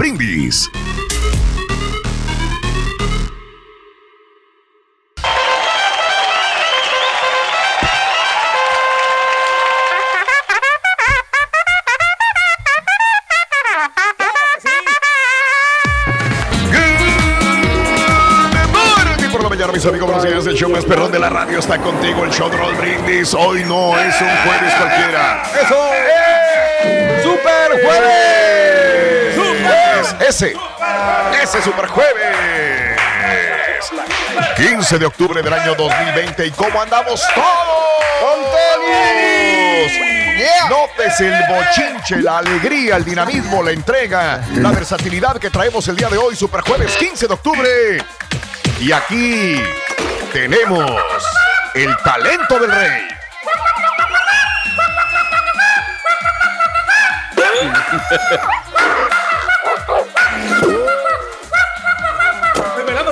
Brindis. mis amigos, buenos días. El show más perrón de la radio está contigo. El show de Raúl Brindis. Hoy no es un jueves cualquiera. ¡Eso! ¡Eh! ¡Super jueves! Ese, ese super jueves. 15 de octubre del año 2020. ¿Y cómo andamos todos? ¡Con tenis! Yeah. Notes el bochinche, la alegría, el dinamismo, la entrega, la versatilidad que traemos el día de hoy, Super Jueves 15 de octubre. Y aquí tenemos el talento del rey.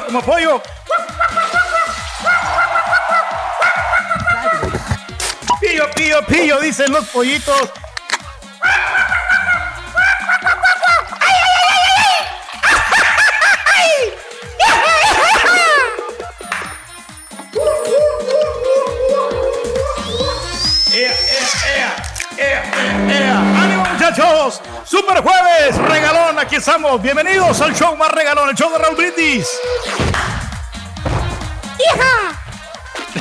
como pollo. Pillo, pillo, pillo, dicen los pollitos. ¡Ea, ea, ea, ea, ea! ¡Ánimo, muchachos! ¡Super jueves! ¡Regalón! Aquí estamos. Bienvenidos al show más regalón, el show de Raúl Brindis.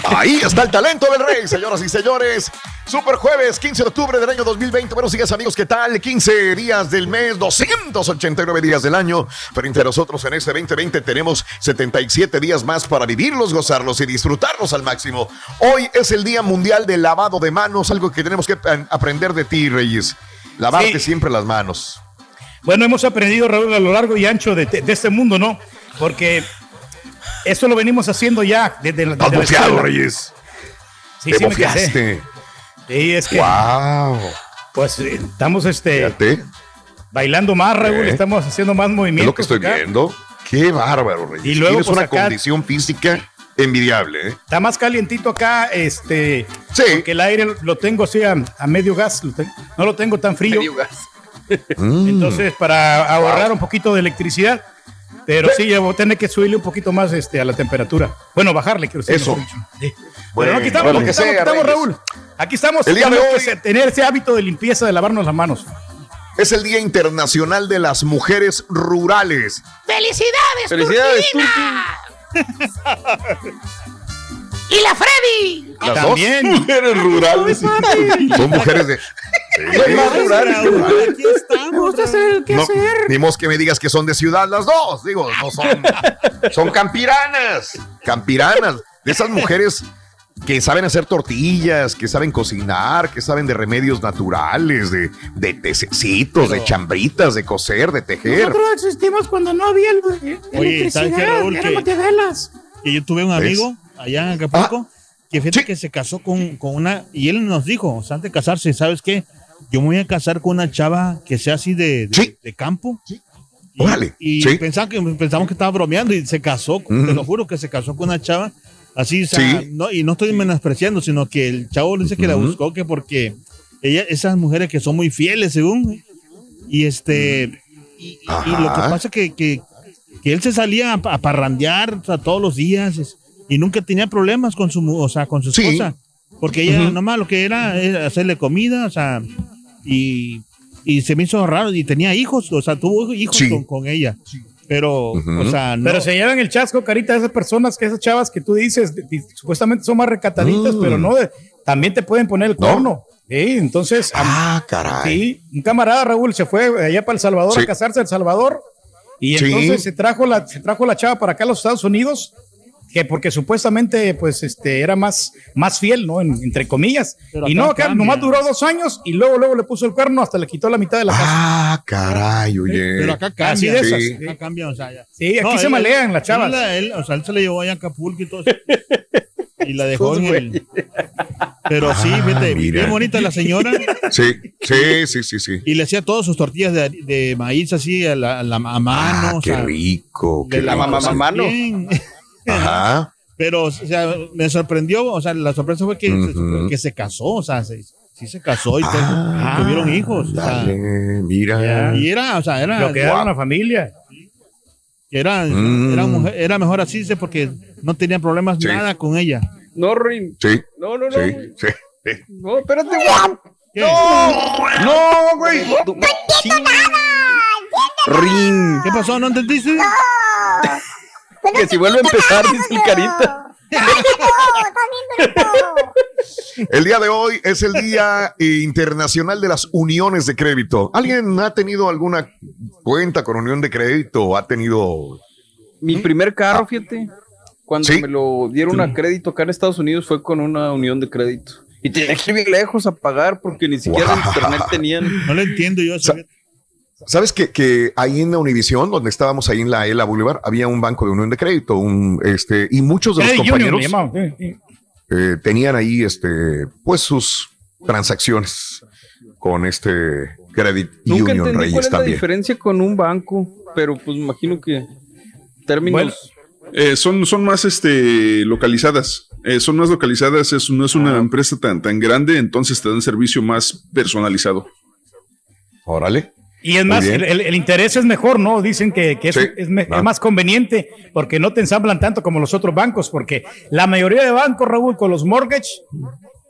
Ahí está el talento del rey, señoras y señores. Super jueves, 15 de octubre del año 2020. Buenos días, amigos. ¿Qué tal? 15 días del mes, 289 días del año. Frente a nosotros en este 2020 tenemos 77 días más para vivirlos, gozarlos y disfrutarlos al máximo. Hoy es el Día Mundial del Lavado de Manos, algo que tenemos que aprender de ti, Reyes. Lavarte Sí. siempre las manos. Bueno, hemos aprendido, Raúl, a lo largo y ancho de, de este mundo, ¿no? Porque eso lo venimos haciendo ya desde, la- Estás. Reyes. Sí, Te sí, me casé. bofiaste. Sí, es que, Wow. pues, eh, estamos este, Fíjate. bailando más, Raúl, ¿Eh? estamos haciendo más Es movimientos. lo que estoy acá. viendo. Qué bárbaro, Reyes. Y luego, Tienes pues, una acá- condición física envidiable, ¿eh? Está más calientito acá, este, Sí. porque el aire lo tengo así a, a medio gas, lo tengo- no lo tengo tan frío. Mm. Entonces, para ahorrar un poquito de electricidad, pero sí, yo voy a tener que subirle un poquito más este, a la temperatura. Bueno, bajarle, quiero decir. Eso. Sí. Bueno, Pero aquí estamos, bueno, aquí estamos, sea, aquí estamos. Raúl. Aquí estamos. El día de tenemos hoy- que tener ese hábito de limpieza, de lavarnos las manos. Es el Día Internacional de las Mujeres Rurales. ¡Felicidades, ¡Felicidades, Turquina! ¡Y la Freddy! Las También. dos mujeres rurales. Son mujeres de. Son más rurales que. Aquí estamos. Me gusta hacer No, ni mos que me digas que son de ciudad las dos. Digo, no son. Son campiranas. Campiranas. De esas mujeres que saben hacer tortillas, que saben cocinar, que saben de remedios naturales, de, de tececitos, de chambritas, de coser, de tejer. Nosotros existimos cuando no había el- el- Oye, ¿sabes qué, electricidad, Raúl? Que- de velas. Que yo tuve un amigo allá en Acapulco que fíjate sí. que se casó con, con una y él nos dijo, o sea, antes de casarse, ¿sabes qué? Yo me voy a casar con una chava que sea así de, de, Sí. de campo. Y, Órale, y sí. pensaba que, pensamos que estaba bromeando y se casó, te Ujú. lo juro que se casó con una chava así, o sea, Sí. no, y no estoy menospreciando, sino que el chavo dice que la buscó que porque ella, esas mujeres que son muy fieles, según, y este, y, y- lo que pasa que, que, que él se salía a, a parrandear o sea, todos los días es- y nunca tenía problemas con su, o sea, con su Sí. esposa, porque ella Ujú. nomás lo que era, era hacerle comida, o sea, y, y se me hizo raro y tenía hijos, o sea, tuvo hijos Sí. con, con ella. Pero, o sea, no. Pero se llevan el chasco, carita, esas personas, que esas chavas que tú dices, de- de- supuestamente son más recataditas, Mm. pero no, de- también te pueden poner el ¿No? cuerno. Sí, entonces, a- Ah, caray. sí, un camarada Raúl se fue allá para El Salvador Sí. a casarse en El Salvador y Sí. entonces se trajo la se trajo la chava para acá a los Estados Unidos que porque supuestamente pues este era más, más fiel, ¿no? En- entre comillas. Pero y acá no, acá cambia. nomás duró dos años y luego, luego le puso el cuerno hasta le quitó la mitad de la casa. Ah, caray, oye. Pero acá cambia. Así de esas. Sí. Acá cambia, o sea, ya. Sí, aquí No, se él- malean las chavas. Él, él- o sea, él se le llevó allá a Acapulco y todo eso. Y la dejó en el. Pero sí, Ah, fíjate, mira. bien bonita la señora. Sí, sí, sí, sí, sí. Y le hacía todas sus tortillas de, de maíz así a, la, a, la- a mano. Ah, o qué sea, rico. Qué de la rico. mamá- mano. Bien. Ajá. Pero, o sea, me sorprendió, o sea, la sorpresa fue que, Ujú. que se casó, o sea, se- sí se casó y Ah, tuvieron hijos. o sea, Dale, mira. y era, o sea, era, Lo que era una familia. era, Mm. era, mujer- era mejor así, porque no tenía problemas Sí. nada con ella. No, Rin. Sí, No, no, no. sí, güey. sí. sí. No, espérate, güey. ¿Qué? No, güey. Sí. Rin. ¿Qué pasó? ¿No entendiste? Que si vuelve a empezar, dice el carita. El día de hoy es el Día Internacional de las Uniones de Crédito. ¿Alguien ha tenido alguna cuenta con unión de crédito? ¿Ha tenido Mi primer carro, fíjate, cuando Sí. me lo dieron a crédito acá en Estados Unidos fue con una unión de crédito. Y tenía que ir bien lejos a pagar porque ni siquiera Wow. internet tenían. No lo entiendo yo. Sa- ¿Sabes que, que ahí en la Univisión, donde estábamos ahí en la ELA Boulevard, había un banco de unión de crédito, un, este, y muchos de los compañeros eh, tenían ahí, este, pues sus transacciones con este Credit Nunca Union entendí cuál Reyes es la diferencia con un banco, pero pues imagino que términos. Bueno. Eh, son, son más este, localizadas. Eh, son más localizadas, es, no es una empresa tan, tan grande, entonces te dan servicio más personalizado. Órale. Y es más, el, el- el interés es mejor, ¿no? Dicen que, que es, Sí. es me- es más conveniente porque no te ensamblan tanto como los otros bancos, porque la mayoría de bancos, Raúl, con los mortgage,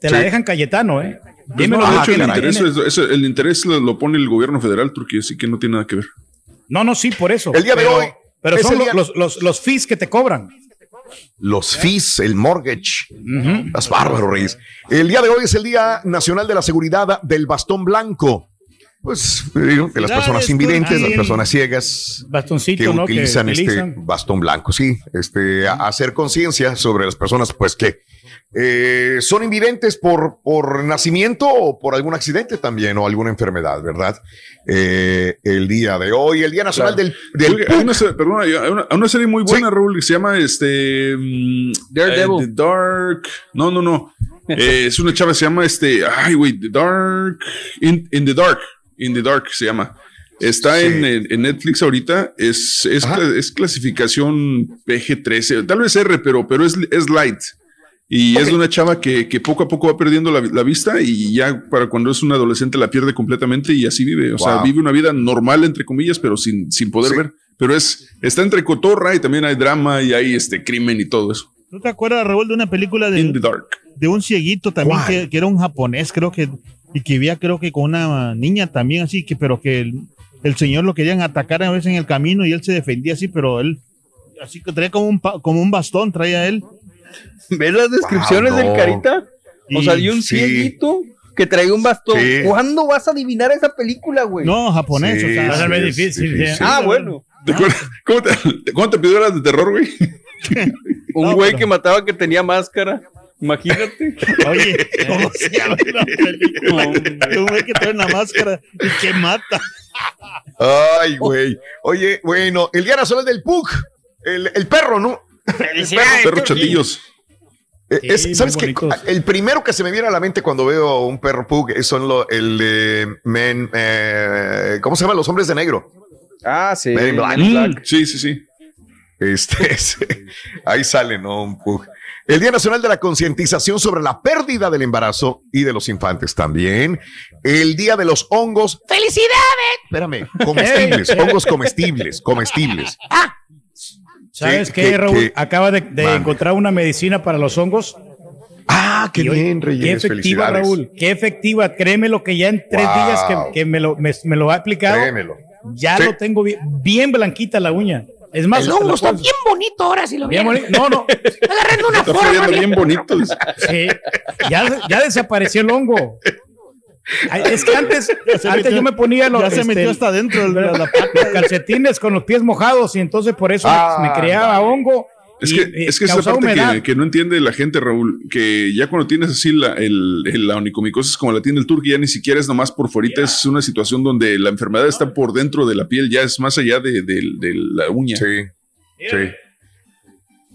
te la dejan Cayetano, ¿eh? Pues no, de hecho, el interés, es- es- el interés lo, lo pone el gobierno federal, porque sí que no tiene nada que ver. No, no, sí, por eso. El día de Pero- hoy Pero son el lo- día- los, los, los fees que te cobran. Los fees, el mortgage. Las bárbaro, Reyes. El día de hoy es el Día Nacional de la Seguridad del Bastón Blanco. Pues, digo, de las personas Felicidades, invidentes, las personas ciegas Bastoncito, que ¿no? utilizan que este bastón blanco, sí, este, a, a hacer conciencia sobre las personas, pues que eh, son invidentes por, por nacimiento o por algún accidente también o alguna enfermedad, ¿verdad? Eh, el día de hoy, el Día Nacional Claro. del, del Oye, hay una, perdona, hay una, hay una serie muy buena, Raúl, que se llama este mm, Daredevil. eh, The Dark. No, no, no. Eh, es una chava, se llama este. Ay, güey, The Dark. In, in the Dark. In the Dark se llama. Está Sí. en, en- Netflix ahorita. Es, es, es clasificación PG-13. Tal vez R, pero, pero es, es light. Y es de una chava que, que poco a poco va perdiendo la, la vista y ya para cuando es un adolescente la pierde completamente y así vive. O sea, Wow. vive una vida normal, entre comillas, pero sin, sin poder Sí. ver. Pero es, está entre cotorra y también hay drama y hay este crimen y todo eso. ¿No te acuerdas, Raúl, de una película In the de, dark. de un cieguito también que, que era un japonés, creo que, y que vivía, creo que con una niña también así, que pero que el, el señor lo querían atacar a veces en el camino y él se defendía así, pero él, así que traía como un, como un bastón, traía él. ¿Ves las descripciones Wow, no. del carita? O sea, de un Sí. cieguito que trae un bastón. Sí. ¿Cuándo vas a adivinar esa película, güey? No, japonés, Sí, o sea. Va a ser muy difícil, sí, sí. sí. Ah, bueno. ¿Te? ¿Cómo te, cómo te pidió las de terror, güey? Un No, güey pero- que mataba que tenía máscara. Imagínate. Oye, ¿cómo se llama la película? Un güey que trae una máscara y que mata. Ay, güey. Oye, bueno, el Día Nacional del Pug, el, el perro, ¿no? Perros chatillos. Eh, Sí, es- muy ¿Sabes qué? El primero que se me viene a la mente cuando veo un perro pug es son lo, el de Men, eh, ¿cómo se llama? Los hombres de negro. Ah, sí. Men Black. Black. Sí, sí, sí. Este, es- ahí sale, ¿no? Un pug. El Día Nacional de la Concientización sobre la pérdida del embarazo y de los infantes también. El Día de los hongos. ¡Felicidades! Espérame, comestibles, hongos comestibles, comestibles. Ah, ¿Sabes Sí, qué, que- Raúl? que- Acaba de, encontrar una medicina para los hongos. Ah, qué bien, Qué Reyes. efectiva, Felicidades. Raúl. Qué efectiva. Créeme lo que ya en tres Wow. días que, que me, lo, me, me lo ha aplicado, Créemelo. ya Sí. lo tengo bien, bien blanquita la uña. Es más, el hongo está bien bonito ahora si lo bien. No, no. Está agarrando una Está forma. fluyendo bien- bien bonito. Sí, ya, ya desapareció el hongo. Es que antes, antes metió- yo me ponía los ya se este, metió hasta adentro de la, la los calcetines con los pies mojados y entonces por eso Ah, me creaba hongo Es que, eh, es que esa parte que, que no entiende la gente, Raúl, que ya cuando tienes así la, el, el- la onicomicosis como la tiene el turco, ya ni siquiera es nomás por fuera, es una situación donde la enfermedad está por dentro de la piel, ya es más allá de, de- de la uña. Sí, sí.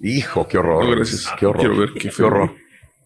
Hijo, qué horror. No, gracias. Qué horror. Quiero ver, qué feo. horror.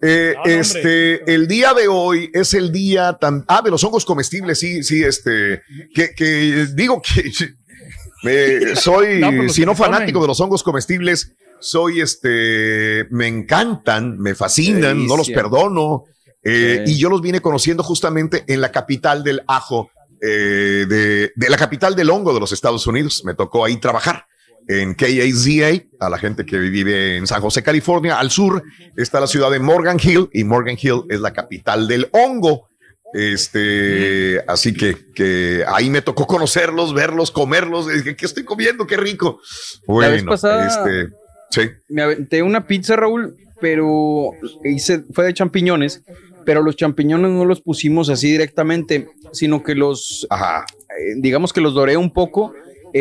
Eh, No, no, hombre. este, el día de hoy es el día tan. Ah, de los hongos comestibles, sí, sí, este. Que, que digo que me- soy, No, los si no fanático de los hongos comestibles, soy este. Me encantan, me fascinan, no los perdono. eh. Y yo los vine conociendo justamente en la capital del ajo, eh, de, de la capital del hongo de los Estados Unidos. Me tocó ahí trabajar en KAZA, a la gente que vive en San José, California. Al sur está la ciudad de Morgan Hill y Morgan Hill es la capital del hongo. Este, así que, que ahí me tocó conocerlos, verlos, comerlos. Dije, ¿qué estoy comiendo? Qué rico. Bueno, vez pasada- este, sí. Me aventé una pizza, Raúl, pero hice, fue de champiñones, pero los champiñones no los pusimos así directamente, sino que los, Ajá. eh, digamos que los doré un poco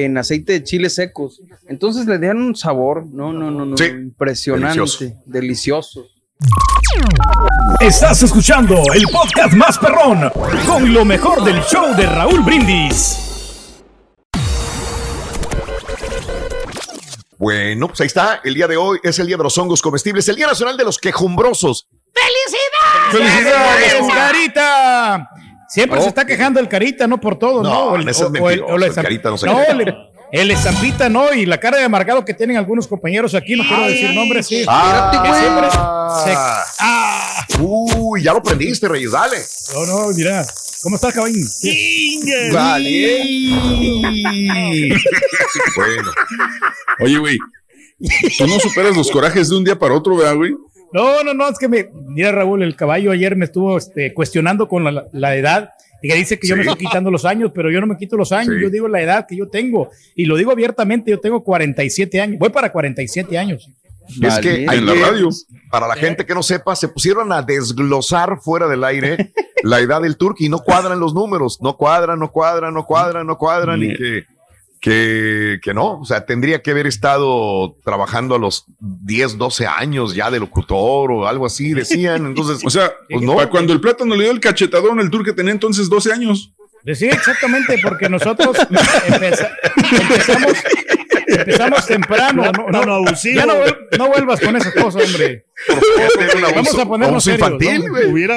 en aceite de chiles secos. Entonces le dan un sabor, no, no, no, no, Sí, impresionante, delicioso. delicioso. Estás escuchando el podcast más perrón con lo mejor del show de Raúl Brindis. Bueno, pues ahí está. El día de hoy es el día de los hongos comestibles, el día nacional de los quejumbrosos. ¡Felicidades, Carita! Siempre se está quejando el Carita, no por todo, ¿no? No, el, es mentiroso, el Carita no se no, queja. el, el estampita, ¿no? Y la cara de amargado que tienen algunos compañeros aquí, no quiero decir nombres, sí. que siempre se- ah, Uy, ya lo prendiste, Reyes, dale. no, no, mira. ¿Cómo estás, caballín? Vale. bueno, Oye, güey, tú no superas los corajes de un día para otro, ¿verdad, güey? No, no, no, es que me. Mira, Raúl, el caballo ayer me estuvo este, cuestionando con la, la edad y que dice que yo me estoy quitando los años, pero yo no me quito los años, Sí. yo digo la edad que yo tengo y lo digo abiertamente, yo tengo 47 años, voy para 47 años. es que. En la radio. para la gente que no sepa, se pusieron a desglosar fuera del aire la edad del turco y no cuadran los números, no cuadran, no cuadran, no cuadran, no cuadran y que, que, que no, o sea, tendría que haber estado trabajando a los 10, 12 años ya de locutor o algo así, decían, entonces, O sea, Pues no, para cuando el plátano le dio el cachetadón al tour que tenía entonces 12 años. Sí, exactamente, porque nosotros empeza- empezamos, empezamos temprano. No, No, no, no, abusivo. ya no, vuel- no vuelvas con esas cosas, hombre. Vamos a ponernos serios, infantil, ¿no? güey. Hubiera,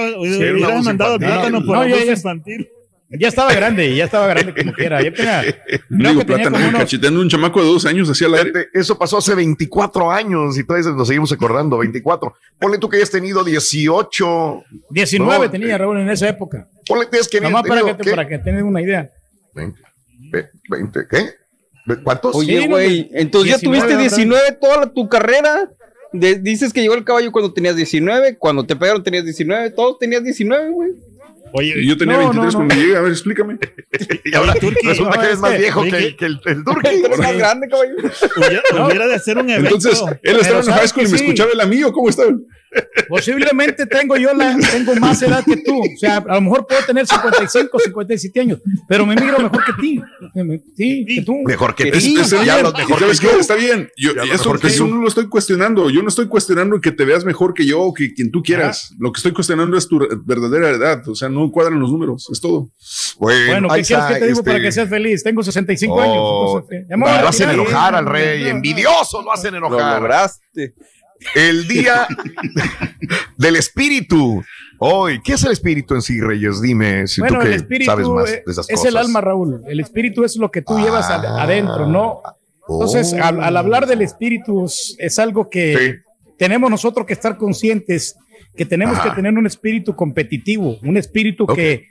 mandado el infantil. plátano por No, ya, abuso ya. infantil. Ya estaba grande, ya estaba grande como quiera. Ya tenía, creo Digo, plátano como unos- cacheteando un chamaco de dos años hacia aire. Fíjate, Eso pasó hace 24 años y todavía nos seguimos acordando, 24. Ponle tú que hayas tenido 18. 19 No, tenía Raúl en esa época. Ponle tú que Nomás para que, te- para que tengas una idea. 20, ve- 20, ¿qué? ¿Cuántos? Oye, Sí, no, güey, entonces ya 19, tuviste ¿verdad? 19 toda la- tu carrera. De- dices que llegó el caballo cuando tenías 19, cuando te pegaron tenías 19, todos tenías 19, güey. Oye, Y yo tenía No, 23 no, no. cuando llegué. A ver, explícame. y ahora Turqui, resulta no, que es eres más viejo que, que- el- el, Turqui. Eres más grande, caballo. hubiera, hubiera de hacer un evento. Entonces, él estaba en high ¿sabes school y me escuchaba el amigo. ¿Cómo está? Posiblemente tengo yo la, tengo más edad que tú. O sea, a lo mejor puedo tener 55, 57 años, pero me migro mejor que ti. Sí, que tú. Mejor que Que ti. Está bien. yo. Está bien. Yo, Ya hablas eso, mejor que eso yo. no lo estoy cuestionando. Yo no estoy cuestionando que te veas mejor que yo o que quien tú quieras. Lo que estoy cuestionando es tu verdadera edad. O sea, no cuadran los números. Es todo. Bueno, Bueno, ¿qué quieres que te digo este, para que seas feliz? Tengo 65 oh, años. entonces, eh, amor, lo hacen enojar al rey, envidioso lo hacen Lo enojar. lograste. El día del espíritu. Hoy, ¿qué es el espíritu en sí, Reyes? Dime si Bueno, tú el que espíritu sabes más de esas es cosas. el alma, Raúl. El espíritu es lo que tú llevas Ah. adentro, ¿no? Entonces, Oh. al, al hablar del espíritu, es, es algo que Sí. tenemos nosotros que estar conscientes que tenemos Ajá. que tener un espíritu competitivo, un espíritu que,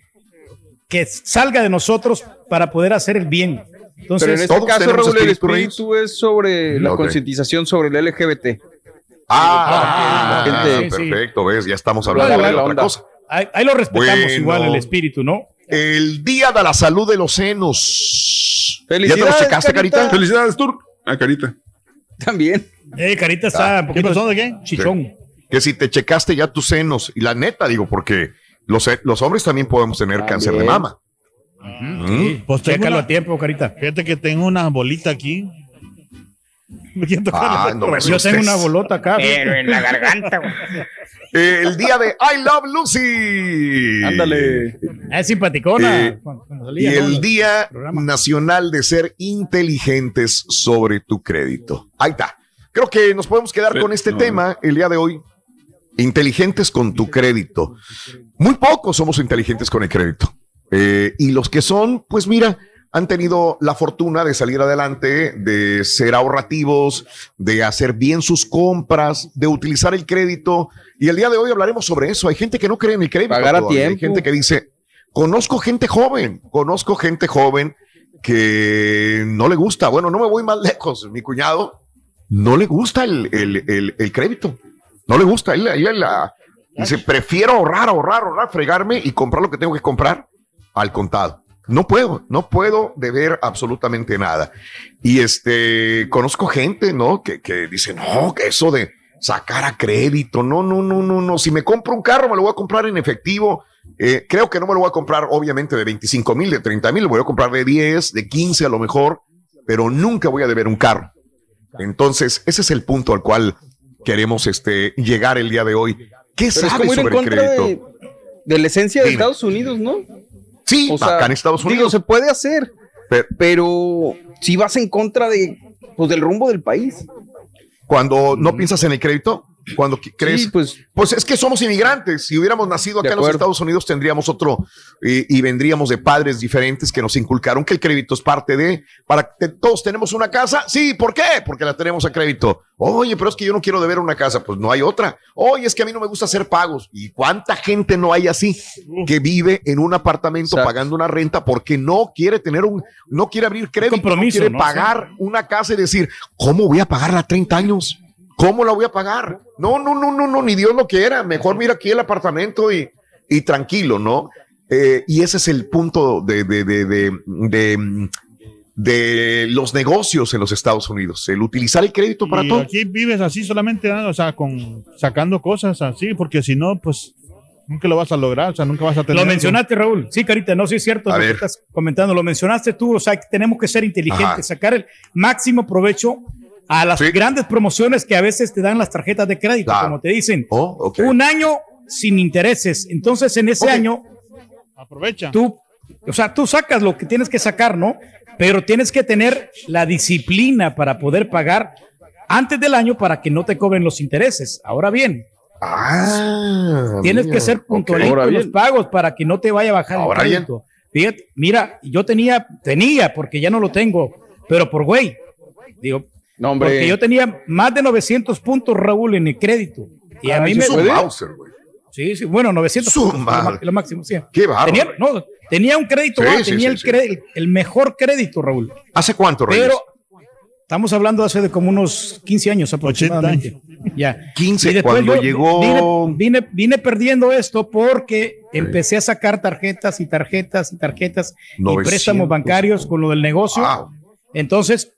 que salga de nosotros para poder hacer el bien. Pero en Entonces, este caso, Raúl, el espíritu, es sobre la concientización sobre el LGBT. Ah, Ah, sí, sí. perfecto, ves, ya estamos hablando de otra onda. cosa. ahí, ahí lo respetamos Bueno. igual el espíritu, ¿no? El día de la salud de los senos. ¿Ya te lo Felicidades, checaste, Carita? Carita. Felicidades, Tur. Ah, carita. También. Eh, Carita está un ¿Qué poquito pasó de qué? chichón. Que si te checaste ya tus senos. Y la neta, digo, porque los, los hombres también podemos tener También. cáncer de mama. Mm. Sí, Pues chécalo una- a tiempo, Carita. Fíjate que tengo una bolita aquí. Me quieren tocar Ah, no me Yo tengo una bolota acá. Pero en la garganta, güey. El día de I Love Lucy. Ándale. Es simpaticona. Eh, cuando- cuando Y el Día programa. Nacional de ser inteligentes sobre tu crédito. Ahí está. Creo que nos podemos quedar Sí, con este no. tema el día de hoy. Inteligentes con tu crédito. Muy pocos somos inteligentes con el crédito. Eh, y los que son, pues mira, han tenido la fortuna de salir adelante, de ser ahorrativos, de hacer bien sus compras, de utilizar el crédito. Y el día de hoy hablaremos sobre eso. Hay gente que no cree en el crédito. Pagar a todavía. Hay gente que dice, conozco gente joven, conozco gente joven que no le gusta. Bueno, no me voy más lejos. Mi cuñado no le gusta el, el- el- el crédito. No le gusta. Él, él- él, ah, dice, prefiero ahorrar, ahorrar, ahorrar, fregarme y comprar lo que tengo que comprar al contado. No puedo, no puedo deber absolutamente nada. Y este, conozco gente, ¿no? Que, que dice, no, que eso de sacar a crédito, no, no, no, no, no. Si me compro un carro, me lo voy a comprar en efectivo. Eh, creo que no me lo voy a comprar, obviamente, de 25 mil, de 30 mil, lo voy a comprar de 10, de 15 a lo mejor, pero nunca voy a deber un carro. Entonces, ese es el punto al cual queremos este, llegar el día de hoy. ¿Qué Pero es sabes sobre el contra crédito? de, de la esencia de Dime. Estados Unidos, ¿no? Sí, O sea, acá en Estados digo, Unidos. se puede hacer, pero pero si vas en contra de, pues, del rumbo del país. cuando no piensas en el crédito, cuando crees, Sí, pues Pues es que somos inmigrantes. Si hubiéramos nacido acá en los. Estados Unidos, tendríamos otro y, y vendríamos de padres diferentes que nos inculcaron que el crédito es parte de. Para que todos tenemos una casa. Sí, ¿por qué? Porque la tenemos a crédito. Oye, pero es que yo no quiero deber una casa. Pues no hay otra. Oye, es que a mí no me gusta hacer pagos. ¿Y cuánta gente no hay así que vive en un apartamento Exacto. pagando una renta porque no quiere tener un, no quiere abrir crédito, compromiso, no quiere ¿no? pagar una casa y decir, ¿cómo voy a pagarla a 30 años? ¿Cómo la voy a pagar? No, no, no, no, no, ni Dios lo quiera. Mejor mira aquí el apartamento y, y tranquilo, ¿no? Eh, y ese es el punto de, de, de, de, de, de los negocios en los Estados Unidos, el utilizar el crédito para y todo. aquí vives así solamente, ¿no? o sea, con sacando cosas así, porque si no, pues nunca lo vas a lograr, o sea, nunca vas a tener. Lo mencionaste, Raúl. Sí, Carita, no, sí es cierto. A lo que ver. estás comentando, lo mencionaste tú. O sea, que tenemos que ser inteligentes, Ajá. sacar el máximo provecho a las Sí. grandes promociones que a veces te dan las tarjetas de crédito, Claro. como te dicen, Oh, un año sin intereses. Entonces, en ese año, Aprovecha. tú, o sea, tú sacas lo que tienes que sacar, ¿no? Pero tienes que tener la disciplina para poder pagar antes del año para que no te cobren los intereses. Ahora bien, Ah, Tienes que ser puntualito en los pagos para que no te vaya a bajar Ahora el crédito. Fíjate, mira, yo tenía, tenía, porque ya no lo tengo, pero por güey. Digo, no, hombre. porque yo tenía más de 900 puntos, Raúl, en el crédito. Y a mí ¿sí me. Mauser, güey. Sí, sí, bueno, 900 Su puntos, lo, máximo, sí. Qué bárbaro. Tenía, no, tenía un crédito, Sí, ah, sí, tenía sí, el, sí. cre- el mejor crédito, Raúl. ¿Hace cuánto, Reyes? Pero estamos hablando hace de como unos 15 años aproximadamente. Ya. 15, Y después cuando yo llegó... Vine, vine, vine perdiendo esto porque empecé a sacar tarjetas y tarjetas y tarjetas y 900. préstamos bancarios con lo del negocio. Wow. Entonces,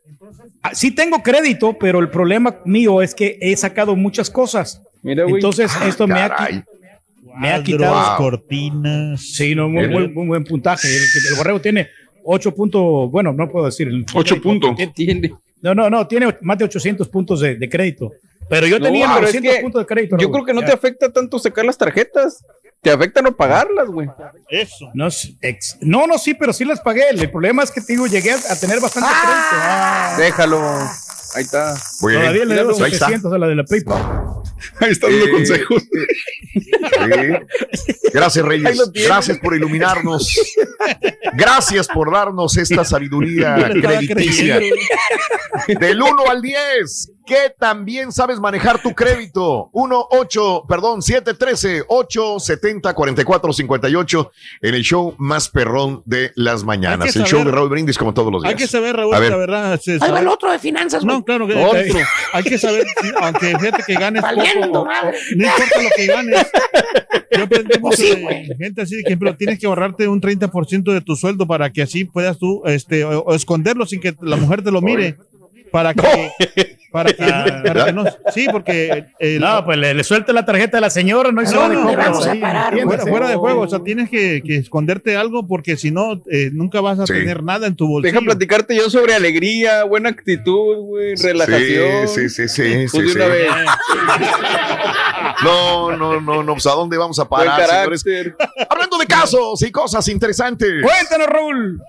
ah, sí tengo crédito, pero el problema mío es que he sacado muchas cosas. Mira. Entonces, Ah, esto me ha, me ha quitado. cortinas. Sí, no, muy, muy- muy buen puntaje. El, el borrego tiene 8 puntos, bueno, no puedo decir. el- Ocho puntos. ¿Qué tiene? No, no, no, tiene más de 800 puntos de, de crédito. Pero yo No, tenía pero es 900 que puntos de crédito. Yo creo que no Ya. te afecta tanto sacar las tarjetas. Te afecta no pagarlas, güey. Eso. No, ex- no, no, sí, pero sí las pagué. El problema es que te digo, llegué a, a tener bastante crédito. Ah, Déjalo. Ahí está. Muy bien. todavía le debo Ahí está. 700 a la de la PayPal. Ahí está dando Eh, consejos. Sí. Gracias, Reyes. Gracias por iluminarnos. Gracias por darnos esta sabiduría le crediticia. Del 1 al 10, ¿qué también sabes manejar tu crédito? 1, 8, perdón, 7, 13, 8, 70, 44, 58 en el show más perrón de las mañanas. Que El show de Raúl Brindis como todos los días. Hay que saber, Raúl, A ver. la verdad. se Ahí va sabe- el otro de finanzas. No, claro que Otro. hay, hay que saber, aunque fíjate que ganes Valiendo, poco, madre. no importa lo que ganes. Yo aprendí mucho sí, de güey. gente así, que ejemplo, tienes que ahorrarte un 30% de tu sueldo para que así puedas tú este, o, o esconderlo sin que la mujer te lo mire. Para que, para que, para que no, sí, porque eh, No, pues le, le suelta la tarjeta a la señora, no no, no, a parar, ¿entiendes? fuera, fuera de juego, o sea, tienes que, que esconderte algo porque si no, eh, nunca vas a Sí. tener nada en tu bolsillo. Deja platicarte yo sobre alegría, buena actitud, güey, relajación. Sí, sí, sí, sí. Pues sí, una sí. vez. No, no, no, no. Pues, ¿A dónde vamos a parar, señores? Hablando de casos y cosas interesantes. Cuéntanos, Raúl.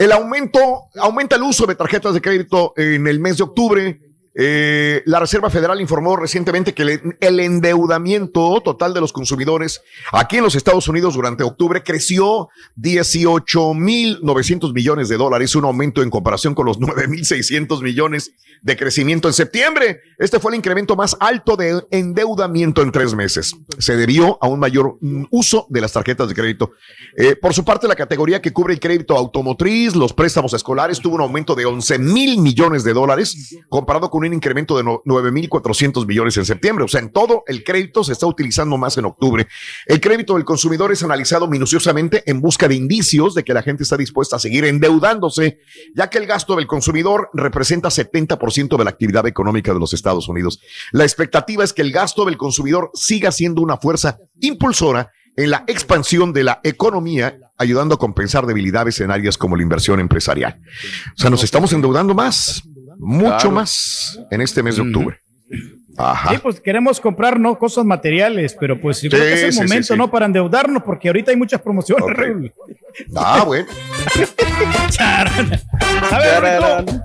El aumento, aumenta el uso de tarjetas de crédito en el mes de octubre. Eh, la Reserva Federal informó recientemente que el, endeudamiento total de los consumidores aquí en los Estados Unidos durante octubre creció 18.900 millones de dólares, un aumento en comparación con los 9.600 millones de crecimiento en septiembre. Este fue el incremento más alto de endeudamiento en tres meses. Se debió a un mayor uso de las tarjetas de crédito. Eh, por su parte, la categoría que cubre el crédito automotriz, los préstamos escolares, tuvo un aumento de 11 mil millones de dólares, comparado con un incremento de no- 9 mil 400 millones en septiembre. O sea, en todo el crédito se está utilizando más en octubre. El crédito del consumidor es analizado minuciosamente en busca de indicios de que la gente está dispuesta a seguir endeudándose, ya que el gasto del consumidor representa 70% de la actividad económica de los Estados Unidos. La expectativa es que el gasto del consumidor siga siendo una fuerza impulsora en la expansión de la economía, ayudando a compensar debilidades en áreas como la inversión empresarial. O sea, nos estamos endeudando más, mucho Claro. más en este mes de octubre. Ajá. Sí, pues queremos comprar no cosas materiales, pero pues yo Sí, creo que es el sí, momento, sí. ¿no? Para endeudarnos, porque ahorita hay muchas promociones, Ok. Raúl. Ah, bueno. A ver. Rico,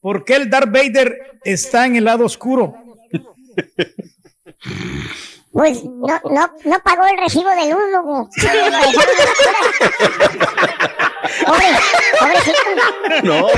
¿por qué el Darth Vader está en el lado oscuro? Pues no, no, no pagó el recibo de luz, loco. Pobre, pobrecito. No.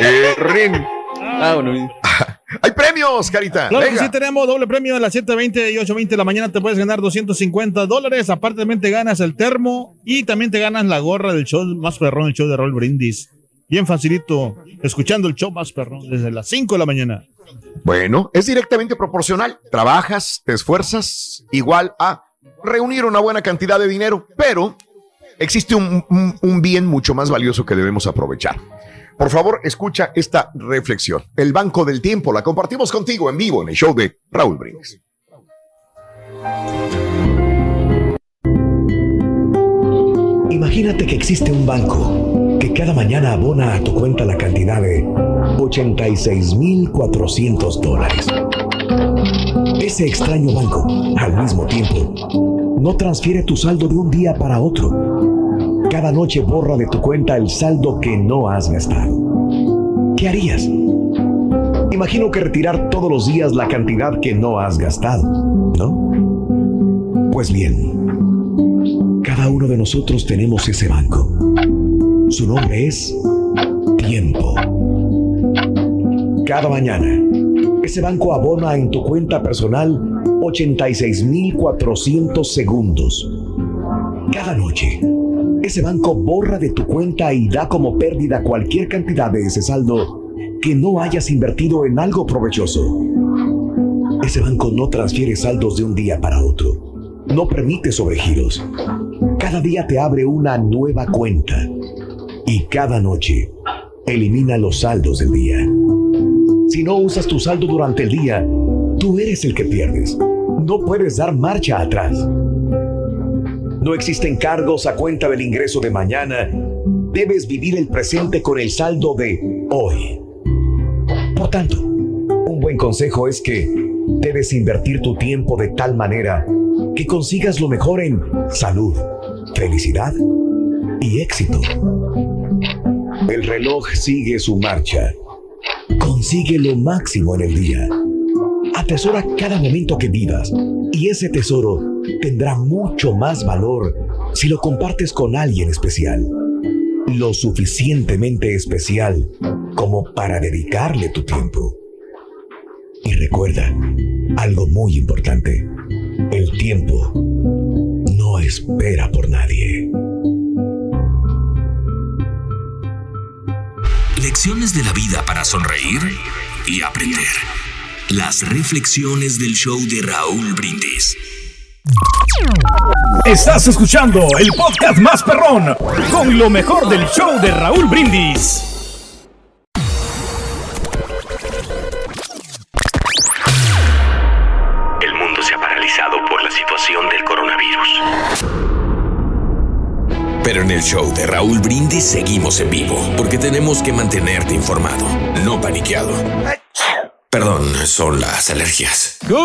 Eh, Rin. Ah, bueno. Hay premios, Carita. Claro que Venga. sí tenemos doble premio a las 7.20 y 8.20 de la mañana. Te puedes ganar 250 dólares. Aparte también te ganas el termo y también te ganas la gorra del show más perrón, el show de Roll Brindis. Bien facilito, escuchando el show más perrón desde las 5 de la mañana. Bueno, es directamente proporcional. Trabajas, te esfuerzas, igual a reunir una buena cantidad de dinero, pero existe un, un- un bien mucho más valioso que debemos aprovechar. Por favor, escucha esta reflexión. El Banco del Tiempo la compartimos contigo en vivo en el show de Raúl Brindis. Imagínate que existe un banco que cada mañana abona a tu cuenta la cantidad de 86.400 dólares. Ese extraño banco, al mismo tiempo, no transfiere tu saldo de un día para otro. Cada noche borra de tu cuenta el saldo que no has gastado. ¿Qué harías? Imagino que retirar todos los días la cantidad que no has gastado, ¿no? Pues bien, cada uno de nosotros tenemos ese banco. Su nombre es tiempo. Cada mañana, ese banco abona en tu cuenta personal 86.400 segundos. Cada noche, ese banco borra de tu cuenta y da como pérdida cualquier cantidad de ese saldo que no hayas invertido en algo provechoso. Ese banco no transfiere saldos de un día para otro. No permite sobregiros. Cada día te abre una nueva cuenta y cada noche elimina los saldos del día. Si no usas tu saldo durante el día, tú eres el que pierdes. No puedes dar marcha atrás. No existen cargos a cuenta del ingreso de mañana. Debes vivir el presente con el saldo de hoy. Por tanto, un buen consejo es que debes invertir tu tiempo de tal manera que consigas lo mejor en salud, felicidad y éxito. El reloj sigue su marcha. Consigue lo máximo en el día. Atesora cada momento que vivas y ese tesoro tendrá mucho más valor si lo compartes con alguien especial. Lo suficientemente especial como para dedicarle tu tiempo. Y recuerda algo muy importante. El tiempo no espera por nadie. Lecciones de la vida para sonreír y aprender. Las reflexiones del show de Raúl Brindis. Estás escuchando el podcast más perrón con lo mejor del show de Raúl Brindis. Pero en el show de Raúl Brindis seguimos en vivo, porque tenemos que mantenerte informado, no paniqueado. Perdón, son las alergias. Good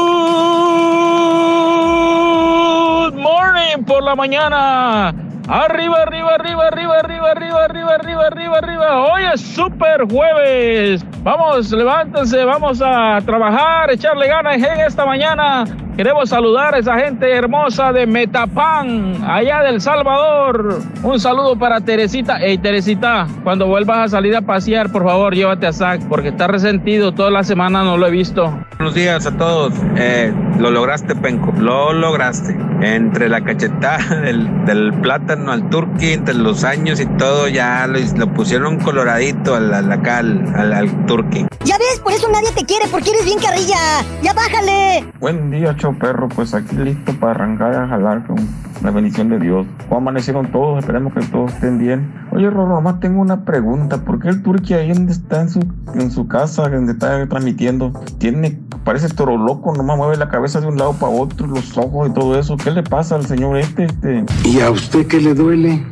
morning por la mañana. Arriba, arriba, arriba, arriba, arriba, arriba, arriba, arriba, arriba, arriba. Hoy es super jueves. Vamos, levántense, vamos a trabajar, echarle ganas en esta mañana. Queremos saludar a esa gente hermosa de Metapan, allá del Salvador. Un saludo para Teresita. Hey, Teresita, cuando vuelvas a salir a pasear, por favor, llévate a Zach, porque está resentido. Toda la semana no lo he visto. Buenos días a todos. Eh, lo lograste, Penco. Lo lograste. Entre la cachetada del, del plátano al turqui, entre los años y todo, ya lo, lo pusieron coloradito al, al acá, al, al, al turqui. Ya ves, por eso nadie te quiere, porque eres bien carrilla. Ya bájale. Buen día, perro. Pues aquí listo para arrancar a jalar con la bendición de Dios. ¿Cómo amanecieron todos? Esperemos que todos estén bien. Oye, Rorro, nomás tengo una pregunta. ¿Por qué el turqui ahí donde está en su, en su casa, donde está transmitiendo, tiene, parece toro loco, nomás mueve la cabeza de un lado para otro, los ojos y todo eso? ¿Qué le pasa al señor este? este? ¿Y a usted qué le duele?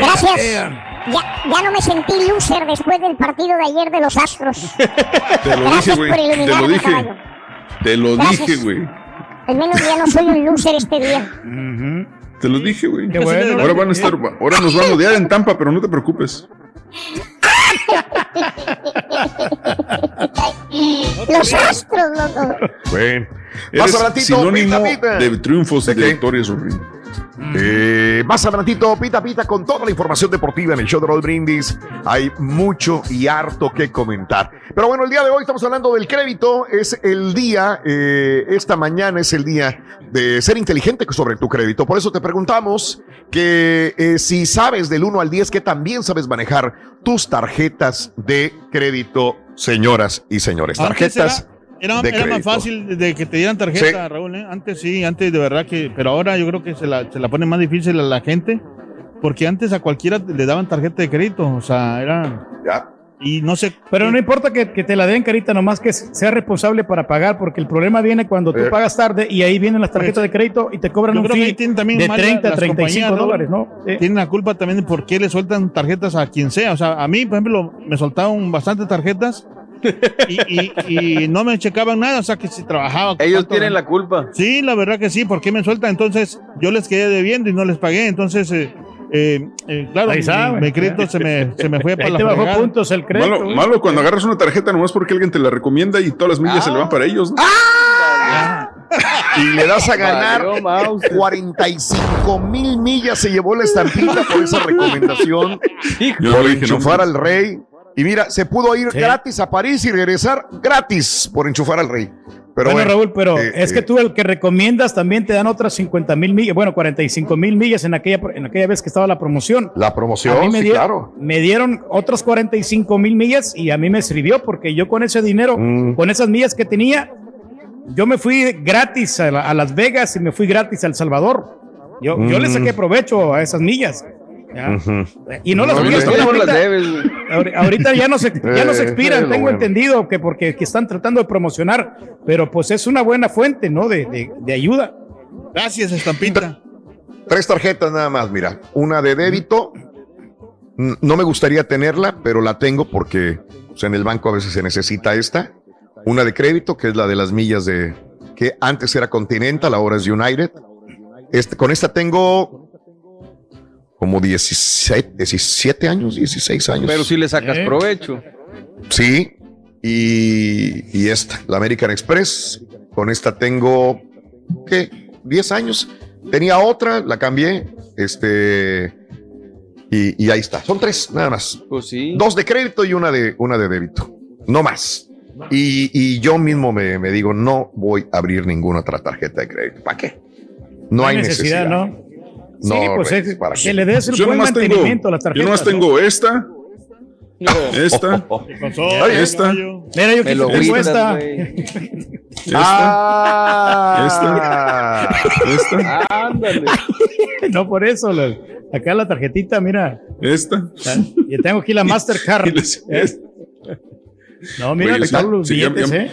Gracias. Ya, ya no me sentí loser después del partido de ayer de los Astros. Te lo Gracias dije, güey. Te lo dije. caballo. Te lo Gracias. dije, güey. Al menos ya no soy un loser este día. Te lo dije, güey. Qué bueno. Ahora van a estar, ahora nos van a odiar en Tampa, pero no te preocupes. Los Astros, loco. Bueno. Eres sinónimo de triunfos y ¿De victorias, horrible. Eh, más adelantito, pita pita, con toda la información deportiva en el show de Roll Brindis. Hay mucho y harto que comentar. Pero bueno, el día de hoy estamos hablando del crédito. Es el día, eh, esta mañana es el día de ser inteligente sobre tu crédito. Por eso te preguntamos que eh, si sabes del 1 al 10, que también sabes manejar tus tarjetas de crédito, señoras y señores. Tarjetas. Era, de era más fácil de que te dieran tarjeta, Sí. Raúl. ¿eh? Antes sí, antes de verdad que. Pero ahora yo creo que se la, se la pone más difícil a la gente. Porque antes a cualquiera le daban tarjeta de crédito. O sea, era. Ya. Y no sé. Pero no importa que, que te la den, carita, nomás que sea responsable para pagar, porque el problema viene cuando tú Eh. pagas tarde y ahí vienen las tarjetas de crédito y te cobran Yo un creo que fee tienen también de mal la- 30 a las 35 compañías, ¿no? dólares, ¿no? Sí. Tienen la culpa también de por qué le sueltan tarjetas a quien sea. O sea, a mí, por ejemplo, me soltaron bastantes tarjetas y, y- y no me checaban nada. O sea, que si trabajaba. Ellos tienen la culpa. Sí, la verdad que sí. ¿Por qué me sueltan? Entonces, yo les quedé debiendo y no les pagué. Entonces, eh, eh, eh, claro, Ahí mi, sabe. mi crédito se me, se me fue para Ahí la te bajó puntos el crédito. Malo, malo cuando agarras una tarjeta nomás porque alguien te la recomienda y todas las millas se le van para ellos. ¿no? Y le das a ganar Valió mouse. 45 mil millas. Se llevó la estampita por esa recomendación. Yo por le dije, no, enchufar al rey. Y mira, se pudo ir gratis a París y regresar gratis por enchufar al rey. Pero bueno, bueno, Raúl, pero eh, es eh, que tú el que recomiendas también te dan otras 50 mil millas, bueno, 45 mil millas en aquella, en aquella vez que estaba la promoción. la A mí promoción, me, sí, dio- claro. me dieron otras 45 mil millas y a mí me sirvió porque yo con ese dinero, Mm. con esas millas que tenía, yo me fui gratis a, la- a Las Vegas y me fui gratis a El Salvador. Yo, yo le Mm. saqué provecho a esas millas. Y no las Muy voy a bien. expirar ¿Cómo las ahorita. debes, Ahorita ya no se, ya no se Eh, expiran, lo tengo bueno. entendido que porque que están tratando de promocionar, pero pues es una buena fuente, ¿no? De, de- de ayuda. Gracias, estampita. Tres tarjetas nada más, mira. Una de débito. No me gustaría tenerla, pero la tengo porque pues, en el banco a veces se necesita esta. Una de crédito, que es la de las millas de que antes era Continental, ahora es United. Este, con esta tengo como 17, 17 años, 16 años. Pero si le sacas Eh. provecho. Sí, y, y esta, la American Express. Con esta tengo, ¿qué? 10 años. Tenía otra, la cambié. Este. Y, y ahí está. Son tres, nada más. Pues sí. Dos de crédito y una de, una de débito. No más. Y, y yo mismo me, me digo, no voy a abrir ninguna otra tarjeta de crédito. ¿Para qué? No, hay necesidad. ¿no? No, sí, pues Reyes, es, ¿para que le des el Yo buen tengo, mantenimiento a las yo tarjetas. nomás ¿no? tengo esta, esta, ¿Qué pasó? esta. Mira, yo que tengo gritas, esta. güey. Ah, esta, Ándale. no por eso, la- acá la tarjetita, mira. esta. Yo tengo aquí la Mastercard. Y les- ¿eh? No, mira, Oye, están sí, los sí, ya- billetes, ya- ¿eh?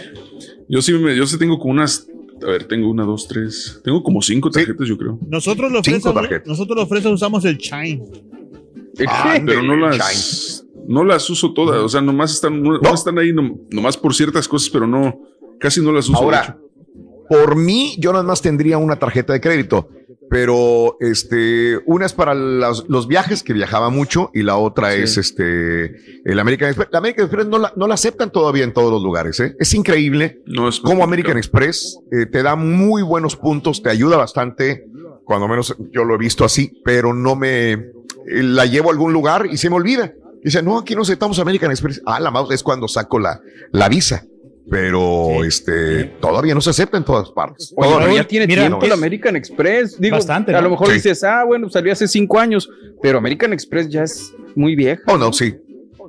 Yo sí, me, yo sí tengo como unas. A ver, tengo una, dos, tres. Tengo como cinco tarjetas, yo creo. Nosotros los Cinco fresas, tarjetas. nosotros los fresas usamos el Chime. Ah, pero no las, no las uso todas. O sea, nomás están, no, están ahí, nom- nomás por ciertas cosas, pero no, casi no las uso. Ahora, por mí, yo nada más tendría una tarjeta de crédito, pero este, una es para las- los viajes, que viajaba mucho, y la otra es este, el American Express. La American Express no la, no la aceptan todavía en todos los lugares, ¿eh? Es increíble cómo American Express eh, te da muy buenos puntos, te ayuda bastante, cuando menos yo lo he visto así, pero no me, eh, la llevo a algún lugar y se me olvida. Dice, no, aquí no aceptamos American Express. Ah, la mouse es cuando saco la, la visa. Pero este todavía no se acepta en todas partes. Oye, Todavía. ya tiene tiempo el American Express. Digo, Bastante, a ¿no? lo mejor Sí. dices, ah, bueno, salió hace cinco años, pero American Express ya es muy vieja. Oh, no, sí.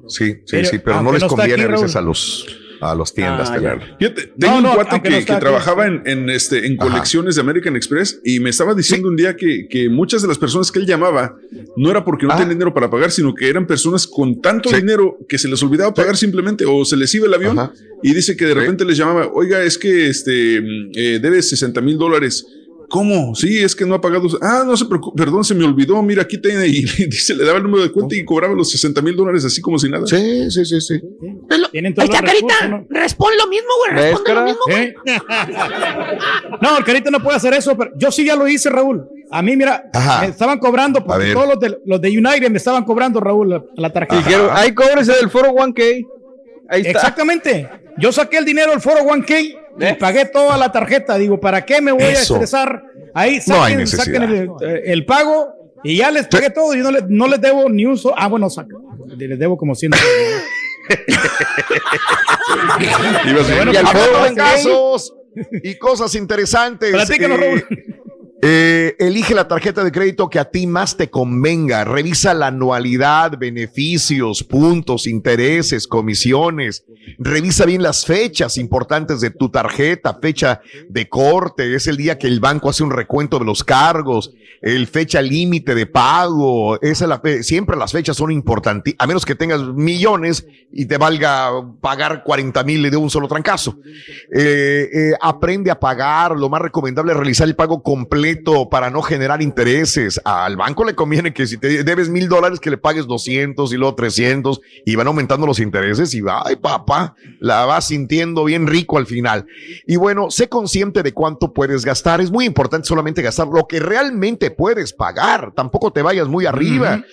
Sí, sí, Pero, sí, pero no les conviene aquí, a veces a los a los tiendas Ah, tener. Fíjate, tengo No, no, un cuate que, no trabajaba en, en, este, en colecciones de American Express y me estaba diciendo un día que, que muchas de las personas que él llamaba no era porque no tenían dinero para pagar, sino que eran personas con tanto dinero que se les olvidaba pagar simplemente o se les iba el avión y dice que de repente les llamaba, oiga, es que este mm, eh, debe 60 mil dólares. ¿Cómo? Sí, es que no ha pagado. Ah, no se preocupe, perdón, se me olvidó. Mira, aquí tiene. Y dice, le daba el número de cuenta y cobraba los 60 mil dólares así como si nada. Sí, sí, sí, sí. Tienen Ahí Carita. Responde lo mismo, güey. Responde lo mismo, güey. ¿Eh? No, el carita no puede hacer eso, pero yo sí ya lo hice, Raúl. A mí, mira, Ajá. me estaban cobrando, porque todos los de, los de United me estaban cobrando, Raúl, la, la tarjeta. Dijeron, ay, cóbrese del foro 1K. Ahí está. Exactamente. Yo saqué el dinero del foro 1K y pagué toda la tarjeta. Digo, ¿para qué me voy a estresar? Ahí No hay saquen, saquen el, eh, el pago y ya les pagué todo. Y no, le- no les debo ni un solo. Ah, bueno, saca. Les debo como 100. Ibas a- Bueno, y al foro bueno, de casos y cosas interesantes. Raúl. eh, elige la tarjeta de crédito que a ti más te convenga. Revisa la anualidad, beneficios, puntos, intereses, comisiones. Revisa bien las fechas importantes de tu tarjeta, fecha de corte, es el día que el banco hace un recuento de los cargos, el fecha límite de pago, es siempre las fechas son importantes, a menos que tengas millones y te valga pagar 40 mil de un solo trancazo. Eh, eh, aprende a pagar, lo más recomendable es realizar el pago completo para no generar intereses. Al banco le conviene que si te debes mil dólares que le pagues 200 y luego 300 y van aumentando los intereses y va, ay la vas sintiendo bien rico al final. Y bueno, sé consciente de cuánto puedes gastar. Es muy importante solamente gastar lo que realmente puedes pagar. Tampoco te vayas muy arriba.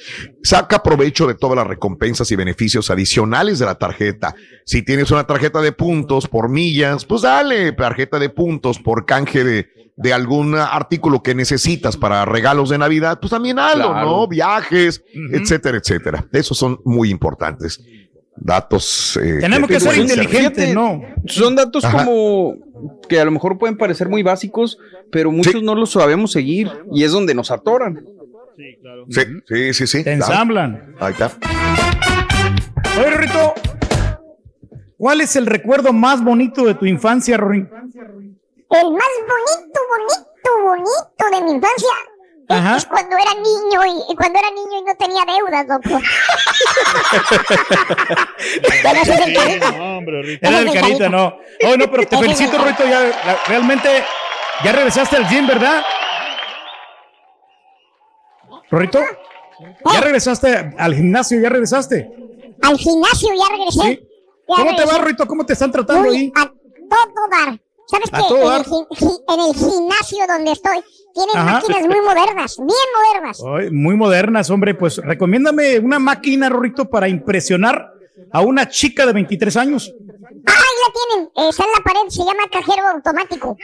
Saca provecho de todas las recompensas y beneficios adicionales de la tarjeta. Si tienes una tarjeta de puntos por millas, pues dale tarjeta de puntos por canje de, de algún artículo que necesitas para regalos de Navidad, pues también Claro. ¿no? Viajes, etcétera, etcétera. Esos son muy importantes. Datos. eh, Tenemos que ser inteligentes, ¿no? Son datos Ajá. como que a lo mejor pueden parecer muy básicos, pero muchos no los sabemos seguir y es donde nos atoran. Sí, sí, sí, sí. Te Claro. ensamblan. Ahí está. Oye, Rorrito, ¿cuál es el recuerdo más bonito de tu infancia, Rorín? El más bonito, bonito, bonito de mi infancia Ajá. es cuando era niño y, y cuando era niño y no tenía deudas, loco. Es el carita. Era el carita, no. Oh, no, pero te felicito, el Rorrito. Ya, la- realmente, ya regresaste al gym, ¿verdad? Rorrito, ¿ya regresaste al gimnasio? ¿Ya regresaste? Al gimnasio ya regresé. Sí. Ya ¿Cómo te va. Rorrito? ¿Cómo te están tratando ahí? a todo dar. ¿Sabes qué? En el, en el gimnasio donde estoy tienen Ajá. máquinas muy modernas, bien modernas. Ay, muy modernas, hombre. Pues recomiéndame una máquina, Rorrito, para impresionar a una chica de 23 años. Ah, ahí la tienen. está en la pared, se llama cajero automático.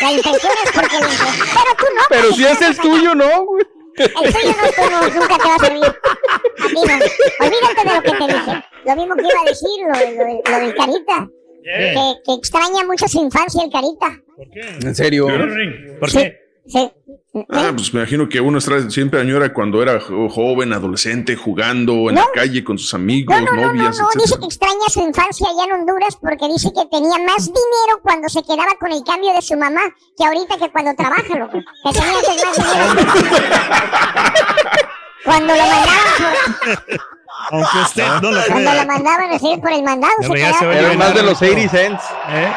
La impresión es porque la impresión. Pero tú no. Pero si es el tuyo, ¿no? güey? El tuyo no, tú no, nunca te va a servir. A ti no. Olvídate de lo que te dije. Lo mismo que iba a decir, lo, lo, lo del Carita. Que, que extraña mucho su infancia el Carita. En serio. ¿Por Sí, sí. Ah, pues me imagino que uno siempre añora cuando era jo- joven, adolescente, jugando en la calle con sus amigos, No, no, no, no, novias, no, dice que extraña su infancia allá en Honduras porque dice que tenía más dinero cuando se quedaba con el cambio de su mamá que ahorita que cuando trabaja, loco. Que tenía antes más dinero. cuando lo mandaban por, Aunque usted no lo cuando lo crea. mandaban a por el mandado, se Era quedaba. más de los 80 cents. ¿Eh?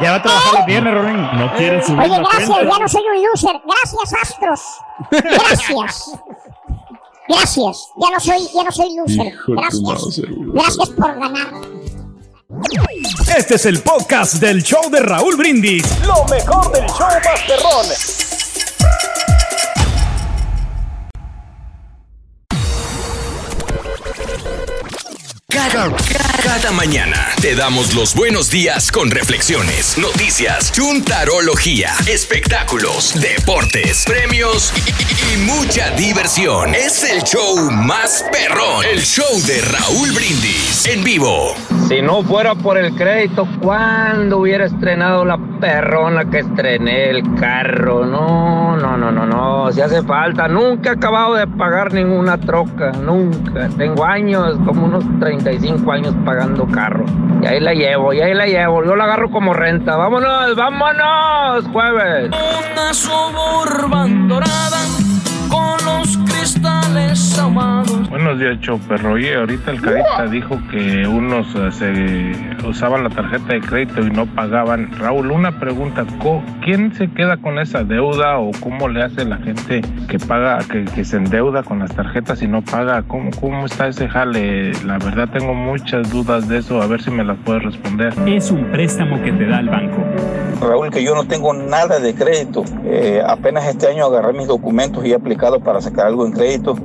Ya va a trabajar los viernes, Rolín. No quieren subir Oye, la gracias, cuenta. ya no soy un loser. Gracias, Astros. Gracias. Gracias. Ya no soy, ya no soy loser. Gracias. Gracias por ganar. Este es el podcast del show de Raúl Brindis. Lo mejor del show Masterrón. Cada, mañana te damos los buenos días con reflexiones, noticias, chuntarología, espectáculos, deportes, premios y, y- mucha diversión. Es el show más perrón, el show de Raúl Brindis en vivo. Si no fuera por el crédito, ¿cuándo hubiera estrenado la perrona que estrené el carro? No, no, no, no, no. Si hace falta. Nunca he acabado de pagar ninguna troca. Nunca. Tengo años, como unos 35 años pagando carro. Y ahí la llevo, y ahí la llevo. Yo la agarro como renta. Vámonos, vámonos, jueves. Una suburban dorada con los cristales ahumados. Buenos días, show perro. Oye, ahorita el Carita dijo que unos eh, se usaban la tarjeta de crédito y no pagaban. Raúl, una pregunta. ¿co- ¿Quién se queda con esa deuda o cómo le hace la gente que paga, que, que se endeuda con las tarjetas y no paga? ¿Cómo, ¿Cómo está ese jale? La verdad tengo muchas dudas de eso. A ver si me las puedes responder. Es un préstamo que te da el banco. Raúl, que yo no tengo nada de crédito. Eh, apenas este año agarré mis documentos y he aplicado para sacar algo en crédito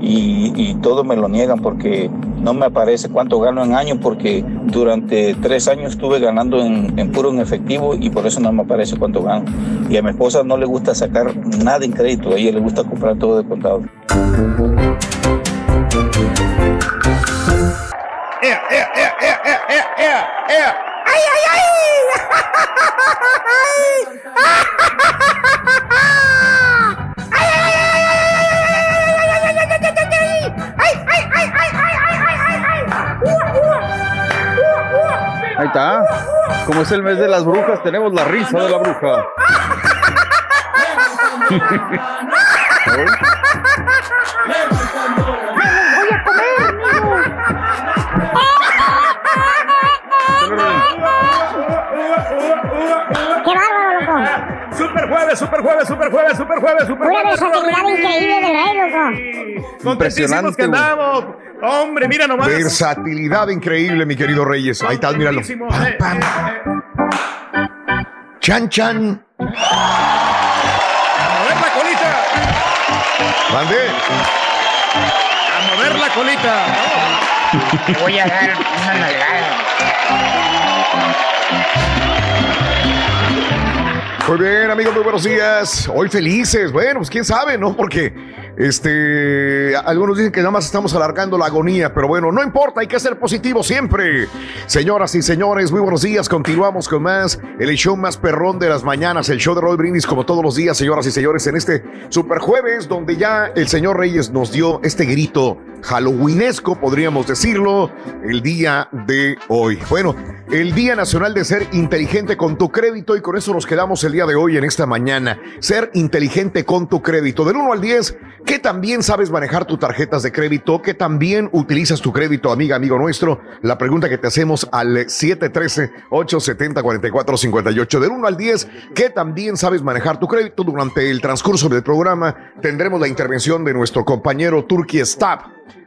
y, y todo me lo niegan porque no me aparece cuánto gano en año porque durante tres años estuve ganando en, en puro en efectivo y por eso no me aparece cuánto gano. Y a mi esposa no le gusta sacar nada en crédito, a ella le gusta comprar todo de contado. ¡Ea, ea, ea, ea, ea, ea, ea, ea! ¡Ay, ay, ay! Está. Como es el mes de las brujas, tenemos la risa de la bruja. ¡Qué jueves, super jueves, super jueves, super jueves, super Una jueves. versatilidad increíble. Contentísimos que andamos. Hombre, mira nomás. Versatilidad increíble, mi querido Reyes. Ahí está, míralo. Pam, pam. Chan, chan. A mover la colita. Mande. A mover la colita. Te voy a dar una nalgada. Muy bien, amigos, muy buenos días. Hoy felices. Bueno, pues quién sabe, ¿no? Porque este, algunos dicen que nada más estamos alargando la agonía, pero bueno, no importa, hay que ser positivo siempre. Señoras y señores, muy buenos días. Continuamos con más, el show más perrón de las mañanas, el show de Roy Brindis, como todos los días, señoras y señores, en este super jueves, donde ya el señor Reyes nos dio este grito halloweenesco, podríamos decirlo, el día de hoy. Bueno, el Día Nacional de Ser Inteligente con tu Crédito y con eso nos quedamos el día de hoy en esta mañana. Ser inteligente con tu crédito. Del 1 al 10, ¿qué también sabes manejar tus tarjetas de crédito? ¿Qué también utilizas tu crédito, amiga, amigo nuestro? La pregunta que te hacemos al 713-870-4458. Del 1 al 10, ¿qué también sabes manejar tu crédito? Durante el transcurso del programa tendremos la intervención de nuestro compañero Turkey Stab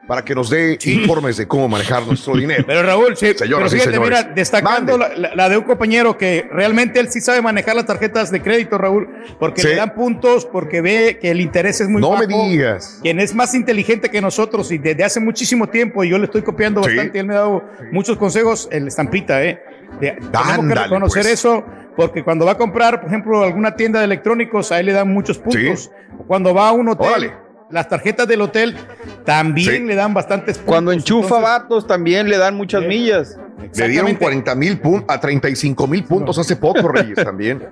para que nos dé informes de cómo manejar nuestro dinero. Pero Raúl, sí, pero Señoras fíjate, mira, destacando la, la- la de un compañero que realmente él sí sabe manejar las tarjetas de crédito, Raúl, porque Sí. le dan puntos, porque ve que el interés es muy No bajo. me digas. Quien es más inteligente que nosotros y desde hace muchísimo tiempo, y yo le estoy copiando bastante, y él me ha dado muchos consejos, el estampita, ¿eh? De- tenemos que reconocer pues. eso, porque cuando va a comprar, por ejemplo, alguna tienda de electrónicos, a él le dan muchos puntos. Cuando va a un hotel, las tarjetas del hotel también le dan bastantes puntos. Cuando enchufa vatos también le dan muchas millas. Le dieron 40 mil puntos a 35 mil puntos hace poco, Reyes, también.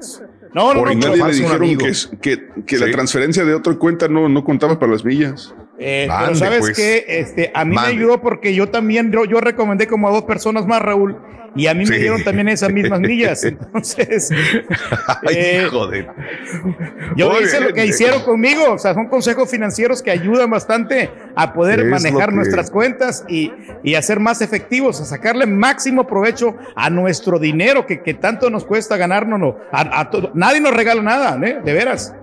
No, Por Y nadie le dijeron que, que, la transferencia de otra cuenta no, no contaba para las millas. Eh, pero sabes pues. que este, a mí Mande. me ayudó porque yo también, yo, yo recomendé como a dos personas más, Raúl, y a mí me dieron también esas mismas millas. Entonces, Ay, eh, hijo de- yo Muy hice lo que hicieron conmigo. O sea, son consejos financieros que ayudan bastante a poder Es manejar que- nuestras cuentas y, y a ser más efectivos, a sacarle máximo provecho a nuestro dinero que, que tanto nos cuesta ganarnos. A, a. Nadie nos regala nada, ¿eh? de veras.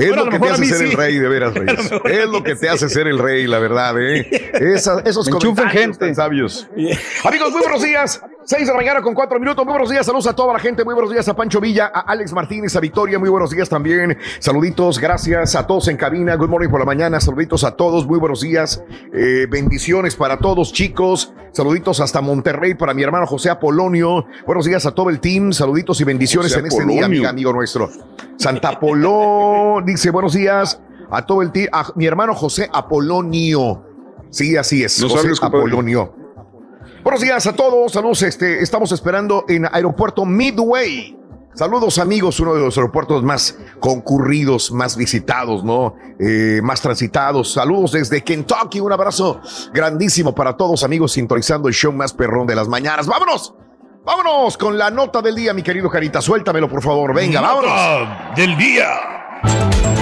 Es Bueno, lo que te hace ser sí. el rey, de veras, Reyes. Es lo que te hace ser el rey, la verdad, ¿eh? Esa- esos comentarios tan sabios. Amigos, muy buenos días. Seis de la mañana con cuatro minutos. Muy buenos días. Saludos a toda la gente. Muy buenos días a Pancho Villa, a Alex Martínez, a Victoria. Muy buenos días también. Saluditos. Gracias a todos en cabina. Good morning por la mañana. Saluditos a todos. Muy buenos días. Eh, bendiciones para todos, chicos. Saluditos hasta Monterrey para mi hermano José Apolonio. Buenos días a todo el team. Saluditos y bendiciones José en este día, amiga, amigo nuestro. Santa Polón dice buenos días a todo el team. A mi hermano José Apolonio. Sí, así es. No José sabes. Apolonio. Buenos días a todos, saludos. Este, estamos esperando en Aeropuerto Midway. Saludos amigos, uno de los aeropuertos más concurridos, más visitados, ¿no? Eh, más transitados. Saludos desde Kentucky, un abrazo grandísimo para todos amigos sintonizando el show más perrón de las mañanas. ¡Vámonos! ¡Vámonos con la nota del día, mi querido Carita! Suéltamelo, por favor. Venga, vámonos. Nota del día.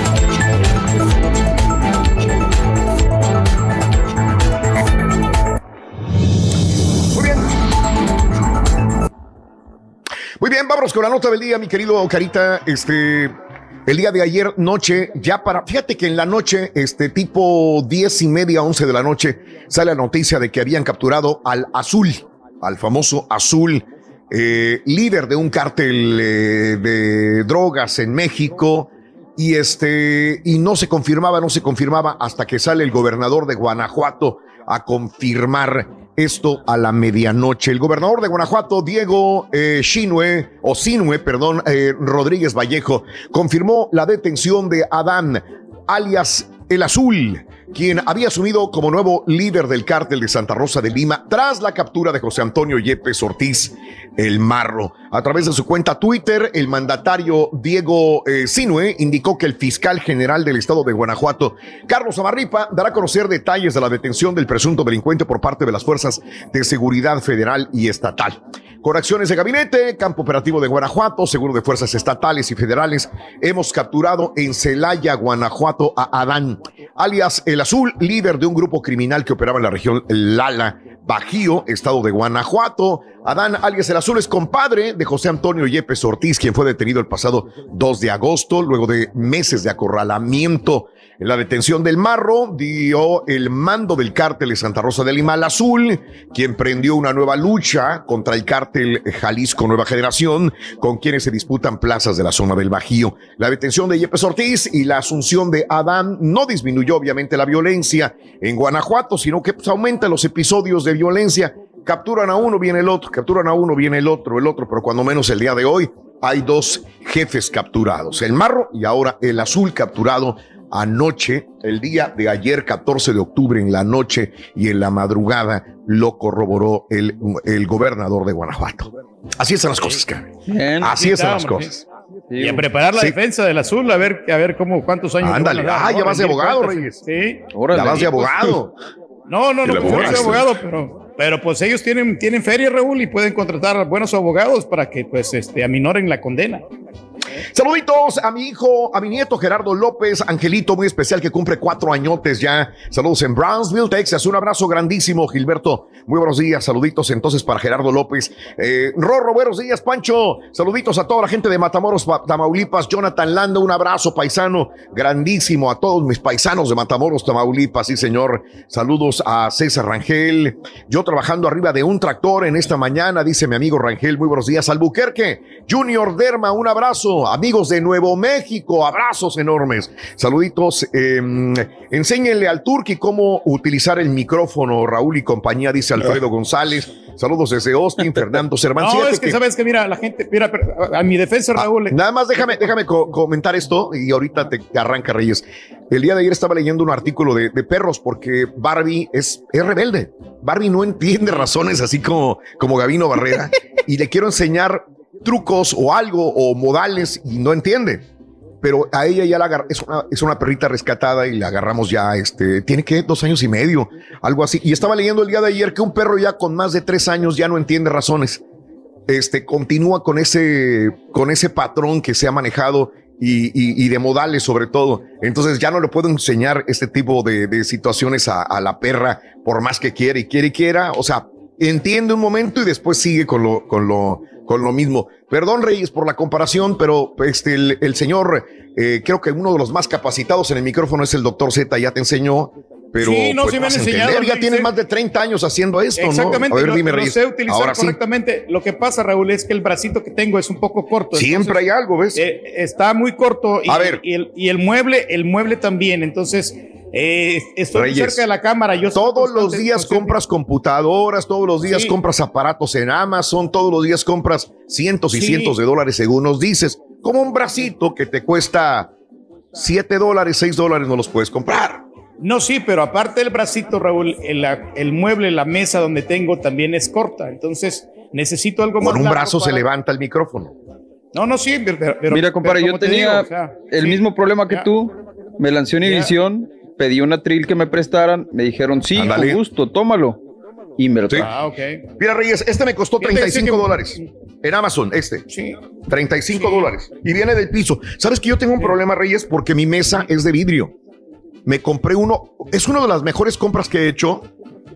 Muy bien, vámonos con la nota del día, mi querido Carita. Este, el día de ayer noche, ya para, fíjate que en la noche, este tipo diez y media, once de la noche, sale la noticia de que habían capturado al Azul, al famoso Azul, eh, líder de un cártel eh, de drogas en México. Y este, y no se confirmaba, no se confirmaba hasta que sale el gobernador de Guanajuato a confirmar esto a la medianoche. El gobernador de Guanajuato, Diego eh, Shinue, o Sinue, perdón, eh, Rodríguez Vallejo, confirmó la detención de Adán, alias El Azul, quien había asumido como nuevo líder del cártel de Santa Rosa de Lima tras la captura de José Antonio Yepes Ortiz, el Marro. A través de su cuenta Twitter, el mandatario Diego eh, Sinue indicó que el fiscal general del estado de Guanajuato, Carlos Amarripa, dará a conocer detalles de la detención del presunto delincuente por parte de las fuerzas de seguridad federal y estatal. Con acciones de gabinete, campo operativo de Guanajuato, seguro de fuerzas estatales y federales, hemos capturado en Celaya, Guanajuato, a Adán, alias El Azul, líder de un grupo criminal que operaba en la región Lala, Bajío, estado de Guanajuato. Adán, alias El Azul, es compadre de José Antonio Yepes Ortiz, quien fue detenido el pasado 2 de agosto, luego de meses de acorralamiento. En la detención del Marro dio el mando del cártel de Santa Rosa de Lima al Azul, quien prendió una nueva lucha contra el cártel Jalisco Nueva Generación, con quienes se disputan plazas de la zona del Bajío. La detención de Yepes Ortiz y la asunción de Adán no disminuyó obviamente la violencia en Guanajuato, sino que pues, aumenta los episodios de violencia. Capturan a uno, viene el otro, capturan a uno, viene el otro, el otro, pero cuando menos el día de hoy hay dos jefes capturados, el Marro y ahora el Azul capturado anoche, el día de ayer, 14 de octubre, en la noche y en la madrugada, lo corroboró el, el gobernador de Guanajuato. Así están las cosas, Karen. Así están las cosas. Y a preparar la Sí. defensa del azul, a ver, a ver cómo, cuántos años. Ándale. Ah, ya vas de abogado. Reyes. Sí. Ya vas de abogado. No, no, no, pues yo no soy abogado, pero, pero pues ellos tienen, tienen feria, Raúl, y pueden contratar a buenos abogados para que pues este aminoren la condena. Saluditos a mi hijo, a mi nieto Gerardo López, Angelito, muy especial que cumple cuatro añotes ya. Saludos en Brownsville, Texas. Un abrazo grandísimo, Gilberto. Muy buenos días. Saluditos entonces para Gerardo López. Eh, Rorro, buenos días, Pancho. Saluditos a toda la gente de Matamoros, Pa- Tamaulipas. Jonathan Landa, un abrazo, paisano. Grandísimo a todos mis paisanos de Matamoros, Tamaulipas. Sí, señor. Saludos a César Rangel. Yo trabajando arriba de un tractor en esta mañana, dice mi amigo Rangel. Muy buenos días, Albuquerque. Junior Derma, un abrazo. Amigos de Nuevo México, abrazos enormes. Saluditos. eh, enséñenle al Turqui cómo utilizar el micrófono, Raúl y compañía, dice Alfredo González. Saludos desde Austin, Fernando Cervantes. No, es que, sabes que mira, la gente, mira, a, a mi defensa, Raúl. Ah, Nada más déjame, déjame co- comentar esto y ahorita te arranca Reyes. El día de ayer estaba leyendo un artículo de, de perros porque Barbie es, es rebelde. Barbie no entiende razones así como, como Gavino Barrera y le quiero enseñar trucos o algo o modales y no entiende. pero a ella ya la es una, es una perrita rescatada y la agarramos ya, este, tiene que dos años y medio, algo así. Y estaba leyendo el día de ayer que un perro ya con más de tres años ya no entiende razones. Este, continúa con ese, con ese patrón que se ha manejado y, y- de modales sobre todo. Entonces ya no le puedo enseñar este tipo de, situaciones a, a la perra por más que quiera y quiere y quiera. O sea, entiende un momento y después sigue con lo, con lo, con lo mismo. Perdón, Reyes, por la comparación, pero este, el, el señor, eh, creo que uno de los más capacitados en el micrófono es el doctor Z, ya te enseñó. Pero Sí, no, pues, sí me han enseñado, entender, ya tienes más de 30 años haciendo esto, Exactamente, ¿no? A ver, lo, dime, lo sé utilizar Ahora sí. correctamente. Lo que pasa, Raúl, es que el bracito que tengo es un poco corto. Siempre hay algo, ¿ves? eh, está muy corto y, A ver. y el, y el mueble, el mueble también. Entonces, eh, estoy Reyes, cerca de la cámara. Yo Todos los días compras computadoras, todos los días Sí. compras aparatos en Amazon, todos los días compras cientos y Sí. cientos de dólares según nos dices. Como un bracito que te cuesta 7 dólares, 6 dólares no los puedes comprar. No, sí, pero aparte del bracito, Raúl, el, mueble, la mesa donde tengo también es corta. Entonces, necesito algo más. Con un largo brazo se levanta el micrófono. No, no, sí, pero. pero- Mira, compadre, pero yo te tenía digo, o sea, el sí, mismo problema que ya. tú. Me lancé Univisión, pedí una trill que me prestaran, me dijeron, sí, con gusto, tómalo. Y me lo trajo. Ah, ok. Mira, Reyes, este me costó Fíjate, 35 sí que- dólares. En Amazon, este. Sí. 35 dólares. Y viene del piso. ¿Sabes que yo tengo un problema, Reyes? Porque mi mesa es de vidrio. Me compré uno. Es una de las mejores compras que he hecho.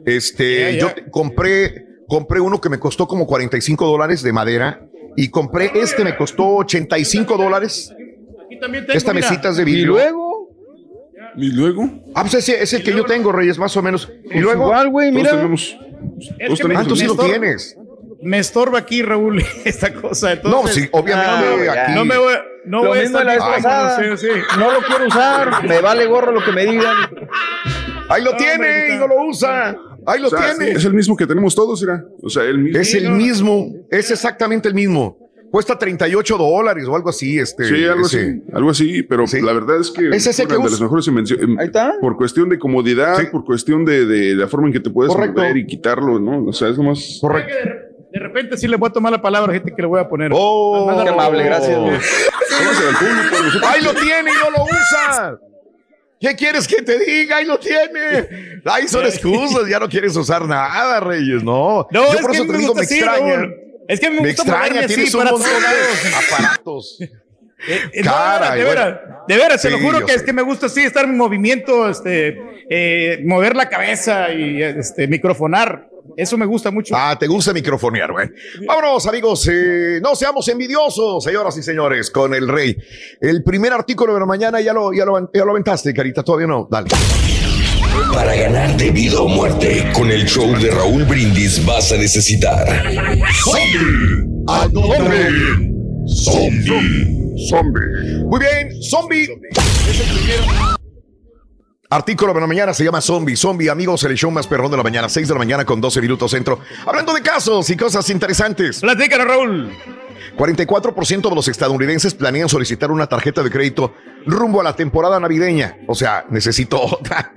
Este, yo compré, compré uno que me costó como 45 dólares de madera. Y compré este, me costó 85 dólares. Aquí también tengo, Esta mesita es de Y vidrio. luego, Y luego, Ah, pues ese es el que yo tengo, Reyes, más o menos. Y pues luego. igual, güey, todos mira. tenemos. Todos Ah, tú sí lo tienes. Me estorba aquí, Raúl, esta cosa. No, Entonces, sí, obviamente no, aquí. no me voy, no Lo voy a estar la vez sí. No lo quiero usar, me vale gorro lo que me digan. Ahí lo No, tiene y no lo usa. Ahí lo O sea, tiene. es el mismo que tenemos todos, ¿era? O sea, el mismo. Es el mismo, es exactamente el mismo. Cuesta 38 dólares o algo así. Este, Sí, algo ese. así, algo así, pero Sí. la verdad es que Ese es una que de las mejores invenciones. Ahí está. Por cuestión de comodidad, Sí. por cuestión de, de la forma en que te puedes Correcto. mover y quitarlo, ¿no? O sea, es lo más. Correcto. De repente sí le voy a tomar la palabra a gente que le voy a poner. Oh, Qué amable, gracias, Ahí lo tiene y no lo usa. ¿Qué quieres que te diga? Ahí lo tiene. Ahí son excusas, ya no quieres usar nada, Reyes. No, No, Yo es por que eso me te digo, me así, extraña. Raúl. Es que me, Me gusta extraña, tienes así un para montón de aparatos. Eh, eh, no, de bueno. veras, de veras, Sí, lo juro que sé. es que me gusta así estar en movimiento, este, eh, mover la cabeza y este, microfonar. Eso me gusta mucho. Ah, te gusta microfonear, güey. Vámonos, amigos. eh, no seamos envidiosos, señoras y señores, con el rey. El primer artículo de la mañana ya lo, ya lo, ya lo aventaste, Carita. Todavía no. Dale. Para ganar de vida o muerte, con el show de Raúl Brindis vas a necesitar Zombie. ¿A dónde? Zombie. Zombie. Muy bien, zombie. Es el primer artículo de la mañana, se llama Zombie. Zombie, amigos, el show más perrón de la mañana, 6 de la mañana con 12 minutos centro. Hablando de casos y cosas interesantes. Platícanos, Raúl. 44% de los estadounidenses planean solicitar una tarjeta de crédito rumbo a la temporada navideña. O sea, necesito otra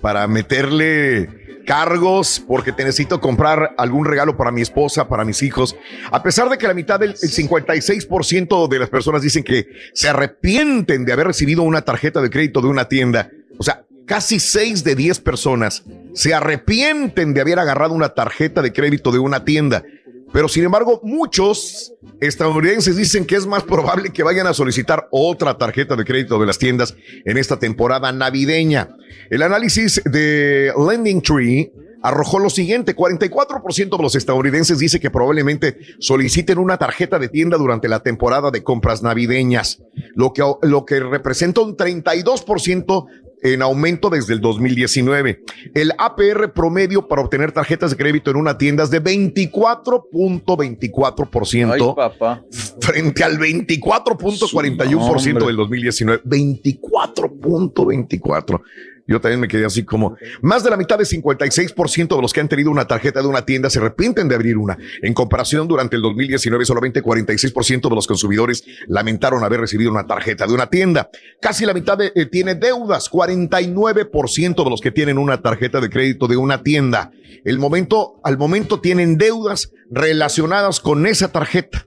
para meterle cargos porque te necesito comprar algún regalo para mi esposa, para mis hijos. A pesar de que la mitad del el 56% de las personas dicen que se arrepienten de haber recibido una tarjeta de crédito de una tienda. O sea, casi 6 de 10 personas se arrepienten de haber agarrado una tarjeta de crédito de una tienda. Pero sin embargo, muchos estadounidenses dicen que es más probable que vayan a solicitar otra tarjeta de crédito de las tiendas en esta temporada navideña. El análisis de Lending Tree arrojó lo siguiente, 44% de los estadounidenses dice que probablemente soliciten una tarjeta de tienda durante la temporada de compras navideñas, lo que, lo que representa un 32% en aumento desde el 2019. El APR promedio para obtener tarjetas de crédito en una tienda es de 24.24% Ay, papá. frente al 24.41% Hombre. del 2019. 24.24. Yo también me quedé así como más de la mitad de 56% de los que han tenido una tarjeta de una tienda se arrepienten de abrir una. En comparación, durante el 2019 solamente 46% de los consumidores lamentaron haber recibido una tarjeta de una tienda. Casi la mitad de- eh, tiene deudas, 49% de los que tienen una tarjeta de crédito de una tienda. El momento, al momento tienen deudas relacionadas con esa tarjeta.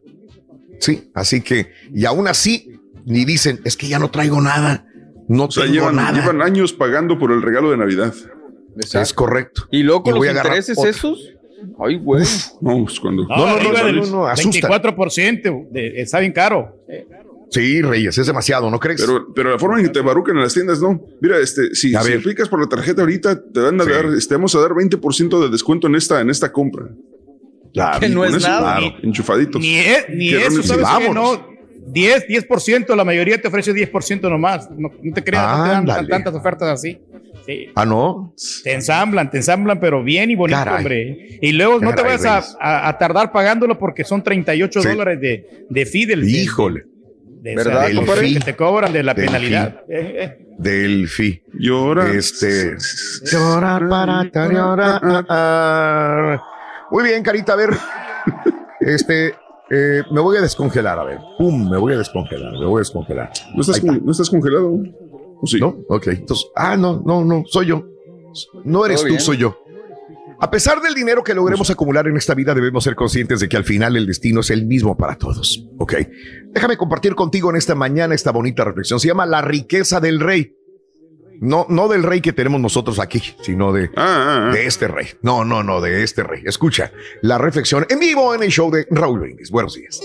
Sí, así que, y aún así, ni dicen, es que ya no traigo nada. No O sea, tengo llevan, nada. llevan años pagando por el regalo de Navidad. Es correcto. Y luego con los intereses esos. Ay, güey. No, pues cuando. No, no, no, asusta. 24%. de- está bien caro. Sí, Reyes, es demasiado, ¿no crees? Pero, pero la forma en que te barucan en las tiendas, no. Mira, este, si, A si ver. aplicas por la tarjeta ahorita, te van a Sí. dar, este, vamos a dar 20% de descuento en esta, en esta compra. Claro. Que no es eso, nada. claro, enchufaditos. Ni, e- ni eso, ¿sabes qué? vámonos. No, 10, 10%, la mayoría te ofrece 10% nomás. No, no te creas, no te dan tantas ofertas así. Sí. Ah, no. Te ensamblan, te ensamblan, pero bien y bonito, Caray. hombre. Y luego no te vayas a, Reyes. a- a tardar pagándolo porque son 38 Sí. dólares de, de fee del. Híjole, de- ¿Verdad, de- compadre? que te cobran de la Del penalidad. Eh, eh. del FI. Llora. Este. Llorar para llorar. Muy bien, Carita, a ver. Este. Eh, me voy a descongelar, a ver. Pum, me voy a descongelar, me voy a descongelar. ¿No estás, con- ¿No estás congelado? ¿O sí? ¿No? Ok. Entonces, ah, no, no, no, soy yo. No eres tú, bien. soy yo. A pesar del dinero que logremos acumular en esta vida, debemos ser conscientes de que al final el destino es el mismo para todos. Ok. Déjame compartir contigo en esta mañana esta bonita reflexión. Se llama La riqueza del rey. No, no del rey que tenemos nosotros aquí, sino de, Ah, ah, ah. de este rey. No, no, no, de este rey. Escucha la reflexión en vivo en el show de Raúl Brindis. Buenos días.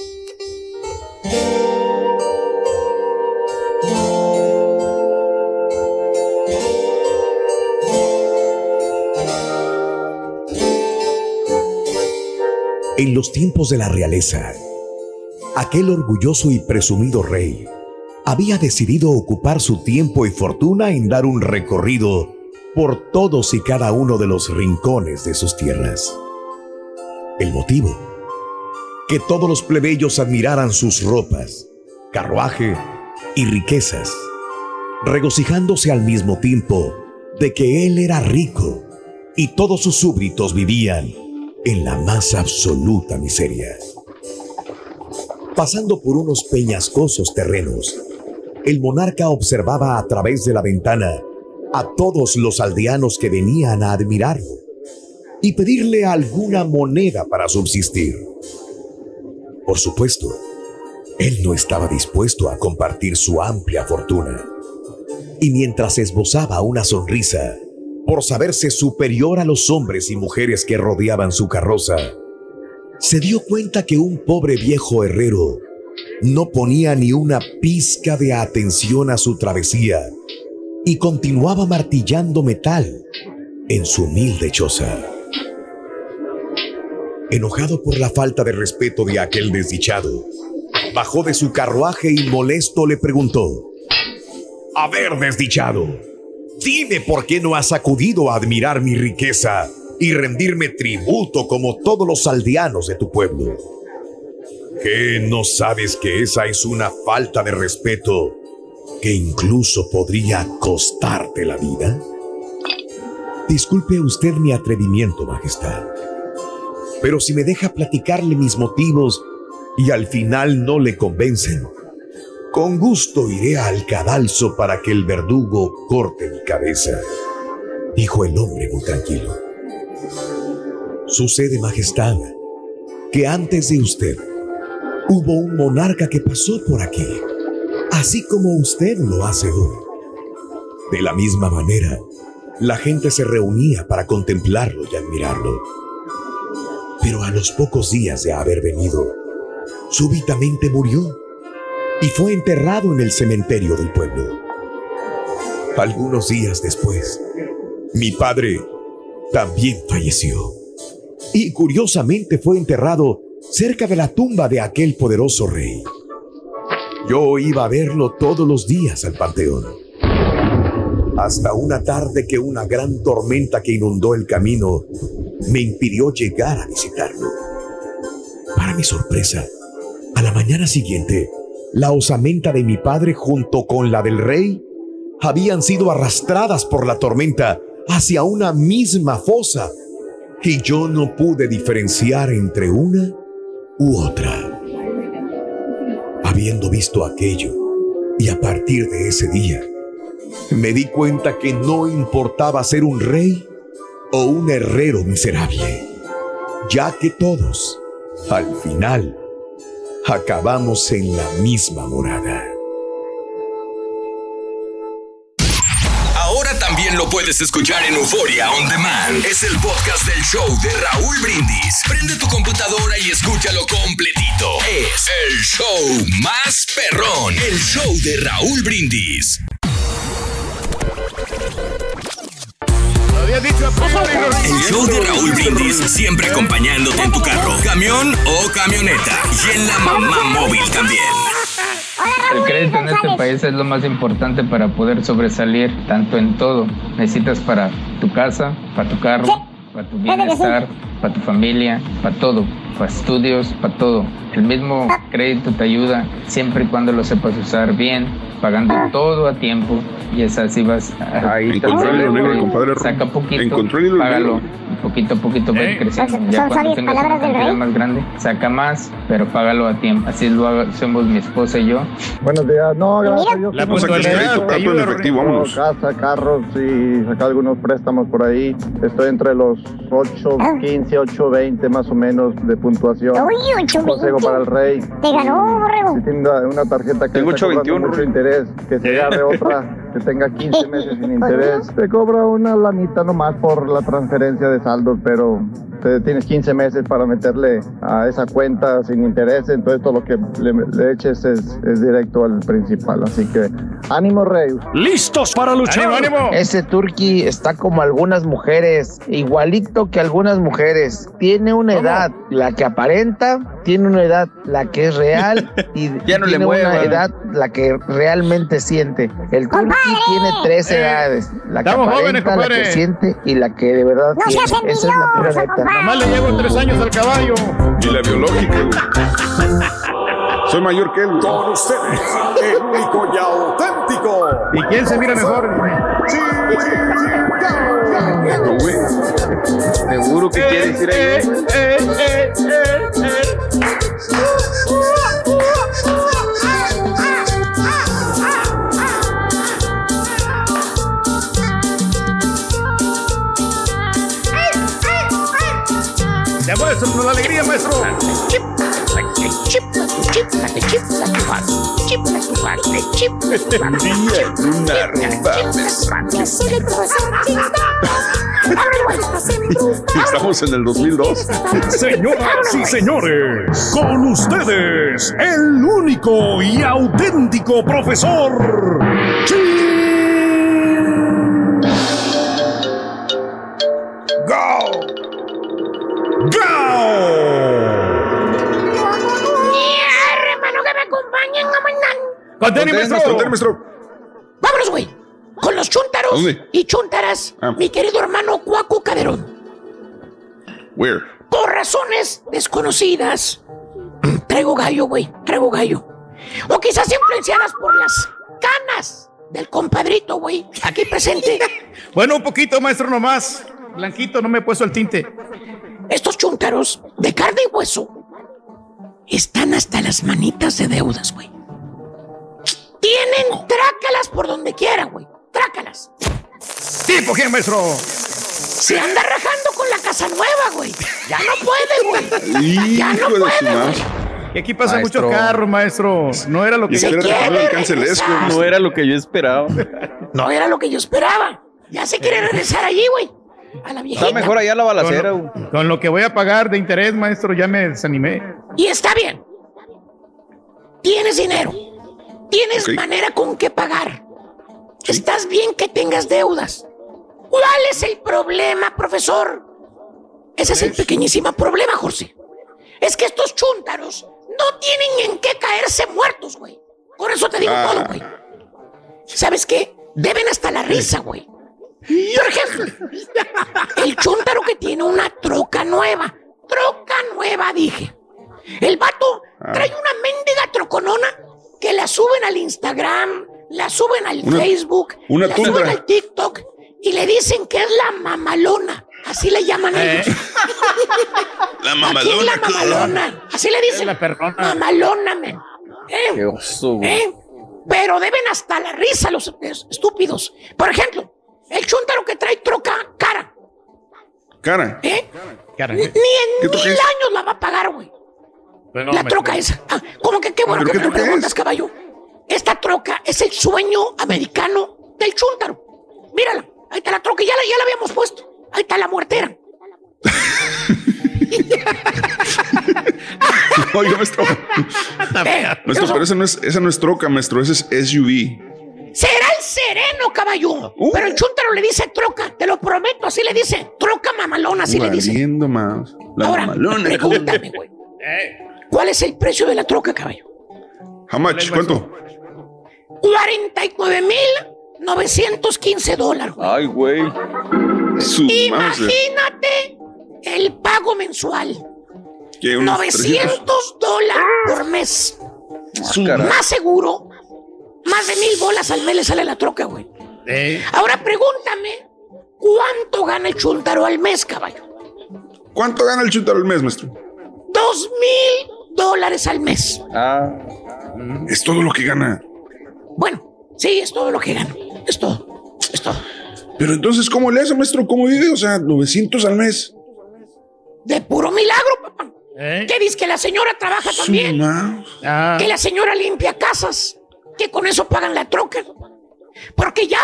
En los tiempos de la realeza, aquel orgulloso y presumido rey había decidido ocupar su tiempo y fortuna en dar un recorrido por todos y cada uno de los rincones de sus tierras. El motivo, que todos los plebeyos admiraran sus ropas, carruaje y riquezas, regocijándose al mismo tiempo de que él era rico y todos sus súbditos vivían en la más absoluta miseria. Pasando por unos peñascosos terrenos, el monarca observaba a través de la ventana a todos los aldeanos que venían a admirarlo y pedirle alguna moneda para subsistir. Por supuesto, él no estaba dispuesto a compartir su amplia fortuna. Y mientras esbozaba una sonrisa, por saberse superior a los hombres y mujeres que rodeaban su carroza, se dio cuenta que un pobre viejo herrero no ponía ni una pizca de atención a su travesía y continuaba martillando metal en su humilde choza. Enojado por la falta de respeto de aquel desdichado, bajó de su carruaje y molesto le preguntó, A ver, desdichado, dime por qué no has acudido a admirar mi riqueza y rendirme tributo como todos los aldeanos de tu pueblo. ¿Qué no sabes que esa es una falta de respeto que incluso podría costarte la vida? Disculpe usted mi atrevimiento, Majestad. Pero si me deja platicarle mis motivos y al final no le convencen, con gusto iré al cadalso para que el verdugo corte mi cabeza, dijo el hombre muy tranquilo. Sucede, Majestad, que antes de usted hubo un monarca que pasó por aquí, así como usted lo hace hoy. De la misma manera, la gente se reunía para contemplarlo y admirarlo. Pero a los pocos días de haber venido, súbitamente murió y fue enterrado en el cementerio del pueblo. Algunos días después, mi padre también falleció. Y curiosamente fue enterrado cerca de la tumba de aquel poderoso rey. Yo iba a verlo todos los días al panteón. Hasta una tarde que una gran tormenta que inundó el camino me impidió llegar a visitarlo. Para mi sorpresa, a la mañana siguiente, la osamenta de mi padre junto con la del rey habían sido arrastradas por la tormenta hacia una misma fosa y yo no pude diferenciar entre una u otra. Habiendo visto aquello y a partir de ese día, me di cuenta que no importaba ser un rey o un herrero miserable, ya que todos, al final, acabamos en la misma morada. Puedes escuchar en Euforia On Demand. Es el podcast del show de Raúl Brindis. Prende tu computadora y escúchalo completito. Es el show más perrón. El show de Raúl Brindis. El show de Raúl Brindis, siempre acompañándote en tu carro, camión o camioneta. Y en la mamá móvil también. El crédito en este país es lo más importante para poder sobresalir tanto en todo. Necesitas para tu casa, para tu carro, para tu bienestar, para tu familia, para todo, para estudios, para todo. El mismo crédito te ayuda siempre y cuando lo sepas usar bien, pagando todo a tiempo y es así vas a Encontró el hilo negro, compadre. saca poquito, Encontró el hilo págalo, poquito a poquito va ir creciendo. Son- Ya cuando tengas una palabras del cantidad rey. más grande, saca más, pero págalo a tiempo. Así lo hacemos mi esposa y yo. Buenos días. No, gracias. Dios. La puntualidad ayuda, en efectivo, vámonos. Casa, carros y sacar algunos préstamos por ahí. Estoy entre los 8, 15, 8, 20 más o menos de puntuación. Uy, 8, Un consejo 20. para el rey. Te ganó, borrego. Si tiene una, tarjeta que Tengo está cobrando 8.21, mucho interés, que se agarre otra que tenga 15 meses sin interés. Te cobra una lanita nomás por la transferencia de saldos, pero te- tienes 15 meses para meterle a esa cuenta sin interés, entonces todo lo que le, le eches es, es directo al principal. Así que ánimo, rey. ¡Listos para luchar! Ese turqui está como algunas mujeres, igualito que algunas mujeres. Tiene una edad, la que aparenta, tiene una edad, la que es real, y Ya no le tiene mueva. una edad, la que realmente siente. El turqui tiene tres Eh, edades, la que estamos jóvenes, aparenta, la compadre. que siente y la que de verdad No tiene. seas Esa es la pura neta. Nomás le llevo tres años al caballo. Y la biológica. Soy mayor que él. güey. Con ustedes, el único y auténtico. ¿Y quién se mira mejor? No, güey. Seguro que quiere decir ahí. Demuéstranos la alegría, maestro. Estamos en el 2002. Señoras y señores, con ustedes, el único y auténtico profesor. ¡Go! hermano, maestro. Maestro. Vámonos, güey. Con los chúntaros ¿Dónde? y chúntaras, Ah. mi querido hermano Cuaco Caderón. Where? Por razones desconocidas, traigo gallo, güey. Traigo gallo. O quizás influenciadas por las canas del compadrito, güey. Aquí presente. Bueno, un poquito, maestro, nomás. Blanquito, no me he puesto el tinte. Estos chúntaros de carne y hueso están hasta las manitas de deudas, güey. Tienen trácalas por donde quiera, güey. Trácalas. ¿Tipo quién, maestro? Se anda rajando con la casa nueva, güey. Ya no puede, güey. Ya no Hijo de su puede, madre. güey. Y aquí pasa Maestro. mucho carro, maestro. No era lo que yo que no era lo que yo esperaba. No era lo que yo esperaba. Ya se quiere regresar allí, güey. A la viejita. Está mejor allá la balacera. güey. Con, con lo que voy a pagar de interés, maestro, ya me desanimé. Y está bien. Tienes dinero. Tienes manera con qué pagar. Estás bien que tengas deudas. ¿Cuál es el problema, profesor? Ese es el pequeñísimo problema, Jorge. Es que estos chúntaros no tienen en qué caerse muertos, güey. Por eso te digo Ah. todo, güey. ¿Sabes qué? Deben hasta la risa, güey. Por ejemplo, el chúntaro que tiene una troca nueva. Troca nueva, dije. El vato Ah. trae una mendiga troconona que la suben al Instagram, la suben al Una- Facebook, una la tundra. suben al TikTok y le dicen que es la mamalona. Así le llaman Eh. ellos. La Aquí es mamalona. la mamalona. Así le dicen. La perrona. Mamalona, men. Qué Eh, oso, güey. eh, Pero deben hasta la risa los es- estúpidos. Por ejemplo, el chúntaro que trae troca cara. Cara. ¿Eh? Caray. Ni en ¿Qué mil años la va a pagar, güey. Pues no, la troca esa. Ah, ¿Cómo que qué bueno ¿Pero que qué me preguntas, es? caballo? Esta troca es el sueño americano del chúntaro. Mírala, Ahí está la troca, ya la, ya la habíamos puesto. Ahí está la muertera. Oiga, maestro. Eh, Maestro, pero esa no, es, esa no es troca, maestro. Ese es SUV. Será el sereno, caballo. Pero el chúntaro le dice troca, te lo prometo, así le dice. Troca mamalona, así le dice. Más. La Ahora, mamalona. pregúntame, güey. ¿Cuál es el precio de la troca, caballo? How much? ¿Cuánto? 49.915 dólares. güey. Ay, güey. Imagínate el pago mensual. ¿Qué, unos 900 dólares por mes. Caray. Más seguro, más de mil bolas al mes le sale la troca, güey. Ahora pregúntame, ¿cuánto gana el chuntaro al mes, caballo? ¿Cuánto gana el chúntaro al mes, maestro? Dos mil dólares al mes. Ah. Es todo lo que gana. Bueno, sí, es todo lo que gano. Es todo. Es todo. Pero entonces, ¿cómo le hace, maestro? ¿Cómo vive? O sea, 900 al mes. De puro milagro, papá. ¿Qué dices que la señora trabaja también? Suma. Que la señora limpia casas. Que con eso pagan la troca. Porque ya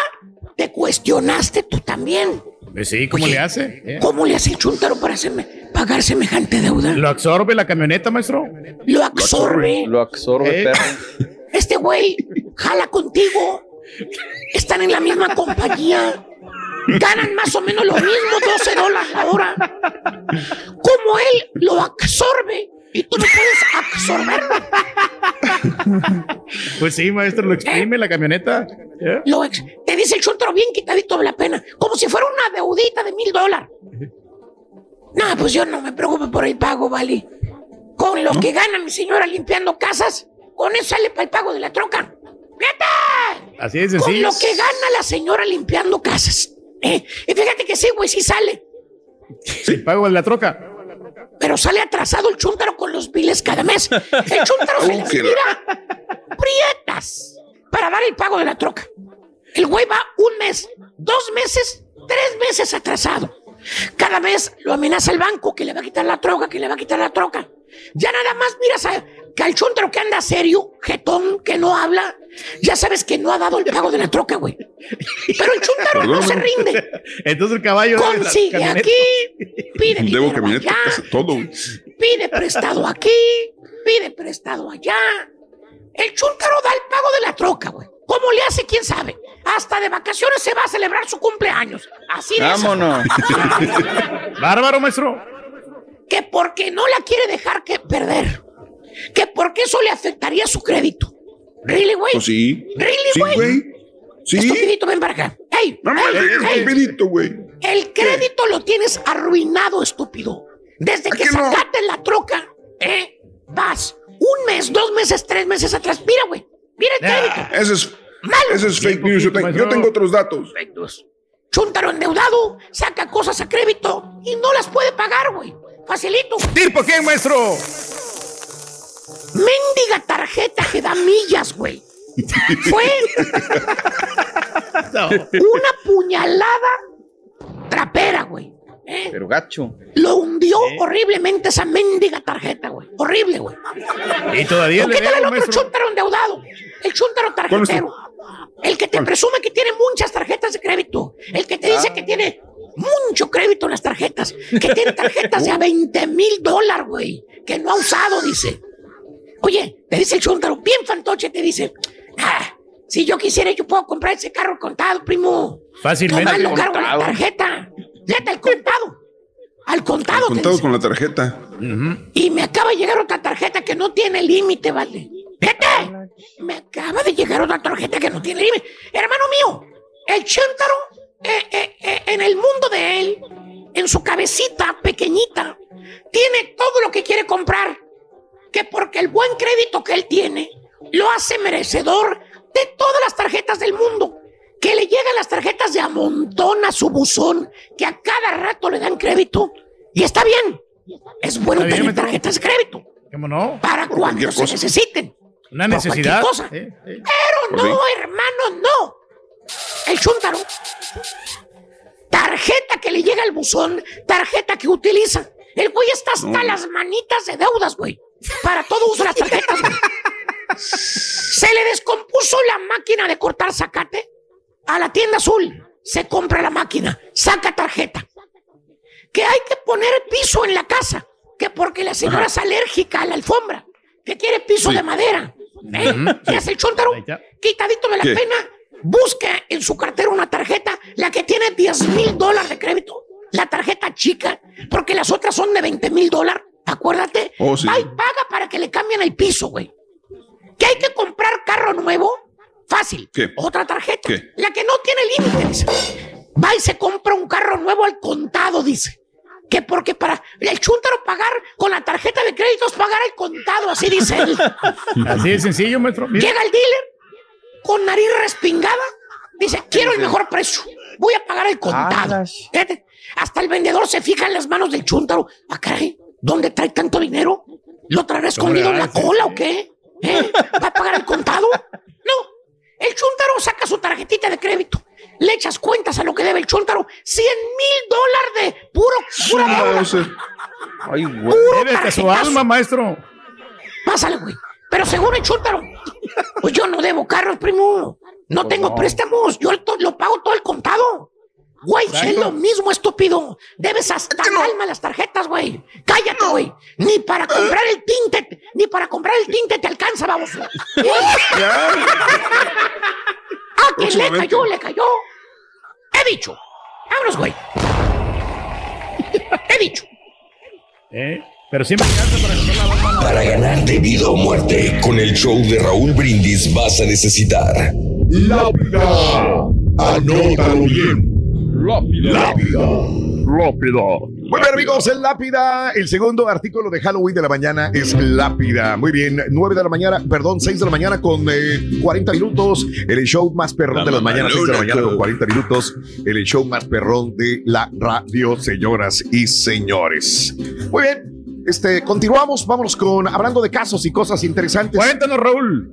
te cuestionaste tú también. Pues sí, ¿cómo Oye, le hace? Eh. ¿Cómo le hace el chuntaro para hacerme, pagar semejante deuda? ¿Lo absorbe la camioneta, maestro? Lo absorbe. Lo absorbe, Eh. perro. Este güey jala contigo. Están en la misma compañía. Ganan más o menos lo mismo, 12 dólares la hora. Como él lo absorbe y tú no puedes absorberlo. Pues sí, maestro, lo exprime la camioneta. ¿Eh? Lo ex- te dice el chuntaro bien quitadito de la pena, como si fuera una deudita de mil dólares. No, pues yo no me preocupo por el pago, vale. Con lo que gana mi señora limpiando casas, con eso sale para el pago de la troca. ¡Fíjate! Así de Con lo que gana la señora limpiando casas. Eh, y fíjate que sí, güey, sí sale. El pago de la troca. Pero sale atrasado el chúntaro con los biles cada mes. El chúntaro se le qué tira prietas para dar el pago de la troca. El güey va un mes, dos meses, tres meses atrasado. Cada mes lo amenaza el banco que le va a quitar la troca, que le va a quitar la troca. Ya nada más miras a, que al chúntaro que anda serio, jetón, que no habla, ya sabes que no ha dado el pago de la troca, güey. Pero el chúntaro no se rinde. Entonces el caballo. Consigue aquí, pide Debo allá, todo. pide prestado aquí, pide prestado allá. El chúntaro da el pago de la troca, güey. ¿Cómo le hace? ¿Quién sabe? Hasta de vacaciones se va a celebrar su cumpleaños. Así de. Vámonos. Bárbaro, maestro. Que porque no la quiere dejar que perder. Que porque eso le afectaría su crédito. ¿Really, güey? Pues sí. ¿Really, Sí, güey? Sí. Estupidito, ven para acá. ¡Ey! No me ey, digas, ey! estupidito, güey. El crédito lo tienes arruinado, estúpido. Desde que que no? sacaste la troca, ¿eh? Vas un mes, dos meses, tres meses atrás. Mira, güey. Mira el crédito. Ese es, Malo. ese es fake news. Yo, te- yo tengo otros datos. Chúntaro endeudado, saca cosas a crédito y no las puede pagar, güey. Facilito. ¿Tipo quién, maestro? Mendiga tarjeta que da millas, güey. Fue una puñalada trapera, güey. ¿eh? Pero gacho. Lo hundió horriblemente esa mendiga tarjeta, güey. Horrible, güey. Y todavía ¿Por le qué tal el otro chúntaro endeudado? El chúntaro tarjetero. El que te presume que tiene muchas tarjetas de crédito. El que te dice Ah. que tiene mucho crédito en las tarjetas. Que tiene tarjetas de a 20 mil dólares, güey. Que no ha usado, dice. Oye, te dice el chúntaro, bien fantoche, te dice. "Ah, si yo quisiera, yo puedo comprar ese carro contado, primo. Fácilmente. Nomás lo cargo en la tarjeta. Neta, al contado. Al contado, Contado con la tarjeta. Y me acaba de llegar otra tarjeta que no tiene límite, ¿vale? ¡Vete! Me acaba de llegar otra tarjeta que no tiene límite. Hermano mío, el chántaro, eh, eh, eh, en el mundo de él, en su cabecita pequeñita, tiene todo lo que quiere comprar. Que porque el buen crédito que él tiene lo hace merecedor de todas las tarjetas del mundo. Que le llegan las tarjetas de a montón a su buzón, que a cada rato le dan crédito. Y está bien. Es bueno tener tarjetas de crédito ¿Cómo no? para cuando se necesiten. Una necesidad. cosa. Eh, eh. Pero Pues no, hermano, no. El chúntaro. Tarjeta que le llega al buzón, tarjeta que utiliza. El güey está hasta las manitas de deudas, güey. Para todo uso las tarjetas, güey. Se le descompuso la máquina de cortar zacate a la tienda azul. se compra la máquina, saca tarjeta. Que hay que poner piso en la casa, que porque la señora es alérgica a la alfombra, que quiere piso Sí. de madera. ¿Eh? ¿Qué hace el chontaro? Quitadito de la ¿Qué? pena, busca en su cartera una tarjeta, la que tiene 10 mil dólares de crédito, la tarjeta chica, porque las otras son de 20 mil dólares, acuérdate. Oh, sí. Va y paga para que le cambien el piso, güey. ¿Que hay que comprar carro nuevo? Fácil. ¿Qué? Otra tarjeta. ¿Qué? La que no tiene límite, dice. Va y se compra un carro nuevo al contado, dice. Que porque para el chúntaro pagar con la tarjeta de crédito es pagar al contado, así dice él. Así de sencillo, maestro. Mira. Llega el dealer con nariz respingada, dice, quiero el mejor precio, voy a pagar el contado. Fíjate, hasta el vendedor se fija en las manos del chúntaro. Ah, caray, ¿dónde trae tanto dinero? ¿Lo traerá escondido en la cola o qué? ¿Eh? ¿Va a pagar el contado? No. El chúntaro saca su tarjetita de crédito. Le echas cuentas a lo que debe el chúntaro. 100 mil dólares de puro, pura deuda. No sé. Ay, güey. Su alma, maestro. Pásale, güey. Pero según el chúntaro, pues yo no debo carros, primo. No tengo préstamos. Yo lo pago todo el contado. Güey, es lo mismo, estúpido. Debes hasta el alma las tarjetas, güey. Cállate, güey. Ni para comprar el tinte, ni para comprar el tinte te alcanza, vamos. Ah, que le cayó, le cayó. He dicho. Vámonos, güey. He dicho. ¿Eh? Pero siempre para. Para ganar de vida o muerte, con el show de Raúl Brindis vas a necesitar Lápida. Anótalo bien. Lápida. Muy bien, amigos, en Lápida, el segundo artículo de Halloween de la mañana es Lápida. Muy bien, 9 de la mañana, perdón, 6 de la mañana con eh, 40 minutos. El show más perrón La de las mañanas, 6 de la mañana con co. 40 minutos. El show más perrón de la radio, señoras y señores. Muy bien. Este, continuamos, vámonos con hablando de casos y cosas interesantes. Cuéntanos, Raúl.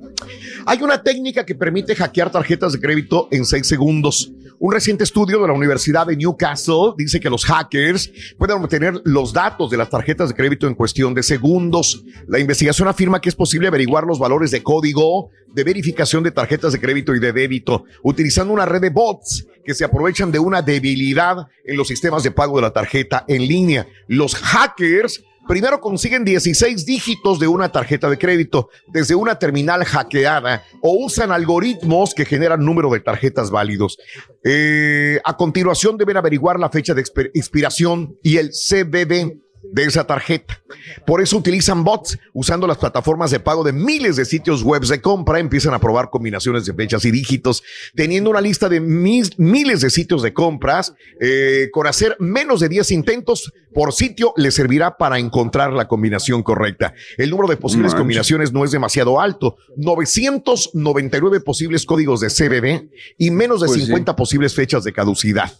Hay una técnica que permite hackear tarjetas de crédito en 6 segundos. Un reciente estudio de la Universidad de Newcastle dice que los hackers pueden obtener los datos de las tarjetas de crédito en cuestión de segundos. La investigación afirma que es posible averiguar los valores de código de verificación de tarjetas de crédito y de débito utilizando una red de bots que se aprovechan de una debilidad en los sistemas de pago de la tarjeta en línea. Los hackers Primero consiguen 16 dígitos de una tarjeta de crédito desde una terminal hackeada o usan algoritmos que generan número de tarjetas válidos. Eh, a continuación deben averiguar la fecha de expi- expiración y el CBB de esa tarjeta. Por eso utilizan bots usando las plataformas de pago de miles de sitios web de compra, empiezan a probar combinaciones de fechas y dígitos, teniendo una lista de mis- miles de sitios de compras, eh, con hacer menos de 10 intentos por sitio les servirá para encontrar la combinación correcta. El número de posibles combinaciones no es demasiado alto, 999 posibles códigos de CBB y menos de Pues sí. 50 posibles fechas de caducidad.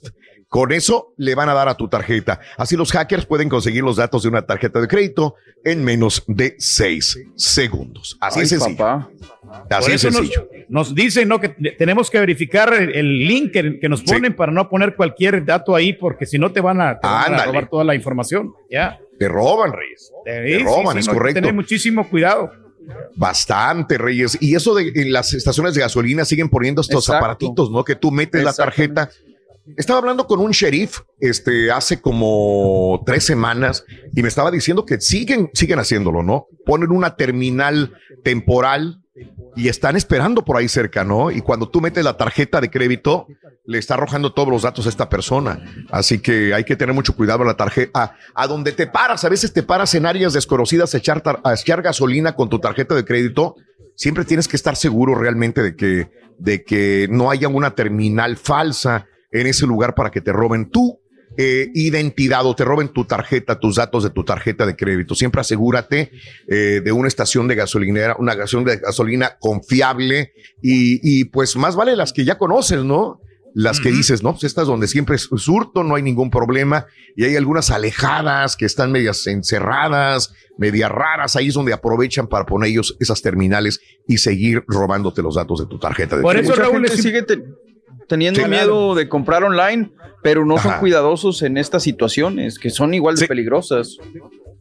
Con eso le van a dar a tu tarjeta. Así los hackers pueden conseguir los datos de una tarjeta de crédito en menos de 6 segundos. Así Ay, es sencillo. papá. Así es eso nos, sencillo. nos dicen ¿no? que te- tenemos que verificar el, link que, que nos ponen para no poner cualquier dato ahí, porque si no te van a, te van a Ándale. robar toda la información. Ya. Te roban, Reyes. Sí, Te sí, roban, sí, es no, correcto. Tener muchísimo cuidado. Bastante, Reyes. Y eso de en las estaciones de gasolina siguen poniendo estos Exacto. aparatitos, ¿no? Que tú metes la tarjeta. Estaba hablando con un sheriff este, hace como tres semanas y me estaba diciendo que siguen, siguen haciéndolo, ¿no? Ponen una terminal temporal y están esperando por ahí cerca, ¿no? Y cuando tú metes la tarjeta de crédito, le está arrojando todos los datos a esta persona. Así que hay que tener mucho cuidado a la tarjeta. A, a donde te paras, a veces te paras en áreas desconocidas a echar, a echar gasolina con tu tarjeta de crédito. Siempre tienes que estar seguro realmente de que, de que no haya una terminal falsa en ese lugar para que te roben tu eh, identidad o te roben tu tarjeta, tus datos de tu tarjeta de crédito. Siempre asegúrate eh, de una estación de gasolinera, una estación de gasolina confiable y, y pues más vale las que ya conoces, ¿no? Las que dices, no, pues estas donde siempre es surto, no hay ningún problema y hay algunas alejadas que están medias encerradas, medias raras, ahí es donde aprovechan para poner ellos esas terminales y seguir robándote los datos de tu tarjeta de Por crédito. eso, Raúl, gente sigue te- teniendo Sí. miedo de comprar online, pero no son cuidadosos en estas situaciones que son igual de Sí. peligrosas.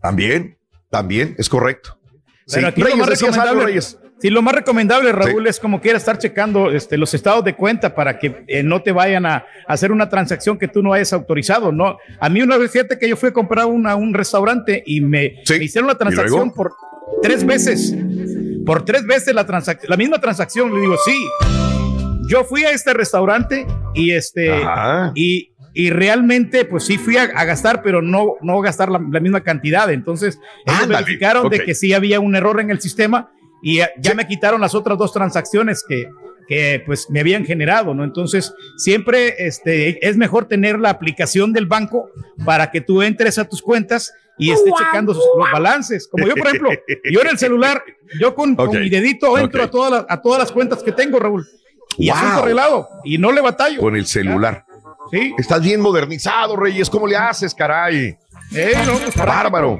También, también, es correcto. Sí. Pero aquí lo Reyes, más decías algo, recomendable, Reyes. Sí, lo más recomendable, Raúl, es como quiera estar checando este, los estados de cuenta para que eh, no te vayan a, hacer una transacción que tú no hayas autorizado. ¿no? A mí una vez, fíjate que yo fui a comprar una, un restaurante y me, me hicieron la transacción por tres veces. Por tres veces la, transacción, la misma transacción. Le digo, sí, yo fui a este restaurante y este, y, y realmente, pues sí fui a, a gastar, pero no, no gastar la, la misma cantidad. Entonces, ellos Ándale, verificaron de ok. que sí había un error en el sistema y ya, ya me quitaron las otras dos transacciones que, que pues me habían generado, ¿no? Entonces, siempre este, es mejor tener la aplicación del banco para que tú entres a tus cuentas y estés checando sus- los balances. Como yo, por ejemplo, yo en el celular, yo con, con Ok, mi dedito entro ok. a, todas las, a todas las cuentas que tengo, Raúl. Y Wow. asunto arreglado. Y no le batallo. Con el celular. Sí. Estás bien modernizado, Reyes. ¿Cómo le haces, caray? Eh, no, pues, Bárbaro.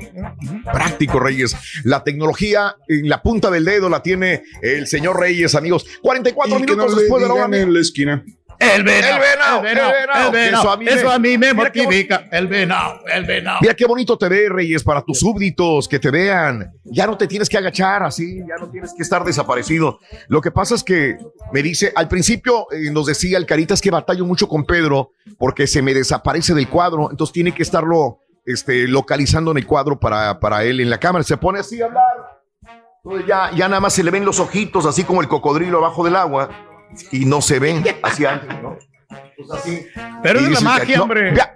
Práctico, Reyes. La tecnología en la punta del dedo la tiene el señor Reyes, amigos. 44 Y que minutos no le después de la hora. en la esquina. El venado, El venado, el venado, el venado, el que venado. eso a mí Eso me- a mí me mortifica. El venado, el venado. Mira qué bonito te ve, Reyes, para tus súbditos, que te vean. Ya no te tienes que agachar así, ya no tienes que estar desaparecido. Lo que pasa es que me dice, al principio eh, nos decía el Caritas que batallo mucho con Pedro porque se me desaparece del cuadro, entonces tiene que estarlo este, localizando en el cuadro para, para él en la cámara. Se pone así a hablar. Entonces ya, ya nada más se le ven los ojitos, así como el cocodrilo abajo del agua, y no se ven así antes, ¿no? Pues así. Pero Y es la magia, no, hombre. vea,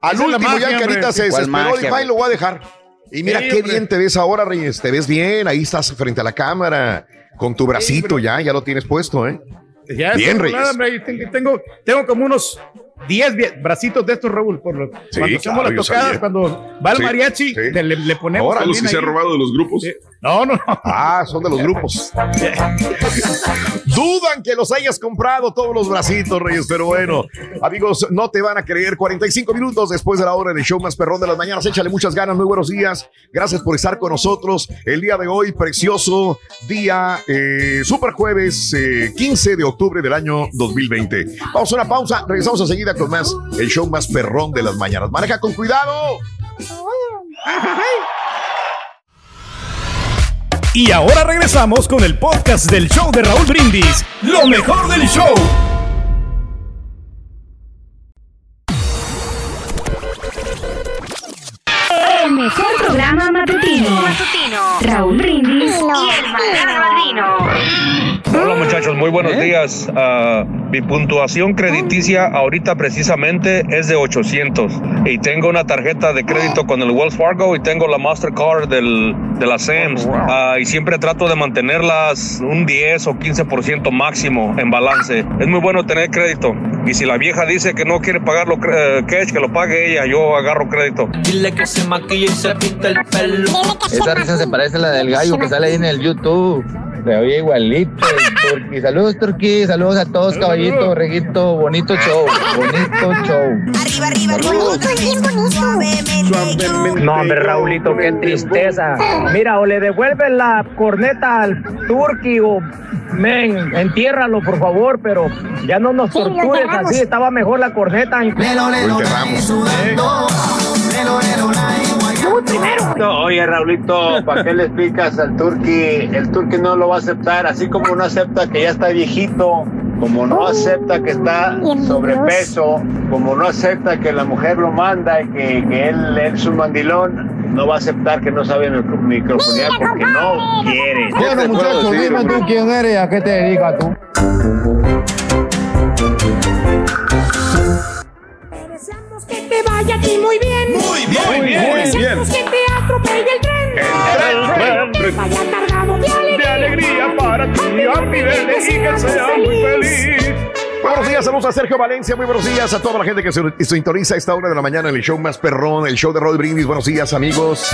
al es último ya magia, el Carita se ¿Cuál desesperó, magia, dijo, "Ay, güey? lo voy a dejar. Y mira Sí, qué hombre. bien te ves ahora, Reyes. Te ves bien, ahí estás frente a la cámara, con tu bracito ya, ya lo tienes puesto, ¿eh? Ya Bien, Reyes. hombre. Tengo, tengo, como unos 10 bie- bracitos de estos, Raúl. Por lo, Sí, cuando hacemos claro, las tocadas, cuando va el Sí, mariachi, sí. le, le ponemos. Ahora, los que se ha robado de los grupos. No, no, no. Ah, son de los grupos. Dudan que los hayas comprado todos los bracitos, Reyes, pero bueno, amigos, no te van a creer. 45 minutos después de la hora del show más perrón de las mañanas. Échale muchas ganas, muy buenos días. Gracias por estar con nosotros el día de hoy, precioso día, eh, super jueves, eh, 15 de octubre del año 2020. Vamos a una pausa, regresamos enseguida con más, el show más perrón de las mañanas. Maneja con cuidado. Y ahora regresamos con el podcast del show de Raúl Brindis. Lo mejor del show. El mejor programa matutino. Raúl Brindis y el muchachos, muy buenos días. Ah, mi puntuación crediticia ahorita precisamente es de 800 y tengo una tarjeta de crédito con el Wells Fargo y tengo la Mastercard del, de la SAMS Ah, y siempre trato de mantenerlas un 10 o 15% máximo en balance. Es muy bueno tener crédito y si la vieja dice que no quiere pagarlo eh, cash, que lo pague ella, yo agarro crédito. Dile que se maquille y se pinta el pelo. Esa risa se parece a la del gallo que sale ahí en el YouTube. Se oye igualito. el Turqui. Saludos, Turqui. Saludos a todos, caballito, reguito. Bonito show. Bonito show. No, hombre, Raulito, qué tristeza. Mira, o le devuelven la corneta al turqui o, men, entiérralo, por favor, pero ya no nos tortures así. Estaba mejor la corneta. No, oye, Raulito, ¿para qué le explicas al turqui? El turqui no lo va a aceptar, así como no acepta que ya está viejito, como no acepta que está sobrepeso, como no acepta que la mujer lo manda y que, que él es un mandilón, no va a aceptar que no sabe micro- microfonear porque no quiere. Bueno, muchachos, dime tú quién eres, a qué te dedicas tú. Vaya a ti muy bien. Muy bien, muy bien, muy Deseamos bien. que te atropelle el tren. El tren, Que vaya cargado de alegría. De alegría para ti, birthday y que sea muy feliz. Buenos días, saludos a Sergio Valencia, muy buenos días a toda la gente que se sintoniza a esta hora de la mañana en el show más perrón, el show de Roy Brindis. Buenos días, amigos.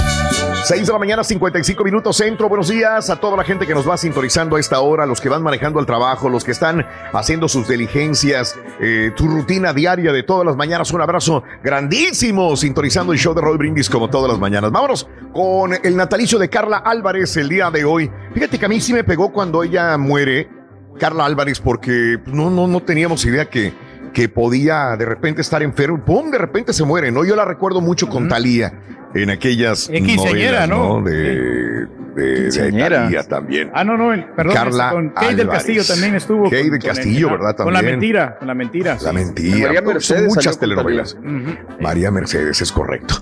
6 de la mañana, 55 minutos centro. Buenos días a toda la gente que nos va sintonizando a esta hora, los que van manejando al trabajo, los que están haciendo sus diligencias, eh, tu rutina diaria de todas las mañanas. Un abrazo grandísimo sintonizando el show de Roy Brindis como todas las mañanas. Vámonos con el natalicio de Carla Álvarez el día de hoy. Fíjate que a mí sí me pegó cuando ella muere. Carla Álvarez porque no, no, no teníamos idea que, que podía de repente estar enfermo. ¡Pum! De repente se muere, ¿no? Yo la recuerdo mucho con Talía en aquellas novelas, ¿no? De, de, de. Thalía también. Ah, no, no, el- perdón, Carla con Kate del Álvarez. Castillo también estuvo. Kate con- del con el Castillo. ¿verdad? Con la También. mentira, con la mentira. La sí. mentira. María Son Mercedes muchas salió con telenovelas. María Mercedes, es correcto.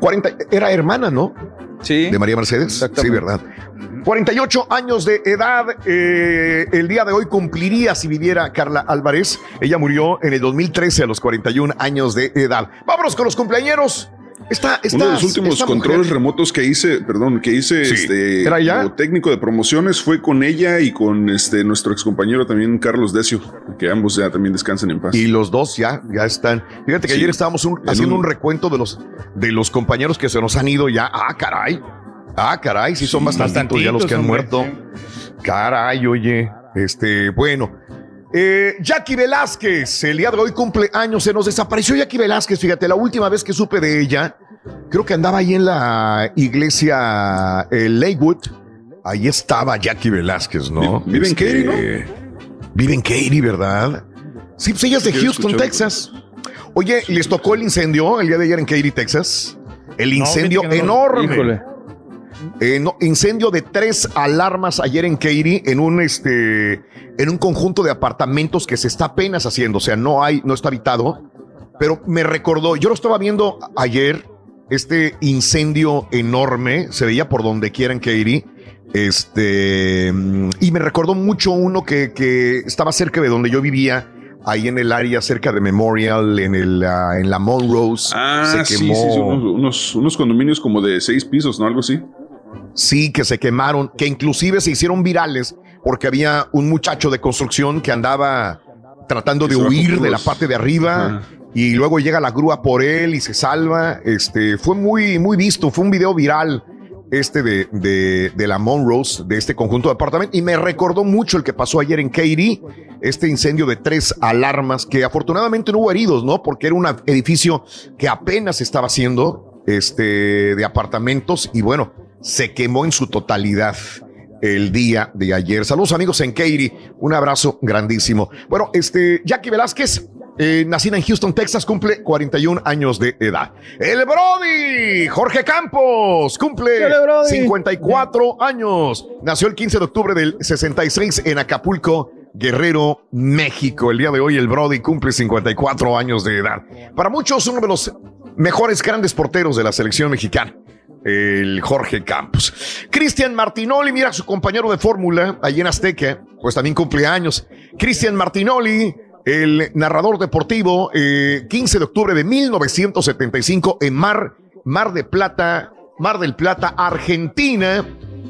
40, era hermana, ¿no? Sí. De María Mercedes. Sí, ¿verdad? 48 años de edad. eh, el día de hoy cumpliría si viviera Carla Álvarez. Ella murió en el 2013 a los 41 años de edad. Vámonos con los cumpleaños. Esta, esta, Uno de los últimos controles mujer- remotos que hice, perdón, que hice Sí. este, como técnico de promociones fue con ella y con este nuestro excompañero también Carlos Decio, que ambos ya también descansen en paz. Y los dos ya, ya están. Fíjate que Sí. ayer estábamos un- haciendo un- un recuento de los, de los compañeros que se nos han ido ya. Ah, caray. Ah, caray, sí son bastantitos ya los que han muerto. Caray, oye. Este, bueno. Eh, Jackie Velázquez, el día de hoy cumple años, se nos desapareció Jackie Velázquez, fíjate, la última vez que supe de ella, creo que andaba ahí en la iglesia eh, Lakewood, ahí estaba Jackie Velázquez, ¿no? Vi- vive en Katy, ¿no? Vive en Katy, ¿verdad? Sí, pues ella es de Houston. Texas. Oye, ¿les tocó el incendio el día de ayer en Katy, Texas? El incendio no. enorme. Híjole. Eh, no, incendio de tres alarmas ayer en Katy en un este en un conjunto de apartamentos que se está apenas haciendo, o sea, no hay, no está habitado. Pero me recordó, yo lo estaba viendo ayer, este incendio enorme, se veía por donde quiera en Katy. Este, y me recordó mucho uno que, que estaba cerca de donde yo vivía, ahí en el área cerca de Memorial, en, el, ah, en la Monrose. Ah, se sí, quemó. sí, unos, unos, unos condominios como de seis pisos, ¿no? Algo así. Sí, que se quemaron, que inclusive se hicieron virales porque había un muchacho de construcción que andaba tratando de huir de la parte de arriba y luego llega la grúa por él y se salva. Este fue muy, muy visto, fue un video viral este de, de, de la Monrose, de este conjunto de apartamentos, y me recordó mucho el que pasó ayer en Katy, este incendio de tres alarmas, que afortunadamente no hubo heridos, ¿no? Porque era un edificio que apenas estaba haciendo, este, de apartamentos, y bueno, se quemó en su totalidad el día de ayer. Saludos amigos en Katy, un abrazo grandísimo. Bueno, este, Jackie Velázquez, eh, nacida en Houston, Texas, cumple 41 años de edad. El Brody, Jorge Campos, cumple Dale, Brody. 54 años. Nació el 15 de octubre del 66 en Acapulco, Guerrero, México. El día de hoy el Brody cumple 54 años de edad. Para muchos, uno de los mejores grandes porteros de la selección mexicana. El Jorge Campos. Cristian Martinoli, mira su compañero de fórmula allí en Azteca, pues también cumple años. Cristian Martinoli, el narrador deportivo, eh, 15 de octubre de 1975 en Mar, Mar de Plata, Mar del Plata, Argentina.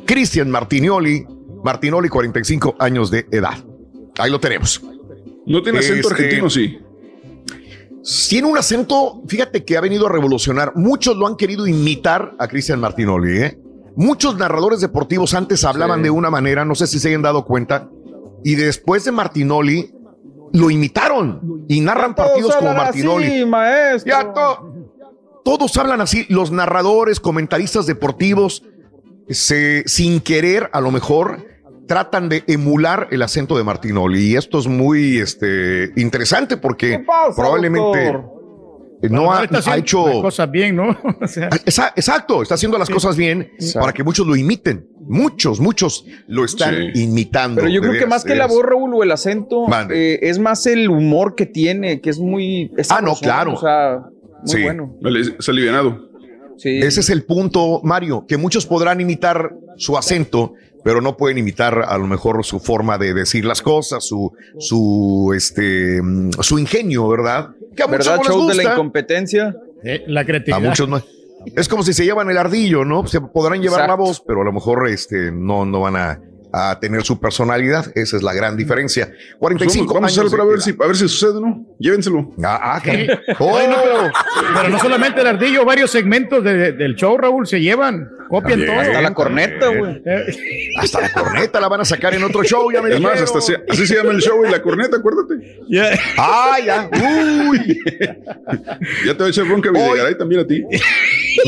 Cristian Martinoli, Martinoli, 45 años de edad. Ahí lo tenemos. No tiene acento Este, argentino, sí. Tiene un acento, fíjate que ha venido a revolucionar. Muchos lo han querido imitar a Cristian Martinoli. ¿eh? Muchos narradores deportivos antes hablaban de una manera, no sé si se hayan dado cuenta, y después de Martinoli lo imitaron y narran partidos como Martinoli. así, maestro. Ya to- todos hablan así, los narradores, comentaristas deportivos, se, sin querer a lo mejor tratan de emular el acento de Martinoli y esto es muy este, interesante porque probablemente no ha, está ha haciendo hecho las cosas bien, ¿no? O sea, Esa- exacto, está haciendo las cosas bien para que muchos lo imiten. Muchos, muchos lo están imitando. Pero yo creo que veras, más que la voz, Raúl, o el acento, eh, es más el humor que tiene, que es muy... es Ah, no, claro. O sea, muy Sí. bueno. Es alivianado. Ese es el punto, Mario, que muchos podrán imitar su acento, pero no pueden imitar a lo mejor su forma de decir las cosas, su, su, este, mm, su ingenio, ¿verdad? Que a muchos ¿Verdad? no les Show de la gusta. incompetencia. eh, la A creatividad. muchos no. Es como si se llevan el ardillo, ¿no? Se podrán llevar Exacto. la voz, pero a lo mejor este, no, no van a, a tener su personalidad. Esa es la gran diferencia. 45 Vamos, vamos a años. hacerlo para ver si, a ver si sucede, ¿no? Llévenselo. Ah, ah, caray. Ay, no, pero, Oh. pero no solamente el ardillo, varios segmentos de- del show, Raúl, se llevan, copian todo. Hasta la corneta, güey. Eh, Hasta la corneta la van a sacar en otro show, ya me Es más, hasta así se llama el show y la corneta, acuérdate. ya. Ah, ya. Uy. Ya te voy a echar bronca Videgaray también a ti.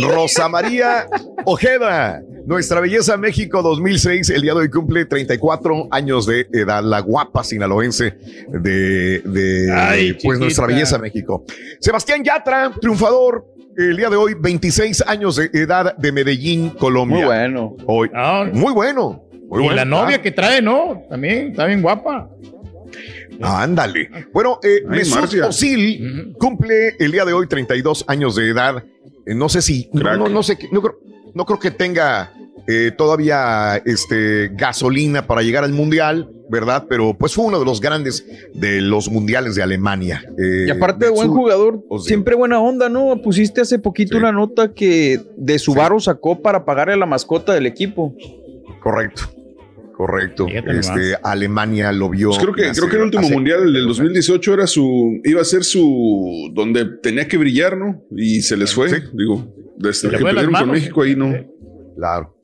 Rosa María Ojeda, nuestra belleza México 2006, el día de hoy cumple 34 años de edad, la guapa sinaloense de, de Ay, pues nuestra belleza México. Sebastián Yatra, triunfador, el día de hoy, 26 años de edad de Medellín, Colombia. Muy bueno. Hoy. Muy bueno. Muy y bueno. la novia Ah, que trae, ¿no? También, está bien guapa. Ándale. Bueno, eh, Ay, Mesut. Özil cumple el día de hoy 32 años de edad. Eh, no sé si, no, no, no sé, qué- no creo, no creo que tenga eh, todavía este, gasolina para llegar al mundial, ¿verdad? Pero pues fue uno de los grandes de los mundiales de Alemania. Eh, Y aparte de buen jugador, siempre buena onda, ¿no? Pusiste hace poquito una nota que de su varo sacó para pagarle a la mascota del equipo. Correcto. Correcto. Este, Alemania lo vio. Pues creo que, hace- creo que el último hace- mundial, el del 2018, era su, iba a ser su, donde tenía que brillar, ¿no? Y se les fue, digo, desde que perdieron con. México ahí no. Claro.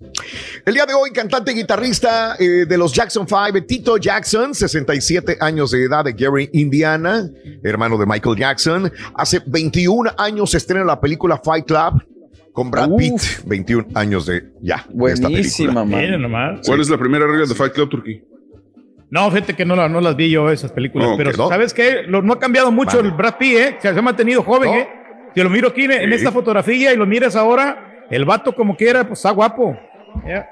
El día de hoy, cantante y guitarrista eh, de los Jackson 5, Tito Jackson, 67 años de edad de Gary, Indiana, hermano de Michael Jackson. Hace 21 años se estrena la película Fight Club con Brad Pitt. 21 años de ya. de esta película. Miren nomás. ¿Cuál es la primera regla de Fight Club Turkey? No, fíjate que no, la- no las vi yo esas películas, Oh, pero. No. ¿sabes qué? Lo- no ha cambiado mucho el Brad Pitt, ¿eh? Se ha mantenido joven, ¿eh? Si lo miro aquí en, esta fotografía y lo miras ahora, el vato como quiera, pues está guapo. Ya.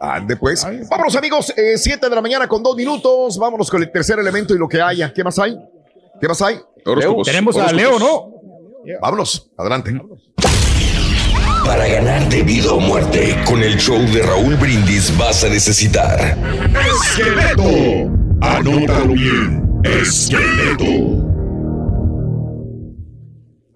Ande pues. Vámonos amigos, 7 de la mañana con dos minutos. Vámonos con el tercer elemento y lo que haya. ¿Qué más hay? ¿Qué más hay? Leo. Tenemos a Leo, ¿no? Vámonos, adelante. Para ganar de vida o muerte, con el show de Raúl Brindis vas a necesitar Esqueleto. Anótalo bien. Esqueleto.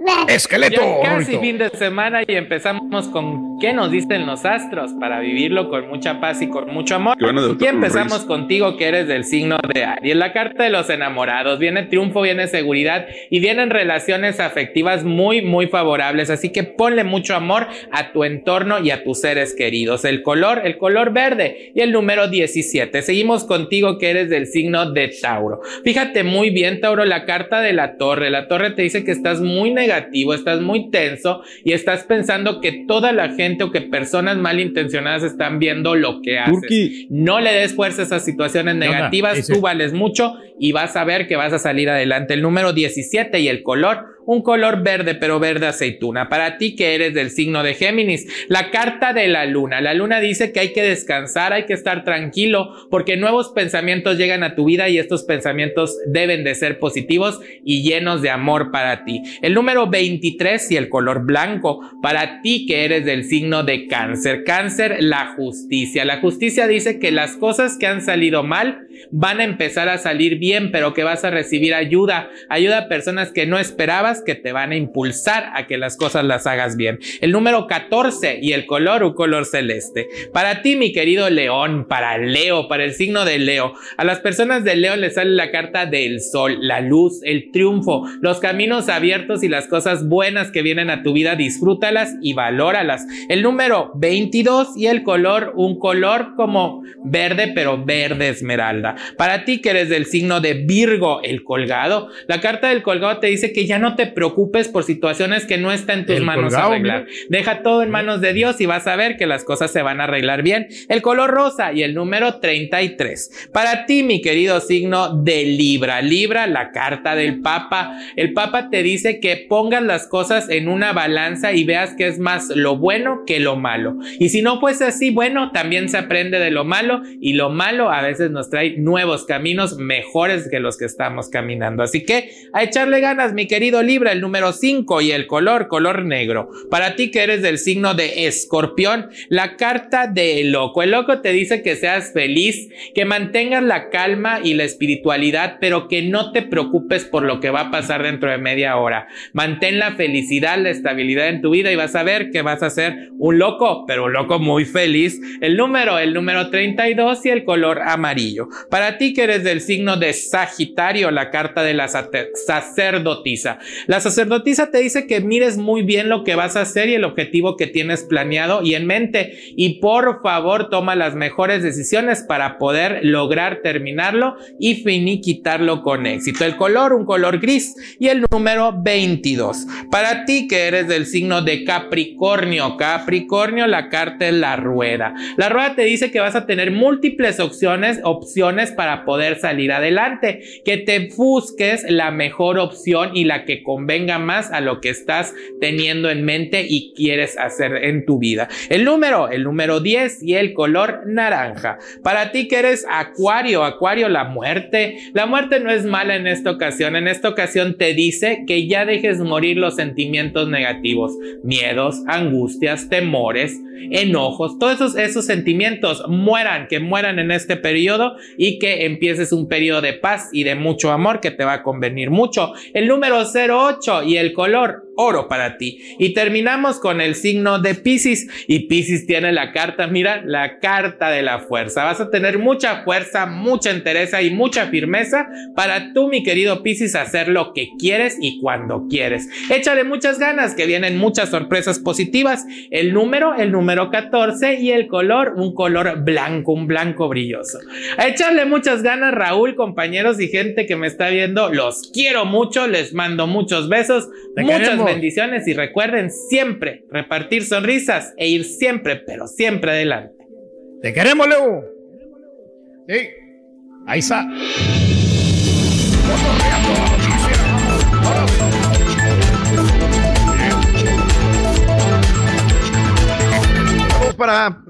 Esqueleto. Ya casi fin de semana y empezamos con qué nos dicen los astros para vivirlo con mucha paz y con mucho amor. Y empezamos contigo que eres del signo de Aries, la carta de los enamorados. Viene triunfo, viene seguridad y vienen relaciones afectivas muy, muy favorables. Así que ponle mucho amor a tu entorno y a tus seres queridos. El color, el color verde y el número 17. Seguimos contigo que eres del signo de Tauro. Fíjate muy bien, Tauro, la carta de la torre. La torre te dice que estás muy negativo, estás muy tenso y estás pensando que toda la gente o que personas malintencionadas están viendo lo que haces. No le des fuerza a esas situaciones negativas, tú vales mucho y vas a ver que vas a salir adelante. El número 17 y el color, un color verde, pero verde aceituna. Para ti que eres del signo de Géminis, la carta de la luna. La luna dice que hay que descansar, hay que estar tranquilo, porque nuevos pensamientos llegan a tu vida y estos pensamientos deben de ser positivos y llenos de amor para ti. El número 23 y el color blanco. Para ti que eres del signo de cáncer. Cáncer, la justicia. La justicia dice que las cosas que han salido mal van a empezar a salir bien, pero que vas a recibir ayuda. Ayuda a personas que no esperabas que te van a impulsar a que las cosas las hagas bien. El número 14 y el color, un color celeste. Para ti, mi querido León, para Leo, para el signo de Leo. A las personas de Leo les sale la carta del sol, la luz, el triunfo, los caminos abiertos y las cosas buenas que vienen a tu vida, disfrútalas y valóralas. El número 22 y el color, un color como verde, pero verde esmeralda. Para ti que eres del signo de Virgo, el colgado, la carta del colgado te dice que ya no te preocupes por situaciones que no está en tus El manos colgado, arreglar. Deja todo en manos de Dios y vas a ver que las cosas se van a arreglar bien. El color rosa y el número 33. Para ti, mi querido signo de Libra. Libra, la carta del Papa. El Papa te dice que pongas las cosas en una balanza y veas que es más lo bueno que lo malo. Y si no fuese así, bueno, también se aprende de lo malo y lo malo a veces nos trae nuevos caminos mejores que los que estamos caminando. Así que a echarle ganas, mi querido Libra, el número 5 y el color, color negro. Para ti que eres del signo de escorpión, la carta del loco. El loco te dice que seas feliz, que mantengas la calma y la espiritualidad, pero que no te preocupes por lo que va a pasar dentro de media hora. Mantén la felicidad, la estabilidad en tu vida y vas a ver que vas a ser un loco, pero un loco muy feliz. El número, el número 32 y el color amarillo. Para ti que eres del signo de Sagitario, la carta de la sacerdotisa. La sacerdotisa te dice que mires muy bien lo que vas a hacer y el objetivo que tienes planeado y en mente. Y por favor, toma las mejores decisiones para poder lograr terminarlo y finiquitarlo con éxito. El color, un color gris y el número 22. Para ti que eres del signo de Capricornio, Capricornio, la carta es la rueda. La rueda te dice que vas a tener múltiples opciones, opciones para poder salir adelante, que te busques la mejor opción y la que convenga más a lo que estás teniendo en mente y quieres hacer en tu vida. El número, el número 10 y el color naranja. Para ti que eres acuario, acuario, la muerte. La muerte no es mala en esta ocasión. En esta ocasión te dice que ya dejes morir los sentimientos negativos, miedos, angustias, temores, enojos, todos esos, esos sentimientos mueran, que mueran en este periodo y que empieces un periodo de paz y de mucho amor que te va a convenir mucho. El número 08 y el color oro para ti. Y terminamos con el signo de Pisces. Y Pisces tiene la carta, mira, la carta de la fuerza. Vas a tener mucha fuerza, mucha entereza y mucha firmeza para tú, mi querido Pisces, hacer lo que quieres y cuando quieres. Échale muchas ganas, que vienen muchas sorpresas positivas. El número, el número 14 y el color, un color blanco, un blanco brilloso. Échale muchas ganas, Raúl, compañeros y gente que me está viendo. Los quiero mucho, les mando muchos besos, muchas bendiciones y recuerden siempre repartir sonrisas e ir siempre, pero siempre adelante. Te queremos, Leo. Sí, ahí está. Vamos para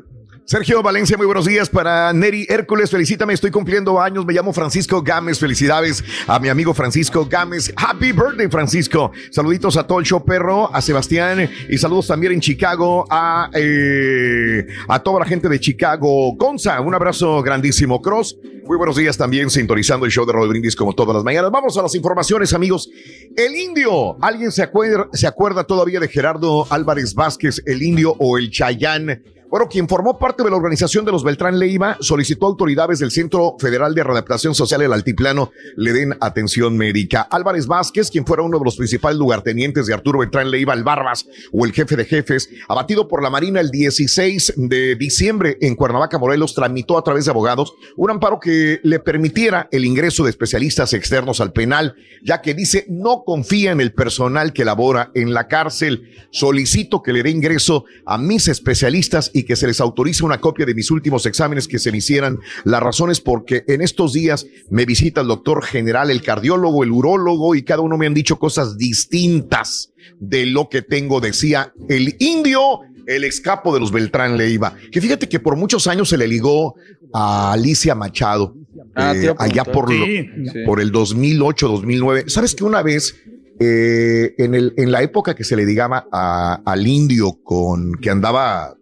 Sergio Valencia, muy buenos días para Neri Hércules, felicítame, estoy cumpliendo años, me llamo Francisco Gámez, felicidades a mi amigo Francisco Gámez, happy birthday Francisco, saluditos a todo el show perro, a Sebastián y saludos también en Chicago a, eh, a toda la gente de Chicago, Gonza, un abrazo grandísimo, Cross, muy buenos días también sintonizando el show de Roy Brindis como todas las mañanas, vamos a las informaciones amigos, el indio, ¿alguien se acuerda, se acuerda todavía de Gerardo Álvarez Vázquez, el indio o el Chayán? Bueno, quien formó parte de la organización de los Beltrán Leiva solicitó autoridades del Centro Federal de Readaptación Social El Altiplano le den atención médica. Álvarez Vázquez, quien fuera uno de los principales lugartenientes de Arturo Beltrán Leiva, el Barbas, o el jefe de jefes, abatido por la Marina el 16 de diciembre en Cuernavaca, Morelos, tramitó a través de abogados un amparo que le permitiera el ingreso de especialistas externos al penal, ya que dice no confía en el personal que labora en la cárcel. Solicito que le dé ingreso a mis especialistas y que se les autorice una copia de mis últimos exámenes que se me hicieran. La razón es porque en estos días me visita el doctor general, el cardiólogo, el urólogo y cada uno me han dicho cosas distintas de lo que tengo, decía el indio, el escapo de los Beltrán Leiva. Que fíjate que por muchos años se le ligó a Alicia Machado. Ah, eh, allá por, lo- Sí, sí. por el 2008, 2009. ¿Sabes que una vez eh, en, el, en la época que se le digaba a- al indio con que andaba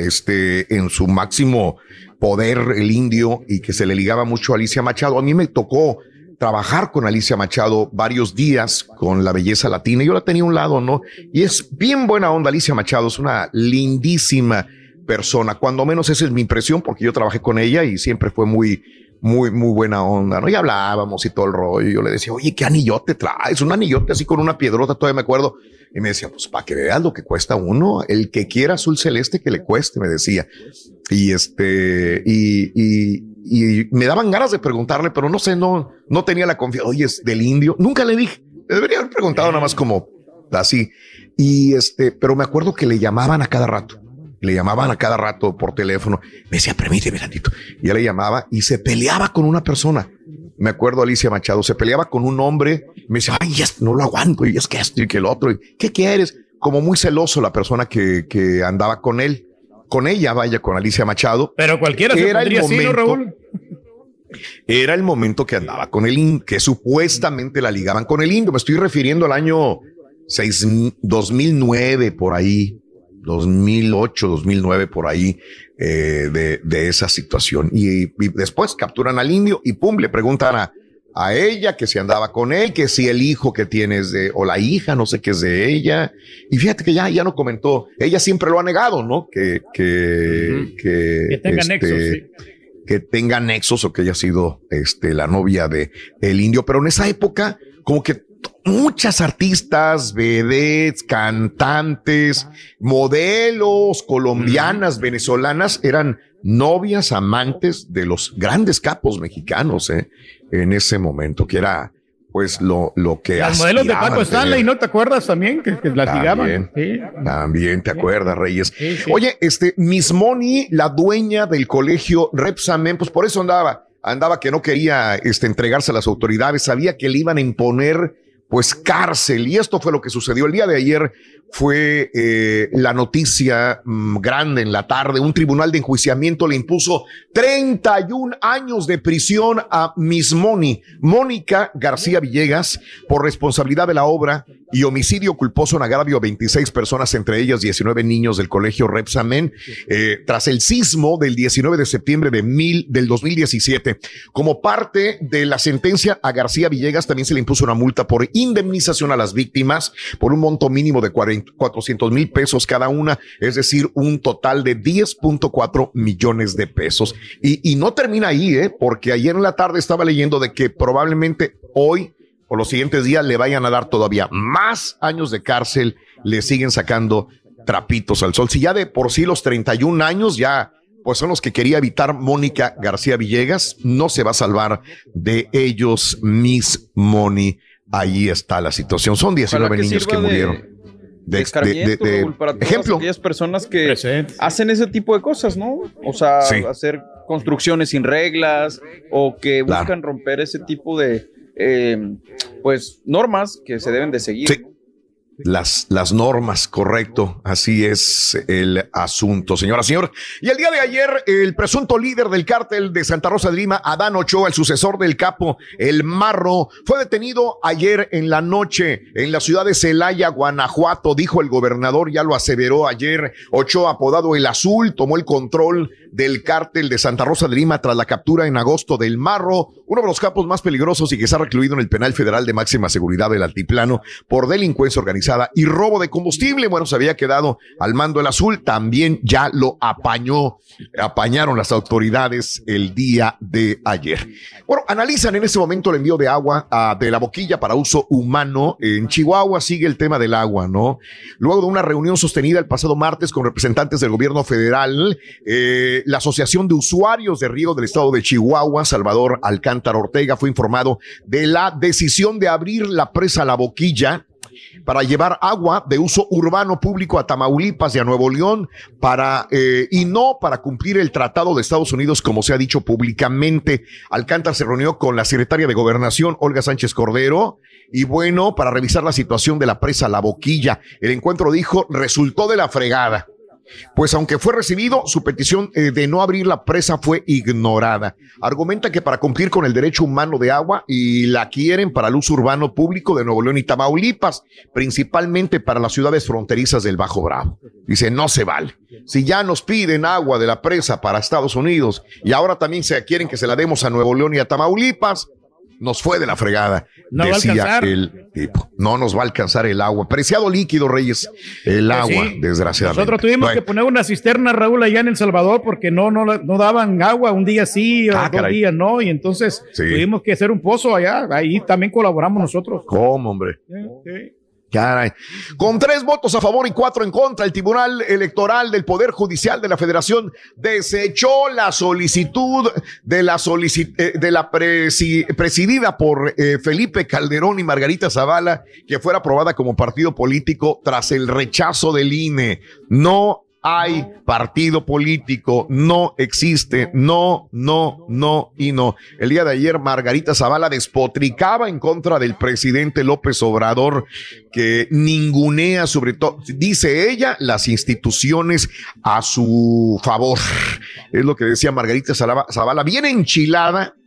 este, en su máximo poder el indio y que se le ligaba mucho a Alicia Machado. A mí me tocó trabajar con Alicia Machado varios días con la belleza latina. Yo la tenía a un lado, ¿no? Y es bien buena onda Alicia Machado, es una lindísima persona. Cuando menos esa es mi impresión, porque yo trabajé con ella y siempre fue muy, muy, muy buena onda, ¿no? Y hablábamos y todo el rollo. Yo le decía, oye, ¿qué anillote traes? Un anillote así con una piedrota, todavía me acuerdo. Y me decía, pues para que veas lo que cuesta uno, el que quiera azul celeste que le cueste, me decía. Y este, y, y, y me daban ganas de preguntarle, pero no sé, no, no tenía la confianza. Oye, es del indio. Nunca le dije. Le debería haber preguntado nada más como así. Y este, pero me acuerdo que le llamaban a cada rato. Le llamaban a cada rato por teléfono. Me decía, permíteme tantito. Y ya le llamaba y se peleaba con una persona. Me acuerdo Alicia Machado, se peleaba con un hombre. Me decía, ay, ya no lo aguanto. Y es que esto y que el otro. Y, ¿Qué quieres? Como muy celoso la persona que, que andaba con él. Con ella, vaya, con Alicia Machado. Pero cualquiera se Era el pondría así, ¿no, momento- Raúl? Era el momento que andaba con el indio, que supuestamente la ligaban con el indio. Me estoy refiriendo al año seis- 2009, por ahí, 2008, 2009, por ahí, eh, de, de esa situación. Y, y después capturan al indio y pum, le preguntan a, a ella que si andaba con él, que si el hijo que tiene es de, o la hija, no sé qué es de ella. Y fíjate que ya, ya no comentó. Ella siempre lo ha negado, ¿no? Que, que, que, Que tenga este, nexos, sí. que tenga nexos o que haya sido este, la novia de el indio. Pero en esa época, como que muchas artistas, vedettes, cantantes, modelos colombianas, venezolanas, eran novias, amantes de los grandes capos mexicanos eh, en ese momento, que era pues lo, lo que Las modelos de Paco Stanley. ¿no te acuerdas también? Que, que las ligaban. También, también te acuerdas, Reyes. Oye, este, Miss Moni, la dueña del colegio Repsamen, pues por eso andaba, andaba que no quería este, entregarse a las autoridades, sabía que le iban a imponer pues cárcel. Y esto fue lo que sucedió el día de ayer. Fue eh, la noticia mm, grande en la tarde. Un tribunal de enjuiciamiento le impuso 31 años de prisión a Miss Moni, Mónica García Villegas, por responsabilidad de la obra y homicidio culposo en agravio a 26 personas, entre ellas 19 niños del colegio Repsamen, eh, tras el sismo del 19 de septiembre de mil, del 2017. Como parte de la sentencia a García Villegas, también se le impuso una multa por indemnización a las víctimas por un monto mínimo de 40 400 mil pesos cada una, es decir, un total de 10.4 millones de pesos. Y, y no termina ahí, ¿eh? porque ayer en la tarde estaba leyendo de que probablemente hoy o los siguientes días le vayan a dar todavía más años de cárcel, le siguen sacando trapitos al sol. Si ya de por sí los 31 años ya pues son los que quería evitar Mónica García Villegas, no se va a salvar de ellos Miss Moni. Ahí está la situación. Son 19 niños que murieron. De, para todas ejemplo. aquellas personas que hacen ese tipo de cosas, ¿no? O sea, hacer construcciones sin reglas o que buscan romper ese tipo de eh, pues normas que se deben de seguir las, las normas, correcto. Así es el asunto, señora, señor. Y el día de ayer, el presunto líder del cártel de Santa Rosa de Lima, Adán Ochoa, el sucesor del capo, el Marro, fue detenido ayer en la noche en la ciudad de Celaya, Guanajuato, dijo el gobernador, ya lo aseveró ayer. Ochoa, apodado el Azul, tomó el control del cártel de Santa Rosa de Lima tras la captura en agosto del Marro, uno de los capos más peligrosos y que está recluido en el penal federal de máxima seguridad del altiplano por delincuencia organizada y robo de combustible. Bueno, se había quedado al mando el azul, también ya lo apañó, apañaron las autoridades el día de ayer. Bueno, analizan en este momento el envío de agua ah, de la boquilla para uso humano. En Chihuahua sigue el tema del agua, ¿no? Luego de una reunión sostenida el pasado martes con representantes del gobierno federal, eh, la Asociación de Usuarios de Riego del Estado de Chihuahua, Salvador Alcántara Ortega, fue informado de la decisión de abrir la presa La Boquilla para llevar agua de uso urbano público a Tamaulipas y a Nuevo León para eh, y no para cumplir el tratado de Estados Unidos como se ha dicho públicamente. Alcántara se reunió con la secretaria de Gobernación Olga Sánchez Cordero y bueno, para revisar la situación de la presa La Boquilla. El encuentro dijo resultó de la fregada. Pues aunque fue recibido, su petición eh, de no abrir la presa fue ignorada. Argumenta que para cumplir con el derecho humano de agua y la quieren para el uso urbano público de Nuevo León y Tamaulipas, principalmente para las ciudades fronterizas del Bajo Bravo. Dice, no se vale. Si ya nos piden agua de la presa para Estados Unidos y ahora también se quieren que se la demos a Nuevo León y a Tamaulipas, nos fue de la fregada, no decía el tipo. No nos va a alcanzar el agua. Preciado líquido, Reyes, el pues agua, desgraciadamente. Nosotros tuvimos que poner una cisterna, Raúl, allá en El Salvador, porque no, no, no daban agua un día sí, ah, dos días no, y entonces tuvimos que hacer un pozo allá. Ahí también colaboramos nosotros. ¿Cómo, hombre? Caray. Con tres votos a favor y cuatro en contra, el Tribunal Electoral del Poder Judicial de la Federación desechó la solicitud de la, eh, de la presidida por eh, Felipe Calderón y Margarita Zavala que fuera aprobada como partido político tras el rechazo del INE. No hay partido político, no existe, no, no, no y no. El día de ayer Margarita Zavala despotricaba en contra del presidente López Obrador, que ningunea sobre todo, dice ella, las instituciones a su favor. Es lo que decía Margarita Zavala, bien enchilada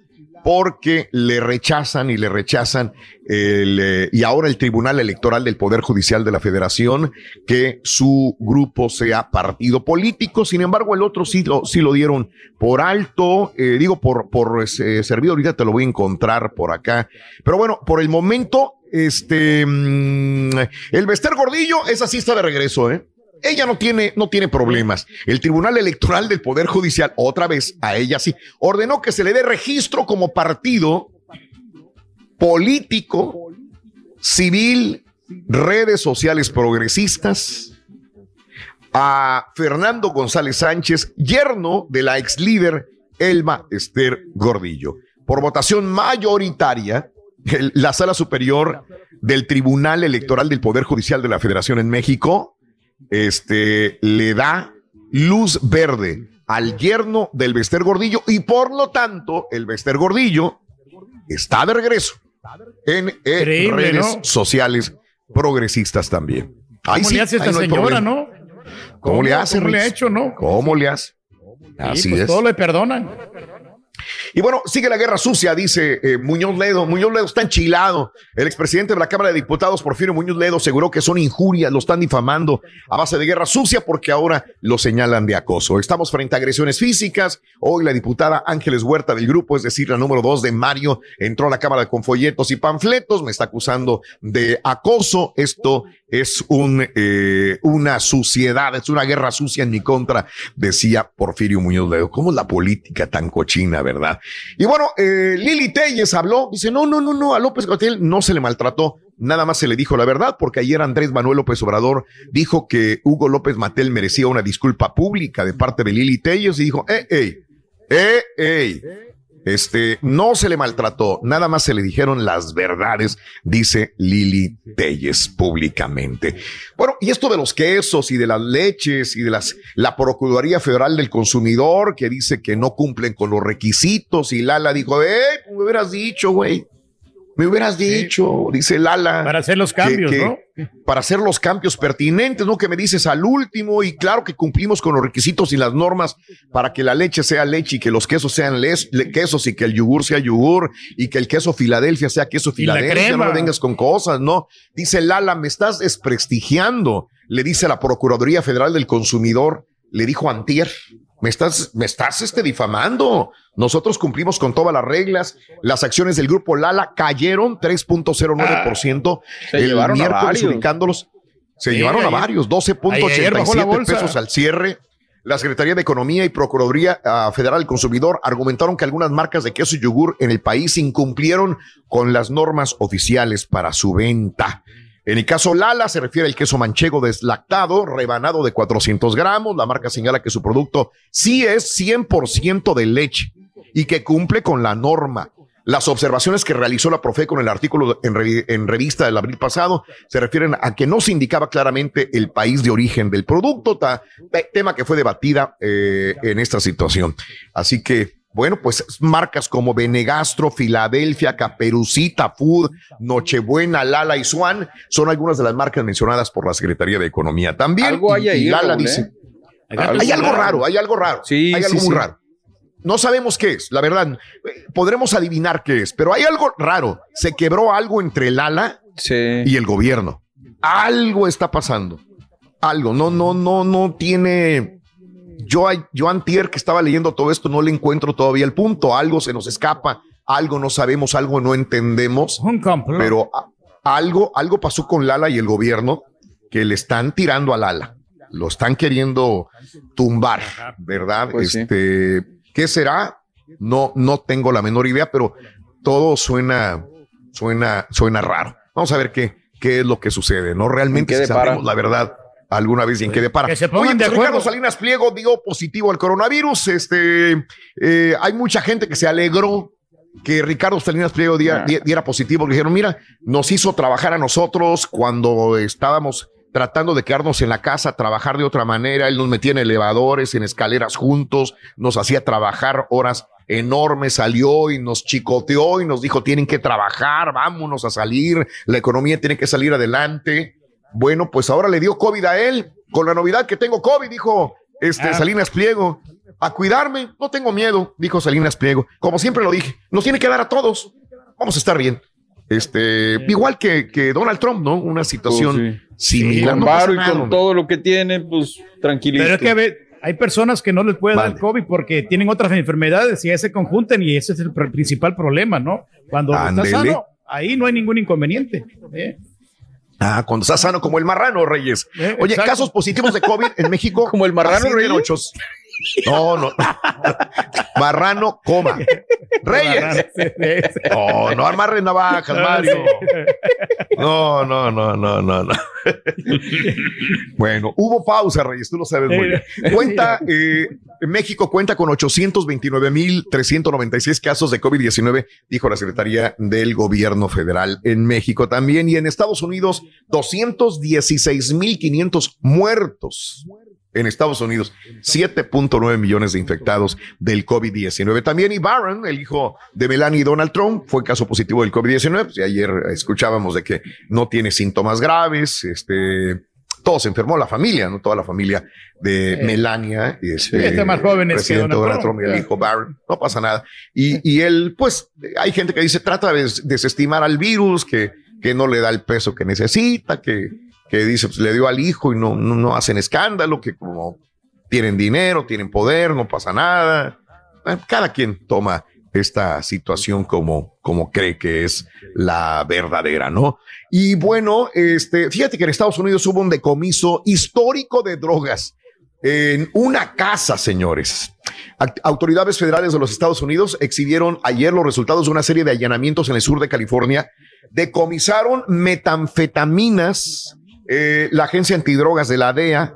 porque le rechazan y le rechazan el, eh, y ahora el Tribunal Electoral del Poder Judicial de la Federación que su grupo sea partido político. Sin embargo, el otro sí lo, sí lo dieron por alto, eh, digo por, por eh, servido, ahorita te lo voy a encontrar por acá. Pero bueno, por el momento, este, mm, el Bester Gordillo, esa sí está de regreso, ¿eh? Ella no tiene, no tiene problemas. El Tribunal Electoral del Poder Judicial, otra vez, a ella sí, ordenó que se le dé registro como partido político, civil, redes sociales progresistas, a Fernando González Sánchez, yerno de la ex líder Elma Esther Gordillo. Por votación mayoritaria, la sala superior del Tribunal Electoral del Poder Judicial de la Federación en México este, le da luz verde al yerno del Bester Gordillo y por lo tanto el Bester Gordillo está de regreso en, redes sociales progresistas también. ¿Cómo le hace esta señora, no? ¿Cómo, le hace? ¿Cómo le ha hecho, no? ¿Cómo le hace? Así pues es. Todo le perdonan. Y bueno, sigue la guerra sucia, dice eh, Muñoz Ledo. Muñoz Ledo está enchilado. El expresidente de la Cámara de Diputados, Porfirio Muñoz Ledo, aseguró que son injurias, lo están difamando a base de guerra sucia porque ahora lo señalan de acoso. Estamos frente a agresiones físicas. Hoy la diputada Ángeles Huerta del grupo, es decir, la número dos de Mario, entró a la Cámara con folletos y panfletos. Me está acusando de acoso. Esto es un, eh, una suciedad, es una guerra sucia en mi contra, decía Porfirio Muñoz Ledo. ¿Cómo es la política tan cochina, verdad? Y bueno, eh, Lili Telles habló, dice, no, no, no, no, a López Gatel no se le maltrató, nada más se le dijo la verdad, porque ayer Andrés Manuel López Obrador dijo que Hugo López Matel merecía una disculpa pública de parte de Lili Telles y dijo, eh, eh, eh, eh, este, no se le maltrató, nada más se le dijeron las verdades, dice Lili Telles públicamente. Bueno, y esto de los quesos y de las leches y de las, la Procuraduría Federal del Consumidor que dice que no cumplen con los requisitos y Lala dijo, eh, me hubieras dicho, güey. Me hubieras dicho, dice Lala. Para hacer los cambios, ¿no? Para hacer los cambios pertinentes, ¿no? Que me dices al último y claro que cumplimos con los requisitos y las normas para que la leche sea leche y que los quesos sean quesos y que el yogur sea yogur y que el queso Filadelfia sea queso Filadelfia. No me vengas con cosas, ¿no? Dice Lala, me estás desprestigiando, le dice la Procuraduría Federal del Consumidor, le dijo Antier me estás, me estás este, difamando. Nosotros cumplimos con todas las reglas. Las acciones del grupo Lala cayeron 3.09% ah, el miércoles ubicándolos. Se llevaron a varios, 12.87 pesos al cierre. La Secretaría de Economía y Procuraduría ah, Federal del Consumidor argumentaron que algunas marcas de queso y yogur en el país incumplieron con las normas oficiales para su venta. En el caso Lala se refiere al queso manchego deslactado, rebanado de 400 gramos. La marca señala que su producto sí es 100% de leche y que cumple con la norma. Las observaciones que realizó la Profe con el artículo en, revista del abril pasado se refieren a que no se indicaba claramente el país de origen del producto, tema que fue debatida eh, en esta situación. Así que bueno, pues marcas como Benegastro, Filadelfia, Caperucita Food, Nochebuena, Lala y Swan son algunas de las marcas mencionadas por la Secretaría de Economía. También algo hay ahí, Lala dice, ¿eh? hay, algo raro, hay algo raro, sí, hay algo muy raro. No sabemos qué es, la verdad. Podremos adivinar qué es, pero hay algo raro. Se quebró algo entre Lala y el gobierno. Algo está pasando. Algo. No, no, no, no tiene yo, yo antier que estaba leyendo todo esto no le encuentro todavía el punto. Algo se nos escapa, algo no sabemos, algo no entendemos. Pero algo, algo pasó con Lala y el gobierno que le están tirando a Lala. Lo están queriendo tumbar, ¿verdad? Pues este, ¿qué será? No, no tengo la menor idea, pero todo suena, suena, suena raro. Vamos a ver qué, qué es lo que sucede, ¿no? Realmente si sabemos la verdad alguna vez y en qué depara. Que se pongan de. Ricardo Salinas Pliego dio positivo al coronavirus. Este, eh, hay mucha gente que se alegró que Ricardo Salinas Pliego diera, ah. diera positivo. Le dijeron, mira, nos hizo trabajar a nosotros cuando estábamos tratando de quedarnos en la casa, trabajar de otra manera. Él nos metía en elevadores, en escaleras juntos, nos hacía trabajar horas enormes, salió y nos chicoteó y nos dijo, tienen que trabajar, vámonos a salir, la economía tiene que salir adelante. Bueno, pues ahora le dio COVID a él, con la novedad que tengo COVID, dijo este ah. Salinas Pliego. A cuidarme, no tengo miedo, dijo Salinas Pliego. Como siempre lo dije, nos tiene que dar a todos. Vamos a estar bien. Este, igual que, que Donald Trump, ¿no? Una situación pues similar. con y con todo lo que tiene, pues tranquilito. Pero es que hay personas que no les puede dar COVID porque tienen otras enfermedades y ya se conjuntan y ese es el principal problema, ¿no? Cuando está sano, ahí no hay ningún inconveniente. ¿eh? Ah, cuando está sano como el marrano, Reyes. Eh, Oye, casos positivos de COVID en México. como el marrano, Reyes. No, no. Marrano, coma. Reyes. No, no amarre navajas, Mario. No, no, no, no, no, no. Bueno, hubo pausa, Reyes, tú lo sabes muy bien. Cuenta, eh, México cuenta con 829.396 casos de COVID-19, dijo la Secretaría del Gobierno Federal en México también. Y en Estados Unidos, 216.500 muertos en Estados Unidos, 7.9 millones de infectados del COVID-19. También y Barron, el hijo de Melania y Donald Trump, fue caso positivo del COVID-19. Pues, y ayer escuchábamos de que no tiene síntomas graves, este, todo se enfermó, la familia, ¿no? Toda la familia de Melania, este, este más joven presidente Donald Trump y el hijo Barron, no pasa nada. Y, y él, pues, hay gente que dice, trata de desestimar al virus, que, que no le da el peso que necesita, que, que dice, pues le dio al hijo y no, no, no hacen escándalo, que como tienen dinero, tienen poder, no pasa nada. Cada quien toma esta situación como, como cree que es la verdadera, ¿no? Y bueno, este, fíjate que en Estados Unidos hubo un decomiso histórico de drogas en una casa, señores. Autoridades federales de los Estados Unidos exhibieron ayer los resultados de una serie de allanamientos en el sur de California. Decomisaron metanfetaminas eh, la agencia antidrogas de la DEA,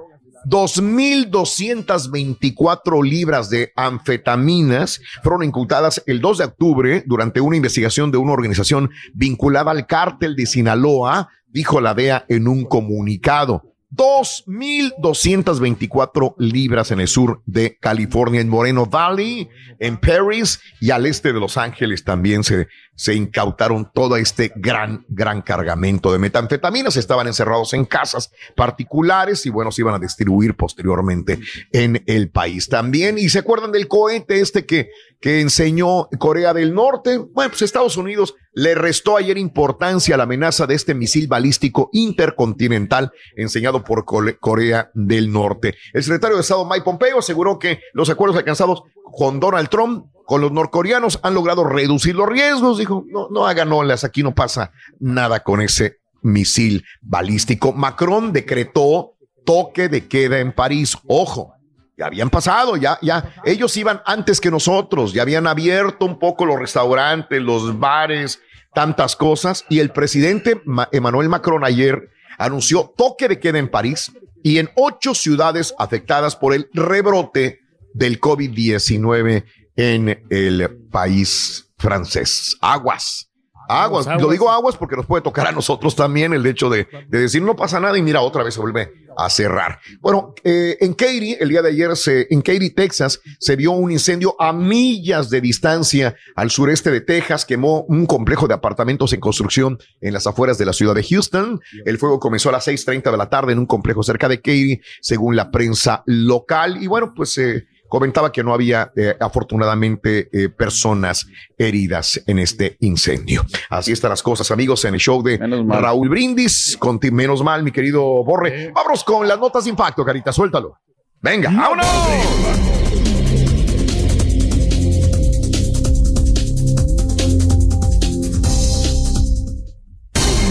2.224 libras de anfetaminas fueron incutadas el 2 de octubre durante una investigación de una organización vinculada al cártel de Sinaloa, dijo la DEA en un comunicado. 2.224 libras en el sur de California, en Moreno Valley, en Paris y al este de Los Ángeles también se, se incautaron todo este gran, gran cargamento de metanfetaminas. Estaban encerrados en casas particulares y bueno, se iban a distribuir posteriormente en el país también. Y se acuerdan del cohete este que, que enseñó Corea del Norte. Bueno, pues Estados Unidos le restó ayer importancia a la amenaza de este misil balístico intercontinental enseñado por Corea del Norte. El secretario de Estado Mike Pompeo aseguró que los acuerdos alcanzados con Donald Trump con los norcoreanos han logrado reducir los riesgos. Dijo, no, no hagan olas, aquí no pasa nada con ese misil balístico. Macron decretó toque de queda en París. Ojo, ya habían pasado, ya, ya, ellos iban antes que nosotros, ya habían abierto un poco los restaurantes, los bares, tantas cosas. Y el presidente Emmanuel Macron ayer anunció toque de queda en París y en ocho ciudades afectadas por el rebrote del COVID-19 en el país francés. Aguas. Aguas. Lo digo aguas porque nos puede tocar a nosotros también el hecho de, decir no pasa nada y mira, otra vez se vuelve a cerrar. Bueno, eh, en Katy, el día de ayer, se, en Katy, Texas, se vio un incendio a millas de distancia al sureste de Texas. Quemó un complejo de apartamentos en construcción en las afueras de la ciudad de Houston. El fuego comenzó a las 6:30 de la tarde en un complejo cerca de Katy, según la prensa local. Y bueno, pues eh, comentaba que no había eh, afortunadamente eh, personas heridas en este incendio. Así están las cosas, amigos, en el show de Raúl Brindis. Con menos mal, mi querido Borre. Vámonos con las notas de impacto, carita, suéltalo. Venga, vámonos.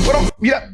Bueno, mira,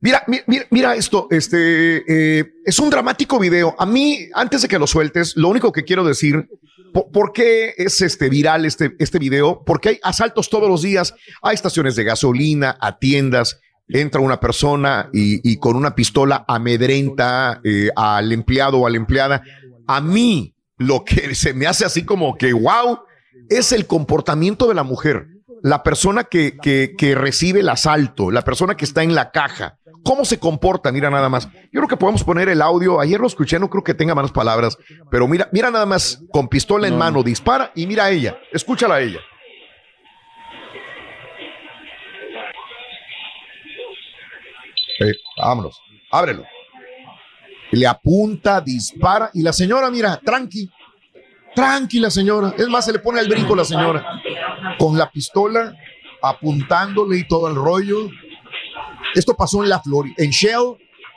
Mira, mira, mira esto, este eh, es un dramático video. A mí, antes de que lo sueltes, lo único que quiero decir, ¿por, qué es este viral este, este video? Porque hay asaltos todos los días a estaciones de gasolina, a tiendas. Entra una persona y, con una pistola amedrenta eh, al empleado o a la empleada. A mí, lo que se me hace así como que, wow, es el comportamiento de la mujer la persona que, que, que, recibe el asalto, la persona que está en la caja, cómo se comporta, mira nada más. Yo creo que podemos poner el audio, ayer lo escuché, no creo que tenga malas palabras, pero mira, mira nada más, con pistola en mano, dispara y mira a ella, escúchala a ella. Eh, vámonos, ábrelo. Le apunta, dispara y la señora, mira, tranqui, tranquila señora. Es más, se le pone al brinco la señora con la pistola apuntándole y todo el rollo. Esto pasó en la Florida, en Shell,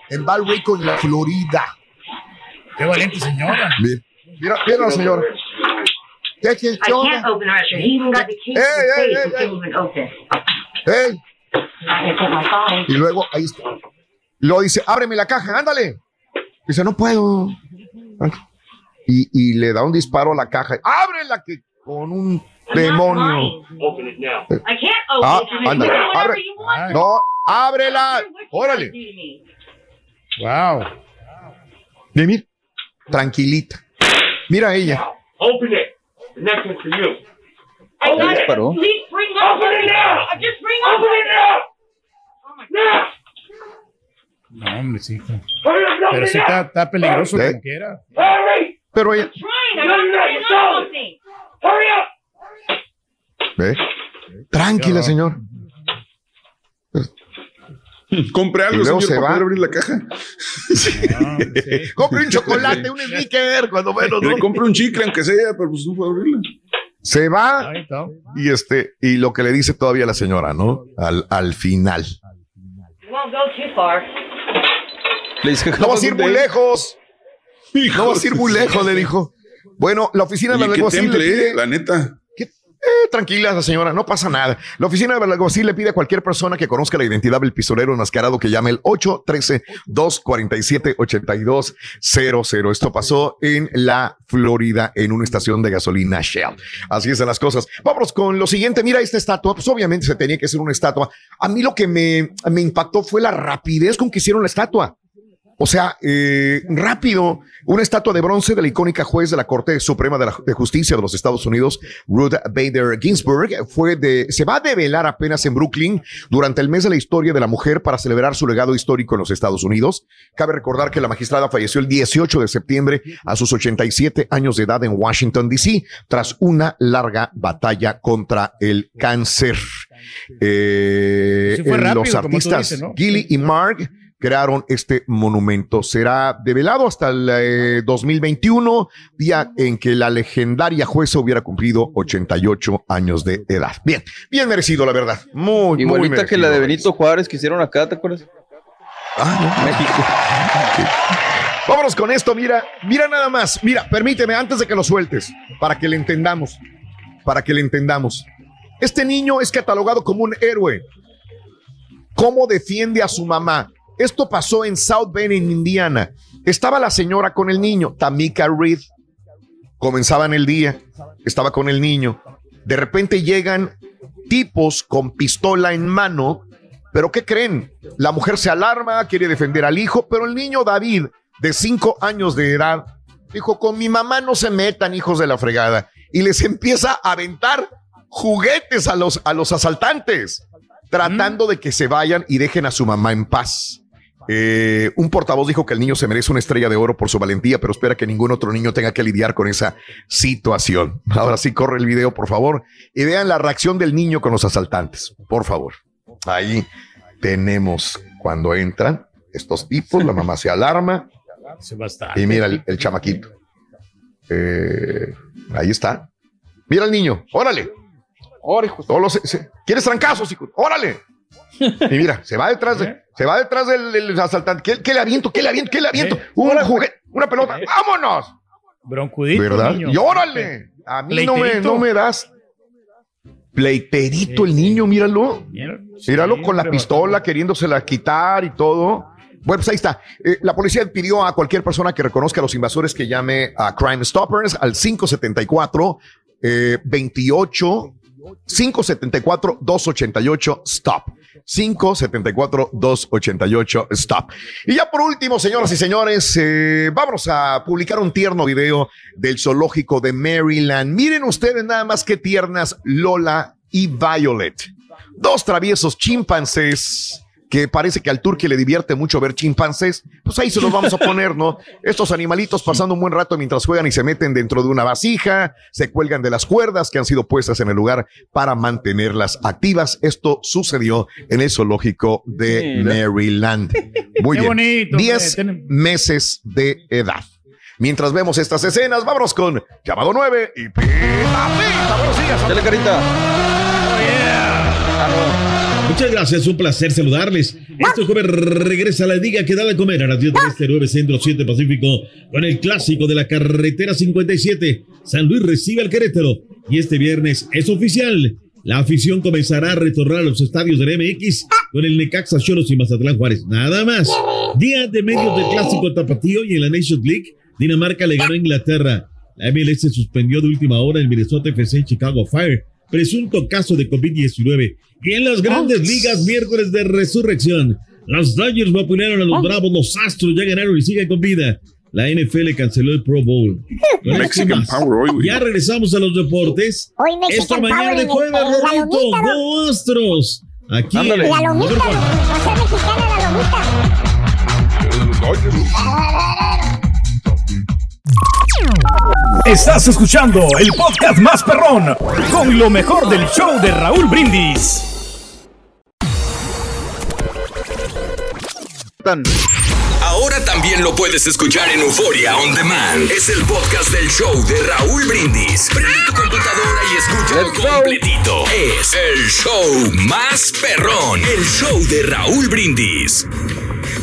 en Valrico, en la Florida. Qué valiente señora. Mira, mira, mira la señora. ¿Qué, onda? Hey, Y luego, ahí está. Lo dice, ábreme la caja, ándale. Dice, no puedo. Y, y le da un disparo a la caja. Ábrela que con un demonio. Ah, ándale, abre. No, ábrela. Órale. Wow. Mira, tranquilita. Mira a ella. Open it. The next one's for you. I got it. Please bring Open it now. Just bring Open it now. Oh my God. No, hombre, sí. Pero sí está, está peligroso ¿Eh? como quiera. Pero ella. ¿Ve? Tranquila, señor. Compre algo, Y luego señor, se para va. poder abrir la caja. Compre un chocolate, un sneaker, cuando menos, ¿no? Compre un chicle, aunque sea, pero pues no puede abrirla. Se va y este y lo que le dice todavía la señora, ¿no? Al, al final. No vas a ir muy lejos. No vas a ir muy lejos, le dijo. Bueno, la oficina de la qué temple, pide- eh, la neta. Eh, tranquila, la señora, no pasa nada. La oficina del alguacil le pide a cualquier persona que conozca la identidad del pistolero enmascarado que llame el 813-247-8200. Esto pasó en la Florida en una estación de gasolina Shell. Así es de las cosas. Vámonos con lo siguiente. Mira esta estatua. Pues obviamente se tenía que hacer una estatua. A mí lo que me, me impactó fue la rapidez con que hicieron la estatua. O sea, eh, rápido, una estatua de bronce de la icónica juez de la Corte Suprema de, la- de Justicia de los Estados Unidos, Ruth Bader Ginsburg, fue de, se va a develar apenas en Brooklyn durante el mes de la historia de la mujer para celebrar su legado histórico en los Estados Unidos. Cabe recordar que la magistrada falleció el 18 de septiembre a sus 87 años de edad en Washington, D.C., tras una larga batalla contra el cáncer. Eh, fue rápido, los artistas dices, ¿no? Gilly y Mark crearon este monumento. Será develado hasta el eh, 2021, día en que la legendaria jueza hubiera cumplido 88 años de edad. Bien, bien merecido, la verdad. Muy, muy Igualita merecido. que la de Benito Juárez que hicieron acá, ¿te acuerdas? Ah, México. Vámonos con esto, mira, mira nada más, mira, permíteme antes de que lo sueltes, para que le entendamos, para que le entendamos. Este niño es catalogado como un héroe. ¿Cómo defiende a su mamá? Esto pasó en South Bend, en Indiana. Estaba la señora con el niño, Tamika Reed. Comenzaban el día, estaba con el niño. De repente llegan tipos con pistola en mano, pero ¿qué creen? La mujer se alarma, quiere defender al hijo, pero el niño David, de cinco años de edad, dijo, con mi mamá no se metan, hijos de la fregada. Y les empieza a aventar juguetes a los, a los asaltantes, tratando de que se vayan y dejen a su mamá en paz. Eh, un portavoz dijo que el niño se merece una estrella de oro por su valentía, pero espera que ningún otro niño tenga que lidiar con esa situación. Ahora sí, corre el video, por favor, y vean la reacción del niño con los asaltantes, por favor. Ahí tenemos cuando entran estos tipos, la mamá se alarma Se va a estar. y mira el, el chamaquito. Eh, ahí está. Mira el niño, órale. Todos los- se- ¿Quieres trancazos, hijo? Órale. Y mira, se va detrás de, se va detrás del, del asaltante. ¿Qué, qué le aviento? ¿Qué le aviento? ¿Qué le aviento? Un juguete, una pelota. ¡Vámonos! Broncudito. ¿Verdad? niño. Y órale. A mí no me, no me das. Pleiterito el niño, míralo. Míralo con la pistola queriéndosela quitar y todo. Bueno, pues ahí está. Eh, la policía pidió a cualquier persona que reconozca a los invasores que llame a Crime Stoppers al 574 eh, 28 574 288 stop. 574 288 stop. Y ya por último, señoras y señores, eh, vamos a publicar un tierno video del zoológico de Maryland. Miren ustedes nada más qué tiernas Lola y Violet. Dos traviesos chimpancés que parece que al turque le divierte mucho ver chimpancés, pues ahí se los vamos a poner, ¿no? Estos animalitos pasando un buen rato mientras juegan y se meten dentro de una vasija, se cuelgan de las cuerdas que han sido puestas en el lugar para mantenerlas activas. Esto sucedió en el zoológico de. Maryland. Muy Qué bien. bonito, 10 hombre. meses de edad. Mientras vemos estas escenas, vámonos con llamado 9 y pita, pita. Buenos días. Dale, carita. Muchas gracias, un placer saludarles. Este jueves regresa a la Liga que da de comer a las 10 del Este, 9 Centro 7 Pacífico con el clásico de la carretera 57. San Luis recibe al Querétaro y este viernes es oficial. La afición comenzará a retornar a los estadios del MX con el Necaxa Cholos y Mazatlán Juárez. Nada más. Día de medios del clásico tapatío y en la Nations League, Dinamarca le ganó a Inglaterra. La MLS se suspendió de última hora el Minnesota FC Chicago Fire, presunto caso de COVID-19. Y en las grandes ligas, miércoles de resurrección, los Dodgers vapulearon a los Bravos, los Astros ya ganaron y siguen con vida. La NFL canceló el Pro Bowl. Con esto Mexican. Power hoy. Ya regresamos a los deportes. Hoy Mexican Esta Power mañana de jueves, ¿no? Go Astros. Aquí. La lomita, ser mexicana la lomita. Estás escuchando el podcast más perrón con lo mejor del show de Raúl Brindis. Ahora también lo puedes escuchar en Euforia On Demand. Es el podcast del show de Raúl Brindis. Prende tu computadora y escúchalo completito. Es el show más perrón. El show de Raúl Brindis.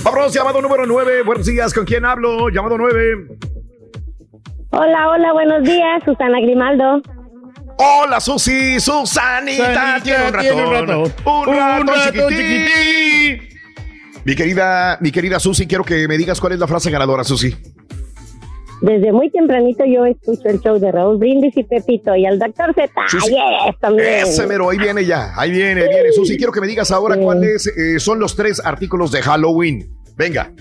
Vámonos, llamado número 9. Buenos días, ¿con quién hablo? Llamado 9. Hola, hola, buenos días, Susana Grimaldo. Hola, Susi, Susanita, tiene un ratón. un rato, un rato, chiquitín. Mi querida, mi querida Susi, quiero que me digas cuál es la frase ganadora, Susi. Desde muy tempranito yo escucho el show de Raúl Brindis y Pepito y al doctor Z. Yes, también. Ese mero, ahí viene ya, ahí viene, viene. Susi, quiero que me digas ahora cuáles eh, son los tres artículos de Halloween. Venga.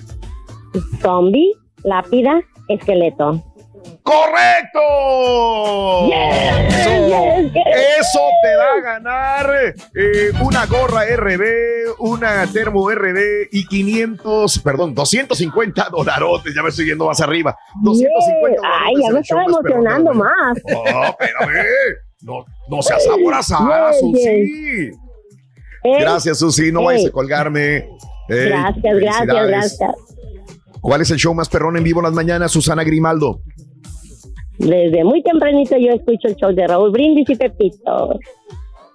Zombie, lápida, esqueleto. ¡Correcto! eso, te da a ganar eh, una gorra RB, una termo RB y 500, perdón, 250 dolarotes. Ya me estoy yendo más arriba. 250 Ay, ya me estaba emocionando más. No, espérame. No, no seas aborazada, Susi. Gracias, Susi. No vayas a colgarme. gracias, gracias, gracias. ¿Cuál es el show más perrón en vivo en las mañanas, Susana Grimaldo? Desde muy tempranito yo escucho el show de Raúl Brindis y Pepito.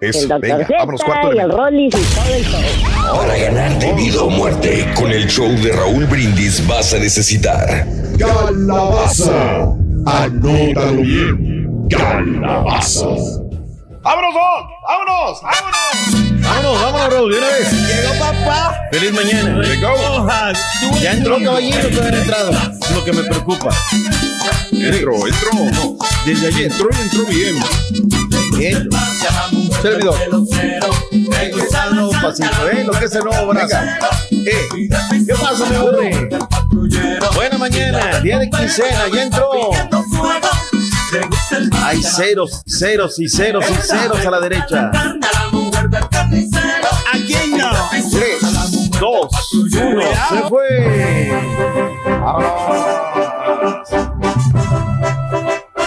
el doctor venga, y el Rollis y todo el show. Para ganarte vida o muerte, con el show de Raúl Brindis vas a necesitar Calabaza. Anótalo bien. Calabaza. ¡Vámonos, ¡Vámonos! ¡Vámonos! Vámonos, vámonos, Raúl, de una vez. Llegó papá. Feliz mañana. Ya entró caballero, todavía entrado. Es lo que me preocupa. Entró, entró. No, desde ayer entró y entró bien. Bien. Servidor. Pasito, ¿eh? Lo que es el nuevo brazo. Eh, ¿Qué pasa, mi hombre? Buena mañana, día de quincena, ya entró. Hay ceros, ceros y ceros y ceros a la derecha. Uno, se fue.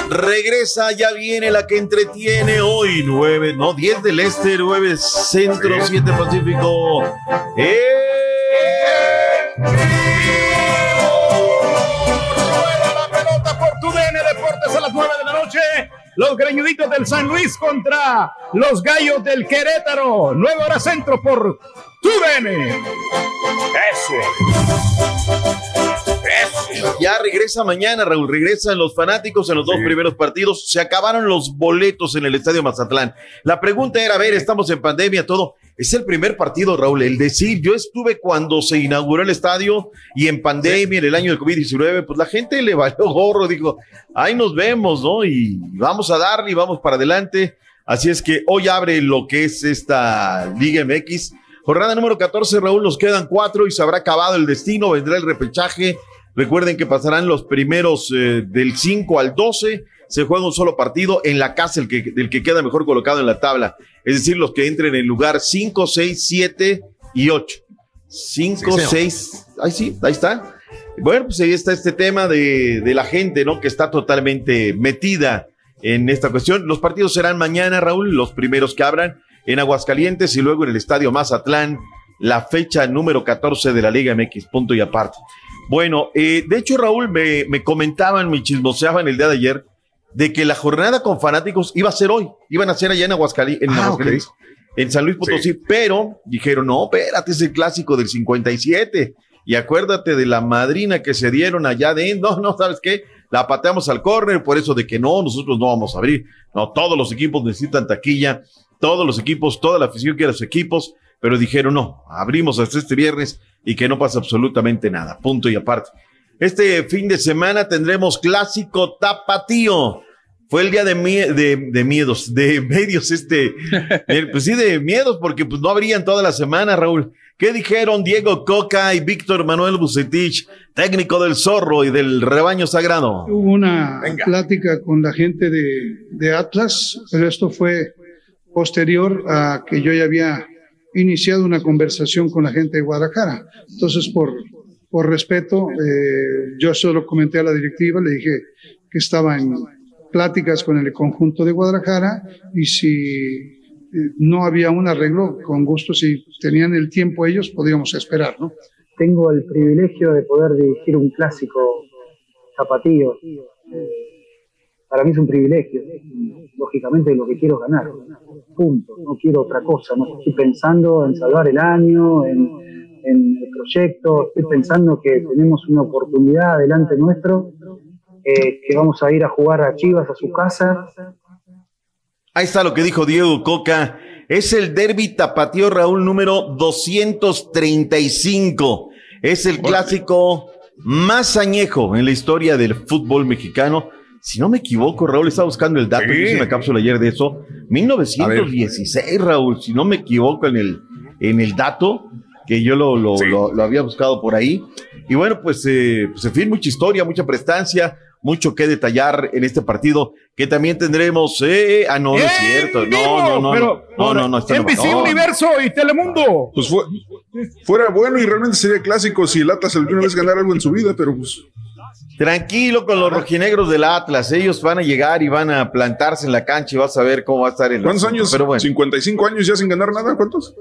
Regresa, ya viene la que entretiene hoy, 9, no, 10 del este, 9 centro, 7 pacífico. ¡Eh! la pelota por tu DN Deportes a las 9 de la noche. Los greñuditos del San Luis contra los gallos del Querétaro. 9 horas centro por DN. Eso. Ya regresa mañana, Raúl. Regresan los fanáticos en los dos primeros partidos. Se acabaron los boletos en el Estadio Mazatlán. La pregunta era, a ver, estamos en pandemia, todo. Es el primer partido, Raúl. El decir, yo estuve cuando se inauguró el estadio y en pandemia, en el año de COVID-19, pues la gente le valió gorro, dijo, ahí nos vemos, ¿no? Y vamos a darle y vamos para adelante. Así es que hoy abre lo que es esta Liga MX. Jornada número 14, Raúl, nos quedan cuatro y se habrá acabado el destino, vendrá el repechaje Recuerden que pasarán los primeros eh, del 5 al 12. Se juega un solo partido en la casa el que, del que queda mejor colocado en la tabla. Es decir, los que entren en lugar 5, 6, 7 y 8. 5, 6. Ahí sí, ahí está. Bueno, pues ahí está este tema de, de, la gente, ¿no? Que está totalmente metida en esta cuestión. Los partidos serán mañana, Raúl, los primeros que abran en Aguascalientes y luego en el Estadio Mazatlán, la fecha número 14 de la Liga MX, punto y aparte. Bueno, eh, de hecho, Raúl, me, me comentaban, me chismoseaban el día de ayer de que la jornada con fanáticos iba a ser hoy, iban a ser allá en Aguascalientes, en, ah, en San Luis Potosí, pero dijeron, no, espérate, es el clásico del 57 y acuérdate de la madrina que se dieron allá de, no, no, ¿sabes qué? La pateamos al córner, por eso de que no, nosotros no vamos a abrir. No, todos los equipos necesitan taquilla, todos los equipos, toda la afición quiere los equipos, pero dijeron, no, abrimos hasta este viernes y que no pasa absolutamente nada. Punto y aparte. Este fin de semana tendremos clásico tapatío. Fue el día de, de, miedos, de medios, este, pues sí, de miedos, porque pues no habrían toda la semana, Raúl. ¿Qué dijeron Diego Coca y Víctor Manuel Bucetich, técnico del Zorro y del Rebaño Sagrado? Hubo una plática con la gente de, de Atlas, pero esto fue posterior a que yo ya había iniciado una conversación con la gente de Guadalajara. Entonces, por, por respeto, eh, yo solo comenté a la directiva, le dije que estaba en pláticas con el conjunto de Guadalajara y si eh, no había un arreglo, con gusto, si tenían el tiempo ellos, podíamos esperar, ¿no? Tengo el privilegio de poder dirigir un clásico zapatillo. Eh, para mí es un privilegio. Lógicamente lo que quiero es ganar. Punto. No quiero otra cosa. No estoy pensando en salvar el año, en, en el proyecto, estoy pensando que tenemos una oportunidad delante nuestro, eh, que vamos a ir a jugar a Chivas a su casa. Ahí está lo que dijo Diego Coca. Es el derby tapatío Raúl número 235. Es el clásico más añejo en la historia del fútbol mexicano. Si no me equivoco, Raúl estaba buscando el dato, hice una cápsula ayer de eso. 1916, Raúl, si no me equivoco en el, en el dato que yo lo, lo, lo, había buscado por ahí. Y bueno, pues, eh, pues en fin, mucha historia, mucha prestancia, mucho que detallar en este partido que también tendremos. Eh, ah, no, no es cierto. No, no, no. Pero, no, no, no. NBC Universo y Telemundo. Pues fue, fuera bueno y realmente sería clásico si el Atlas alguna vez ganara algo en su vida, pero pues. Tranquilo con los rojinegros del Atlas. Ellos van a llegar y van a plantarse en la cancha y vas a ver cómo va a estar el. ¿Cuántos años? Pero bueno. ¿55 años ya sin ganar nada? ¿Cuántos?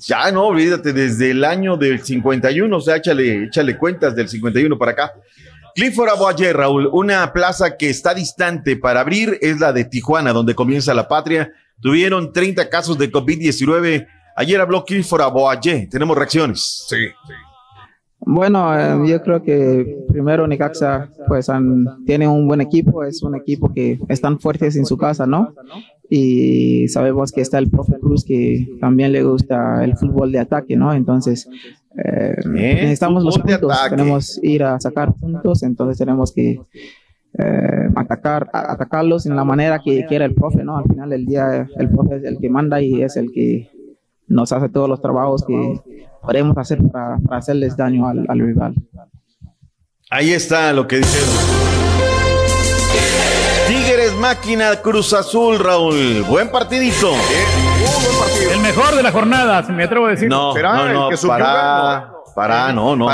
Ya no, olvídate, desde el año del 51, o sea, échale, échale cuentas del 51 para acá. Clifford Aboyer, Raúl, una plaza que está distante para abrir es la de Tijuana, donde comienza la patria. Tuvieron 30 casos de COVID-19. Ayer habló Clifford Aboyer. Tenemos reacciones. Sí, sí. Bueno, eh, yo creo que primero Necaxa pues tiene un buen equipo, es un equipo que están fuertes en su casa, ¿no? Y sabemos que está el profe Cruz que también le gusta el fútbol de ataque, ¿no? Entonces eh, necesitamos los puntos, tenemos que ir a sacar puntos, entonces tenemos que eh, atacar, atacarlos en la manera que quiera el profe, ¿no? Al final del día el profe es el que manda y es el que nos hace todos los trabajos que podemos hacer para, hacerles daño al, rival. Ahí está lo que dice. Tigres Máquina Cruz Azul, Raúl. Buen partidito. El mejor de la jornada, me atrevo a decir. No, no, no, para, para, no, no.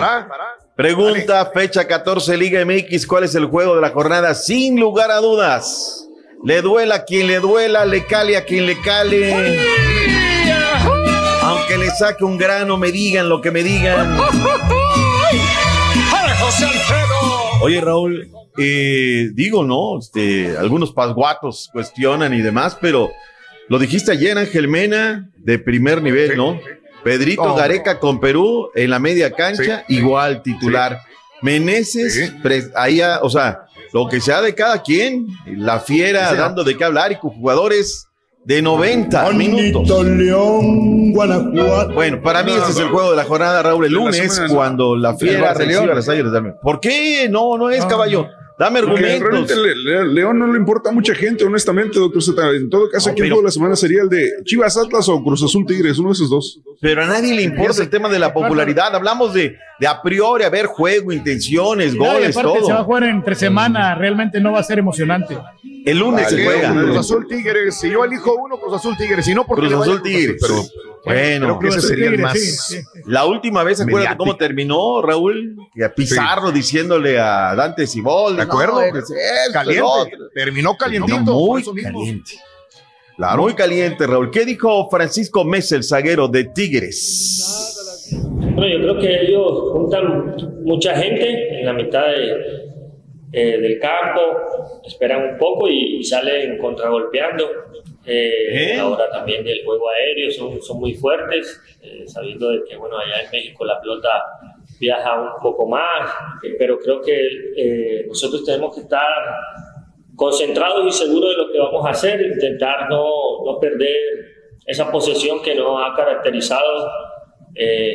Pregunta, fecha 14, Liga MX, ¿cuál es el juego de la jornada? Sin lugar a dudas. Le duela a quien le duela, le cale a quien le cale. Le saque un grano, me digan lo que me digan. Oye, Raúl, eh, digo, ¿no? Este, algunos pasguatos cuestionan y demás, pero lo dijiste ayer, Ángel Mena, de primer nivel, ¿no? Pedrito Gareca con Perú en la media cancha, igual titular. Meneses, ahí, o sea, lo que sea de cada quien, la fiera dando de qué hablar y con jugadores de 90 minutos. León, Guanajuato. Bueno, para mí ese es el juego de la jornada, Raúl, el lunes, cuando la fiera recibe a las Águilas ¿Por qué? No, no es caballo. Dame argumentos. León no le importa a mucha gente, honestamente, doctor Zeta. En todo caso, aquí el juego de la semana sería el de Chivas Atlas o Cruz Azul Tigres, uno de esos dos. Pero a nadie le importa el tema de la popularidad. Hablamos de, de a priori, a ver, juego, intenciones, goles, todo. Se va a jugar entre semana, realmente no va a ser emocionante. El lunes se juega. Cruz Azul Tigres. Si yo elijo uno, Cruz Azul Tigres. Si no, porque Cruz Azul Tigres. Pero bueno, creo que ese sería el más. La última vez, acuérdate cómo terminó, Raúl? Y a Pizarro diciéndole a Dante Cibol. ¿De acuerdo? caliente. Terminó calientito. muy caliente. Claro. Muy caliente, Raúl. ¿Qué dijo Francisco Mesa, el zaguero de Tigres? Bueno, yo creo que ellos juntan mucha gente en la mitad de eh, del campo, esperan un poco y, salen contragolpeando. Eh, ¿Eh? Ahora también del juego aéreo son, son muy fuertes, sabiendo de que bueno, allá en México la pelota viaja un poco más, pero creo que nosotros tenemos que estar concentrados y seguros de lo que vamos a hacer, intentar no, no perder esa posesión que nos ha caracterizado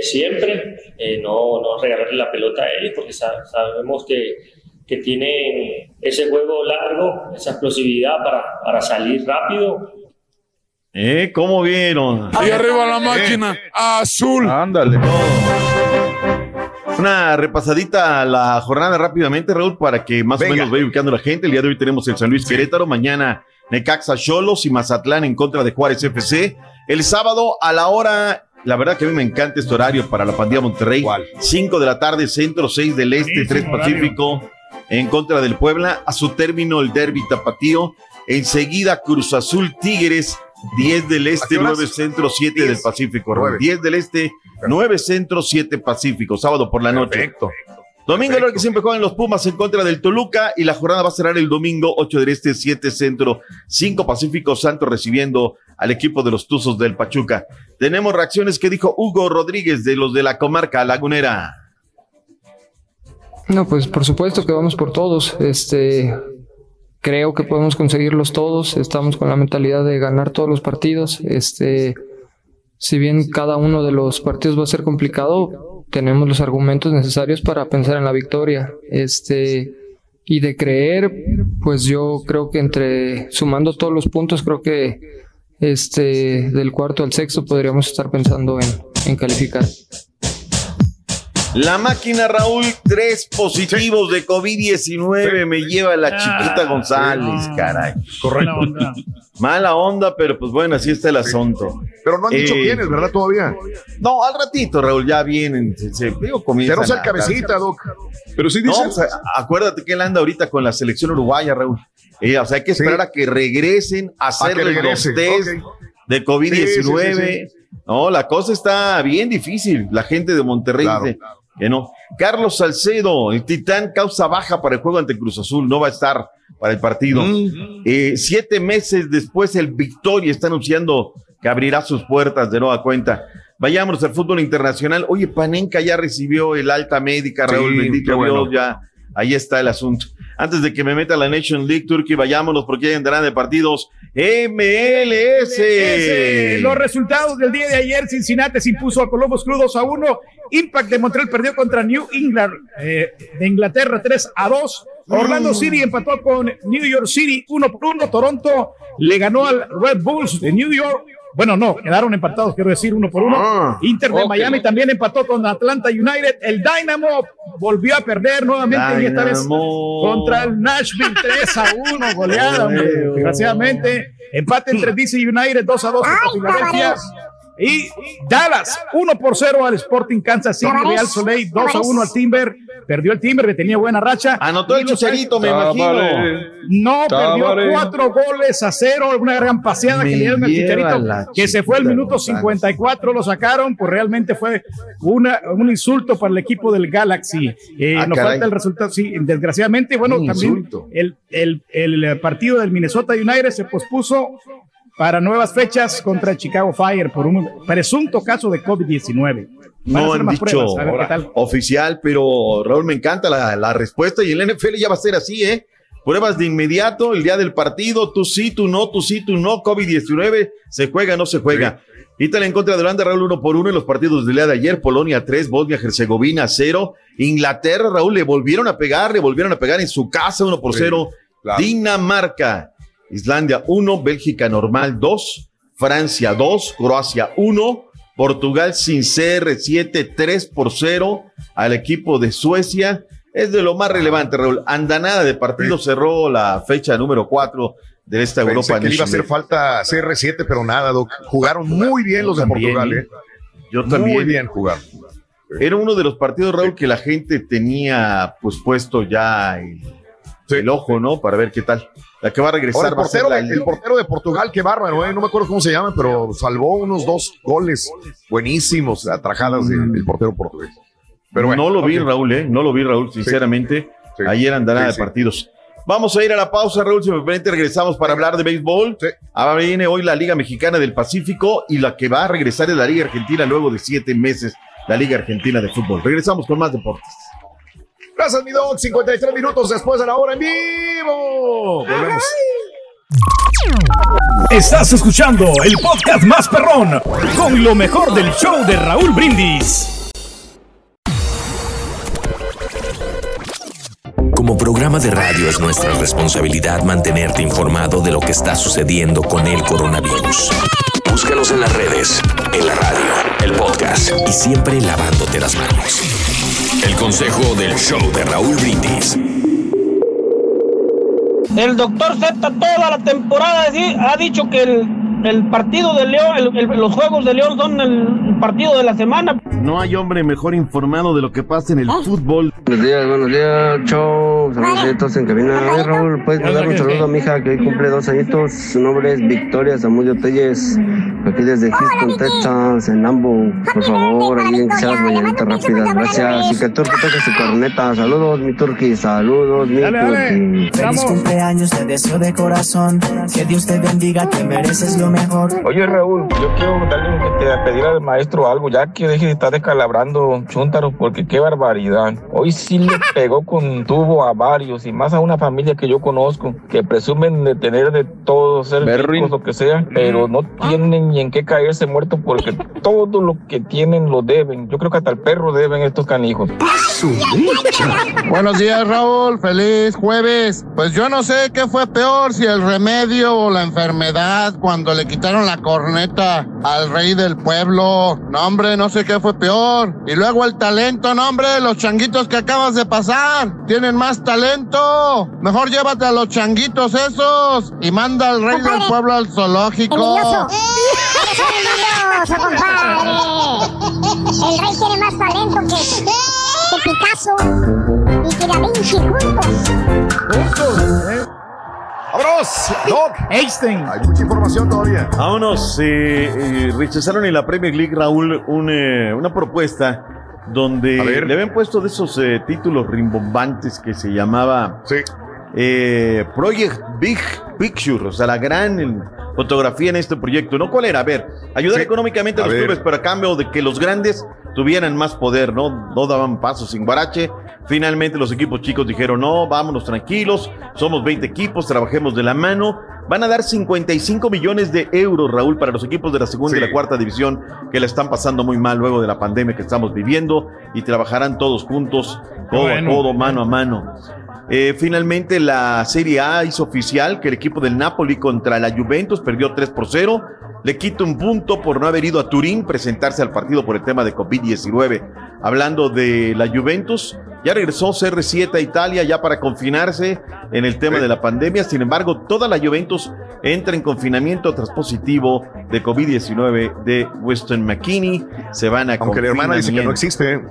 siempre, no, no regalarle la pelota a ellos, porque sabemos que que tienen ese juego largo, esa explosividad para, para salir rápido. ¿Eh? ¿Cómo vieron? Ahí arriba la máquina, azul. Ándale. Una repasadita a la jornada rápidamente, Raúl, para que más o menos vaya ubicando la gente. El día de hoy tenemos el San Luis Querétaro, mañana Necaxa Cholos y Mazatlán en contra de Juárez FC. El sábado a la hora la verdad que a mí me encanta este horario para la pandilla Monterrey. 5 de la tarde, centro, 6 del este, 3 Pacífico, en contra del Puebla. A su término, el derby tapatío. Enseguida, Cruz Azul Tigres, 10 del este, 9 centro, 7 del Pacífico. 10 del este, 9 centro, 7 Pacífico. Sábado por la noche. Perfecto. Domingo, lo que siempre juegan los Pumas en contra del Toluca y la jornada va a cerrar el domingo 8 del Este, 7 Centro, 5 Pacífico Santo recibiendo al equipo de los Tuzos del Pachuca. Tenemos reacciones que dijo Hugo Rodríguez de los de la comarca lagunera. No, pues por supuesto que vamos por todos. Este, creo que podemos conseguirlos todos. Estamos con la mentalidad de ganar todos los partidos. Este, si bien cada uno de los partidos va a ser complicado, tenemos los argumentos necesarios para pensar en la victoria. Este, y de creer, pues yo creo que entre sumando todos los puntos, creo que este del cuarto al sexto podríamos estar pensando en, en calificar. La máquina Raúl, tres positivos de COVID-19 me lleva la chiquita ah, González, caray. Correcto. Mala onda, pero pues bueno, así está el asunto. Pero no han dicho eh, quiénes, ¿verdad? Todavía. No, al ratito, Raúl, ya vienen. Se, se digo, Pero el cabecita, Doc. Pero sí dicen. acuérdate que él anda ahorita con la selección uruguaya, Raúl. Eh, o sea, hay que esperar a que regresen a hacer los test de COVID-19. no, la cosa está bien difícil. La gente de Monterrey dice que no. Carlos Salcedo, el titán causa baja para el juego ante Cruz Azul, no va a estar para el partido. Mm. Eh, siete meses después, el Victoria está anunciando que abrirá sus puertas de nueva cuenta. Vayamos al fútbol internacional. Oye, Panenka ya recibió el alta médica, Raúl, bendito Dios, ya ahí está el asunto. Antes de que me meta la Nation League Turkey, vayámonos porque andarán de partidos MLS. Los resultados del día de ayer, Cincinnati se impuso a Columbus Crudos a 1, Impact de Montreal perdió contra New England eh, de Inglaterra 3 a 2, Orlando City empató con New York City 1 por 1, Toronto le ganó al Red Bulls de New York bueno, no, quedaron empatados, quiero decir, uno por uno. Ah, Inter de Miami también empató con Atlanta United. El Dynamo volvió a perder nuevamente y esta vez contra el Nashville 3 a 1, goleada, desgraciadamente. Empate entre DC United 2 a 2 contra Filadelfia. Y Dallas, 1 por 0 al Sporting Kansas City, Real Soleil, 2 a 1 al Timber. Perdió el Timber, que tenía buena racha. Anotó el Chicharito, me imagino. No, perdió 4 goles a 0, una gran paseada que le dieron al Chicharito, que se fue al minuto 54, lo sacaron, pues realmente fue una, un insulto para el equipo del Galaxy. Eh, ah, nos falta el resultado, sí, desgraciadamente, bueno, también el, el, el partido del Minnesota United se pospuso para nuevas fechas contra Chicago Fire por un presunto caso de COVID-19. No han dicho oficial, pero Raúl me encanta la, respuesta y el NFL ya va a ser así, ¿eh? Pruebas de inmediato, el día del partido, tú sí, tú no, tú sí, tú no, COVID-19, se juega, no se juega. Italia en contra de Holanda, Raúl, uno por uno en los partidos del día de ayer, Polonia 3, Bosnia-Herzegovina 0, Inglaterra, Raúl, le volvieron a pegar, le volvieron a pegar en su casa uno por 0, Dinamarca Islandia 1, Bélgica normal 2, Francia 2, Croacia 1, Portugal sin CR7 3 por 0 al equipo de Suecia. Es de lo más relevante, Raúl. Andanada de partido cerró la fecha número 4 de esta Europa. Que iba a hacer falta CR7, pero nada, Jugaron muy bien los de Portugal, ¿eh? Yo también. Muy bien jugaron. Era uno de los partidos, Raúl, que la gente tenía pues puesto ya el, el ojo, ¿no? Para ver qué tal. La que va a regresar. el, portero, el, portero de Portugal, qué bárbaro, ¿eh? no me acuerdo cómo se llama, pero salvó unos dos goles buenísimos, atrajadas del, portero portugués. Pero no lo vi, Raúl, ¿eh? No lo vi, Raúl, sinceramente. Ayer andará de partidos. Vamos a ir a la pausa, Raúl. Si me permite, regresamos para hablar de béisbol. Ahora viene hoy la Liga Mexicana del Pacífico y la que va a regresar es la Liga Argentina luego de siete meses, la Liga Argentina de Fútbol. Regresamos con más deportes. Gracias, mi dog. 53 minutos después de la hora en vivo. Volvemos. Estás escuchando el podcast más perrón con lo mejor del show de Raúl Brindis. Como programa de radio es nuestra responsabilidad mantenerte informado de lo que está sucediendo con el coronavirus. Búscanos en las redes, en la radio, el podcast y siempre lavándote las manos. El consejo del show de Raúl Brindis. El doctor Z toda la temporada ha dicho que el, partido de León, los juegos de León son el partido de la semana. No hay hombre mejor informado de lo que pasa en el fútbol. Buenos días, buenos días, chao. Saludos a todos en cabina. Ay, Raúl, puedes mandar un saludo a mi hija que hoy cumple dos añitos. Su nombre es Victoria Zamudio Telles. Aquí desde Houston, Texas, en Lambo. Por favor, ahí en que seas mañanita rápidas. Gracias. Y que Turki toque su corneta. Saludos, mi Turki. Saludos, mi Turki. Feliz cumpleaños, te deseo de corazón. Que Dios te bendiga, te mereces lo mejor. Oye, Raúl, yo quiero darle que te pedir al maestro algo, ya que deje de estar descalabrando chúntaros, porque qué barbaridad. Hoy sí le pegó con tubo a varios, y más a una familia que yo conozco, que presumen de tener de todo, ser ricos, lo que sea, pero no tienen ni en qué caerse muertos, porque todo lo que tienen lo deben. Yo creo que hasta el perro deben estos canijos. Buenos días, Raúl. Feliz jueves. Pues yo no sé qué fue peor, si el remedio o la enfermedad cuando le quitaron la corneta al rey del pueblo. No, hombre, no sé qué fue peor. Y luego el talento, no, hombre, los changuitos que acabas de pasar tienen más talento. Mejor llévate a los changuitos esos y manda al rey del pueblo al zoológico. Envidioso, compadre. El rey tiene más talento que, que Picasso y que Da Vinci juntos. ¡Vámonos! Doc. Einstein. Hay mucha información todavía. Vámonos. eh, eh, rechazaron en la Premier League, Raúl, un, eh, una propuesta donde le habían puesto de esos eh, títulos rimbombantes que se llamaba eh, Project Big Picture, o sea, la gran fotografía en este proyecto. ¿No cuál era? A ver, ayudar Sí. económicamente a A los ver. clubes, pero a cambio de que los grandes tuvieran más poder, ¿no? No daban pasos sin guarache. Finalmente los equipos chicos dijeron, no, vámonos tranquilos, somos 20 equipos, trabajemos de la mano. Van a dar 55 millones de euros, Raúl, para los equipos de la segunda y la cuarta división que la están pasando muy mal luego de la pandemia que estamos viviendo y trabajarán todos juntos, Bueno. a codo, mano a mano. Eh, finalmente la Serie A hizo oficial que el equipo del Napoli contra la Juventus perdió 3 por 0. Le quita un punto por no haber ido a Turín presentarse al partido por el tema de COVID-19. Hablando de la Juventus, ya regresó CR7 a Italia ya para confinarse en el tema de la pandemia. Sin embargo, toda la Juventus entra en confinamiento tras positivo de COVID-19 de Weston McKinney. Se van a Aunque la hermana dice que no existe.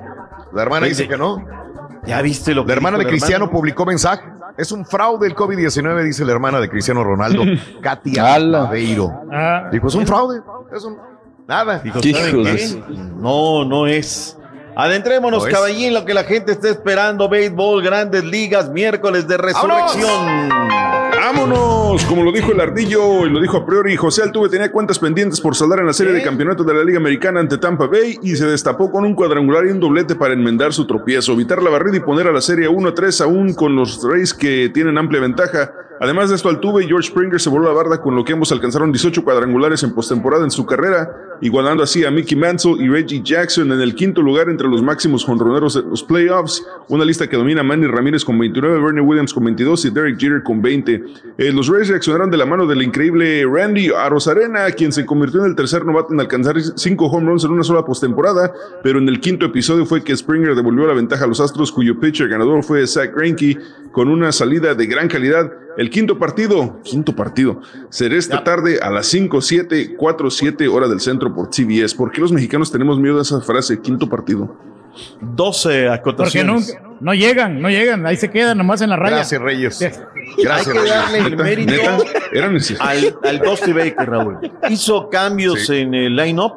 La hermana dice que no. Ya viste lo que La hermana de Cristiano publicó mensaje. Es un fraude el COVID-19, dice la hermana de Cristiano Ronaldo, Katia Aveiro. Dijo, es un fraude. Es un... Nada. Dijo, ¿saben qué? No, no es. Adentrémonos, No es. caballín, lo que la gente está esperando. Béisbol, grandes ligas, miércoles de resurrección. Vámonos, como lo dijo el ardillo y lo dijo a priori, José Altuve tenía cuentas pendientes por saldar en la serie de campeonatos de la Liga Americana ante Tampa Bay y se destapó con un cuadrangular y un doblete para enmendar su tropiezo, evitar la barrida y poner a la serie 1-3 aún con los Rays que tienen amplia ventaja. Además de esto, Altuve y George Springer se voló la barda con lo que ambos alcanzaron 18 cuadrangulares en postemporada en su carrera, igualando así a Mickey Mantle y Reggie Jackson en el quinto lugar entre los máximos jonroneros de los playoffs, una lista que domina Manny Ramírez con 29, Bernie Williams con 22 y Derek Jeter con 20. Eh, los Rays reaccionaron de la mano del increíble Randy Arozarena, quien se convirtió en el tercer novato en alcanzar cinco home runs en una sola postemporada, pero en el quinto episodio fue que Springer devolvió la ventaja a los Astros, cuyo pitcher ganador fue Zach Greinke, con una salida de gran calidad. El quinto partido, quinto partido, será esta tarde a las 5, 7, 4, 7 hora del centro por CBS. ¿Por qué los mexicanos tenemos miedo a esa frase, quinto partido? 12 Porque acotaciones. no, no llegan, no llegan. Ahí se quedan nomás en la raya. Gracias, Reyes. Hay Gracias, que darle el mérito al, al Dusty Baker, Raúl. Hizo cambios en el line-up.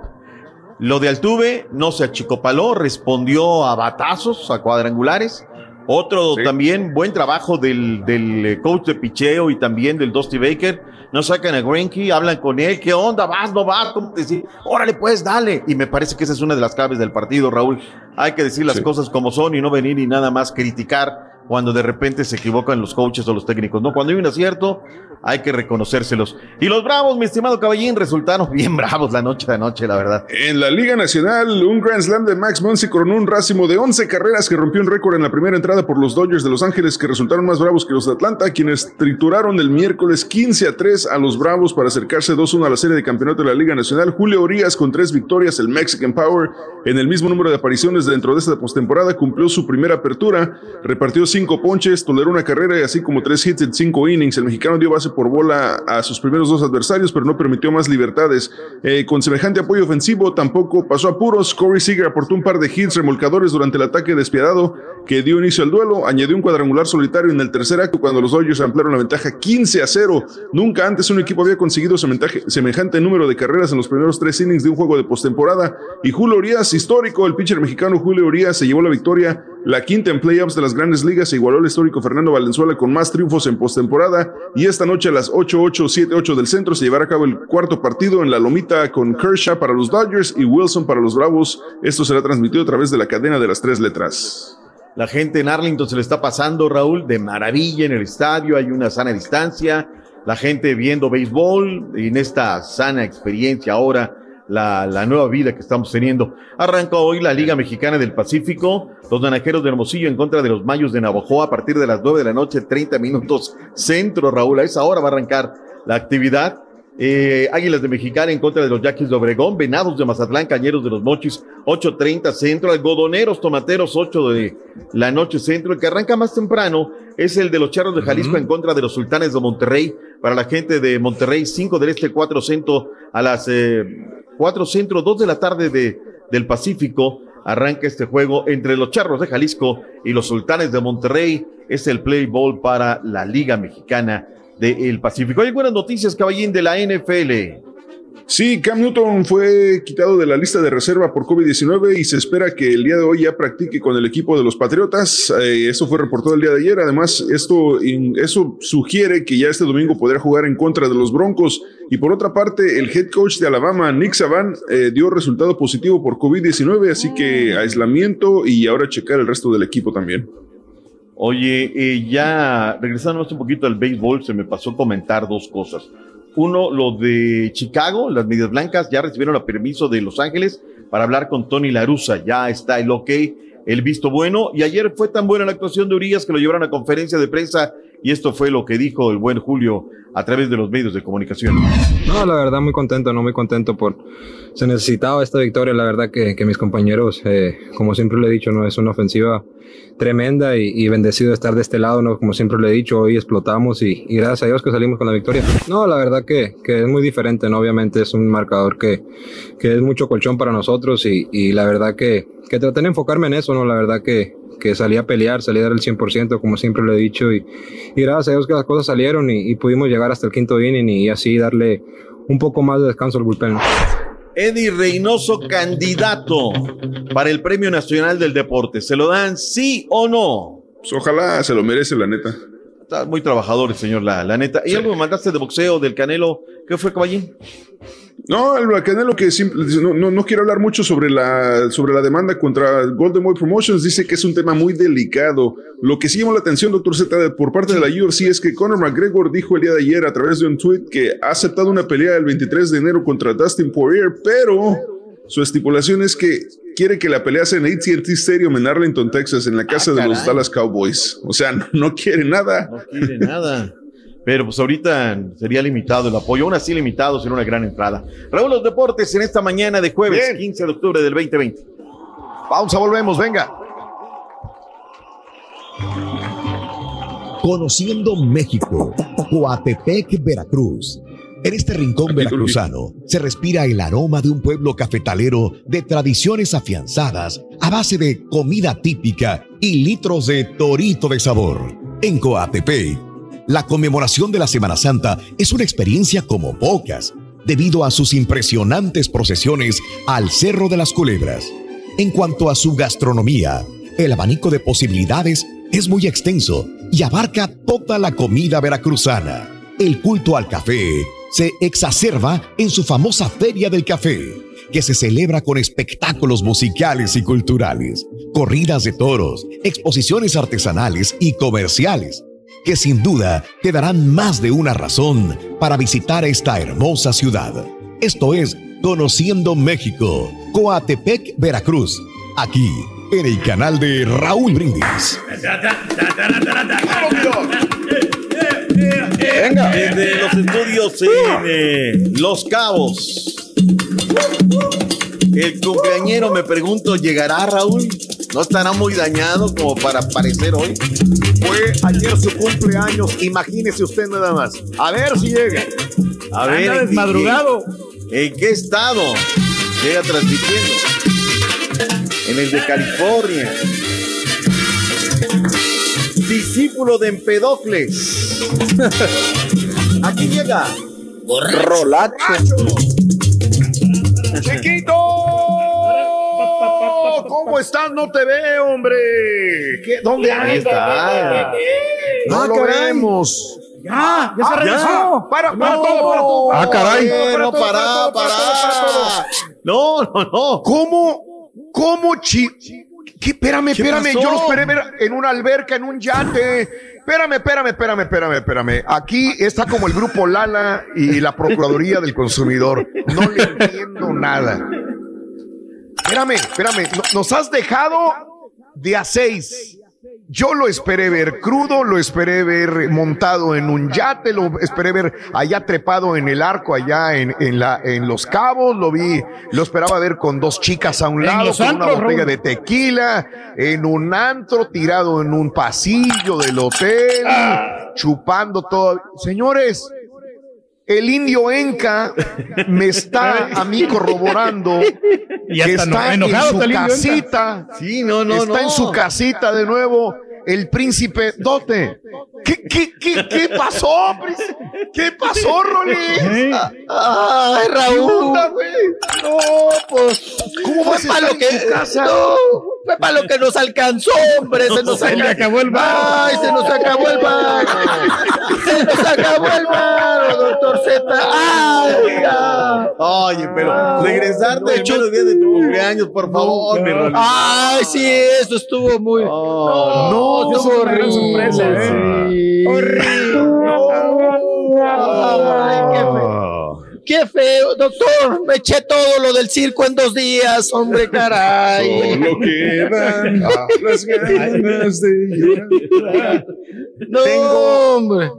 Lo de Altuve no se achicopaló, respondió a batazos, a cuadrangulares. Otro también, buen trabajo del, del eh, coach de picheo y también del Dusty Baker. No sacan a Greinke, hablan con él. ¿Qué onda? ¿Vas? ¿No vas? ¿Cómo te decís? Órale, pues, dale. Y me parece que esa es una de las claves del partido, Raúl. Hay que decir las cosas como son y no venir y nada más criticar cuando de repente se equivocan los coaches o los técnicos. No, cuando hay un acierto, hay que reconocérselos. Y los bravos, mi estimado caballín, resultaron bien bravos la noche de anoche, la verdad. En la Liga Nacional, un Grand Slam de Max Muncy coronó un racimo de 11 carreras que rompió un récord en la primera entrada por los Dodgers de Los Ángeles, que resultaron más bravos que los de Atlanta, quienes trituraron el miércoles 15 a 3 a los Bravos para acercarse 2-1 a la serie de campeonato de la Liga Nacional. Julio Orías, con tres victorias, el Mexican Power, en el mismo número de apariciones dentro de esta postemporada, cumplió su primera apertura, repartió cinco ponches, toleró una carrera y así como tres hits en cinco innings. El mexicano dio base por bola a sus primeros dos adversarios, pero no permitió más libertades. Eh, con semejante apoyo ofensivo, tampoco pasó a puros. Corey Seager aportó un par de hits remolcadores durante el ataque despiadado que dio inicio al duelo. Añadió un cuadrangular solitario en el tercer acto cuando los Dodgers ampliaron la ventaja 15 a 0. Nunca antes un equipo había conseguido semejante número de carreras en los primeros tres innings de un juego de postemporada. Y Julio Urias, histórico, el pitcher mexicano Julio Urias se llevó la victoria, la quinta en playoffs de las grandes ligas, se igualó al histórico Fernando Valenzuela con más triunfos en postemporada. Y esta noche a las 8, 8, 7, 8 del centro se llevará a cabo el cuarto partido en la Lomita con Kershaw para los Dodgers y Wilson para los Bravos. Esto será transmitido a través de la cadena de las tres letras. La gente en Arlington se le está pasando, Raúl, de maravilla en el estadio, hay una sana distancia, la gente viendo béisbol en esta sana experiencia ahora, la, la nueva vida que estamos teniendo. Arranca hoy la Liga Mexicana del Pacífico, los naranjeros de Hermosillo en contra de los Mayos de Navojoa a partir de las nueve de la noche, 30 minutos centro, Raúl, a esa hora va a arrancar la actividad. Eh, Águilas de Mexicana en contra de los Yaquis de Obregón, Venados de Mazatlán, Cañeros de los Mochis, 8.30 centro, Algodoneros, Tomateros, 8 de la noche centro. El que arranca más temprano es el de los Charros de Jalisco en contra de los Sultanes de Monterrey. Para la gente de Monterrey, 5 del Este, 4 centro, a las eh, 4 centro, 2 de la tarde de, del Pacífico. Arranca este juego entre los Charros de Jalisco y los Sultanes de Monterrey. Es el play ball para la Liga Mexicana del Pacífico. Hay buenas noticias, caballín, de la NFL. Sí, Cam Newton fue quitado de la lista de reserva por COVID-19 y se espera que el día de hoy ya practique con el equipo de los Patriotas. Eh, eso fue reportado el día de ayer. Además, esto eso sugiere que ya este domingo podrá jugar en contra de los Broncos. Y por otra parte, el head coach de Alabama, Nick Saban, eh, dio resultado positivo por COVID-19, así que aislamiento y ahora checar el resto del equipo también. Oye, eh, ya regresando un poquito al béisbol, se me pasó comentar dos cosas. Uno, lo de Chicago, las medias blancas ya recibieron el permiso de Los Ángeles para hablar con Tony Larusa. Ya está el ok, el visto bueno. Y ayer fue tan buena la actuación de Urias que lo llevaron a conferencia de prensa. Y esto fue lo que dijo el buen Julio a través de los medios de comunicación. No, la verdad, muy contento, no muy contento por. Se necesitaba esta victoria. La verdad que, que mis compañeros, eh, como siempre le he dicho, no es una ofensiva tremenda y, bendecido de estar de este lado, ¿no? Como siempre le he dicho, hoy explotamos y, gracias a Dios que salimos con la victoria. No, la verdad que, que es muy diferente, ¿no? Obviamente es un marcador que, que es mucho colchón para nosotros y, y la verdad que, que traté de enfocarme en eso, ¿no? La verdad que, que salí a pelear, salí a dar el 100%, como siempre lo he dicho, y, y gracias a Dios que las cosas salieron y, y, pudimos llegar hasta el quinto inning y así darle un poco más de descanso al bullpen. Eddie Reynoso, candidato para el Premio Nacional del Deporte. ¿Se lo dan sí o no? Pues ojalá se lo merece, la neta. Está muy trabajador señor, la, la neta. ¿Y algo me mandaste de boxeo, del Canelo? ¿Qué fue, caballín? No, el Canelo que no, no, no, quiere hablar mucho sobre la, sobre la demanda contra Golden Boy Promotions, dice que es un tema muy delicado. Lo que sí llamó la atención, doctor Z, por parte de la UFC es que Conor McGregor dijo el día de ayer a través de un tweet que ha aceptado una pelea el 23 de enero contra Dustin Poirier, pero su estipulación es que quiere que la pelea sea en AT&T Stadium en Arlington, Texas, en la casa ah, de los Dallas Cowboys. O sea, no, no quiere nada. No quiere nada. Pero pues ahorita sería limitado el apoyo, aún así limitado sería una gran entrada. Raúl, los deportes en esta mañana de jueves 15 de octubre del 2020. Pausa, volvemos, venga. Conociendo México, Coatepec, Veracruz. En este rincón veracruzano se respira el aroma de un pueblo cafetalero de tradiciones afianzadas a base de comida típica y litros de torito de sabor. En Coatepec la conmemoración de la Semana Santa es una experiencia como pocas, debido a sus impresionantes procesiones al Cerro de las Culebras. En cuanto a su gastronomía, el abanico de posibilidades es muy extenso y abarca toda la comida veracruzana. El culto al café se exacerba en su famosa Feria del Café, que se celebra con espectáculos musicales y culturales, corridas de toros, exposiciones artesanales y comerciales que sin duda te darán más de una razón para visitar esta hermosa ciudad. Esto es Conociendo México, Coatepec, Veracruz, aquí en el canal de Raúl Brindis. Venga. Desde los estudios en eh, Los Cabos. El cumpleañero me pregunto, ¿llegará Raúl? ¿No estará muy dañado como para aparecer hoy? Fue ayer su cumpleaños, imagínese usted nada más. A ver si llega. A ver. Anda ¿en qué- desmadrugado. ¿En qué estado llega transmitiendo? En el de California. Discípulo de Empedocles. Aquí llega. Rolacho. Chiquito. ¿Cómo estás? No te veo, hombre. ¿Qué? ¿Dónde Ahí está. No Ah, lo vemos. Ya, ya se Ah, regresó. Para, para No. todo, para todo. Ah, caray. Para No, para, todo, para. todo, para todo. No, no, no. ¿Cómo? ¿Cómo, chi? ¿Qué? Espérame, ¿Qué espérame. Yo lo esperé ver en una alberca, en un yate. Espérame, espérame, espérame, espérame, espérame. Aquí está como el grupo Lala y la Procuraduría del Consumidor. No le entiendo nada. Espérame, espérame. No- Nos has dejado de a seis. Yo lo esperé ver crudo, lo esperé ver montado en un yate, lo esperé ver allá trepado en el arco, allá en, en la, en Los Cabos, lo vi, lo esperaba ver con dos chicas a un lado, con una botella de tequila, en un antro, tirado en un pasillo del hotel, Ah. chupando todo. Señores, el indio Enca me está a mí corroborando Y que está enojado en su casita. Sí, no, no, está no. en su casita de nuevo el príncipe Dote. ¿Qué, qué, qué, qué pasó, príncipe? ¿Qué pasó, Rolly? Ay, Raúl. No, pues. ¿Cómo vas a fue estar para lo en que tu casa? No, fue para lo que nos alcanzó, hombre. Se nos Se acabó el bar. Ay, se nos acabó el bar. Se nos acabó el bar, doctor Z. Ay. Oye, pero regresarte el chulo día de tu cumpleaños, por favor. Ay, sí, eso estuvo muy. No, sí, estuvo fue una gran sorpresa, ¿eh? Ay, qué feo. Qué feo, doctor. Me eché todo lo del circo en dos días, hombre, caray. Solo quedan las ganas de llorar. No, Tengo hombre.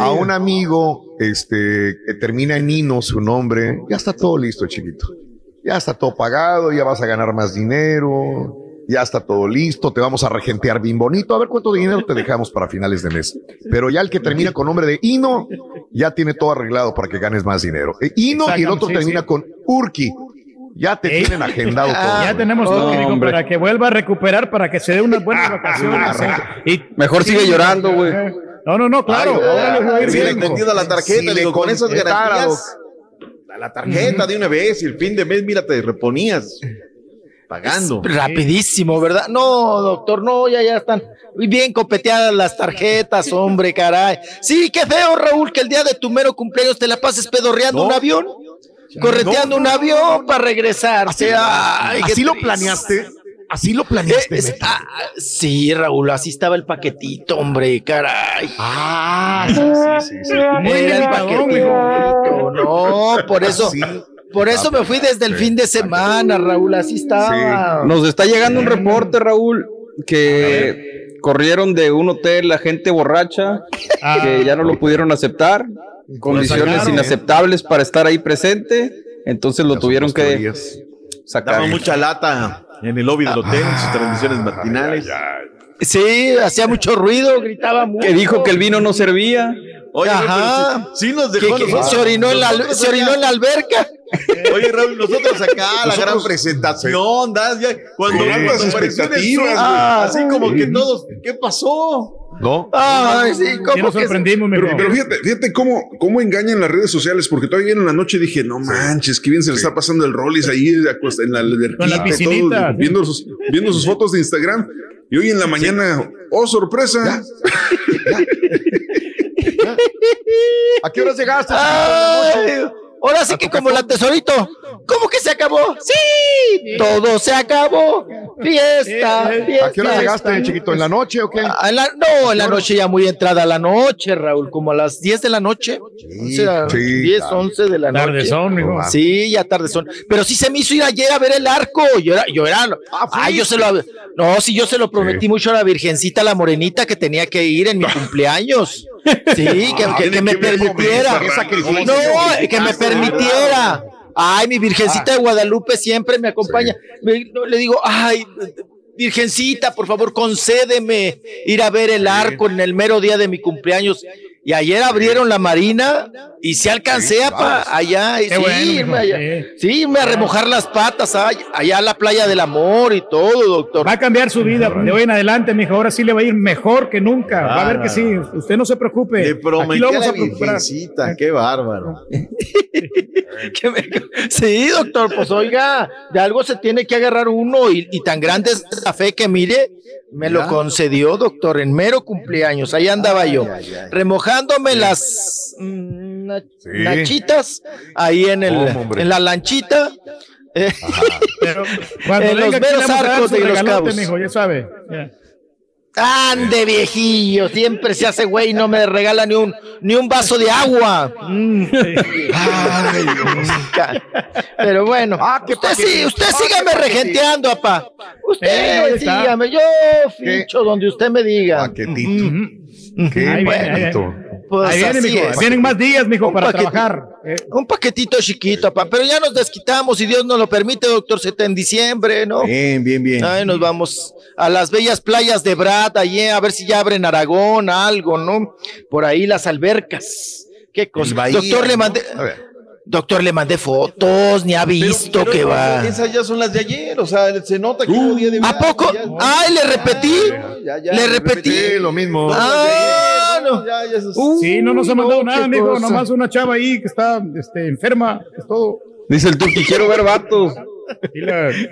a un amigo este, que termina en Nino, su nombre. Ya está todo listo, chiquito. Ya está todo pagado, ya vas a ganar más dinero, ya está todo listo, te vamos a regentear bien bonito. A ver cuánto dinero te dejamos para finales de mes. Pero ya el que termina con nombre de Ino, ya tiene todo arreglado para que ganes más dinero. Eh, Ino y el otro sí, termina sí. con Urki. Ya te Ey. tienen agendado todo. Ya tenemos todo, para que vuelva a recuperar, para que se dé unas buenas vacaciones. Y Mejor sigue llorando, güey. No, no, no, claro. Ay, le la tarjeta, Si le digo, con esas garantías. a La tarjeta de una vez y el fin de mes, mira, te reponías pagando. Rapidísimo, ¿verdad? No, doctor, no, ya, ya están bien copeteadas las tarjetas, hombre, caray. Sí, qué feo, Raúl, que el día de tu mero cumpleaños te la pases pedorreando No. un avión, correteando un avión para regresar. Así, Ay, así lo planeaste. Así lo planeaste. ah, sí, Raúl, así estaba el paquetito, hombre, caray. Ah, sí, sí, sí, sí. Muy Era el paquetito, no, por eso, Sí. Por eso me fui desde el fin de semana, Raúl, así estaba. Nos está llegando un reporte, Raúl, que corrieron de un hotel la gente borracha, Ah. que ya no lo pudieron aceptar, condiciones sacaron. inaceptables para estar ahí presente, entonces lo Las tuvieron que sacar. Daba mucha lata en el lobby del hotel, en sus transmisiones matinales. Sí, hacía mucho ruido, gritaba mucho. Que dijo que el vino no servía. Oye, Ajá. sí, sí nos Que- dejó. que nosotros- se orinó en la, nosotros se orinó acá. en la alberca. Oye, Raúl, nosotros acá, la gran presentación, ¿das? Ya, cuando Sí, cuando en expectativas, güey. así como que todos, ¿qué pasó? ¿No? Ay, sí, Sí, ¿cómo nos que se- sorprendimos, Pero, mijo. pero fíjate, fíjate cómo, cómo engañan las redes sociales, porque todavía en la noche dije, no manches, qué bien se le está pasando el Rollis ahí en la todo, piscinita, sí. viendo, sus, viendo sus fotos de Instagram. Y hoy en la mañana, oh sorpresa, ¿A qué horas llegaste? Ay, ahora sí que como la tesorito. ¿Cómo que se acabó? Sí, todo se acabó. Fiesta, fiesta. ¿A qué hora llegaste, chiquito? ¿En la noche o qué? Ah, la- no, en la noche ya muy entrada la noche, Raúl, como a las 10 de la noche. o sea, sí, 10, claro. 11 de la noche. Tardezón, mijo. Sí, ya tardezón. Pero sí se me hizo ir ayer a ver el arco. Yo era, yo era. ay, yo se lo. No, sí, yo se lo prometí mucho a la Virgencita, la morenita, que tenía que ir en mi cumpleaños. Sí, que, que- que me permitiera. No, que me permitiera. Ay, mi Virgencita de Guadalupe siempre me acompaña. Me- no, le digo, ay, Virgencita, por favor, concédeme ir a ver el arco en el mero día de mi cumpleaños. Y ayer abrieron la marina y se alcancé a pa- allá. y sí, bueno, irme allá, sí, irme a remojar las patas ay, allá a la playa del amor y todo, doctor. Va a cambiar su vida de hoy en adelante, mijo. Ahora sí le va a ir mejor que nunca. Va a ver que sí. Usted no se preocupe. Le Aquí prometí lo a vamos la a virgencita, qué bárbaro. Sí, doctor, pues oiga, de algo se tiene que agarrar uno y, y tan grande es la fe que mire, me lo concedió, doctor, en mero cumpleaños. Ahí andaba yo, remojándome las mm, na- nachitas ahí en, el, en la lanchita. eh, Cuando en los meros arcos de los cabos. mijo, ya sabe. Ande viejillo, siempre se hace güey, no me regala ni un ni un vaso de agua. Mm. Ay. Pero bueno, usted sí, usted sígame regenteando, papá. Usted Eh, sígame, yo ficho donde usted me diga. Qué Ahí viene, ahí viene. Pues Ahí viene, así mijo. es. Vienen más días, mijo, Un para trabajar. Eh, Un paquetito chiquito, papá, pero ya nos desquitamos, si Dios nos lo permite, doctor, se en diciembre, ¿no? Bien, bien, bien. Ay, nos vamos a las bellas playas de Brad, allí, a ver si ya abren Aragón, algo, ¿no? Por ahí las albercas. Qué cosa. Bahía, doctor, le mandé, doctor, le mandé fotos, ni ha visto Pero- que va. Esas ya son las de ayer, o sea, se nota que hubo día de ¿A poco? Ay, le repetí. Ya, ya, le repetí. Lo mismo. Ah, no. Ya, ya, esos- sí, no nos ha mandado no, nada, cosa. Nomás una chava ahí que está este, enferma. Es todo. Dice el Turki, quiero ver vatos. Y la-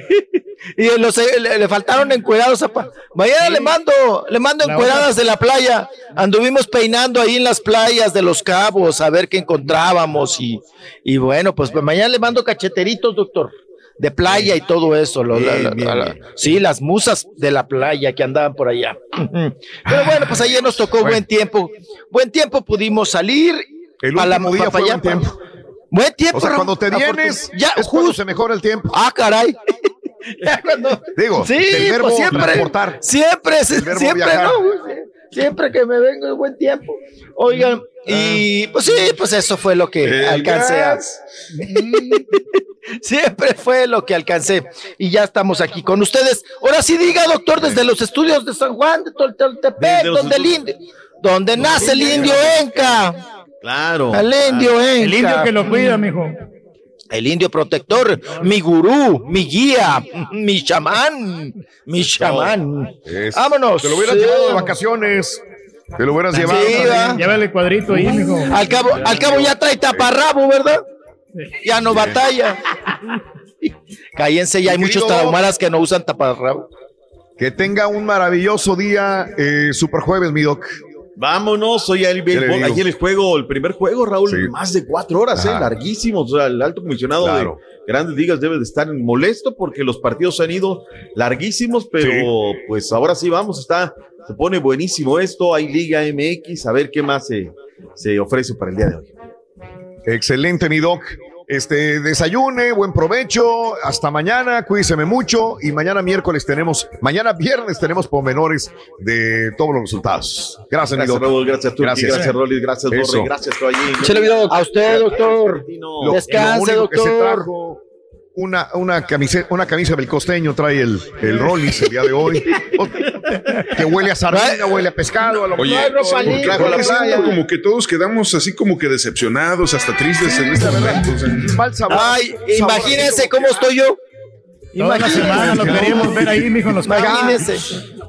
Y los, le, le faltaron encuerados. Mañana le mando, le mando encueradas de la playa. Anduvimos peinando ahí en las playas de los cabos a ver qué encontrábamos y, y bueno, pues mañana le mando cacheteritos, doctor, de playa y todo eso. lo- la- la- Bien, bien, la- bien. sí, las musas de la playa que andaban por allá. Pero bueno, pues ayer nos tocó buen tiempo. Buen tiempo pudimos salir. El pa' la- día fue buen tiempo. Buen tiempo. O sea, cuando te vienes, ya, es cuando justo. se mejora el tiempo. Ah, caray. Cuando- Digo, sí, del verbo pues siempre, transportar. siempre, verbo siempre, viajar. ¿no? Siempre que me vengo de buen tiempo. Oigan, y pues sí, pues eso fue lo que El alcancé a. Siempre fue lo que alcancé. Y ya estamos aquí con ustedes. Ahora sí diga, doctor, desde los estudios de San Juan, de Toltepec, donde el indio, donde nace el indio Enca. Claro. El indio Enca. El indio que lo cuida, mijo. El indio protector, mi gurú, mi guía, mi chamán, mi chamán. Es- Vámonos. Te lo hubieras Sí. llevado de vacaciones. Te lo hubieras llevado. Llévale el cuadrito ahí, mijo. Al cabo, al cabo ya trae taparrabo, ¿verdad? Ya no batalla. Cállense, ya hay muchos tarahumaras que no usan taparrabo. Que tenga un maravilloso día, eh, Super Jueves, mi doc. Vámonos, hoy el ¿Qué le béisbol. Ayer el juego, el primer juego, Raúl, Sí. más de cuatro horas, eh, Ajá. larguísimos. O sea, el alto comisionado Claro. de Grandes Ligas debe de estar molesto porque los partidos han ido larguísimos, pero pues ahora sí vamos, está, se pone buenísimo esto. Hay Liga MX, a ver qué más se, se ofrece para el día de hoy. Excelente, mi doc. Este, desayune, buen provecho, hasta mañana, cuídeseme mucho y mañana miércoles tenemos, mañana viernes tenemos pormenores de todos los resultados. Gracias, mi Gracias, doc. Raúl, gracias, Turki, Gracias. gracias, Rolly, gracias. Borre, gracias, Toallín. A usted, doctor. Descanse, doctor. Una, una, camisa, una camisa del costeño trae el, el Rollis el día de hoy. que huele a sardina, huele a pescado, a lo Oye, mejor, ¿por qué- trajo a por la qué playa. siento como que todos quedamos así como que decepcionados, hasta tristes en este momento? O sea, Mal sabor. Ay, sabor imagínense cómo estoy yo. Toda la semana lo queríamos ver ahí, mijo, en los. Imagínense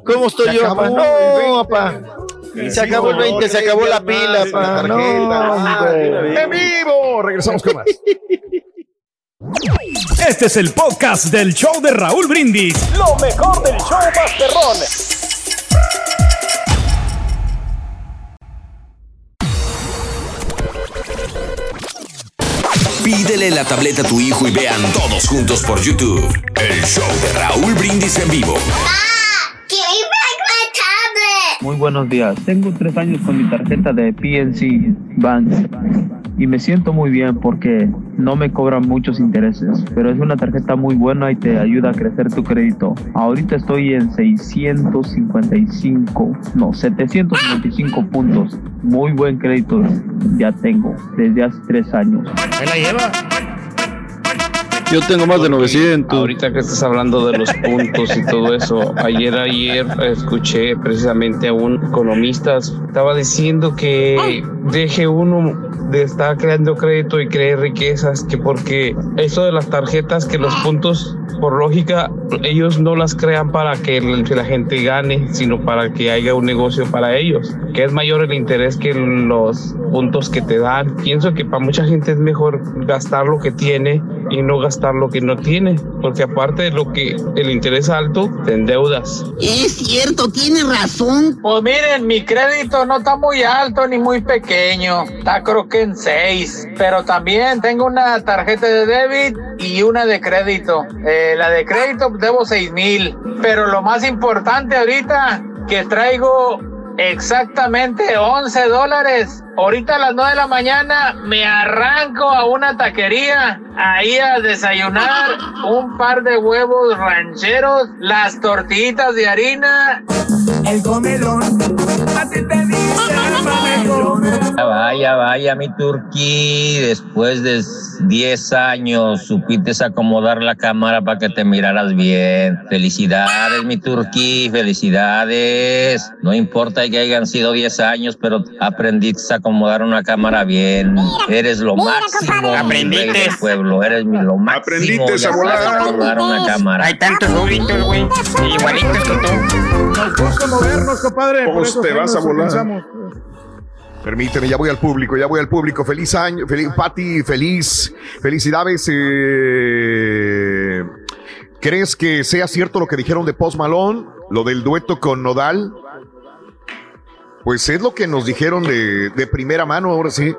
cómo estoy Se yo, acabó papá. el No, 20. papá. Se acabó el 20, se acabó la pila, papá. No. ¡En vivo! Regresamos con más. Este es el podcast del show de Raúl Brindis. Lo mejor del show Masterrón. Pídele la tableta a tu hijo y vean todos juntos por YouTube el show de Raúl Brindis en vivo. Muy buenos días. Tengo tres años con mi tarjeta de PNC Bank y me siento muy bien porque no me cobran muchos intereses, pero es una tarjeta muy buena y te ayuda a crecer tu crédito. Ahorita estoy en 655, no, 755 puntos. Muy buen crédito ya tengo desde hace tres años. Ahí la lleva. Yo tengo más de 900. Ahorita que estás hablando de los puntos y todo eso, ayer, ayer escuché precisamente a un economista, estaba diciendo que deje uno de estar creando crédito y crear riquezas, que porque eso de las tarjetas, que los puntos, por lógica, ellos no las crean para que la gente gane, sino para que haya un negocio para ellos, que es mayor el interés que los puntos que te dan. Pienso que para mucha gente es mejor gastar lo que tiene y no gastar lo que no tiene, porque aparte de lo que el interés alto, te endeudas. Es cierto, tiene razón. Pues miren, mi crédito no está muy alto ni muy pequeño, está creo que en 6, pero también tengo una tarjeta de débito y una de crédito. Eh, la de crédito debo 6 mil, pero lo más importante ahorita que traigo exactamente 11 dólares. Ahorita a las 9 de la mañana me arranco a una taquería ahí a desayunar un par de huevos rancheros, las tortillitas de harina. El comelón. A ti te dice Vaya, vaya, mi turquí. Después de 10 años supiste acomodar la cámara para que te miraras bien. Felicidades, mi turquí, felicidades. No importa que hayan sido 10 años, pero aprendiste a acomodar una cámara bien. Eres lo máximo. Aprendiste. pueblo, eres mi, lo máximo. Aprendiste a volar. acomodar una cámara. Hay tantos rubitos, güey. Igualitos que tú. Nos gusta movernos, compadre. por Pues eso te vas a volar. pensamos. Permíteme, ya voy al público, ya voy al público. Feliz año, feliz, Pati, feliz, felicidades. eh, ¿Crees que sea cierto lo que dijeron de Post Malone? Lo del dueto con Nodal. Pues es lo que nos dijeron de, de primera mano, ahora sí.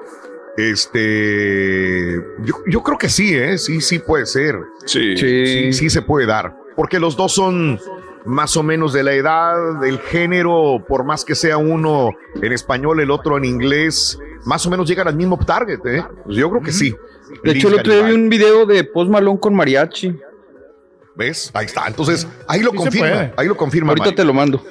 Este, yo, yo creo que sí, ¿eh? Sí, sí puede ser. Sí. sí, sí se puede dar. Porque los dos son más o menos de la edad, del género, por más que sea uno en español, el otro en inglés, más o menos llegan al mismo target, ¿eh? Pues yo creo que sí. De hecho, el otro día vi un video de Post Malone con mariachi. ¿Ves? Ahí está. Entonces, ahí lo Sí confirma. Ahí lo confirma. Ahorita Mike. te lo mando.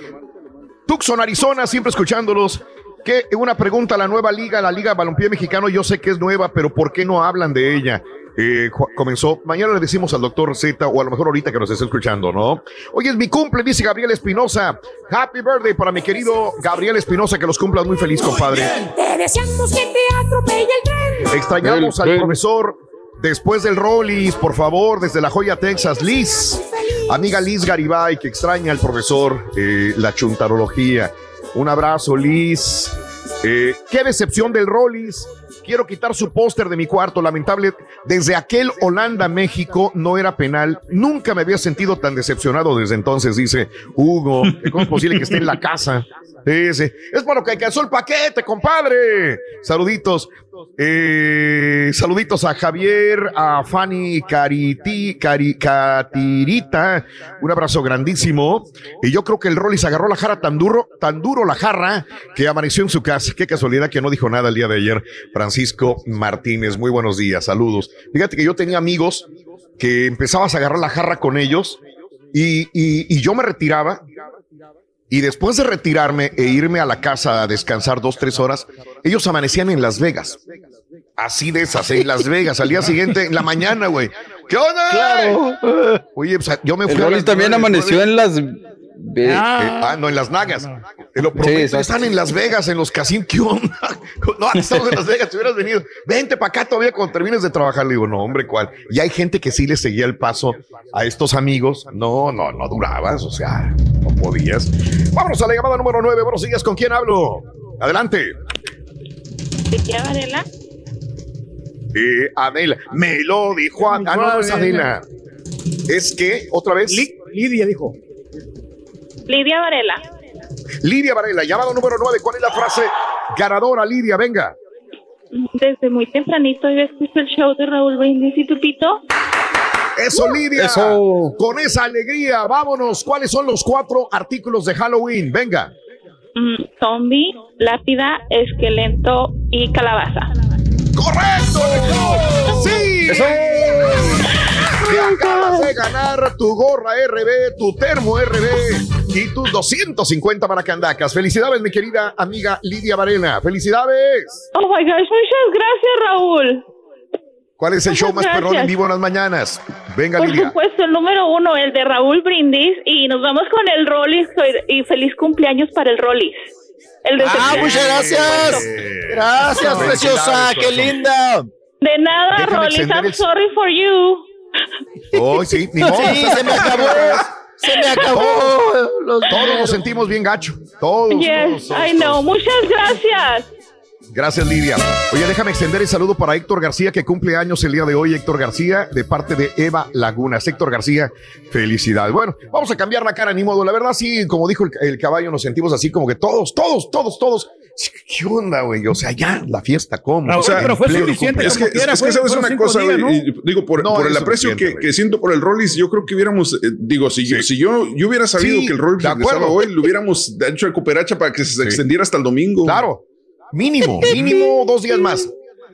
Tucson, Arizona, siempre escuchándolos. Que una pregunta a la nueva liga, la Liga Balompié Mexicano, yo sé que es nueva, pero ¿por qué no hablan de ella? Eh, comenzó, mañana le decimos al doctor Z, o a lo mejor ahorita que nos esté escuchando, ¿no? Hoy es mi cumple, dice Gabriel Espinosa. Happy birthday para mi querido Gabriel Espinosa, que los cumplas muy feliz, compadre. Te deseamos que te atropelle el tren. Extrañamos El al profesor después del Rollis, por favor, desde La Joya, Texas. Liz, amiga Liz Garibay, que extraña al profesor eh, la chuntarología. Un abrazo, Liz. Eh, qué decepción del Rollis. Quiero quitar su póster de mi cuarto, lamentable. Desde aquel Holanda-México no era penal. Nunca me había sentido tan decepcionado desde entonces, dice Hugo. ¿Cómo es posible que esté en la casa? Sí. Es para lo que alcanzó el paquete, compadre. Saluditos. Eh, saluditos a Javier, a Fanny Cariti, Cari, Catirita. Un abrazo grandísimo. Y yo creo que el Rollis agarró la jarra tan duro, tan duro la jarra, que amaneció en su casa. Qué casualidad que no dijo nada el día de ayer. Francisco Martínez, muy buenos días, saludos. Fíjate que yo tenía amigos que empezabas a agarrar la jarra con ellos y, y- y yo me retiraba. Y después de retirarme e irme a la casa a descansar dos, tres horas, ellos amanecían en Las Vegas. Así de esas, en Las Vegas, al día siguiente, en la mañana, güey. ¿Qué onda? Claro. Oye, pues, yo me fui El a también amaneció en las. Ve- Eh, ah, no, en Las Nagas. Te lo prometo, están en Las Vegas, en los casinos. ¿Qué onda? No, estamos en Las Vegas, te hubieras venido. Vente para acá todavía cuando termines de trabajar. Le digo, no, hombre, ¿cuál? Y hay gente que sí le seguía el paso a estos amigos. No, no, no durabas, o sea, no podías. Vámonos a la llamada número 9. Buenos días, ¿con quién hablo? Adelante. Lidia Varela. Eh, Adela. Me lo dijo Adela. Ah, no, no es Adela. Es que, otra vez. Lidia dijo. Lidia Varela. Lidia Varela, llamado número 9. ¿Cuál es la frase ganadora, Lidia? Venga. Desde muy tempranito yo escucho el show de Raúl Brindis y Pepito. Eso, Lidia. Con esa alegría, vámonos. ¿Cuáles son los cuatro artículos de Halloween? Venga. Mm, zombie, lápida, esqueleto y calabaza. ¡Correcto! ¡Sí! Te acabas de ganar tu gorra RB, tu termo RB y tus 250 maracandacas. Felicidades, mi querida amiga Lidia Varela. Felicidades. Oh my gosh, muchas gracias, Raúl. ¿Cuál es el show más perrón en vivo en las mañanas? Venga, Por Lidia. supuesto, el número uno, el de Raúl Brindis. Y nos vamos con el Rollis. Y feliz cumpleaños para el Rollis. El de Ah, septiembre. muchas gracias. Gracias, preciosa, qué linda. De nada, Rollis. I'm sorry for you. Oh, sí, ni modo. Sí, se me acabó. Se me acabó. los Todos dineros. nos sentimos bien gacho. Todos. todos, Yes, todos, I know. todos. Muchas gracias. Gracias, Lidia. Oye, déjame extender el saludo para Héctor García, que cumple años el día de hoy. Héctor García, de parte de Eva Lagunas. Héctor García, felicidades. Bueno, vamos a cambiar la cara, ni modo. La verdad, sí, como dijo el, el caballo, nos sentimos así como que todos, todos, todos, todos. ¿Qué onda, güey? O sea, ya, la fiesta, ¿cómo? Ah, O sea, pero fue suficiente Es que, quiera, es que sabes una cosa, días, güey, ¿no? y digo, por, No, por el aprecio que, siento por el Rollis, yo creo que hubiéramos, eh, digo, si, yo, si yo, yo hubiera sabido Sí, que el Rollis de regresaba acuerdo. hoy, le hubiéramos hecho el cooperacha para que se extendiera hasta el domingo. Claro, mínimo, mínimo dos días más.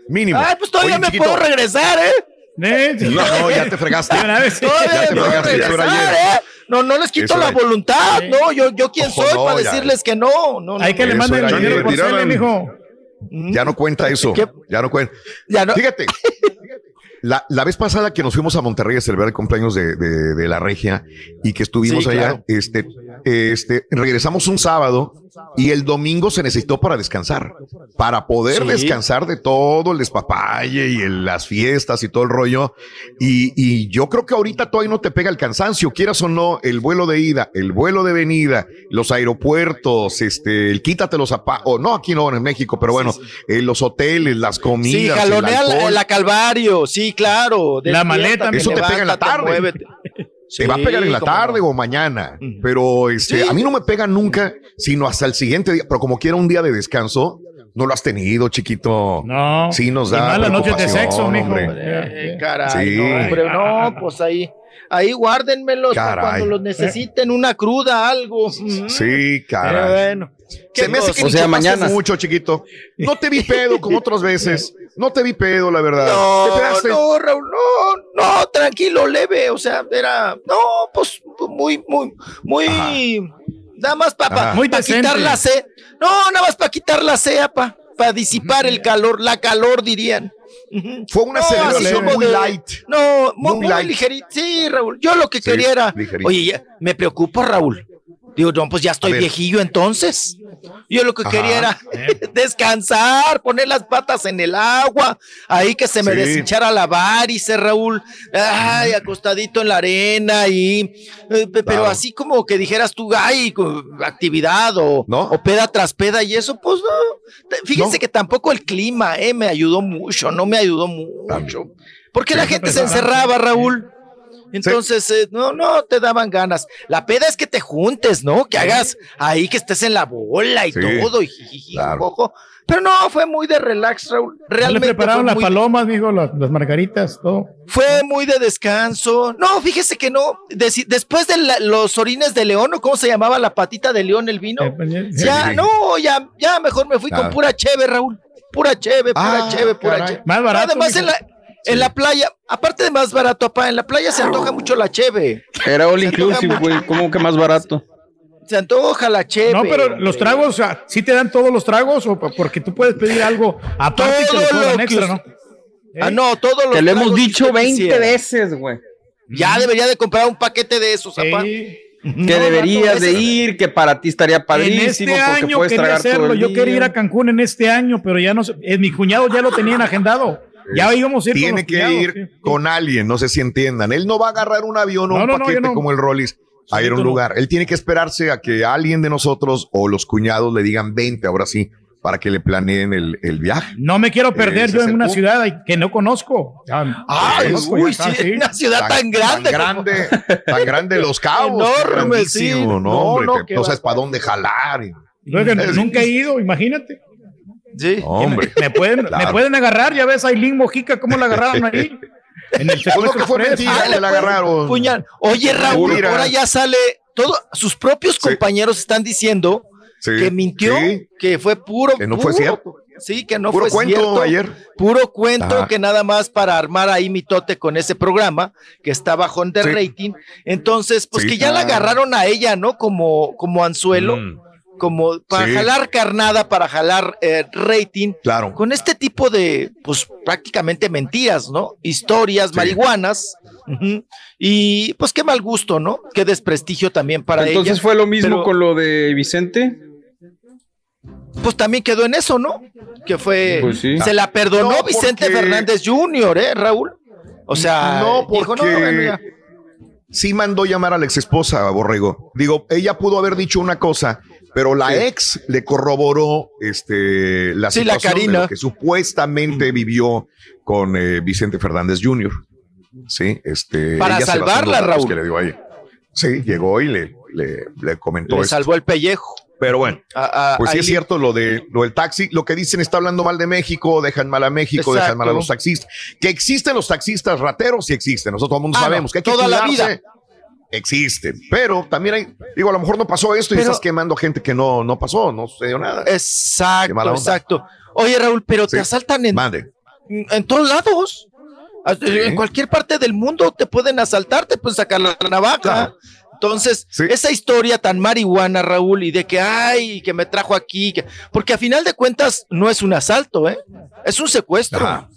Mínimo. Ay, pues todavía Oye, me chiquito, puedo regresar, ¿eh? No, no, ya te fregaste. Sí. Todavía Ya te fregaste, regresar. ¿eh? No, no les quito Eso la voluntad, no, yo, yo quién Ojo, soy no, para ya. decirles que no, no, no. Hay que le manden el dinero por tele, mijo. Ya no cuenta eso. ¿Qué? Ya no cuenta. Ya no. Fíjate. La, la vez pasada que nos fuimos a Monterrey a celebrar el cumpleaños de, de- de la regia y que estuvimos Sí, allá, claro. este, este, regresamos un sábado y el domingo se necesitó para descansar, para poder Sí. descansar de todo el despapalle y el- las fiestas y todo el rollo. Y, y yo creo que ahorita todavía no te pega el cansancio, quieras o no, el vuelo de ida, el vuelo de venida, los aeropuertos, este, el quítate los zapatos, o no aquí no en México, pero bueno, eh, los hoteles, las comidas. Sí, el jalonea la, Calvario, sí, claro. La maleta, Eso te pega en la tarde. muévete. Te va a pegar en la Sí, tarde no. o mañana, pero este, a mí no me pega nunca, sino hasta el siguiente día, pero como quiera un día de descanso, no lo has tenido, chiquito. No. Sí nos Y da más las noches de sexo, mijo. hombre. Eh, caray, Sí. no, hombre, no, pues ahí, ahí guárdenmelos para cuando los necesiten, una cruda, algo. Sí, Pero caray. bueno. ¿Qué Se me hace que? O sea, mañana. mucho, chiquito. No te vi pedo como otras veces. No te vi pedo, la verdad. No, ¿Te no, Raúl, no, no, tranquilo, leve, o sea, era, no, pues muy, muy, muy, nada más para Ajá. Muy quitar la sed, no, nada más para quitar la pa, para disipar el calor, la calor dirían. Fue una No, celebración como muy de- light. No, muy, Muy muy light. ligerito, sí, Raúl, yo lo que Sí, quería era, ligerito. oye, ya, me preocupo, Raúl, digo, no, pues ya estoy viejillo entonces. Yo lo que Ajá. quería era descansar, poner las patas en el agua, ahí que se me Sí. deshinchara la varice, Raúl, ay, acostadito en la arena y, eh, pe- pero Claro. así como que dijeras tú, ay, actividad o, ¿No? o peda tras peda y eso, pues no. Fíjense No. que tampoco el clima, eh, me ayudó mucho, no me ayudó mucho. Porque la gente se encerraba, Raúl. Entonces, eh, no, no te daban ganas. La peda es que te juntes, ¿no? Que hagas ahí, que estés en la bola y Sí, todo, y jijiji, claro. jojo. Pero no, fue muy de relax, Raúl. Ya le Realmente prepararon las muy, palomas, mijo, las, las margaritas, todo. fue muy de descanso. No, fíjese que no. Deci- después de la- los orines de león, ¿o cómo se llamaba la patita de león, el vino? Eh, pues, ya- Ya, sí. no, ya, ya mejor me fui Claro. con pura cheve, Raúl. Pura cheve, pura Ah, cheve, pura caray. cheve. Más barato, Además, en la, en la playa, aparte de más barato, papá, en la playa se antoja mucho la cheve. Era all inclusive, güey. ¿Cómo que más barato? Se antoja la cheve. No, pero los tragos, o sea, ¿sí te dan todos los tragos? o po- Porque tú puedes pedir algo aparte Todo cobran lo extra, que ¿no? Ah, no, todos los Te lo hemos que dicho usted 20 quisiera. veces, güey. Ya debería de comprar un paquete de esos, papá. Sí. Que deberías de ir, que para ti estaría En padrísimo este porque año puedes quería hacerlo. el Yo quería ir a Cancún en este año, pero ya no sé. eh, mi cuñado ya lo tenían agendado. Ya íbamos a ir Tiene que ir sí. con alguien, no sé si entiendan. Él no va a agarrar un avión o No, un no, paquete no. como el Rollis a ir a un lugar. Él tiene que esperarse a que alguien de nosotros o los cuñados le digan 20, ahora sí, para que le planeen el, el viaje. No me quiero perder Ese yo en una punto. ciudad que no conozco. Ya- Ay, conozco, uy, sí, una ciudad tan, grande. Tan grande, tan grande los cabos. Enorme, sí. No, No, hombre, no, no sabes para dónde jalar. y- nunca he ido, imagínate. Sí. Hombre. Me pueden, Claro. me pueden agarrar, ya ves Aileen Mojica, ¿cómo la agarraron ahí? En el ¿Cómo que fue mentira Ah, que la pueden agarraron? puñal. Oye, Raúl, Mira. ahora ya sale todo. Sus propios Sí. compañeros están diciendo Sí, que mintió, sí. que fue puro. Que no fue puro- cierto. Sí, que no Puro fue cuento cierto. ayer. Puro cuento Ajá. que nada más para armar ahí mitote con ese programa que está bajo de rating. Entonces, pues que ya la Ah. agarraron a ella, ¿no? Como, como anzuelo. Mm. Como para Sí. jalar carnada, para jalar eh, rating. Claro. Con este tipo de, pues prácticamente mentiras, ¿no? Historias, marihuanas. Y pues qué mal gusto, ¿no? Qué desprestigio también para ella. Entonces fue lo mismo Pero, con lo de Vicente. Pues también quedó en eso, ¿no? Que fue. Pues sí. Se la perdonó No, Vicente porque- Fernández Jr., ¿eh, Raúl? O sea, no, dijo, no, bueno, ya. sí mandó llamar a la ex esposa, Borrego. Digo, ella pudo haber dicho una cosa, pero la ex le corroboró este, la Sí, la situación de lo que supuestamente vivió con eh, Vicente Fernández Jr. Sí, este. Para salvarla, Raúl. que le dio a ella. Sí, llegó y le, le, le comentó Le esto. salvó el pellejo. Pero bueno, A- a- pues sí ahí- es cierto lo de lo del taxi. Lo que dicen está hablando mal de México, dejan mal a México, dejan mal a los taxistas. Que existen los taxistas rateros, sí existen. Nosotros todo el mundo Ah, no, sabemos que hay que toda la cuidarse. vida. Existen, pero también hay, digo, a lo mejor no pasó esto y estás quemando gente que no, no pasó, no sucedió nada. Exacto, exacto. Oye, Raúl, pero te asaltan en, Mande. en todos lados. En cualquier parte del mundo te pueden asaltar, te pueden sacar la navaja. Entonces, esa historia tan marihuana, Raúl, y de que, ay, que me trajo aquí, que- porque a final de cuentas no es un asalto, ¿eh? Es un secuestro. Ajá.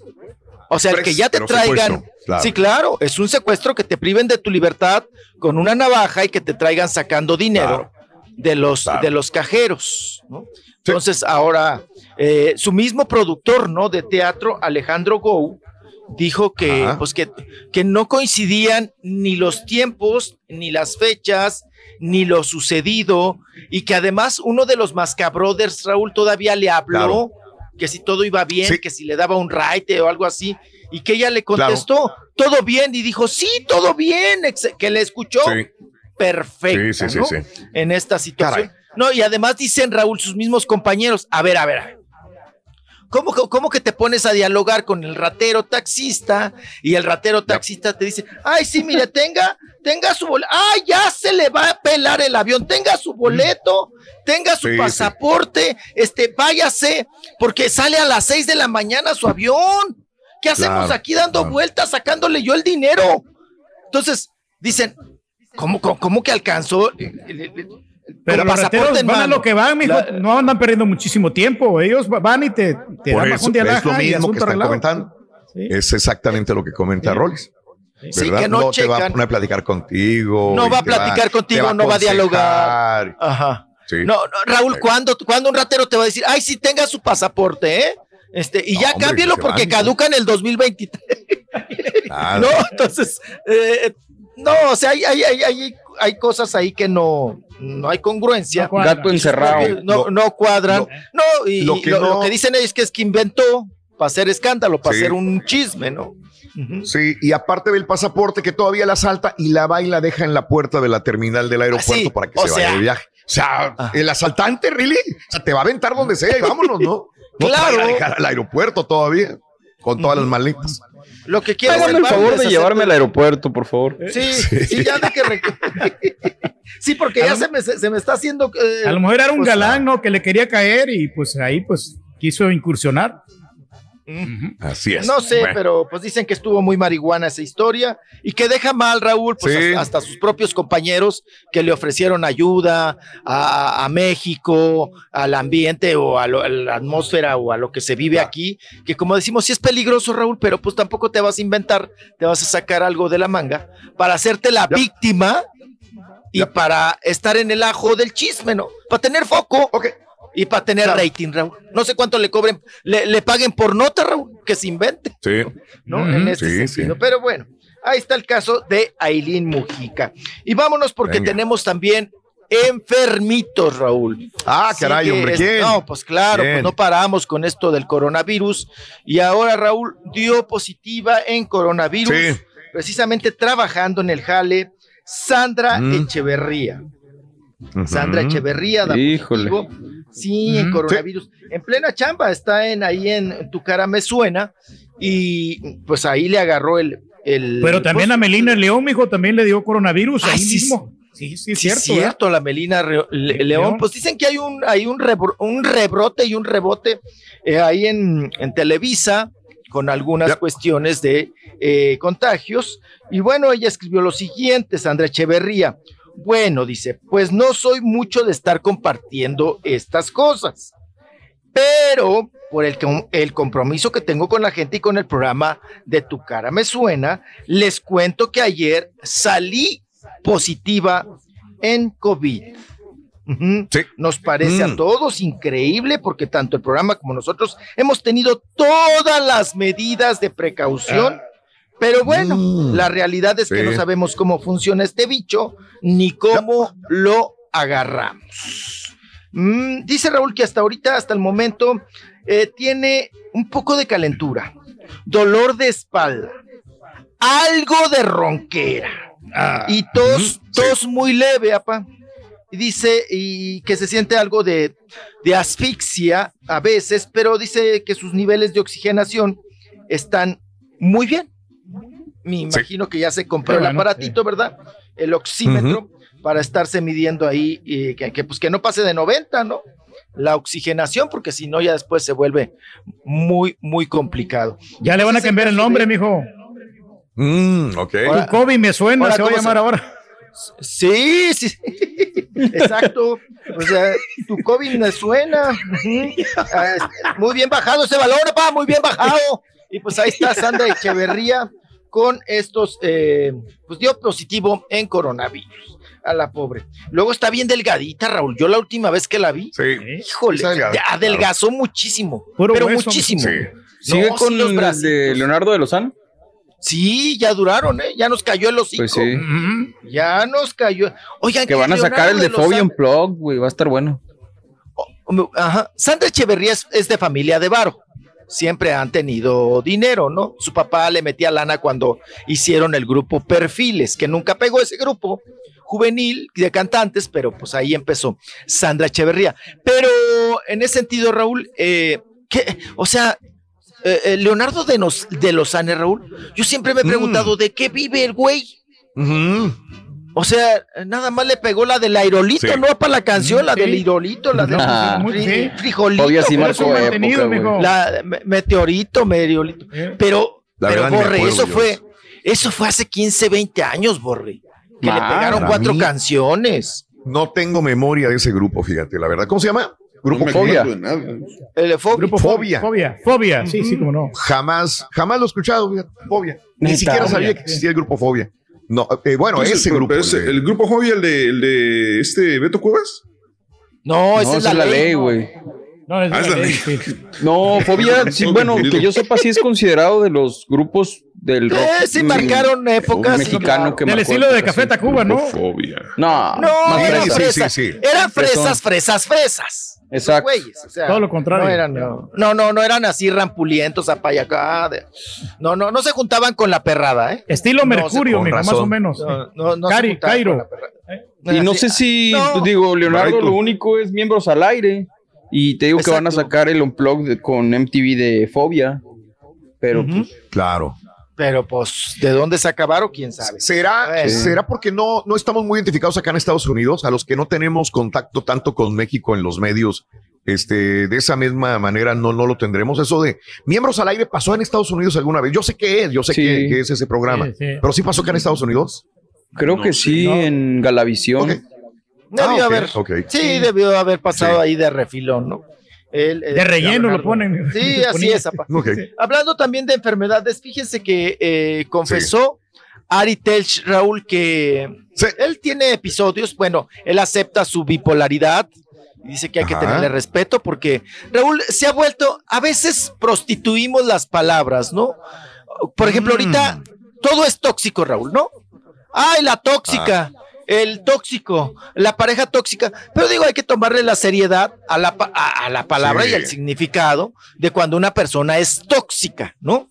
O sea, el Pero que ya te traigan, claro. sí, claro, es un secuestro que te priven de tu libertad con una navaja y que te traigan sacando dinero de los de los cajeros, ¿no? Entonces ahora eh, su mismo productor, ¿no? De teatro, Alejandro Gou, dijo que, Ajá. pues que, que no coincidían ni los tiempos, ni las fechas, ni lo sucedido, y que además uno de los Mascabrothers, Raúl, todavía le habló. Que si todo iba bien, Sí. que si le daba un raite o algo así, y que ella le contestó, todo bien, y dijo, sí, todo bien, que le escuchó sí. En esta situación. No, y además dicen, Raúl, sus mismos compañeros, a ver, a ver, a ver. ¿Cómo, cómo que te pones a dialogar con el ratero taxista y el ratero taxista te dice, ay, sí, mire, tenga, tenga su boleto, ay, ya se le va a pelar el avión, tenga su boleto, tenga su Sí, sí. pasaporte, este, váyase, porque sale a las seis de la mañana su avión. ¿Qué hacemos Claro, aquí dando vueltas, sacándole yo el dinero? Entonces, dicen, ¿cómo, cómo, cómo que alcanzó? Pero los van a lo que van, mijo. La- no andan perdiendo muchísimo tiempo. Ellos va- van y te, te Por dan eso, bajón de es lo mismo que están comentando. Es exactamente lo que comenta Rollis. Sí, ¿verdad? que no te va a checan. poner a platicar contigo. No va a platicar contigo, no va a dialogar. Ajá. Sí. No, no, Raúl, ¿cuándo, cuándo un ratero te va a decir, ay, sí, tenga su pasapaporte, eh? Este, y No, ya hombre, cámbielo porque van. caduca en el 2023. Nada. No, entonces, eh, no, o sea, hay, hay, hay, hay, hay cosas ahí que no, no hay congruencia. Gato encerrado. No, no cuadran. No, y lo que lo que dicen ellos es que es que inventó para hacer escándalo, para Sí. hacer un chisme, ¿no? Sí, y aparte del pasaporte que todavía la salta y la va y la deja en la puerta de la terminal del aeropuerto sí, para que o se vaya sea- de viaje. O sea, el asaltante, really, o sea, te va a aventar donde sea y vámonos, ¿no? No Claro. te a dejar al aeropuerto todavía con todas las maletas. Lo que quiero Hágame el favor de llevarme al aeropuerto, por favor. Sí, sí, ya de que rec- Sí, porque ya se me, se me está haciendo. eh, A lo mejor era un pues, galán, ¿no? Que le quería caer y pues ahí pues quiso incursionar. Así es. No sé, Bueno. pero pues dicen que estuvo muy marihuana esa historia y que deja mal, Raúl, pues Sí. hasta, hasta sus propios compañeros que le ofrecieron ayuda a, a México, al ambiente o a, lo- a la atmósfera o a lo que se vive aquí, que como decimos, sí es peligroso, Raúl, pero pues tampoco te vas a inventar, te vas a sacar algo de la manga para hacerte la víctima y para estar en el ajo del chisme, ¿no? Para tener foco. Y para tener rating, Raúl. No sé cuánto le cobren, le, le paguen por nota, Raúl, que se invente. Sí. ¿no? En este Sí, sentido. sí. Pero bueno, ahí está el caso de Aileen Mujica. Y vámonos porque Venga. tenemos también enfermitos, Raúl. Ah, caray, Sigue hombre, ¿quién? No, pues claro, pues no paramos con esto del coronavirus. Y ahora Raúl dio positiva en coronavirus, Sí. precisamente trabajando en el jale, Sandra Mm. Echeverría. Sandra. Echeverría da Híjole. positivo. Sí, en coronavirus. En plena chamba, está en ahí en Tu cara me suena. Y pues ahí le agarró el. el Pero también pues, a Melina León, mijo, también le dio coronavirus ahí sí, mismo. Sí, sí, es Sí, cierto. cierto, la Melina Re- Le- León. León. Pues dicen que hay un, hay un, rebro- un rebrote y un rebote eh, ahí en, en Televisa con algunas cuestiones de eh, contagios. Y bueno, ella escribió lo siguiente, Sandra Echeverría. Bueno, dice, pues no soy mucho de estar compartiendo estas cosas, pero por el, el compromiso que tengo con la gente y con el programa de Tu cara me suena, les cuento que ayer salí positiva en COVID. Nos parece a Mm. todos increíble porque tanto el programa como nosotros hemos tenido todas las medidas de precaución. Pero bueno, la realidad es que no sabemos cómo funciona este bicho ni cómo lo agarramos. Mm, dice Raúl que hasta ahorita, hasta el momento, eh, tiene un poco de calentura, dolor de espalda, algo de ronquera y tos, tos muy leve, apa. Y dice y que se siente algo de, de asfixia a veces, pero dice que sus niveles de oxigenación están muy bien. Me imagino que ya se compró el aparatito, ¿verdad? El oxímetro para estarse midiendo ahí y que, que, pues que no pase de 90, ¿no? La oxigenación, porque si no ya después se vuelve muy, muy complicado. Ya le van a cambiar el nombre, mijo. Mm, ok. Tu COVID me suena, Ahora, se va a ¿cómo llamar se- ahora. Sí, sí, exacto. O sea, tu COVID me suena. Ah, Muy bien bajado ese balón, pa, muy bien bajado. Y pues ahí está Sandra Echeverría con estos, eh, pues dio positivo en coronavirus. A la pobre. Luego está bien delgadita, Raúl. Yo la última vez que la vi, híjole, delgada, ya adelgazó muchísimo. Puro pero hueso. muchísimo. Sí. No, ¿Sigue sí, con los el bracitos. de Leonardo de Lozano? Sí, ya duraron, ¿eh? Ya nos cayó el hocico. Pues sí. Ya nos cayó. Oigan, Que van a sacar el de Leonardo Fobia Lozano- en Plug, güey, va a estar bueno. Ajá. Sandra Echeverría es, es de familia de Varo. Siempre han tenido dinero, ¿no? Su papá le metía lana cuando hicieron el grupo Perfiles, que nunca pegó ese grupo juvenil de cantantes, pero pues ahí empezó Sandra Echeverría. Pero en ese sentido, Raúl, eh, ¿qué? O sea, eh, eh, Leonardo de, Nos, de Lozane, Raúl, yo siempre me he preguntado de qué vive el güey. O sea, nada más le pegó la del aerolito, Sí. no para la canción, la Sí. del aerolito, la del Ah. fri- Sí. frijolito. Fobia sí marcó época, mijo. La me- meteorito, meteorito. Eh. Pero, La pero Borre, acuerdo eso yo. fue, eso fue hace 15, 20 años, Borre. Que le pegaron cuatro mí- canciones. No tengo memoria de ese grupo, fíjate, la verdad. ¿Cómo se llama? Grupo No Fobia. El fo- Grupo Fobia. Fobia. Fobia, sí, sí, como no. Jamás, jamás lo he escuchado, fíjate, Fobia. Ni Neta. siquiera sabía Fobia, que existía el grupo Fobia. No, eh, bueno, Entonces, ese pero- grupo. pero ese- el de- el grupo Fobia, el de, el de este Beto Cuevas. No, esa No, es la, ley. güey. No, es Ah. No, Fobia, sí, bueno, que yo sepa, sí es considerado de los grupos del rock. Eh, sí mm, marcaron épocas. mexicano que Del estilo de Café. Tacuba, ¿no? Fobia. No, No, más eran sí, sí, fresas. sí, sí. Eran fresas, fresas, fresas. Exacto. Güeyes, o sea, Todo lo contrario. No eran, no, no, no, no eran así rampulientos a acá. de- No, no, no se juntaban con la perrada, ¿eh? Estilo No, Mercurio, con mijo, más o menos. No, no, no Cari, Cairo. con la perrada. Y no Así- sé si, No. pues, digo, Leonardo lo único es miembros al aire. Y te digo que van a sacar el unplug de- con MTV de Fobia. Pero pues, Claro. Pero pues, ¿de dónde se acabaron? ¿Quién sabe? ¿Será. ¿Será porque no, no estamos muy identificados acá en Estados Unidos? A los que no tenemos contacto tanto con México en los medios, este, de esa misma manera no, no lo tendremos. Eso de miembros al aire pasó en Estados Unidos alguna vez. Yo sé qué es, yo sé Sí. qué, qué es ese programa. Sí, sí. Pero sí pasó acá en Estados Unidos. creo No que sí no. en Galavisión. Ok. Debió Ah, ok, haber. Sí, debió haber pasado Sí. ahí de refilón, ¿no? El- el- De relleno lo ponen. Sí, Lo así es. Hablando también de enfermedades, fíjense que eh, confesó Ari Telch, Raúl, que Sí. él tiene episodios, bueno, él acepta su bipolaridad y dice que hay que tenerle respeto porque Raúl se ha vuelto, a veces prostituimos las palabras, ¿no? Por ejemplo, Mm. ahorita todo es tóxico, Raúl, ¿no? Ay, la tóxica. El tóxico, la pareja tóxica, pero digo, hay que tomarle la seriedad a la, pa- a, a la palabra Sí. y al significado de cuando una persona es tóxica, ¿no?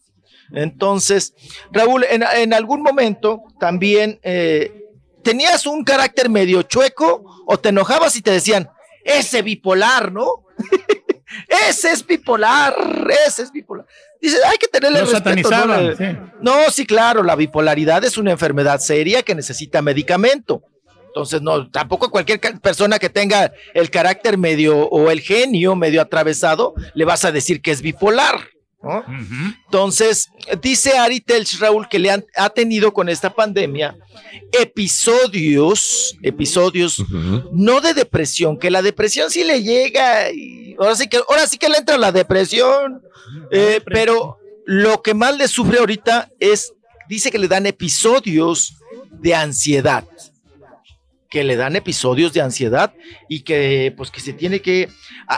Entonces, Raúl, en, en algún momento también eh, tenías un carácter medio chueco o te enojabas y te decían, ese bipolar, ¿no? ese es bipolar, ese es bipolar. Dice, hay que tenerle respeto. ¿no? sí. no, sí, claro, la bipolaridad es una enfermedad seria que necesita medicamento. Entonces, no, tampoco cualquier persona que tenga el carácter medio o el genio medio atravesado le vas a decir que es bipolar. ¿no? Entonces, dice Ari Telch, Raúl, que le han, ha tenido con esta pandemia episodios, episodios, no de depresión, que la depresión sí le llega, y ahora sí que, ahora sí que le entra la depresión, eh, pero lo que más le sufre ahorita es, dice que le dan episodios de ansiedad que le dan episodios de ansiedad y que pues que se tiene que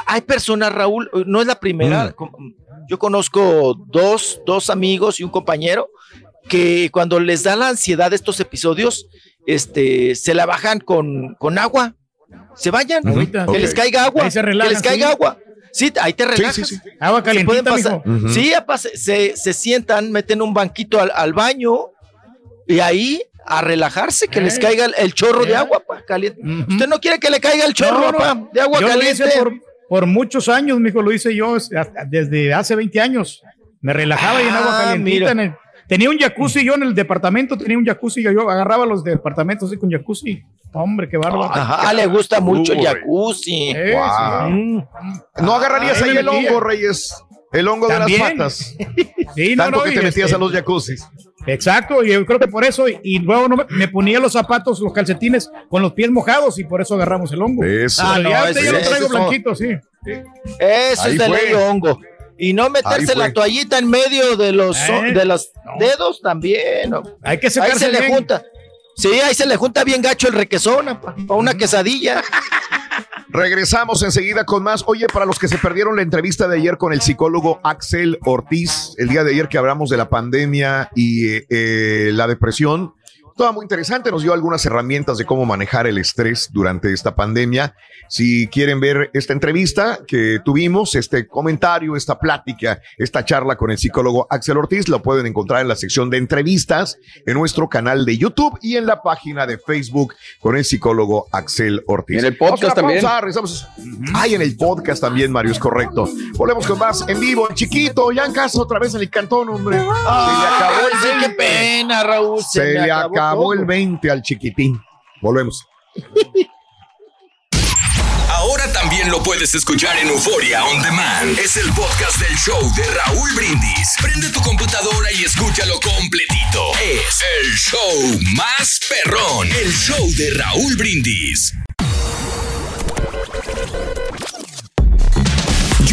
hay personas Raúl no es la primera yo conozco dos, dos amigos y un compañero que cuando les da la ansiedad estos episodios, este, se la bajan con, con agua, se vayan, que les caiga agua, que les caiga agua. Sí, ahí te relajas. Agua calientita, Sí, se, se, sientan, meten un banquito al, baño y ahí a relajarse, que les caiga el, chorro de agua caliente. Usted no quiere que le caiga el chorro de agua caliente por muchos años, mijo, lo hice yo desde hace 20 años. Me relajaba y en agua ah, calientita. tenía un jacuzzi yo en el departamento, tenía un jacuzzi, yo agarraba los departamentos así con jacuzzi. Hombre, qué bárbaro. Ajá, le gusta mucho el jacuzzi. No agarrarías ahí el hongo, Reyes. El hongo de las patas. Sí, Tanto que te metías este a los jacuzzis. Exacto, y yo creo que por eso, y, luego no me, ponía los zapatos, los calcetines con los pies mojados y por eso agarramos el hongo. Eso. Ah, no, ya, lo traigo blanquito, sí. Eso es de ley hongo. Y no meterse la toallita en medio de los, ¿Eh? de los dedos también. Hay que Ahí se le junta. Sí, ahí se le junta bien gacho el requesón para una quesadilla. Regresamos enseguida con más. Oye, para los que se perdieron la entrevista de ayer con el psicólogo Axel Ortiz, el día de ayer que hablamos de la pandemia y eh, la depresión, Toda muy interesante, nos dio algunas herramientas de cómo manejar el estrés durante esta pandemia. Si quieren ver esta entrevista que tuvimos, este comentario, esta plática, esta charla con el psicólogo Axel Ortiz, lo pueden encontrar en la sección de entrevistas en nuestro canal de YouTube y en la página de Facebook con el psicólogo Axel Ortiz. En el podcast también. Ay, en el podcast también, Mario, es correcto. Volvemos con más en vivo. El chiquito, ya en casa otra vez en el cantón, hombre. se le acabó el qué pena, Raúl. Se, le acabó acabó el 20 al chiquitín. Volvemos. Ahora también lo puedes escuchar en Euforia On Demand. Es el podcast del show de Raúl Brindis. Prende tu computadora y escúchalo completito. Es el show más perrón. El show de Raúl Brindis.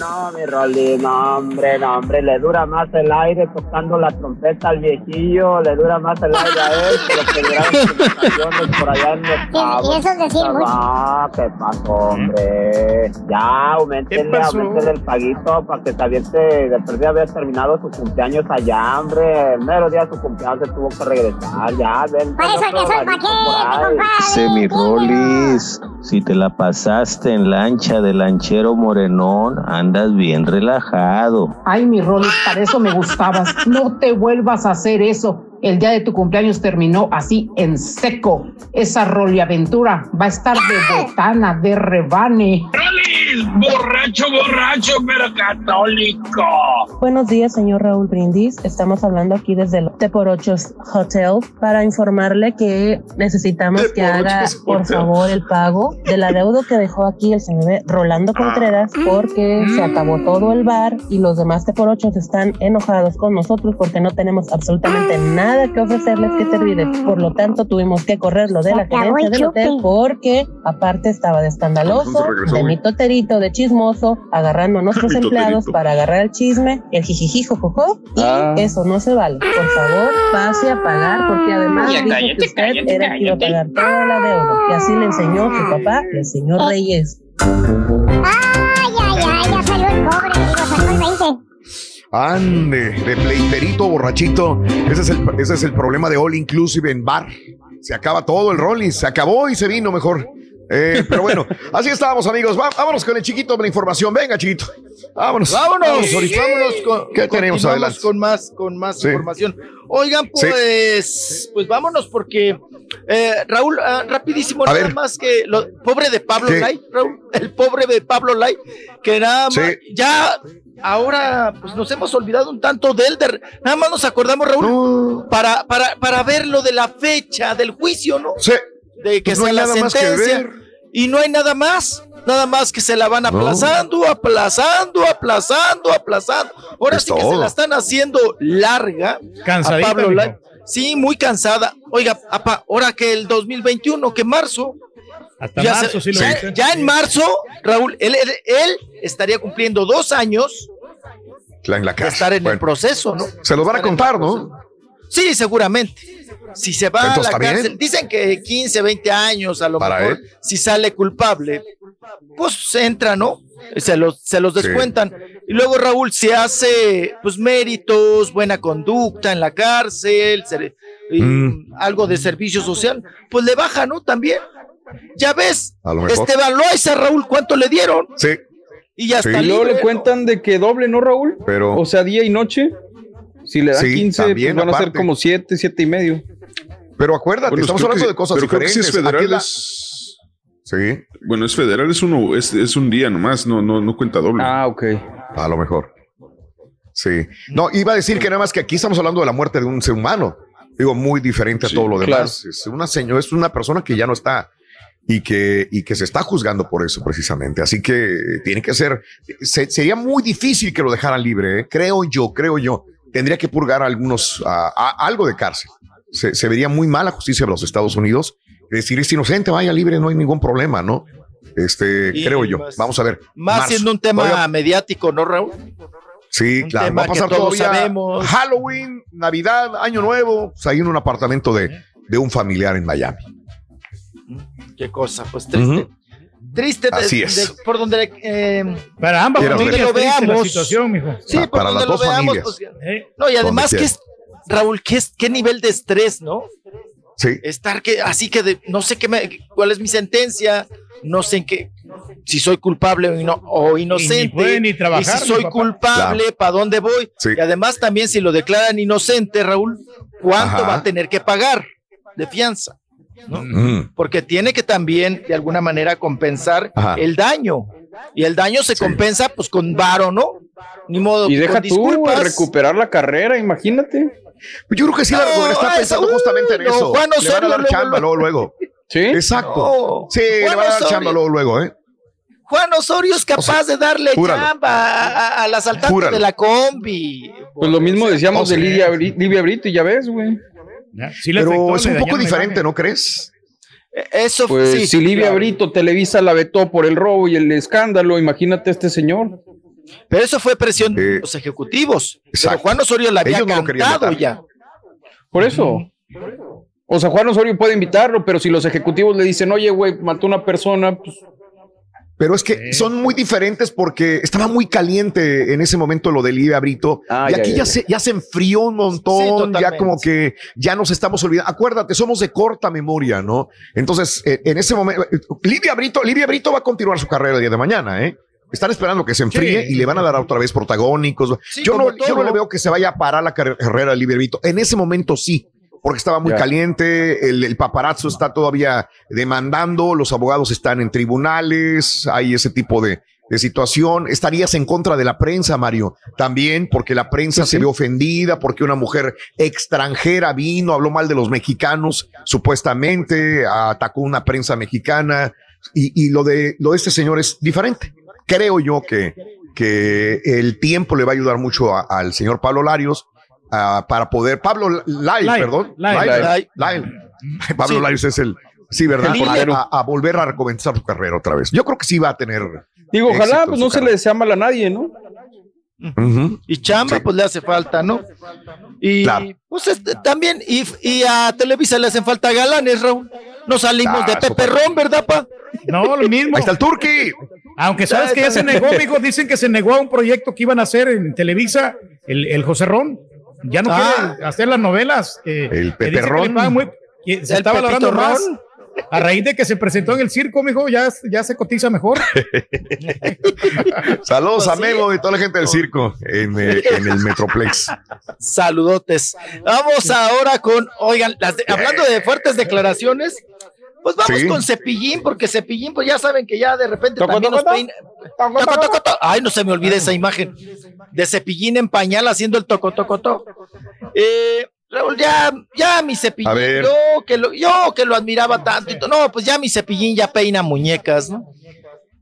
No, mi Rolly, no, hombre, no, hombre, le dura más el aire tocando la trompeta al viejillo, le dura más el aire a él que lo que duraron por allá en los ¿Y eso es decir Ah, ¿qué pasó, hombre? Ya, aumentenle, aumentenle el paguito para que se de perdida había terminado su cumpleaños allá, hombre. El mero día de su cumpleaños se tuvo que regresar, ya, ven. Para eso que soy paquete, Semi Rollis, si te la pasaste en lancha de lanchero morenón, andas bien relajado. Ay, mi Rolis, para eso me gustabas. No te vuelvas a hacer eso. El día de tu cumpleaños terminó así en seco. Esa roliaventura va a estar de botana, de rebane. ¡Rolis! Borracho, borracho, pero católico. Buenos días, señor Raúl Brindis. Estamos hablando aquí desde el T por Hotel para informarle que necesitamos que haga, por favor, el pago del adeudo que dejó aquí el señor Rolando Contreras porque se acabó todo el bar y los demás T por están enojados con nosotros porque no tenemos absolutamente nada nada que ofrecerles que servirles. Por lo tanto, tuvimos que correrlo de la gerencia del hotel porque aparte estaba de escandaloso, de de chismoso, agarrando a nuestros empleados para agarrar el chisme, el jijijijo jojo, y ah. eso no se vale. Por favor, pase a pagar porque además dijo que usted era que iba a pagar toda la deuda. Y así le enseñó su papá, el señor Reyes. Ay, ay, ay, ya salió el pobre, digo, sacó el 20. Ande, de pleiterito borrachito. Ese es, el, ese es el problema de All Inclusive en bar. Se acaba todo el rolling, se acabó y se vino mejor. Eh, pero bueno, así estábamos, amigos. Vámonos con el chiquito de la información. Venga, chiquito. Vámonos. Vámonos, vámonos con, ¿Qué tenemos adelante? con más, con más Sí. información. Oigan, Sí. pues, pues vámonos porque eh, Raúl, ah, rapidísimo, A nada ver. más que lo pobre de Pablo. Lai, Raúl, el pobre de Pablo Lai, que nada más, ya ahora pues nos hemos olvidado un tanto de él, de- nada más nos acordamos, Raúl, para, para, para ver lo de la fecha del juicio, ¿no? Sí. De que Pues no sea hay la nada más que sentencia. Y no hay nada más. Nada más que se la van No. aplazando, aplazando, aplazando, aplazando. Ahora Es sí que se la están haciendo larga. Cansadita, a Pablo. Sí, muy cansada. Oiga, apa, ahora que el 2021, que marzo. Hasta ya, marzo, se- sí lo ya- ya en marzo, Raúl, él, él- él estaría cumpliendo dos años La- en la de casa. estar en el proceso, ¿no? se los van a contar, ¿no? Sí, seguramente. Si se va Entonces, a ¿está la bien? cárcel, dicen que 15, 20 años a lo Para mejor, él. si sale culpable, pues entra, ¿no? Se los, se los Sí. descuentan. Y luego Raúl se hace, pues, méritos, buena conducta en la cárcel, Mm. algo de servicio social, pues le baja, ¿no? También. Ya ves, A lo mejor. Esteban Loaiza, Raúl, ¿cuánto le dieron? Sí, Y ya Sí. está Y luego le cuentan de que doble, ¿no, Raúl? pero. O sea, día y noche. Si le dan Sí, 15, también, pues van a ser como 7, 7 y medio. Pero acuérdate, Bueno, estamos hablando que- de cosas pero creo que diferentes. si es federal, es- Sí, Bueno, es federal, es uno, es, es un día nomás, no, no, no cuenta doble. Ah, ok. a lo mejor. Sí. No, iba a decir que nada más que aquí estamos hablando de la muerte de un ser humano. Digo, muy diferente a Sí, todo lo claro. demás. Es una señora, es una persona que ya no está y que, y que se está juzgando por eso precisamente. Así que tiene que ser, se- sería muy difícil que lo dejaran libre, ¿eh? creo yo, creo yo. Tendría que purgar algunos, a- a- algo de cárcel. Se, se vería muy mal la justicia de los Estados Unidos. Decir, es inocente, vaya libre, no hay ningún problema, ¿no? Este, Y creo yo. más- Vamos a ver. Más Marzo. siendo un tema mediático, ¿no, Raúl? Sí, Un claro. Va a pasar todavía sabemos. Halloween, Navidad, Año Nuevo, pues ahí en un apartamento de, de un familiar en Miami. Qué cosa, pues triste. Triste de- Así es. de- por donde eh, Para ambas familias la Veamos. situación, mijo. sí, Ah, por para donde las lo dos veamos, familias. pues, Eh, no, y además que es, Raúl, ¿qué, es, qué nivel de estrés, ¿no? Sí. Estar que, así que de- no sé qué me, cuál es mi sentencia, no sé en qué, si soy culpable o, ino- o inocente. puede ni trabajar, y si soy papá. culpable, ¿para dónde voy? Sí. Y además también si lo declaran inocente, Raúl, ¿cuánto Ajá. va a tener que pagar de fianza? Mm. porque tiene que también de alguna manera compensar Ajá. el daño. Y el daño se Sí. compensa pues con varo, ¿no? Ni modo. Y deja tú disculpas. recuperar la carrera, imagínate. Yo creo que sí, la No, está esa- pensando justamente en no, eso. Juan le van a Osorio dar luego, chamba luego, luego. ¿Sí? Exacto. No. Sí, le Juan van a dar Osorio. chamba luego, luego, ¿eh? Juan Osorio es capaz de darle júralo. chamba a- a- al asaltante Júralo. de la combi. Pues lo mismo decíamos o sea, de Lidia, Bri- Livia Brito y ya ves, güey. Ya, sí le afectó, Pero es un poco diferente. ¿no crees? Eh, Eso Pues sí. si Livia claro. Brito Televisa la vetó por el robo y el escándalo, imagínate a este señor. Pero eso fue presión de los ejecutivos. Pero exacto. Juan Osorio la había Ellos no ya. Por eso. O sea, Juan Osorio puede invitarlo, pero si los ejecutivos le dicen, oye, güey, mató una persona, pues Pero es que Sí. son muy diferentes porque estaba muy caliente en ese momento lo de Lidia Brito. Ah, y ya, aquí ya, ya, ya. Se, ya se enfrió un Sí, montón, ya como que ya nos estamos olvidando. Acuérdate, somos de corta memoria, ¿no? Entonces, eh, en ese momento, eh, Lidia Brito, Lidia Brito va a continuar su carrera el día de mañana, ¿eh? Están esperando que se enfríe Sí. y le van a dar otra vez protagónicos. Sí, yo, no, yo no le veo que se vaya a parar la carre- carrera de Lidia Brito. En ese momento sí, porque estaba muy caliente, el, el paparazzo está todavía demandando, los abogados están en tribunales, hay ese tipo de, de situación. Estarías en contra de la prensa, Mario, también porque la prensa se ve ofendida, porque una mujer extranjera vino, habló mal de los mexicanos, supuestamente, atacó una prensa mexicana, y, y lo, de, lo de este señor es diferente. Creo yo que, que el tiempo le va a ayudar mucho a- al señor Pablo Larios ah, para poder, Pablo Lai, Lai, perdón. Lai. Pablo Sí. Es el, sí, ¿verdad? El a, a volver a recomenzar su carrera otra vez. Yo creo que sí va a tener. digo, ojalá, pues no se le desea mal a nadie, ¿no? Y chamba, Sí. pues le hace falta, ¿no? Y Claro. pues este, también, y, y a Televisa le hacen falta galanes, Raúl. No salimos Ah, de eso Pepe Ron, ¿verdad, pa? No, lo mismo. Ahí está el Turqui. Aunque sabes que ya se negó, mijo, dicen que se negó a un proyecto que iban a hacer en Televisa, el, el José Ron. Ya no Ah. quiere hacer las novelas. que- El que que Peperrón. pagan muy- que se El está valorando más. Ron. A raíz de que se presentó en el circo, mijo, ya, ya se cotiza mejor. Saludos a Pues sí. Y toda la gente del circo en, eh, en el Metroplex. Saludotes. Vamos ahora con, oigan, las de- hablando de fuertes declaraciones, pues vamos Sí. con Cepillín, porque Cepillín, pues ya saben que ya de repente Toco, también toco, nos peina. toco. Ay, no se me olvide esa imagen de Cepillín en pañal haciendo el toco, toco, toco. Eh, Raúl, ya, ya mi A Cepillín, ver. yo que, lo, yo que lo admiraba tanto, y no, pues ya mi Cepillín ya peina muñecas, ¿no?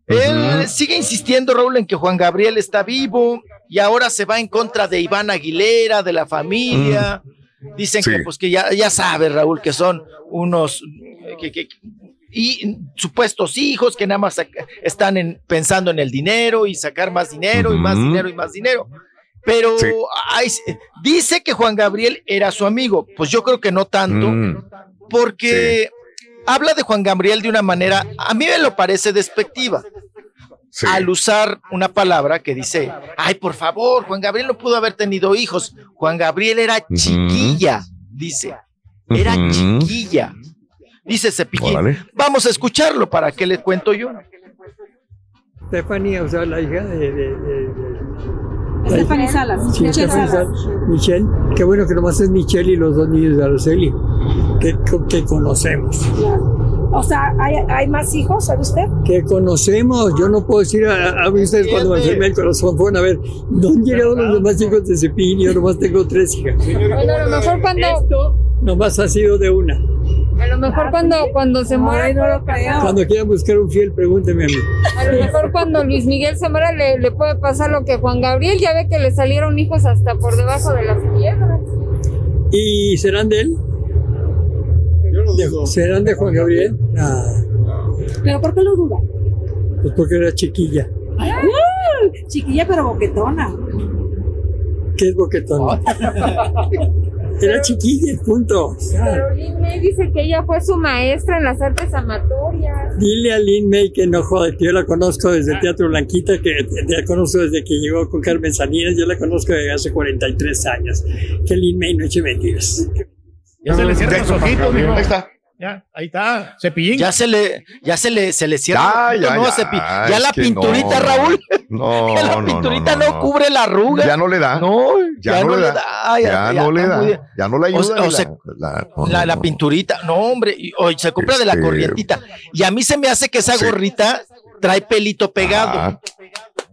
Él sigue insistiendo, Raúl, en que Juan Gabriel está vivo y ahora se va en contra de Iván Aguilera, de la familia. Dicen Sí. que, pues, que ya, ya sabe, Raúl, que son unos eh, que, que- y supuestos hijos que nada más están en- pensando en el dinero y sacar más dinero y más dinero y más dinero. Pero Sí. dice que Juan Gabriel era su amigo. Pues yo creo que no tanto, Mm, porque habla de Juan Gabriel de una manera, a mí me lo parece despectiva sí. al usar una palabra que dice, ay, por favor, Juan Gabriel no pudo haber tenido hijos. Juan Gabriel era chiquilla, dice. Era chiquilla. Dice Cepillín. Órale. Vamos a escucharlo para que le cuento yo. Stephanie, o sea, la hija de... de, de- de- Stephanie Salas. Sí, Michelle. Salas. Michelle, qué bueno que nomás es Michelle y los dos niños de Araceli, que, que conocemos. O sea, ¿hay, hay más hijos, sabe usted? Que conocemos, yo no puedo decir a, a ustedes cuando me enfermé el corazón, fueron a ver, ¿no han llegado los demás hijos de Cepillín? Yo nomás tengo tres hijas. Bueno, a lo mejor cuando, Nomás ha sido de una. a lo mejor cuando, cuando se muera, no lo creo. Cuando quieran buscar un fiel, pregúnteme a mí. A lo mejor cuando Luis Miguel se muera le, le puede pasar lo que Juan Gabriel, ya ve que le salieron hijos hasta por debajo de las piedras. ¿Y serán de él? ¿Serán de Juan Gabriel? Ah, ¿Pero por qué lo duda? pues porque era chiquilla. Chiquilla pero boquetona. ¿Qué es boquetón? Era chiquilla, punto. Pero Lin May dice que ella fue su maestra en las artes amatorias. Dile a Lin May que no jode, que yo la conozco desde el Teatro Blanquita, que la conozco desde que llegó con Carmen Salinas, yo la conozco desde hace 43 años. Que Lin May no eche mentiras. Ya se le cierran los ojitos, mijo. Ahí está. Ya, ahí está, Cepillín. Ya se le, ya se le, se le cierra. Ya, ya, no, ya. Cepi- ya la pinturita, no, Raúl. No, ya la pinturita no, no, no. cubre la arruga. Ya no le da. No, Ya, no, le da. Ay, ya, ya no le da. muy- Ya no le ayuda. o la, no, la, no, la pinturita, no, hombre, y, oye, se compra de la Este- corrientita. Y a mí se me hace que esa Sí. gorrita trae pelito pegado. Ah,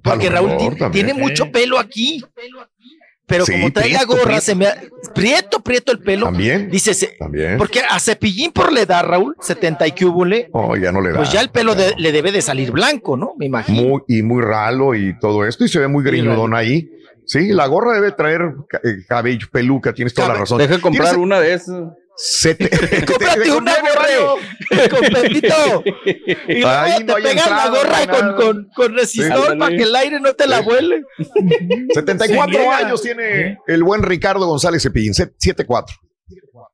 porque Raúl mejor ti- también. tiene mucho pelo aquí. Pero Sí, como trae la gorra, prieto. se me ha- prieto, prieto el pelo. También. Dice, se- También. porque a Cepillín por la edad, Raúl, 70 y cúbule, Oh, ya no le da. pues ya el pelo de- le debe de salir blanco, ¿no? Me imagino. muy, y muy ralo y todo esto, y se ve muy greñudón ahí. Sí, la gorra debe traer eh, cabello, peluca, tienes toda la razón. Deja comprar una de esas. Sete- Cómprate Te- una te- gorra con Pepito. Y luego Ahí te la gorra con, nada. con, con resistor para que el aire no te la vuele. 74 Se niega. años tiene el buen Ricardo González Cepillín, 7-4.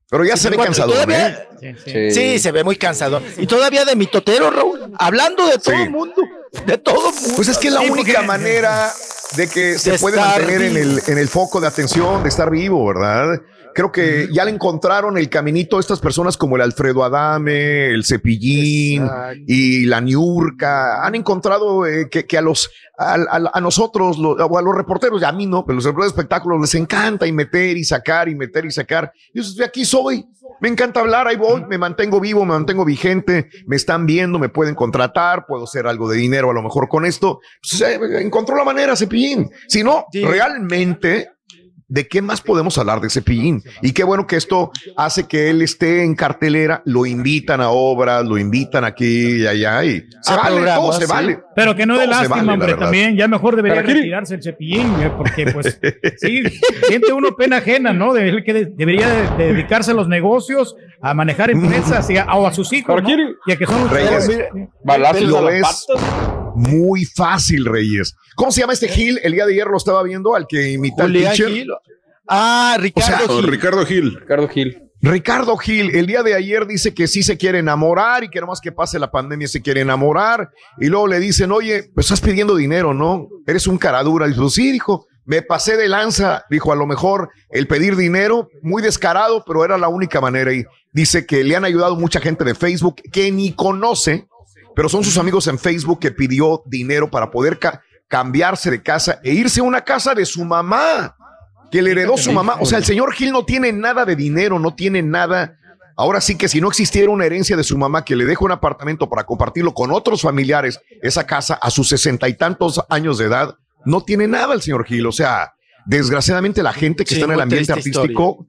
Pero ya se ve cansado, Todavía- ¿eh? Sí. Sí, se ve muy cansado. Y todavía de mitotero, Raúl. Hablando de todo Sí. el mundo. De todo el mundo. Pues es que es la Sí, única manera de que se De puede mantener en vivo. el, en el foco de atención, de estar vivo, ¿verdad? Creo que ya le encontraron el caminito a estas personas como el Alfredo Adame, el Cepillín y la Niurka. Han encontrado eh, que, que a los a, a- a nosotros, lo- o a los reporteros, y a mí no, pero los reporteros de espectáculos les encanta y meter y sacar y meter y sacar. Y yo de aquí soy. Me encanta hablar, ahí voy, me mantengo vivo, me mantengo vigente, me están viendo, me pueden contratar, puedo hacer algo de dinero a lo mejor con esto. Pues, eh, encontró la manera, Cepillín. Si no, Sí. realmente, ¿de qué más podemos hablar de Cepillín? Y qué bueno que esto hace que él esté en cartelera, lo invitan a obras, lo invitan aquí y allá, y se A vale, todo programas, se sí. vale. Pero que no de se lástima, vale, hombre, también. Ya mejor debería retirarse el cepillín, eh, porque pues sí, siente uno pena ajena, ¿no? De él que de- debería de- de dedicarse a los negocios, a manejar empresas y a, o a sus hijos, ¿Para ¿no? Y a que son los Reyes. Balazos Lo a las ves. patas. Muy fácil, Reyes. ¿Cómo se llama este Gil? El día de ayer lo estaba viendo al que imita al pitcher. Gil. Ah, Ricardo O Gil. Ricardo Gil. Ricardo Gil. Ricardo Gil, el día de ayer dice que sí se quiere enamorar y que nomás que pase la pandemia se quiere enamorar. Y luego le dicen, oye, pues estás pidiendo dinero, ¿no? Eres un caradura. Y dice, sí, dijo, Me pasé de lanza, dijo, a lo mejor el pedir dinero, muy descarado, pero era la única manera. Y dice que le han ayudado mucha gente de Facebook que ni conoce, pero son sus amigos en Facebook que pidió dinero para poder ca- cambiarse de casa e irse a una casa de su mamá, que le heredó su mamá. O sea, el señor Gil no tiene nada de dinero, no tiene nada. Ahora sí que si no existiera una herencia de su mamá que le deja un apartamento para compartirlo con otros familiares, esa casa a sus sesenta y tantos años de edad, no tiene nada el señor Gil. O sea, desgraciadamente la gente que Sí, está en el ambiente artístico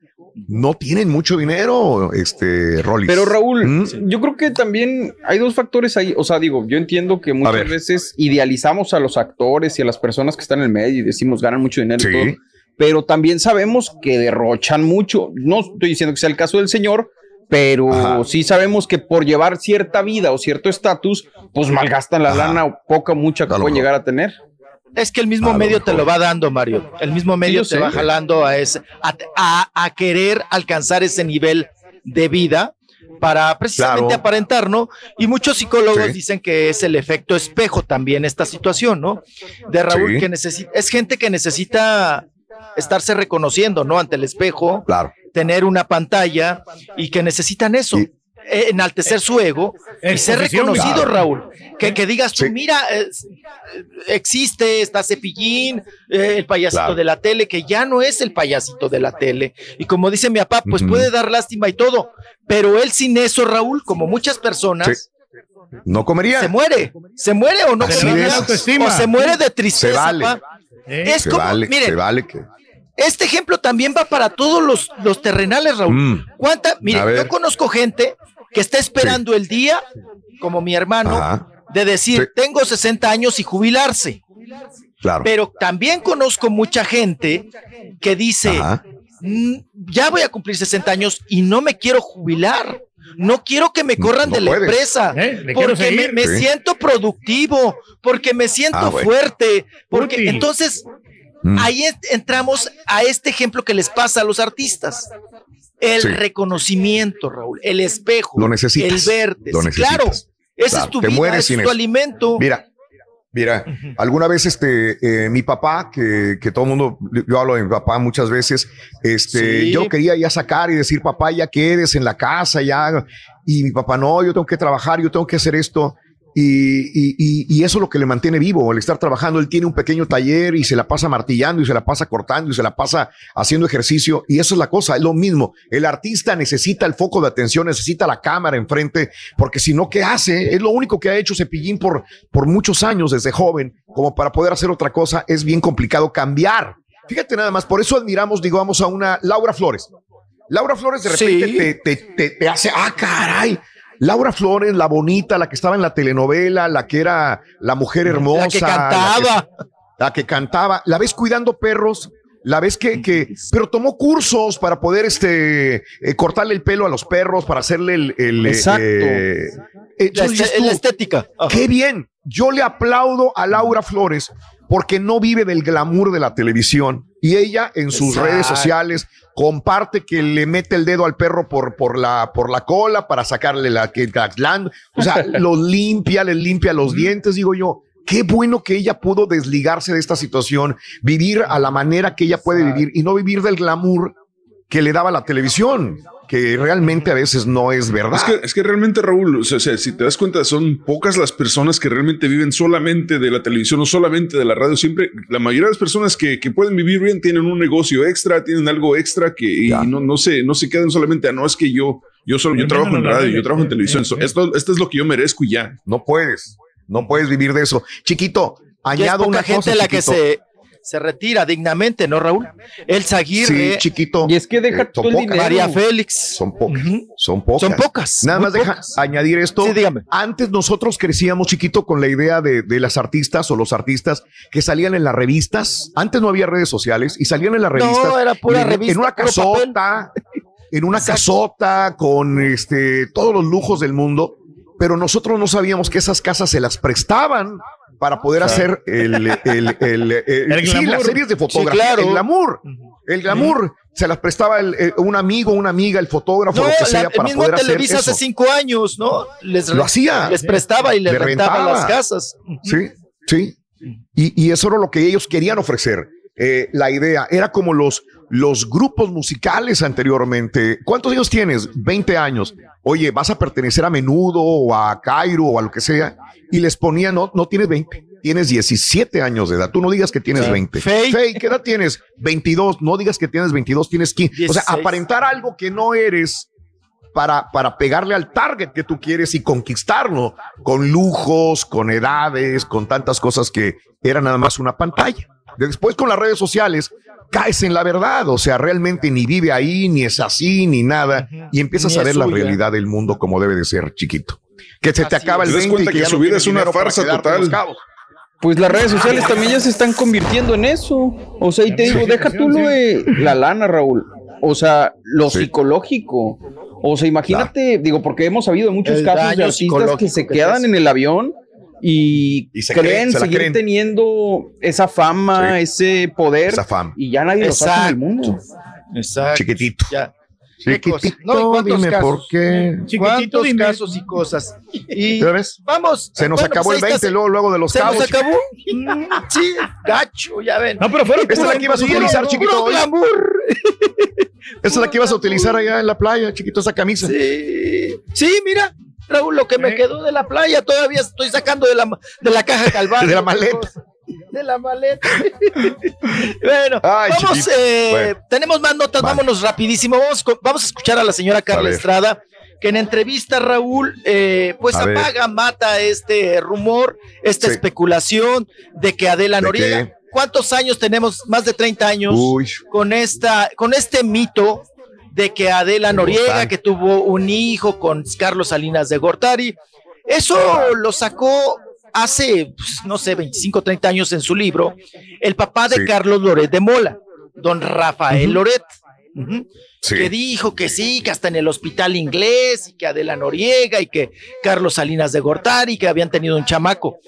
no tienen mucho dinero, este, Rollis. Pero Raúl, ¿Mm? yo creo que también hay dos factores ahí. O sea, digo, yo entiendo que muchas veces idealizamos a los actores y a las personas que están en el medio y decimos ganan mucho dinero y Sí. todo. Pero también sabemos que derrochan mucho. No estoy diciendo que sea el caso del señor, pero sí sabemos que por llevar cierta vida o cierto estatus, pues malgastan la lana o poca, mucha que pueden llegar a tener. Es que el mismo medio te lo va dando, Mario. El mismo medio te sé. va jalando a, ese, a, a- a querer alcanzar ese nivel de vida para precisamente Claro. aparentar, ¿no? Y muchos psicólogos Sí. dicen que es el efecto espejo también esta situación, ¿no? De Raúl Sí. que necesita, es gente que necesita estarse reconociendo, ¿no? Ante el espejo, Claro. tener una pantalla y que necesitan eso. Eh, Enaltecer su ego y ser Exposición, reconocido, claro. Raúl. Que, que digas tú, mira, existe, está Cepillín, eh, el payasito Claro. de la tele, que ya no es el payasito de la tele. Y como dice mi papá, pues puede dar lástima y todo, pero él sin eso, Raúl, como muchas personas, No comería. se muere. Se muere o no comería. O se muere de tristeza. Se vale. pa. Es se como, vale, miren, se vale que. Este ejemplo también va para todos los, los terrenales, Raúl. Mm. ¿Cuánta? Mire, yo conozco gente que está esperando el día, como mi hermano, Ajá. de decir, tengo 60 años y jubilarse. Claro. Pero también conozco mucha gente que dice. "Mm, ya voy a cumplir 60 años y no me quiero jubilar. No quiero que me corran no de la puedes. empresa, Eh, porque me, seguir. me Sí. siento productivo, porque me siento Ah, bueno. fuerte, porque Útil. entonces Mm. ahí es- entramos a este ejemplo que les pasa a los artistas. El Sí. reconocimiento, Raúl, el espejo, Lo necesitas, el verte. lo necesitas. claro, Claro, es tu te vida, mueres ese sin es tu eso. alimento. Mira, mira, alguna vez este, eh, mi papá, que, que todo el mundo, yo hablo de mi papá muchas veces, este, Sí. yo quería ya sacar y decir, papá, ya quedes en la casa, ya, y mi papá, no, yo tengo que trabajar, yo tengo que hacer esto. Y, y- y- y eso es lo que le mantiene vivo, el estar trabajando. Él tiene un pequeño taller y se la pasa martillando y se la pasa cortando y se la pasa haciendo ejercicio. Y eso es la cosa, es lo mismo. El artista necesita el foco de atención, necesita la cámara enfrente, porque si no, ¿qué hace? Es lo único que ha hecho Cepillín por, por muchos años desde joven, como para poder hacer otra cosa, es bien complicado cambiar. Fíjate nada más, por eso admiramos, digamos, a una Laura Flores. Laura Flores de repente Sí. te, te, te, te hace, ah, caray. Laura Flores, la bonita, la que estaba en la telenovela, la que era la mujer hermosa. La que cantaba. La que, cantaba. La ves cuidando perros. La ves que, que, pero tomó cursos para poder este eh, cortarle el pelo a los perros, para hacerle el, el, eh, Exacto. eh, La, este- dices tú, la estética. Ajá. Qué bien. Yo le aplaudo a Laura Flores porque no vive del glamour de la televisión y ella en sus Exacto. redes sociales comparte que le mete el dedo al perro por, por, la, por la cola para sacarle la, que. O sea, lo limpia, le limpia los dientes, digo yo. Qué bueno que ella pudo desligarse de esta situación, vivir a la manera que ella puede vivir y no vivir del glamour que le daba la televisión, que realmente a veces no es verdad. Es que, es que realmente, Raúl, o sea, si te das cuenta, son pocas las personas que realmente viven solamente de la televisión o solamente de la radio. Siempre, la mayoría de las personas que, que pueden vivir bien tienen un negocio extra, tienen algo extra que y no, no, se, no se quedan solamente a no es que yo, yo solo, yo trabajo en radio, yo trabajo en televisión. esto, esto es lo que yo merezco y ya. No puedes, no puedes vivir de eso. Chiquito, Ya es añado poca una gente cosa. la que se, se retira dignamente, ¿no, Raúl? El Zaguirre, Sí, chiquito. Y es que deja Eh, todo el dinero. María Félix. Son pocas, son pocas. Son pocas, Nada más deja pocas. añadir esto. Sí, dígame. Antes nosotros crecíamos chiquito con la idea de, de las artistas o los artistas que salían en las revistas. Antes no había redes sociales y salían en las revistas. No, era pura en, revista, En una casota, en una casota con este todos los lujos del mundo. Pero nosotros no sabíamos que esas casas se las prestaban para poder hacer el, el, el, el- El sí, glamour. las series de Sí, fotografía, claro. el glamour. El glamour se las prestaba el- eh, un amigo, una amiga, el fotógrafo, No, lo que la- sea, el para mismo poder hacer Televisa eso. hace cinco años, ¿no? Les, Lo hacía. Les prestaba y les Le rentaba rentaba. las casas. Sí, sí. Y, y eso era lo que ellos querían ofrecer. eh, la idea. Era como los, los grupos musicales anteriormente. ¿Cuántos años tienes? 20 años. Oye, vas a pertenecer a Menudo o a Cairo o a lo que sea. Y les ponía, no, no tienes 20, tienes 17 años de edad. Tú no digas que tienes 20. Fake. ¿qué edad tienes? 22. No digas que tienes 22, tienes 15. O sea, aparentar algo que no eres para, para pegarle al target que tú quieres y conquistarlo con lujos, con edades, con tantas cosas que era nada más una pantalla. Después con las redes sociales caes en la verdad, o sea, realmente ni vive ahí, ni es así, ni nada, y empiezas a ver la realidad del mundo como debe de ser, chiquito. Que se te acaba el 20 y que, que su vida es una farsa total. Pues las redes sociales también ya se están convirtiendo en eso. O sea, y te digo, deja tú lo de la lana, Raúl. O sea, lo psicológico. O sea, imagínate, digo, porque hemos sabido muchos casos de artistas que se quedan en el avión y, creen seguir teniendo esa fama, ese poder. Esa fama. Y ya nadie lo sabe en el mundo. Exacto. Chiquitito. Ya. Chiquitito, No, ¿y cuántos dime casos? por qué. ¿Cuántos dime. casos y cosas? Y ¿Ya ves? vamos. Se nos bueno, acabó pues el ahí 20 está. luego, luego de los ¿Se cabos. nos acabó? Sí, gacho, ya ven. No, pero fueron Esta es la que ibas a utilizar, chiquito. hoy. glamour. Esta es la que ibas a utilizar allá en la playa, chiquito, esa camisa. Sí, sí, mira, Raúl, lo que me quedó de la playa todavía estoy sacando de la, de la caja calvario. De la maleta. De la maleta. bueno, Ay, vamos, eh, Bueno. tenemos más notas, Vale. vámonos rapidísimo. Vamos, vamos a escuchar a la señora Carla. Estrada, que en entrevista, Raúl, eh, pues A ver. apaga, mata este rumor, esta Sí. especulación de que Adela ¿De Noriega, qué? ¿cuántos años tenemos? Más de 30 años Uy. con esta, con este mito de que Adela Noriega, que tuvo un hijo con Carlos Salinas de Gortari, eso lo sacó hace, pues, no sé, 25, 30 años en su libro, el papá de Sí. Carlos Loret de Mola, don Rafael Ujú. Loret. Sí. Que dijo que sí, que hasta en el hospital inglés, y que Adela Noriega, y que Carlos Salinas de Gortari, que habían tenido un chamaco.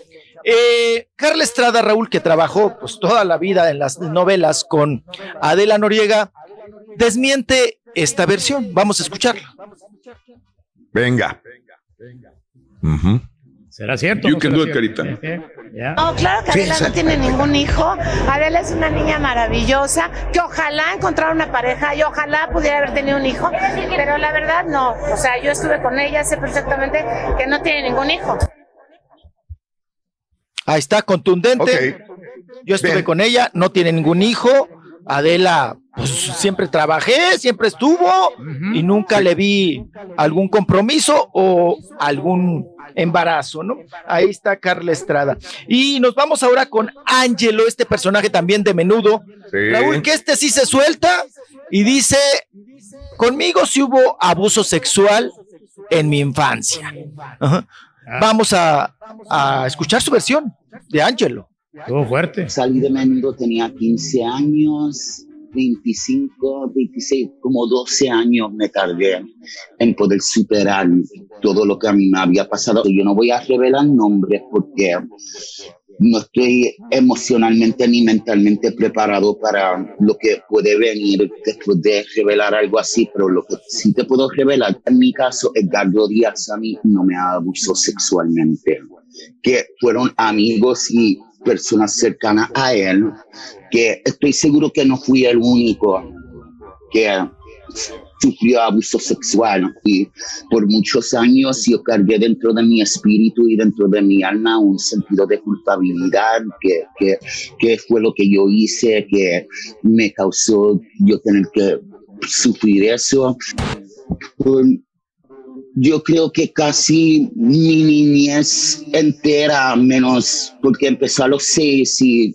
Eh, Carla Estrada, Raúl, que trabajó pues toda la vida en las novelas con Adela Noriega, desmiente esta versión. Vamos a escucharla. Venga. Ujú. ¿Será cierto? You no can será do it, cierto? Carita. No, claro que Adela no tiene ningún hijo. Adela es una niña maravillosa, que ojalá encontrara una pareja y ojalá pudiera haber tenido un hijo, pero la verdad no. O sea, yo estuve con ella, sé perfectamente que no tiene ningún hijo. Ahí está, contundente. Yo estuve Bien. con ella, no tiene ningún hijo. Adela, pues siempre trabajé, siempre estuvo y nunca le vi algún compromiso o algún embarazo, ¿no? Ahí está Carla Estrada. Y nos vamos ahora con Ángelo, este personaje también de menudo. Sí. Raúl, que este sí se suelta y dice, conmigo sí hubo abuso sexual en mi infancia. Ajá. Vamos a, a escuchar su versión de Ángelo. Estuvo fuerte. Salí de menudo, tenía 15 años, 25, 26, como 12 años me tardé en poder superar todo lo que a mí me había pasado. Yo no voy a revelar nombres porque no estoy emocionalmente ni mentalmente preparado para lo que puede venir después de revelar algo así, pero lo que sí te puedo revelar, en mi caso, Edgardo Díaz a mí no me abusó sexualmente, que fueron amigos y personas cercanas a él, que estoy seguro que no fui el único que sufrió abuso sexual y por muchos años yo cargué dentro de mi espíritu y dentro de mi alma un sentido de culpabilidad que, que, que fue lo que yo hice que me causó yo tener que sufrir eso. Yo creo que casi mi niñez entera, menos porque empezó a los seis y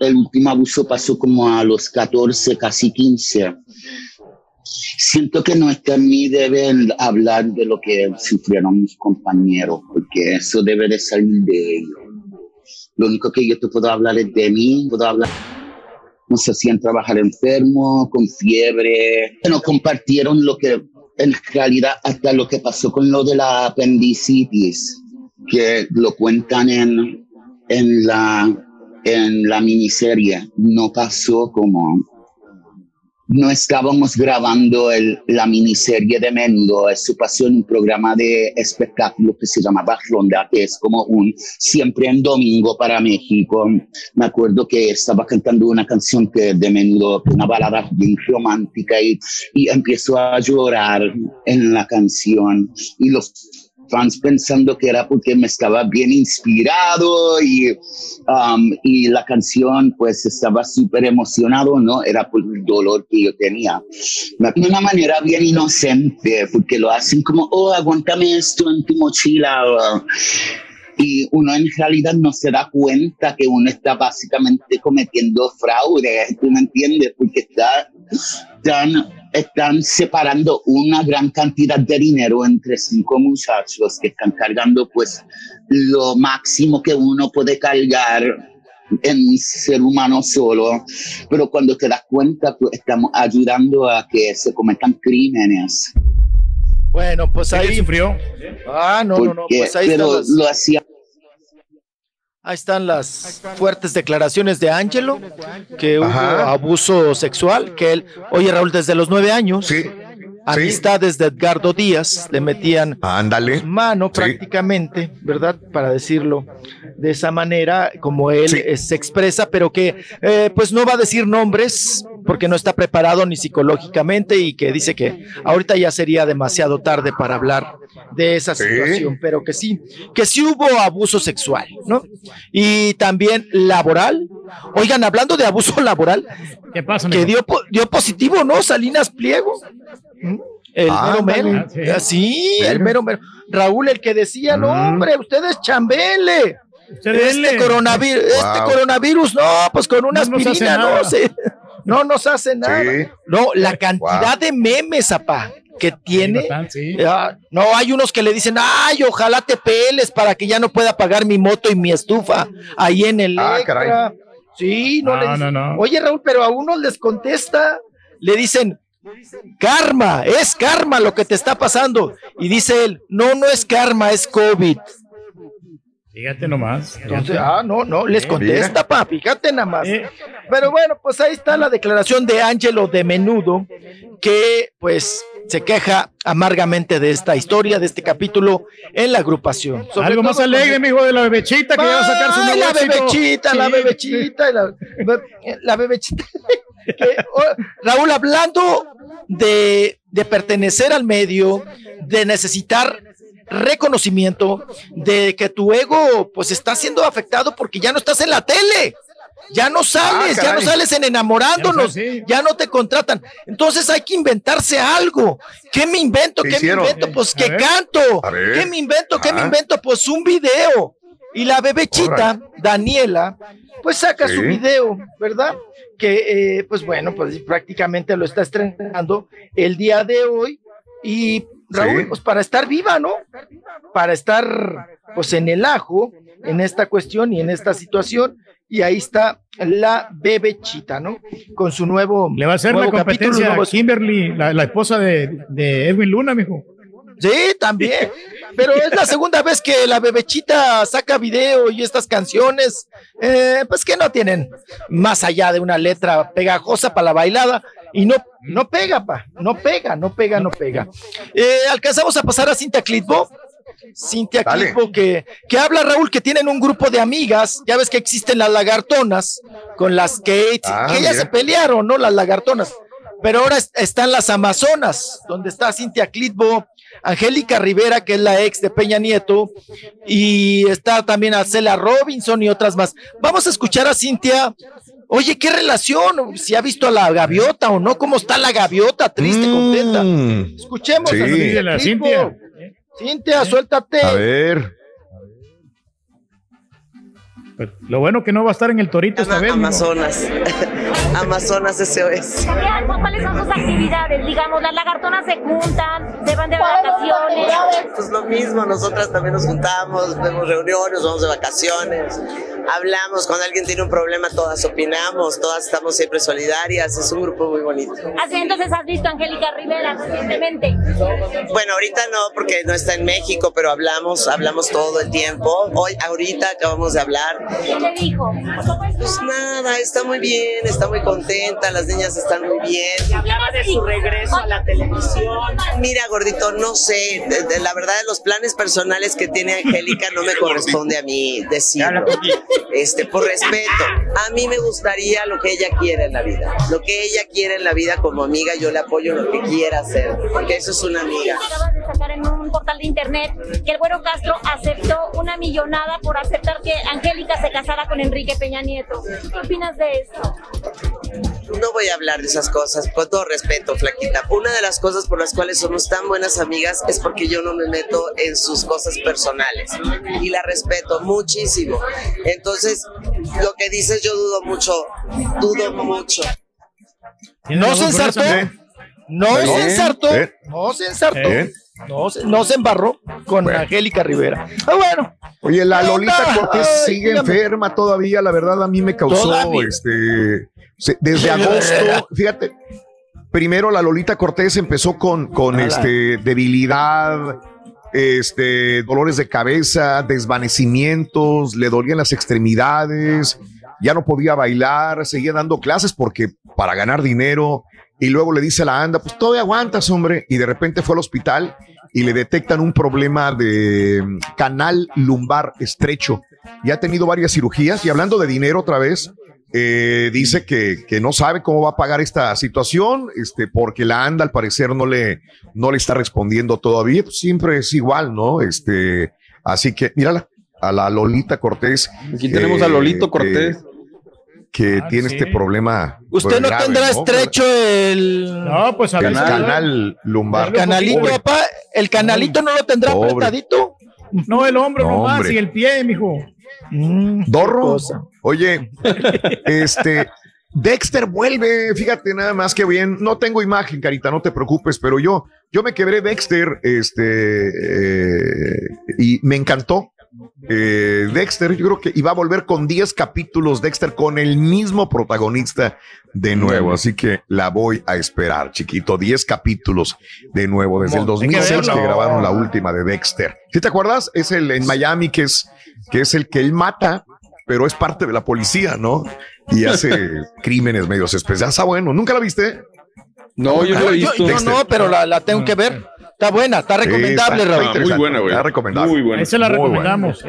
el último abuso pasó como a los 14, casi 15. Siento que no está en mí deben hablar de lo que sufrieron mis compañeros, porque eso debe de salir de ellos. Lo único que yo te puedo hablar es de mí, puedo hablar nos hacían trabajar enfermo, con fiebre, no compartieron lo que en realidad hasta lo que pasó con lo de la apendicitis, que lo cuentan en, en, la, en la miniserie, no pasó como no estábamos grabando el, la miniserie de Mendo, eso pasó en un programa de espectáculo que se llamaba Ronda, que es como un siempre en domingo para México. Me acuerdo que estaba cantando una canción que de Mendo, una balada bien romántica y, y empiezo a llorar en la canción y los fans pensando que era porque me estaba bien inspirado y, um, y la canción pues estaba súper emocionado, ¿no? Era por el dolor que yo tenía. De una manera bien inocente, porque lo hacen como, oh, aguántame esto en tu mochila. Y uno en realidad no se da cuenta que uno está básicamente cometiendo fraude, ¿tú me entiendes? Porque está tan están separando una gran cantidad de dinero entre cinco muchachos que están cargando pues lo máximo que uno puede cargar en un ser humano solo, pero cuando te das cuenta pues estamos ayudando a que se cometan crímenes. Bueno, pues ahí sufrió. Ah, no, no, no, pues ahí pero lo hacía Ahí están las fuertes declaraciones de Angelo, que hubo abuso sexual, que él, oye Raúl, desde los nueve años, sí. Amistades de Edgardo Díaz, le metían Ándale. mano prácticamente, ¿verdad? Para decirlo de esa manera, como él se expresa, pero que eh, pues no va a decir nombres, porque no está preparado ni psicológicamente y que dice que ahorita ya sería demasiado tarde para hablar de esa situación, pero que sí, que sí hubo abuso sexual, ¿no? Y también laboral. Oigan, hablando de abuso laboral, ¿qué pasa? Que dio, dio positivo, ¿no? Salinas Pliego. ¿Mm? El mero mero. Ah, sí, el mero mero. Raúl, el que decía, no, hombre, ustedes chambele. Este coronavirus, este coronavirus, no, pues con una aspirina, no, se, no nos hace nada. No, la cantidad de memes, apá que tiene. no, hay unos que le dicen, ay, ojalá te peles para que ya no pueda pagar mi moto y mi estufa ahí en el. Ah, Sí, no, le dicen, Oye, Raúl, pero a unos les contesta, le dicen, karma, es karma lo que te está pasando. Y dice él, no, no es karma, es COVID. Fíjate nomás. ah, no, no, les contesta, pa, fíjate nada más. Pero bueno, pues ahí está la declaración de Ángelo de Menudo, que pues se queja amargamente de esta historia, de este capítulo en la agrupación. Algo más alegre, mi hijo, de la bebechita que va a sacar su nuevo La bebechita, la bebechita, la, la bebechita. Oh, Raúl, hablando de, de pertenecer al medio, de necesitar reconocimiento de que tu ego pues está siendo afectado porque ya no estás en la tele. Ya no sales, ah, ya no sales en enamorándonos, ya no te contratan. Entonces hay que inventarse algo. ¿Qué me invento? ¿Qué, me invento? Pues que canto. ¿Qué me invento? ¿Qué me invento? Pues un video. Y la bebechita, Daniela, pues saca su video, ¿verdad? Que, eh, pues bueno, pues prácticamente lo está estrenando el día de hoy. Y Raúl, pues para estar viva, ¿no? Para estar, pues en el ajo, en esta cuestión y en esta situación. Y ahí está la bebechita, ¿no? Con su nuevo. Le va a hacer la competencia a Kimberly, la, esposa de, de Edwin Luna, mijo. Sí, también. Pero es la segunda vez que la bebechita saca video y estas canciones, eh, pues que no tienen más allá de una letra pegajosa para la bailada y no, no pega, pa, no pega, no pega, no pega. Eh, alcanzamos a pasar a Cintia Clitbo. Cintia Clitbo que, que habla Raúl que tienen un grupo de amigas, ya ves que existen las lagartonas con las Kate, ah, que ellas se pelearon, ¿no? Las lagartonas pero ahora están las Amazonas, donde está Cintia Clitbo, Angélica Rivera, que es la ex de Peña Nieto, y está también Acela Robinson y otras más. Vamos a escuchar a Cintia. Oye, ¿qué relación? Si ha visto a la gaviota o no, ¿cómo está la gaviota? Triste, mm. contenta. Escuchemos a Cintia. Cintia, suéltate. A ver. Lo bueno que no va a estar en el torito esta vez. Amazonas. Amazonas SOS. ¿Cuáles son sus actividades? Digamos, las lagartonas se juntan, se van de vacaciones. Pues lo mismo, nosotras también nos juntamos, vemos reuniones, vamos de vacaciones. hablamos, cuando alguien tiene un problema, todas opinamos, todas estamos siempre solidarias, es un grupo muy bonito. Así entonces has visto a Angélica Rivera recientemente. Bueno, ahorita no, porque no está en México, pero hablamos, hablamos todo el tiempo. Hoy, ahorita acabamos de hablar. ¿Qué te dijo? Pues nada, está muy bien, está muy contenta, las niñas están muy bien. Hablaba de su regreso a la televisión. Mira, gordito, no sé, de- de- la verdad, los planes personales que tiene Angélica no me corresponde a mí decirlo. Este, por respeto, a mí me gustaría lo que ella quiere en la vida. Lo que ella quiere en la vida como amiga, yo le apoyo en lo que quiera hacer, porque eso es una amiga. Acabas de sacar en un portal de internet que el Güero Castro aceptó una millonada por aceptar que Angélica se casara con Enrique Peña Nieto. ¿Qué opinas de esto? No voy a hablar de esas cosas, con todo respeto, flaquita. Una de las cosas por las cuales somos tan buenas amigas es porque yo no me meto en sus cosas personales y la respeto muchísimo. Entonces, lo que dices yo dudo mucho, dudo mucho. No se ensartó. No se ensartó. No se ensartó. No se, no se embarró con Bueno. Angélica Rivera. Ah, bueno. Oye, la ¿Qué Lolita? Cortés sigue enferma todavía, la verdad a mí me causó Todavía. este desde agosto, fíjate, primero la Lolita Cortés empezó con, con este debilidad, este dolores de cabeza, desvanecimientos, le dolían las extremidades, ya no podía bailar, seguía dando clases porque para ganar dinero y luego le dice a la anda, pues todavía aguantas, hombre, y de repente fue al hospital y le detectan un problema de mm, canal lumbar estrecho. Y ha tenido varias cirugías y hablando de dinero otra vez, eh, dice que, que no sabe cómo va a pagar esta situación, este, porque la anda al parecer no le, no le está respondiendo todavía. Pues siempre es igual, ¿no? Este, así que mírala, a la Lolita Cortés. Aquí tenemos a Lolito Cortés. eh, que tiene este problema. Usted no grave, tendrá ¿no? estrecho el. No, pues a El canal lumbar. El canalito, Pobre. papá. El canalito no lo tendrá Pobre. apretadito. No, el hombro No, nomás hombre. y el pie, mijo. Dorro. Oye, este. Dexter vuelve, fíjate nada más que bien. No tengo imagen, carita, no te preocupes, pero yo, yo me quebré Dexter, este, eh, y me encantó. Eh, Dexter, yo creo que iba a volver con 10 capítulos Dexter con el mismo protagonista de nuevo, así que la voy a esperar, chiquito. 10 capítulos de nuevo desde el Hay que 2006 que, grabaron la última de Dexter. ¿Sí te acuerdas? Es el en Miami que es que es el que él mata, pero es parte de la policía, ¿no? Y hace crímenes medios especiales. Está bueno, ¿nunca la viste? No, yo no he Yo, visto. yo no, pero la, la tengo que ver. Está buena, está recomendable, Sí, está- Raúl. está muy buena, güey. Está recomendable. Muy buena. Esa la Muy recomendamos.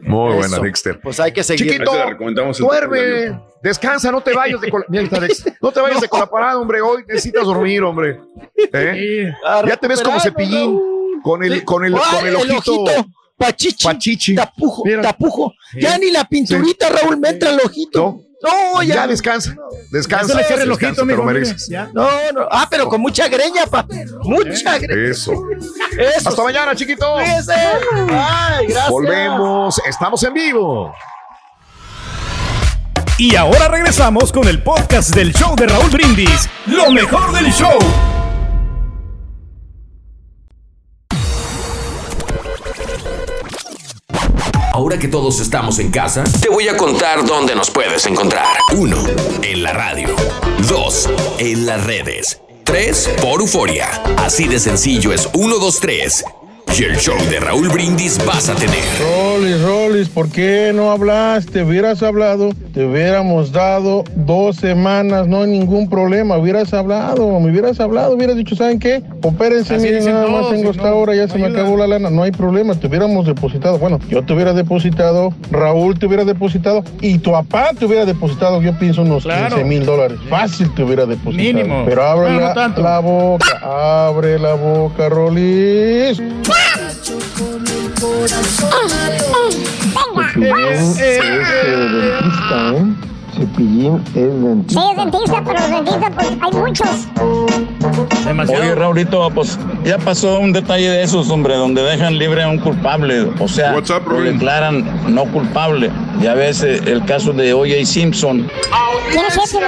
Muy Eso. buena, Dexter. Pues hay que seguir. Chiquito, recomendamos duerme, descansa, no te vayas de. No te vayas de cola parada, hombre. Hoy necesitas dormir, hombre. ¿Eh? Sí. Ya te ves como cepillín con el, con el, con el ojito. Pachichi. Pachichi. Tapujo, Mira. tapujo. Ya ni la pinturita, Raúl, me entra el ojito. No, ya, ya. descansa. Descansa. Le el te lo mereces. ya. No, no. Ah, pero con mucha greña, pa. Mucha greña. Eso. Eso. Hasta mañana, chiquito. Cuídese. Ay, gracias. Volvemos. Estamos en vivo. Y ahora regresamos con el podcast del show de Raúl Brindis. Lo mejor del show. Ahora que todos estamos en casa, te voy a contar dónde nos puedes encontrar. 1. En la radio. 2. En las redes. 3. Por Euforia. Así de sencillo es 1, 2, 3. Y el show de Raúl Brindis vas a tener. Rolis, Rolis, ¿por qué no hablaste? Hubieras hablado, te hubiéramos dado dos semanas, no hay ningún problema. Hubieras hablado, me hubieras hablado, hubieras dicho, ¿saben qué? Opérense, Así miren, nada más tengo esta no- hora, ya se me acabó la lana, no hay problema, te hubiéramos depositado. Bueno, yo te hubiera depositado, Raúl te hubiera depositado y tu papá te hubiera depositado, yo pienso unos Claro. 15 mil dólares. Fácil te hubiera depositado. Mínimo. Pero abre No, la, la boca, abre la boca, Rolis. Cepillín es dentista, ¿eh? Cepillín es Sí, dentista. es dentista, pero los dentistas, pues hay muchos. Demasiado. Oye, Raulito, pues ya pasó un detalle de esos, hombre, donde dejan libre a un culpable, o sea, up, lo declaran no culpable. Ya ves eh, el caso de O.J. Simpson. Lo conozco.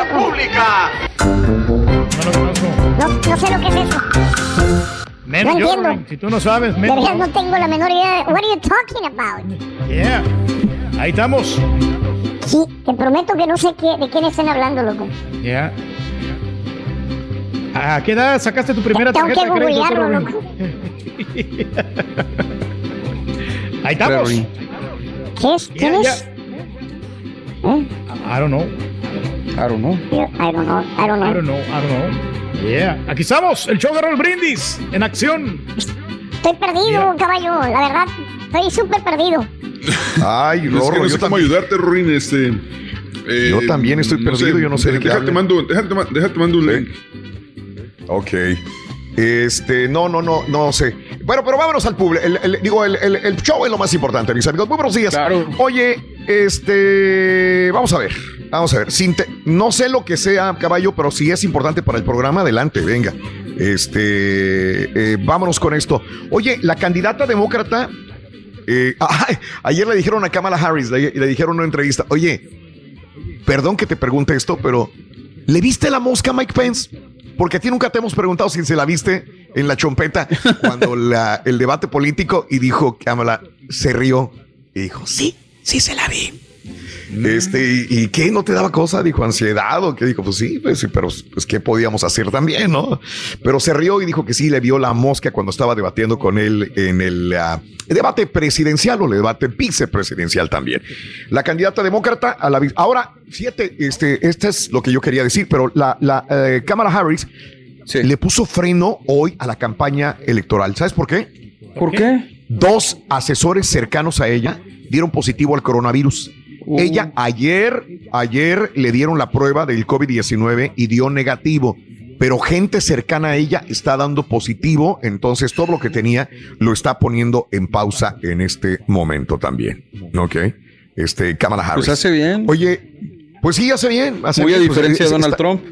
No, no sé lo que es eso. Menos No yo, entiendo. Si tú no sabes, De menos. yo. no tengo la menor idea. What are you talking about? Yeah. Ahí estamos. Sí, te prometo que no sé qué, de quién están hablando, loco. Ya. ¿A qué edad sacaste tu primera Tengo tarjeta que googlearlo, loco. Ahí estamos. ¿Qué es? ¿Quién es? ¿Eh? I don't know. I don't know. I don't know, I don't know. I don't know, I don't know. Yeah. Aquí estamos, el show de Raúl Brindis en acción. Estoy perdido, caballo, la verdad. Estoy súper perdido. Ay, Es que Rorro, no yo sé cómo también. ayudarte, Ruin. Este, eh, Yo también estoy perdido, yo no sé de qué Déjate mando, déjate, ma- déjate mando un link. Ok. Este, no, no, no, no sé. Bueno, pero vámonos al público. digo, el, el- el show es lo más importante, mis amigos. Muy buenos días. Oye, este, vamos a ver, vamos a ver. Sin te- no sé lo que sea, caballo, pero si es importante para el programa, adelante, venga. Este, eh, vámonos con esto. Oye, la candidata demócrata, eh, ay, ayer le dijeron a Kamala Harris, le, le dijeron en una entrevista, oye, perdón que te pregunte esto, pero ¿le viste la mosca a Mike Pence? Porque a ti nunca te hemos preguntado si se la viste en la chompeta cuando la- el debate político y dijo Kamala, se rió y dijo, sí, sí se la vi. Este, ¿y, y qué? ¿No te daba cosa? Dijo, ansiedad o qué dijo, pues sí, pues sí, pero pues qué podíamos hacer también, ¿no? Pero se rió y dijo que sí le vio la mosca cuando estaba debatiendo con él en el ah, debate presidencial o el debate vicepresidencial también. La candidata demócrata a la Ahora, fíjate, este, este es lo que yo quería decir, pero la, la eh, Kamala Harris le puso freno hoy a la campaña electoral. ¿Sabes por qué? ¿Por qué? Dos asesores cercanos a ella dieron positivo al coronavirus. Uh. Ella ayer, ayer le dieron la prueba del COVID-19 y dio negativo. Pero gente cercana a ella está dando positivo, entonces todo lo que tenía lo está poniendo en pausa en este momento también. ¿Ok? Este, Kamala Harris. Pues hace bien. Oye, pues sí, hace bien. hace Muy a pues, diferencia de Donald está- Trump.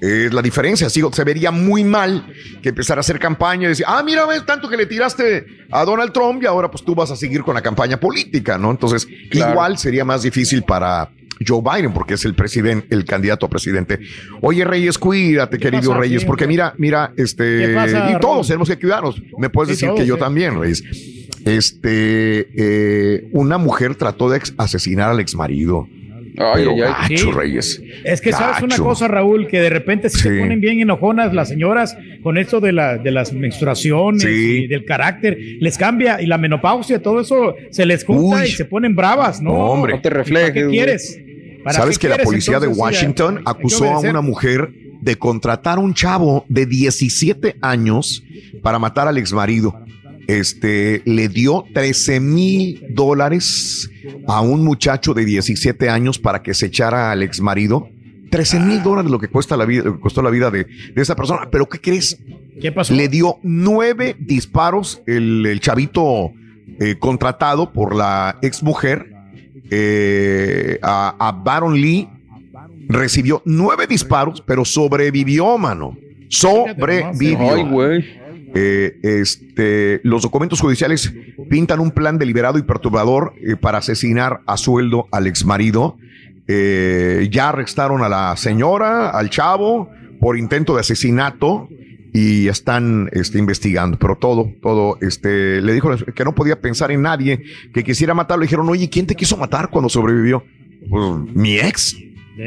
Es la diferencia. Sigo, se vería muy mal que empezara a hacer campaña y decir, ah, mira, ves tanto que le tiraste a Donald Trump y ahora pues tú vas a seguir con la campaña política, ¿no? Entonces, Claro. igual sería más difícil para Joe Biden porque es el presidente, el candidato a presidente. Oye, Reyes, cuídate, querido pasa, Reyes, porque mira, mira, este, ¿Qué pasa, y todos tenemos que cuidarnos. Me puedes decir todos, que yo también, Reyes. Este, eh, una mujer trató de asesinar al exmarido. Ay, Pero ay, ay. gacho, Sí. Reyes. Es que sabes una cosa, Raúl, que de repente sí, se ponen bien enojonas las señoras con esto de, la, de las menstruaciones Sí. y del carácter. Les cambia y la menopausia, todo eso se les junta Uy. y se ponen bravas, ¿no? No, hombre. No te ¿Y ¿Para reflejes. qué quieres? ¿Para ¿Sabes qué que la quieres? policía de Entonces, Washington acusó a una mujer de contratar a un chavo de 17 años para matar al exmarido? Este le dio 13 mil dólares a un muchacho de 17 años para que se echara al exmarido. 13 mil dólares lo que cuesta la vida, costó la vida de, de esa persona. Pero ¿qué crees? ¿Qué pasó? Le dio nueve disparos el, el chavito eh, contratado por la exmujer eh, a, a Baron Lee. Recibió nueve disparos, pero sobrevivió, mano. Sobrevivió. Ay, güey. Eh, este, los documentos judiciales pintan un plan deliberado y perturbador eh, para asesinar a sueldo al exmarido. Eh, ya arrestaron a la señora, al chavo, por intento de asesinato y están este, investigando, pero todo, todo, este, le dijo que no podía pensar en nadie que quisiera matarlo. Le dijeron, oye, ¿quién te quiso matar cuando sobrevivió? Pues, mi ex.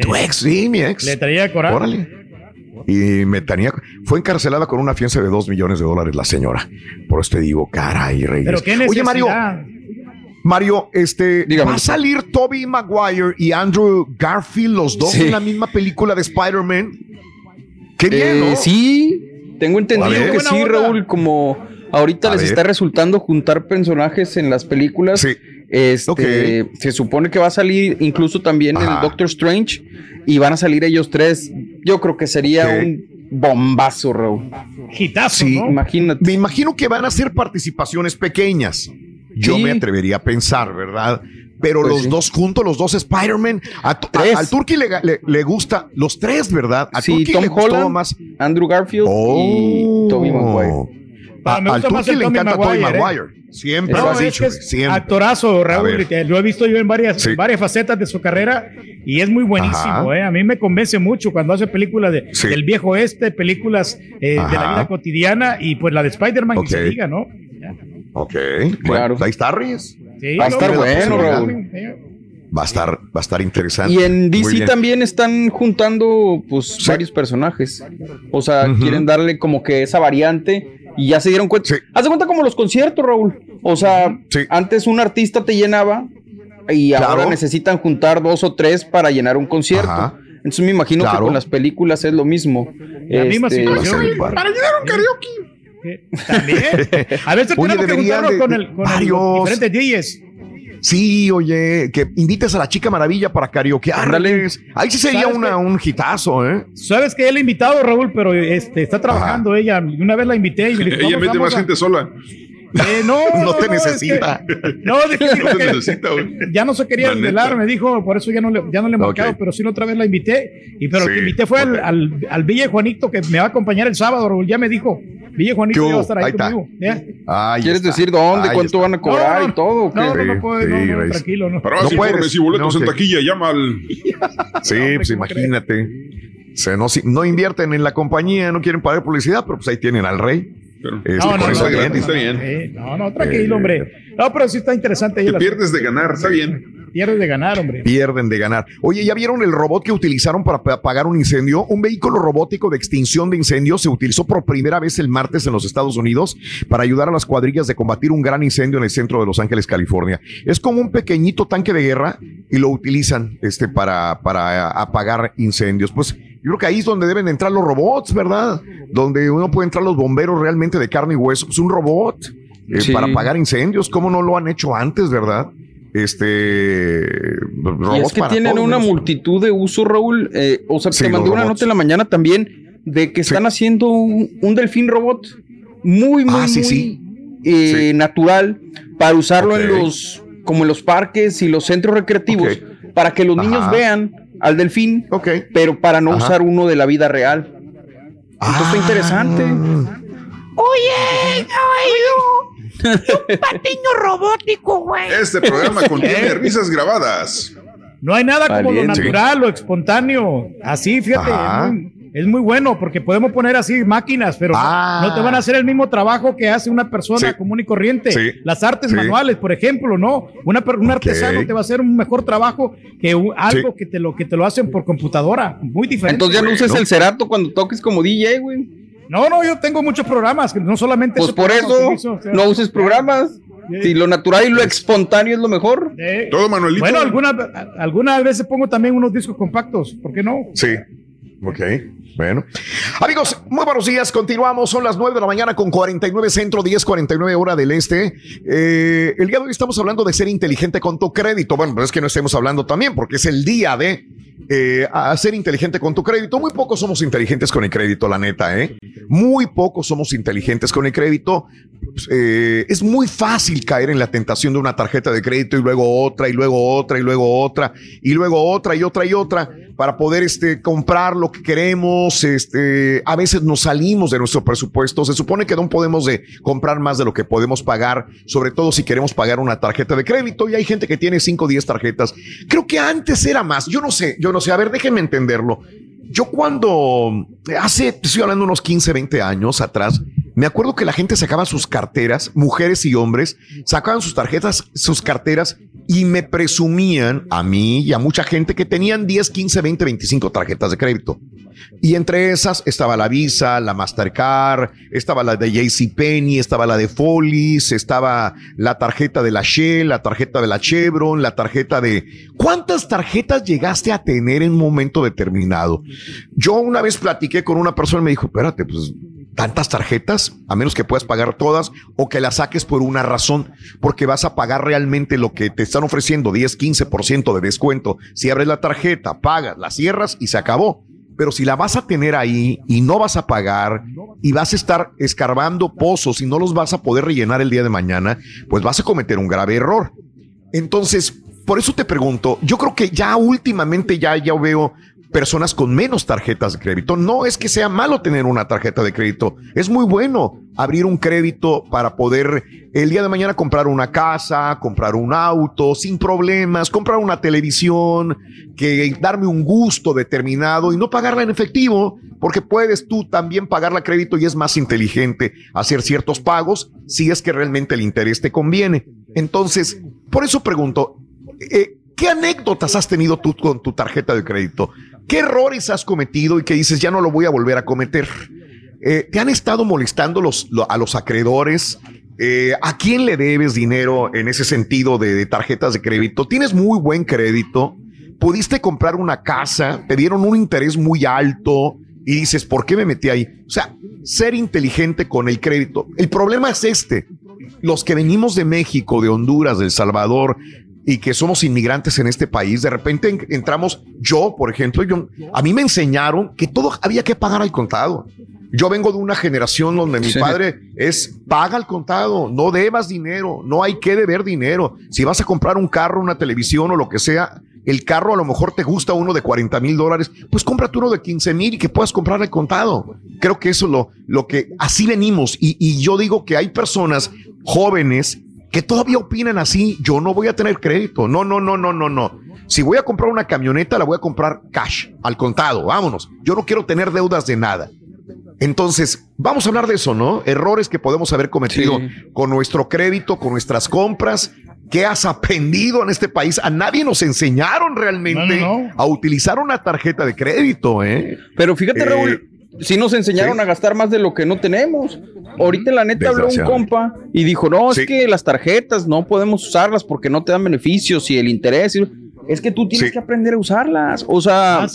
Tu ex, sí, mi ex. Le traía coraje. Órale. Y me tenía, fue encarcelada con una fianza de dos millones de dólares la señora. Por eso te digo, caray, Reyes. Pero qué necesidad. Oye, Mario, Mario, este, Dígame. va a salir Toby Maguire y Andrew Garfield, los dos Sí. en la misma película de Spider-Man. Qué bien, Eh, ¿no? Sí, tengo entendido que sí, onda. Raúl, como ahorita A les ver. está resultando juntar personajes en las películas. Sí. Este, se supone que va a salir incluso también Ajá. el Doctor Strange y van a salir ellos tres. Yo creo que sería un bombazo, Raúl. Gitazo, Sí. ¿no? Imagínate. Me imagino que van a ser participaciones pequeñas. Yo Sí. me atrevería a pensar, ¿verdad? Pero Pues los sí. dos juntos, los dos Spider-Man, al Turkey le, le- le gusta los tres, ¿verdad? A Sí, Turkey Tom le gustó Holland, más. Andrew Garfield Oh. y Tobey Maguire. Ah, A- me al el le encanta Tobey Maguire, ¿eh? Maguire. Siempre No, lo has dicho, es siempre. actorazo, Raúl. Lo he visto yo en varias, Sí. varias facetas de su carrera y es muy buenísimo. ¿eh? A mí me convence mucho cuando hace películas de, Sí. del viejo este, películas eh, de la vida cotidiana y pues la de Spider-Man, Ok. que se diga, ¿no? Ok, Claro. bueno, ahí está Reyes. Sí, Va a estar no, bueno, pues, Raúl. sí. Va a estar, va a estar interesante. Y en DC también están juntando pues varios personajes. O sea, Ujú. quieren darle como que esa variante y ya se dieron cuenta. Haz de cuenta como los conciertos, Raúl. O sea, antes un artista te llenaba y ahora necesitan juntar dos o tres para llenar un concierto. Entonces me imagino Claro. que con las películas es lo mismo. La misma Este, situación. Para llenar un karaoke. También. A veces Oye, tenemos que juntarnos de- con, el, con varios. diferentes DJs. Sí, oye, que invites a la chica maravilla para karaoke. Ahí sí sería ¿Sabes una, un hitazo, ¿eh? Sabes que él ha invitado, Raúl, pero este, está trabajando ella. Una vez la invité y me dijo, Ella mete más a- gente sola. Eh, no, No te es necesita. que- no, de que dijo No te que necesita, güey. ya no se quería La desvelar, me dijo, por eso ya no le, ya no le he marcado, pero sí la otra vez la invité. Y pero el Sí, que invité fue al, al, al Ville Juanito que me va a acompañar el sábado, Raúl. Ya me dijo, Ville Juanito ¿Qué ya va a estar ahí, conmigo. Ahí ¿Quieres está. decir dónde, Ahí cuánto está. van a cobrar No, y todo? No, no, no puedo, sí, tranquilo, no. Para No más puedes, y boletos no, en sí. taquilla, llama al. Sí, pues imagínate. Se, no, si- no invierten en la compañía, no quieren pagar publicidad, pero pues ahí tienen al rey. Este, No, no, está bien. Eh, no, no, tranquilo, hombre. No, pero sí está interesante. Te pierdes de ganar, está bien. Pierdes de ganar, hombre. Pierden de ganar. Oye, ¿ya vieron el robot que utilizaron para pa- apagar un incendio? Un vehículo robótico de extinción de incendios se utilizó por primera vez el martes en los Estados Unidos para ayudar a las cuadrillas de combatir un gran incendio en el centro de Los Ángeles, California. Es como un pequeñito tanque de guerra y lo utilizan este, para, para apagar incendios. Pues yo creo que ahí es donde deben entrar los robots, ¿verdad? Donde uno puede entrar los bomberos realmente de carne y hueso. Pues un robot eh, Sí. para apagar incendios. ¿Cómo no lo han hecho antes, verdad? Este. Y robots es que para tienen una ¿no? multitud de usos, Raúl. Eh, o sea, Sí, te mandé una robots. nota en la mañana también de que están haciendo un, un delfín robot muy, muy, Ah, sí, muy sí. eh, natural para usarlo en los, como en los parques y los centros recreativos, para que los Ajá. niños vean al delfín, pero para no Ajá. usar uno de la vida real. Entonces está interesante. Oye, oído. Un patiño robótico, güey. Este programa contiene risas grabadas. No hay nada como lo natural, lo espontáneo. Así, fíjate, Ajá. muy, es muy bueno porque podemos poner así máquinas, pero no- Ah. no te van a hacer el mismo trabajo que hace una persona Sí. común y corriente. Sí. Las artes Sí. manuales, por ejemplo, ¿no? Una, un artesano te va a hacer un mejor trabajo que algo que, te lo, que te lo hacen por computadora. Muy diferente. Entonces ya no uses ¿no? el cerato cuando toques como DJ, güey. No, no, yo tengo muchos programas, no solamente Pues por eso utilizo, o sea, no uses programas. Si lo natural y lo espontáneo es lo mejor. eh, Todo Manuelito. Bueno, algunas algunas veces pongo también unos discos compactos, ¿por qué no? Sí. Ok. Bueno. Amigos, muy buenos días. Continuamos. Son las 9 de la mañana con 49 centro, 10, 49 hora del este. Eh, el día de hoy estamos hablando de ser inteligente con tu crédito. Bueno, pero es que no estemos hablando también porque es el día de eh, ser inteligente con tu crédito. Muy pocos somos inteligentes con el crédito, la neta, ¿eh? Muy pocos somos inteligentes con el crédito. Eh, es muy fácil caer en la tentación de una tarjeta de crédito y luego otra y luego otra y luego otra y luego otra y otra y otra para poder este, comprar lo que queremos. Este, a veces nos salimos de nuestro presupuesto. Se supone que no podemos de comprar más de lo que podemos pagar, sobre todo si queremos pagar una tarjeta de crédito. Y hay gente que tiene 5 o 10 tarjetas. Creo que antes era más. Yo no sé, yo no sé. A ver, déjenme entenderlo. Yo cuando hace, te estoy hablando unos 15, 20 años atrás, me acuerdo que la gente sacaba sus carteras, mujeres y hombres, sacaban sus tarjetas, sus carteras y me presumían a mí y a mucha gente que tenían 10, 15, 20, 25 tarjetas de crédito. Y entre esas estaba la Visa, la Mastercard, estaba la de JCPenney, estaba la de Follies, estaba la tarjeta de la Shell, la tarjeta de la Chevron, la tarjeta de... ¿Cuántas tarjetas llegaste a tener en un momento determinado? Yo una vez platiqué con una persona y me dijo, espérate, pues tantas tarjetas, a menos que puedas pagar todas o que las saques por una razón, porque vas a pagar realmente lo que te están ofreciendo, 10, 15% de descuento. Si abres la tarjeta, pagas, la cierras y se acabó. Pero si la vas a tener ahí y no vas a pagar y vas a estar escarbando pozos y no los vas a poder rellenar el día de mañana, pues vas a cometer un grave error. Entonces, por eso te pregunto, yo creo que ya últimamente ya, ya veo personas con menos tarjetas de crédito. No es que sea malo tener una tarjeta de crédito, es muy bueno abrir un crédito para poder el día de mañana comprar una casa, comprar un auto sin problemas, comprar una televisión, que darme un gusto determinado y no pagarla en efectivo, porque puedes tú también pagarla a crédito y es más inteligente hacer ciertos pagos si es que realmente el interés te conviene. Entonces, por eso pregunto, eh, ¿Qué anécdotas has tenido tú con tu tarjeta de crédito? ¿Qué errores has cometido y que dices ya no lo voy a volver a cometer? Eh, ¿Te han estado molestando a los acreedores? Eh, ¿A quién le debes dinero en ese sentido de, de tarjetas de crédito? ¿Tienes muy buen crédito? ¿Pudiste comprar una casa? ¿Te dieron un interés muy alto? Y dices, ¿por qué me metí ahí? O sea, ser inteligente con el crédito. El problema es este. Los que venimos de México, de Honduras, de El Salvador, y que somos inmigrantes en este país, de repente en- entramos, yo, por ejemplo, yo, a mí me enseñaron que todo había que pagar al contado. Yo vengo de una generación donde mi Sí. padre es paga al contado, no debas dinero, no hay que deber dinero. Si vas a comprar un carro, una televisión o lo que sea, el carro a lo mejor te gusta uno de 40 mil dólares, pues cómprate uno de 15 mil y que puedas comprar al contado. Creo que eso es lo, lo que así venimos. Y, y yo digo que hay personas jóvenes que todavía opinan así. Yo no voy a tener crédito. No, no, no, no, no, no. Si voy a comprar una camioneta, la voy a comprar cash, al contado. Vámonos. Yo no quiero tener deudas de nada. Entonces, vamos a hablar de eso, ¿no? Errores que podemos haber cometido con nuestro crédito, con nuestras compras. ¿Qué has aprendido en este país? A nadie nos enseñaron realmente No, no, a utilizar una tarjeta de crédito, ¿eh? Pero fíjate, Eh, Raúl, sí nos enseñaron sí. a gastar más de lo que no tenemos. Ahorita la neta habló un compa y dijo, no, Sí. es que las tarjetas no podemos usarlas porque no te dan beneficios y el interés. y- Es que tú tienes que aprender a usarlas. O sea,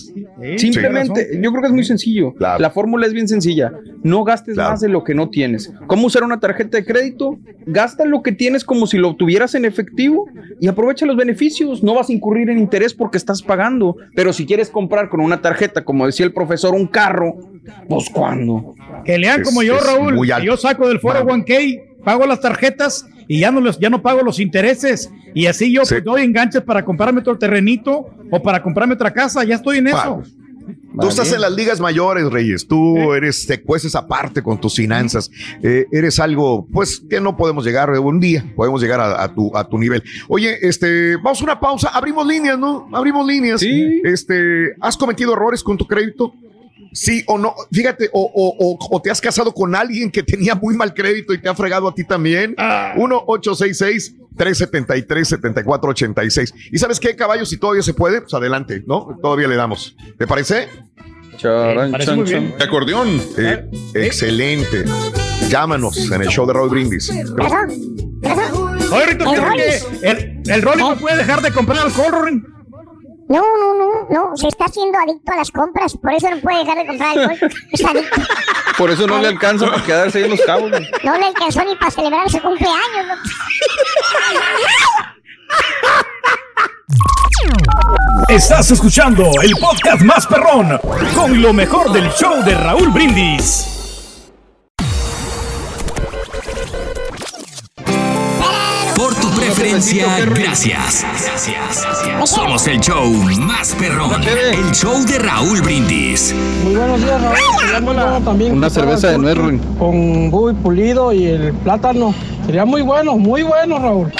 simplemente, Sí. yo creo que es muy sencillo. La fórmula es bien sencilla. No gastes más de lo que no tienes. ¿Cómo usar una tarjeta de crédito? Gasta lo que tienes como si lo tuvieras en efectivo y aprovecha los beneficios. No vas a incurrir en interés porque estás pagando. Pero si quieres comprar con una tarjeta, como decía el profesor, un carro, pues ¿cuándo? Que lean como yo, Raúl. yo saco del foro 1K, pago las tarjetas y ya no, los, ya no pago los intereses. Y así yo pues, doy enganches para comprarme otro terrenito o para comprarme otra casa. Ya estoy en eso. Tú estás en las ligas mayores, Reyes. Tú eres, te cueces aparte con tus finanzas. Eh, eres algo, pues, que no podemos llegar eh, un día. Podemos llegar a, a tu, a tu nivel. Oye, este, vamos a una pausa. Abrimos líneas, ¿no? Abrimos líneas. Este, ¿has cometido errores con tu crédito? Sí o no. Fíjate, o, o- o- o te has casado con alguien que tenía muy mal crédito y te ha fregado a ti también. 1-866-373-7486. ¿Y sabes qué, caballos? Si todavía se puede, pues adelante, ¿no? Todavía le damos. ¿Te parece? Charan, parece chan, muy bien. chan. acordeón. Eh, excelente. Llámanos en el show de Raúl Brindis. Oye, Rito, ¿crees que el, el Rolly no puede dejar de comprar alcohol, Rolly? No, no, no, no, se está haciendo adicto a las compras, por eso no puede dejar de comprar alcohol. Es adicto. Por eso no le alcanza para quedarse ahí en los cabos. güey. No le alcanzó ni para celebrar su cumpleaños. ¿no? Estás escuchando el podcast más perrón con lo mejor del show de Raúl Brindis. Gracias. Somos el show más perrón. El show de Raúl Brindis. Muy buenos días, Raúl. Sería muy bueno también Una cerveza de nuez. Con buey pulido y el plátano. Sería muy bueno, muy bueno, Raúl.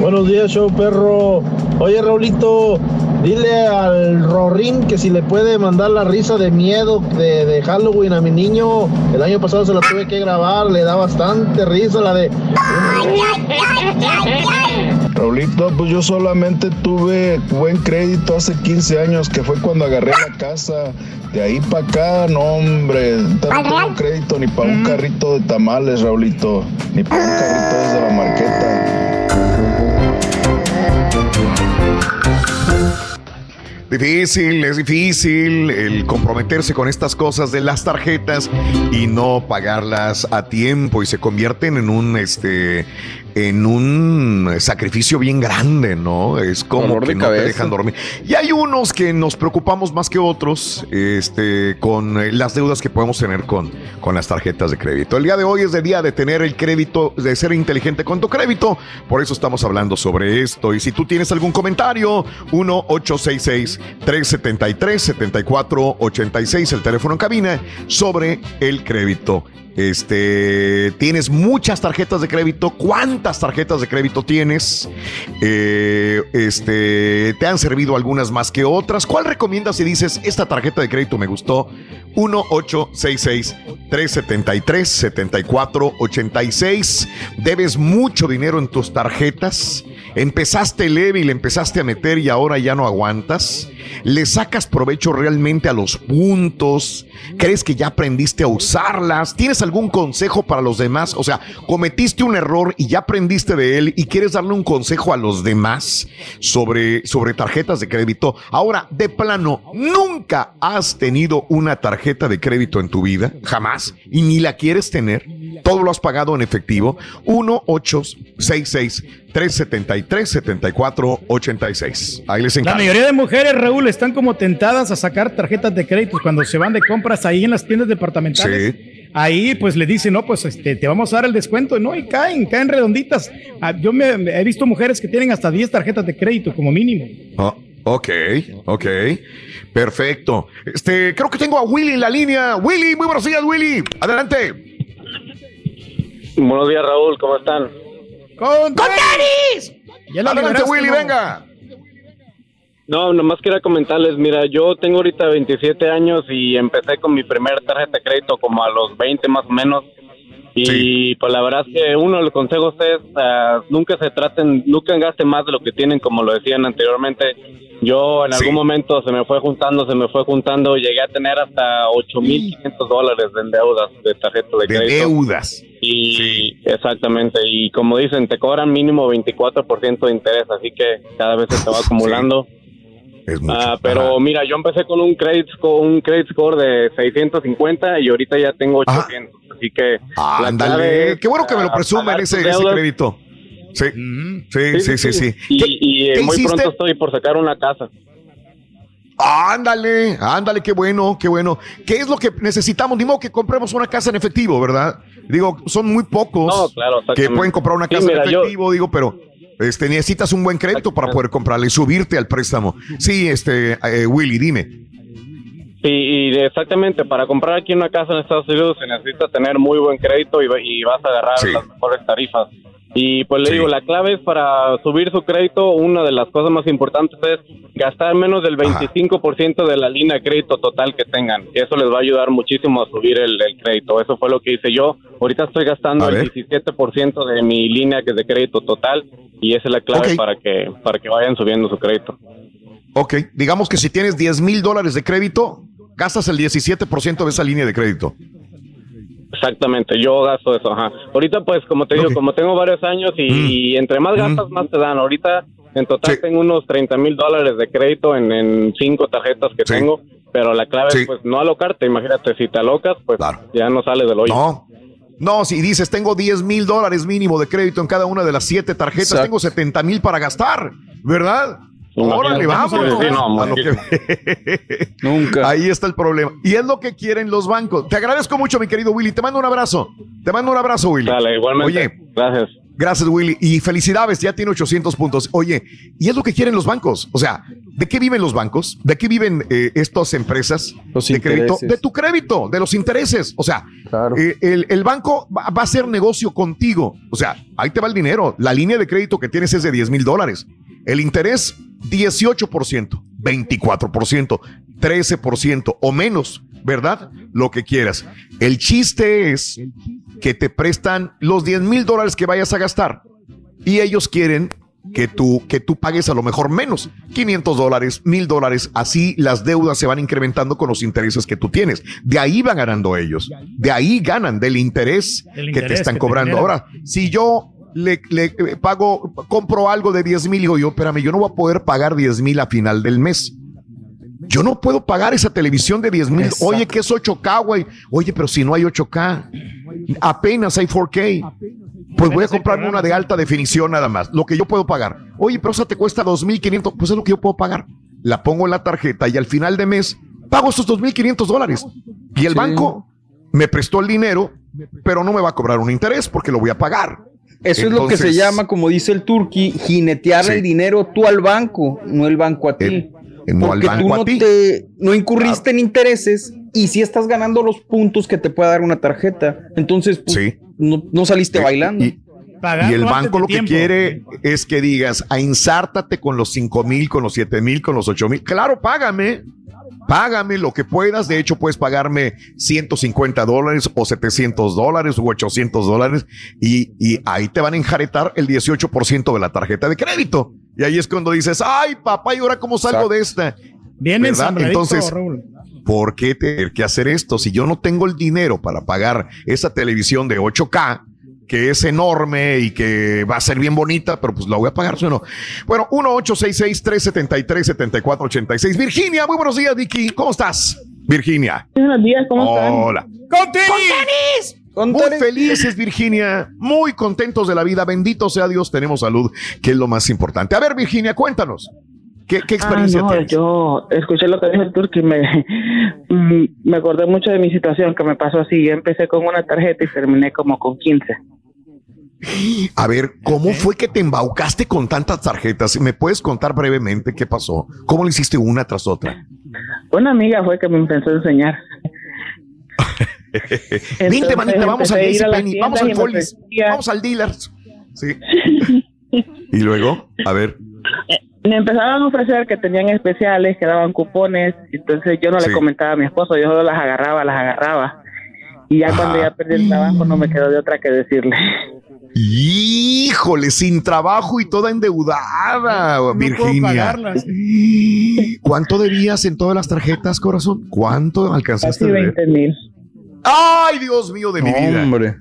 Buenos días, show perro. Oye, Raulito, dile al Rorín que si le puede mandar la risa de miedo de, de Halloween a mi niño. El año pasado se la tuve que grabar, le da bastante risa la de. Raulito, pues yo solamente tuve buen crédito hace 15 años, que fue cuando agarré la casa. De ahí para acá, no, hombre, no tengo crédito ni para un carrito de tamales, Raulito, ni para un carrito desde la marqueta. Difícil, es difícil el comprometerse con estas cosas de las tarjetas y no pagarlas a tiempo y se convierten en un este en un sacrificio bien grande, ¿no? Es como Dolor que de no te dejan dormir. Y hay unos que nos preocupamos más que otros, este, con eh, las deudas que podemos tener con, con las tarjetas de crédito. El día de hoy es el día de tener el crédito, de ser inteligente con tu crédito. Por eso estamos hablando sobre esto. Y si tú tienes algún comentario, 1-866-373-7486, el teléfono en cabina, sobre el crédito. Este, tienes muchas tarjetas de crédito. ¿Cuántas tarjetas de crédito tienes? Eh, este, ¿te han servido algunas más que otras? ¿Cuál recomiendas si dices esta tarjeta de crédito me gustó? 1-866-373-7486. Debes mucho dinero en tus tarjetas empezaste leve y le empezaste a meter y ahora ya no aguantas, le sacas provecho realmente a los puntos, crees que ya aprendiste a usarlas, tienes algún consejo para los demás, o sea, cometiste un error y ya aprendiste de él y quieres darle un consejo a los demás sobre, sobre tarjetas de crédito. Ahora, de plano, nunca has tenido una tarjeta de crédito en tu vida, jamás, y ni la quieres tener, todo lo has pagado en efectivo. 1 866 373 7486 Ahí les La encargo. mayoría de mujeres, Raúl, están como tentadas a sacar tarjetas de crédito cuando se van de compras ahí en las tiendas departamentales. Ahí pues le dicen, no, pues este, te vamos a dar el descuento, ¿no? Y caen, caen redonditas. Ah, Yo me, me he visto mujeres que tienen hasta 10 tarjetas de crédito como mínimo. Oh, ok, ok. Perfecto. Este, creo que tengo a Willy en la línea. Willy, muy buenos días, Willy. Adelante. Buenos días, Raúl, ¿cómo están? ¡Con, tenis! Adelante, liberaste, Willy, ¿no? venga. No, nomás quería comentarles, mira, yo tengo ahorita 27 años y empecé con mi primer tarjeta de crédito como a los 20 más o menos. Y pues la verdad es que uno de los consejos es ah, nunca se traten, nunca gasten más de lo que tienen, como lo decían anteriormente. Yo en algún momento se me fue juntando, se me fue juntando, llegué a tener hasta 8.500 dólares en deudas de tarjeta de, De crédito. deudas. Y exactamente, y como dicen, te cobran mínimo 24% de interés, así que cada vez se te va acumulando. Ah, pero mira, yo empecé con un credit score, un credit score de 650 y ahorita ya tengo 800, así que Ándale. Qué bueno que me lo ah, presumen ese, crédito. Sí, sí, sí, sí, sí. Y, ¿Qué- y, eh, muy hiciste? pronto estoy por sacar una casa. Ándale, ándale, qué bueno, qué bueno. ¿Qué es lo que necesitamos? Ni modo que compremos una casa en efectivo, ¿verdad? Digo, son muy pocos No, claro, que pueden comprar una Sí, casa mira, en yo- efectivo, digo, pero este, necesitas un buen crédito para poder comprarla y subirte al préstamo. Sí, este, eh, Willy, dime. Sí, y exactamente, para comprar aquí una casa en Estados Unidos se necesita tener muy buen crédito y, y vas a agarrar las mejores tarifas. Y pues le digo, la clave es para subir su crédito, una de las cosas más importantes es gastar menos del 25% de la línea de crédito total que tengan. Eso les va a ayudar muchísimo a subir el, el crédito. Eso fue lo que hice yo. Ahorita estoy gastando el ver. 17% de mi línea que es de crédito total y esa es la clave para que para que vayan subiendo su crédito. Ok, digamos que si tienes 10 mil dólares de crédito, gastas el 17% de esa línea de crédito. Exactamente, yo gasto eso, ajá. Ahorita pues como te digo, como tengo varios años y, Mm. y entre más gastas más te dan. Ahorita en total tengo unos 30 mil dólares de crédito en, en cinco tarjetas que tengo, pero la clave es pues no alocarte, imagínate, si te alocas pues ya no sales del hoyo. No. No, si dices, tengo 10 mil dólares mínimo de crédito en cada una de las siete tarjetas, Exacto. tengo 70 mil para gastar, ¿verdad? Órale, vamos. Sí, no, A lo que- Nunca. Ahí está el problema. Y es lo que quieren los bancos. Te agradezco mucho, mi querido Willy. Te mando un abrazo. Te mando un abrazo, Willy. Dale, igualmente. Oye, Gracias. Gracias, Willy. Y felicidades, ya tiene 800 puntos. Oye, y es lo que quieren los bancos. O sea, ¿de qué viven los bancos? ¿De qué viven eh, estas empresas de crédito? De tu crédito, de los intereses. O sea, eh, el, el banco va, va a hacer negocio contigo. O sea, ahí te va el dinero. La línea de crédito que tienes es de 10 mil dólares. El interés, 18%, 24%, 13% o menos, ¿verdad? Lo que quieras. El chiste es que te prestan los 10 mil dólares que vayas a gastar y ellos quieren que tú, que tú pagues a lo mejor menos, 500 dólares, 1000 dólares, así las deudas se van incrementando con los intereses que tú tienes. De ahí van ganando ellos, de ahí ganan del interés Del que te están que cobrando. Ahora, si yo le, le, eh, pago, compro algo de 10 mil, digo yo, espérame, yo no voy a poder pagar 10 mil a final del mes. Yo no puedo pagar esa televisión de 10 mil. Oye, que es 8K, güey. Oye, pero si no hay 8K, apenas hay 4K. Pues voy a comprarme una de alta definición nada más. Lo que yo puedo pagar. Oye, pero esa te cuesta 2.500. Pues es lo que yo puedo pagar. La pongo en la tarjeta y al final de mes pago esos 2.500 dólares. Y el Sí. banco me prestó el dinero, pero no me va a cobrar un interés porque lo voy a pagar. Eso es lo que se llama, como dice el turqui, jinetear el dinero tú al banco, no el banco a ti. No al Porque banco tú a no, ti. te, no incurriste en intereses y si estás ganando los puntos que te puede dar una tarjeta. Entonces, pues, no, no saliste bailando. Y, el banco lo que tiempo. quiere es que digas, a ensártate con los 5 mil, con los 7 mil, con los 8 mil. Claro, págame. Págame lo que puedas. De hecho, puedes pagarme 150 dólares o 700 dólares u 800 dólares. Y, y ahí te van a enjaretar el 18% de la tarjeta de crédito. Y ahí es cuando dices, ay, papá, ¿y ahora cómo salgo de esta? Bien Entonces, Raúl. ¿por qué tener que hacer esto? Si yo no tengo el dinero para pagar esa televisión de 8K, que es enorme y que va a ser bien bonita, pero pues la voy a pagar, ¿sí o no? Bueno, 1-866-373-7486. Virginia, muy buenos días, Vicky. ¿Cómo estás? Virginia. Buenos días, ¿cómo están? Hola. ¡Con tenis! Muy felices, Virginia. Muy contentos de la vida. Bendito sea Dios, tenemos salud, que es lo más importante. A ver, Virginia, cuéntanos. ¿Qué, qué experiencia Ah, no, tienes? yo escuché lo que dijo el turco y me, mm, me acordé mucho de mi situación que me pasó así. Yo empecé con una tarjeta y terminé como con 15. A ver, ¿cómo fue que te embaucaste con tantas tarjetas? ¿Me puedes contar brevemente qué pasó? ¿Cómo le hiciste una tras otra? Una amiga fue que me empezó a enseñar. Vente, manita, vamos al las JCPenney, vamos al Follies, vamos al dealer. Sí. Y luego, a ver, Me empezaron a ofrecer que tenían especiales, que daban cupones, entonces yo no Sí. le comentaba a mi esposo, yo solo las agarraba, las agarraba. Y ya cuando ya perdí el trabajo no me quedó de otra que decirle. híjole, sin trabajo y toda endeudada, Virginia. ¿Cuánto debías en todas las tarjetas, corazón? ¿Cuánto alcanzaste Casi a deber? 20 mil. ¡Ay, Dios mío de mi vida! Hombre.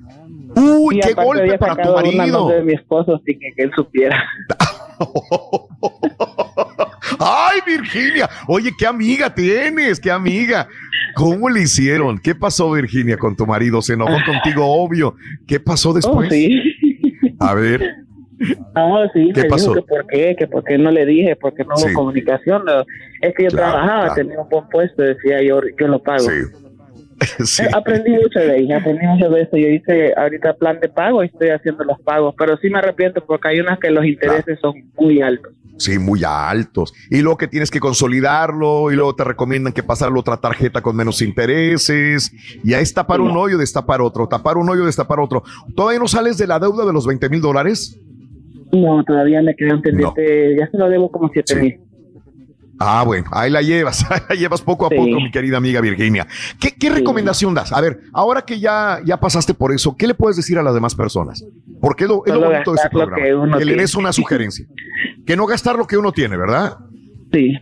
¡Uy, qué golpe para tu marido! de mi esposo sin que, que él supiera. ¡Ay, Virginia! Oye, qué amiga tienes, qué amiga. ¿Cómo le hicieron? ¿Qué pasó, Virginia, con tu marido? ¿Se enojó contigo, obvio? ¿Qué pasó después? Oh, sí. A ver, No, sí, ¿Qué me pasó? dijo que por qué, que por qué no le dije, porque no hubo Sí. comunicación. no. Es que yo Claro, trabajaba, claro. tenía un buen puesto, decía yo, yo lo pago. Sí. Eh, Aprendí mucho de ahí, aprendí mucho de eso. Yo hice ahorita plan de pago y estoy haciendo los pagos, pero sí me arrepiento porque hay unas que los intereses son muy altos. sí, muy altos. Y luego que tienes que consolidarlo y luego te recomiendan que pasarlo a otra tarjeta con menos intereses. Y ahí es tapar un hoyo, destapar otro, tapar un hoyo, destapar otro. ¿Todavía no sales de la deuda de los 20 mil dólares? No, todavía me quedan pendientes, ya se lo debo como siete mil. Ah, bueno, ahí la llevas, ahí la llevas poco a Sí. poco, mi querida amiga Virginia. ¿Qué, qué recomendación das? A ver, ahora que ya, ya pasaste por eso, ¿qué le puedes decir a las demás personas? Porque es lo, es lo bonito de este programa. que uno Que le des una sugerencia. que no gastar lo que uno tiene, ¿verdad? Sí.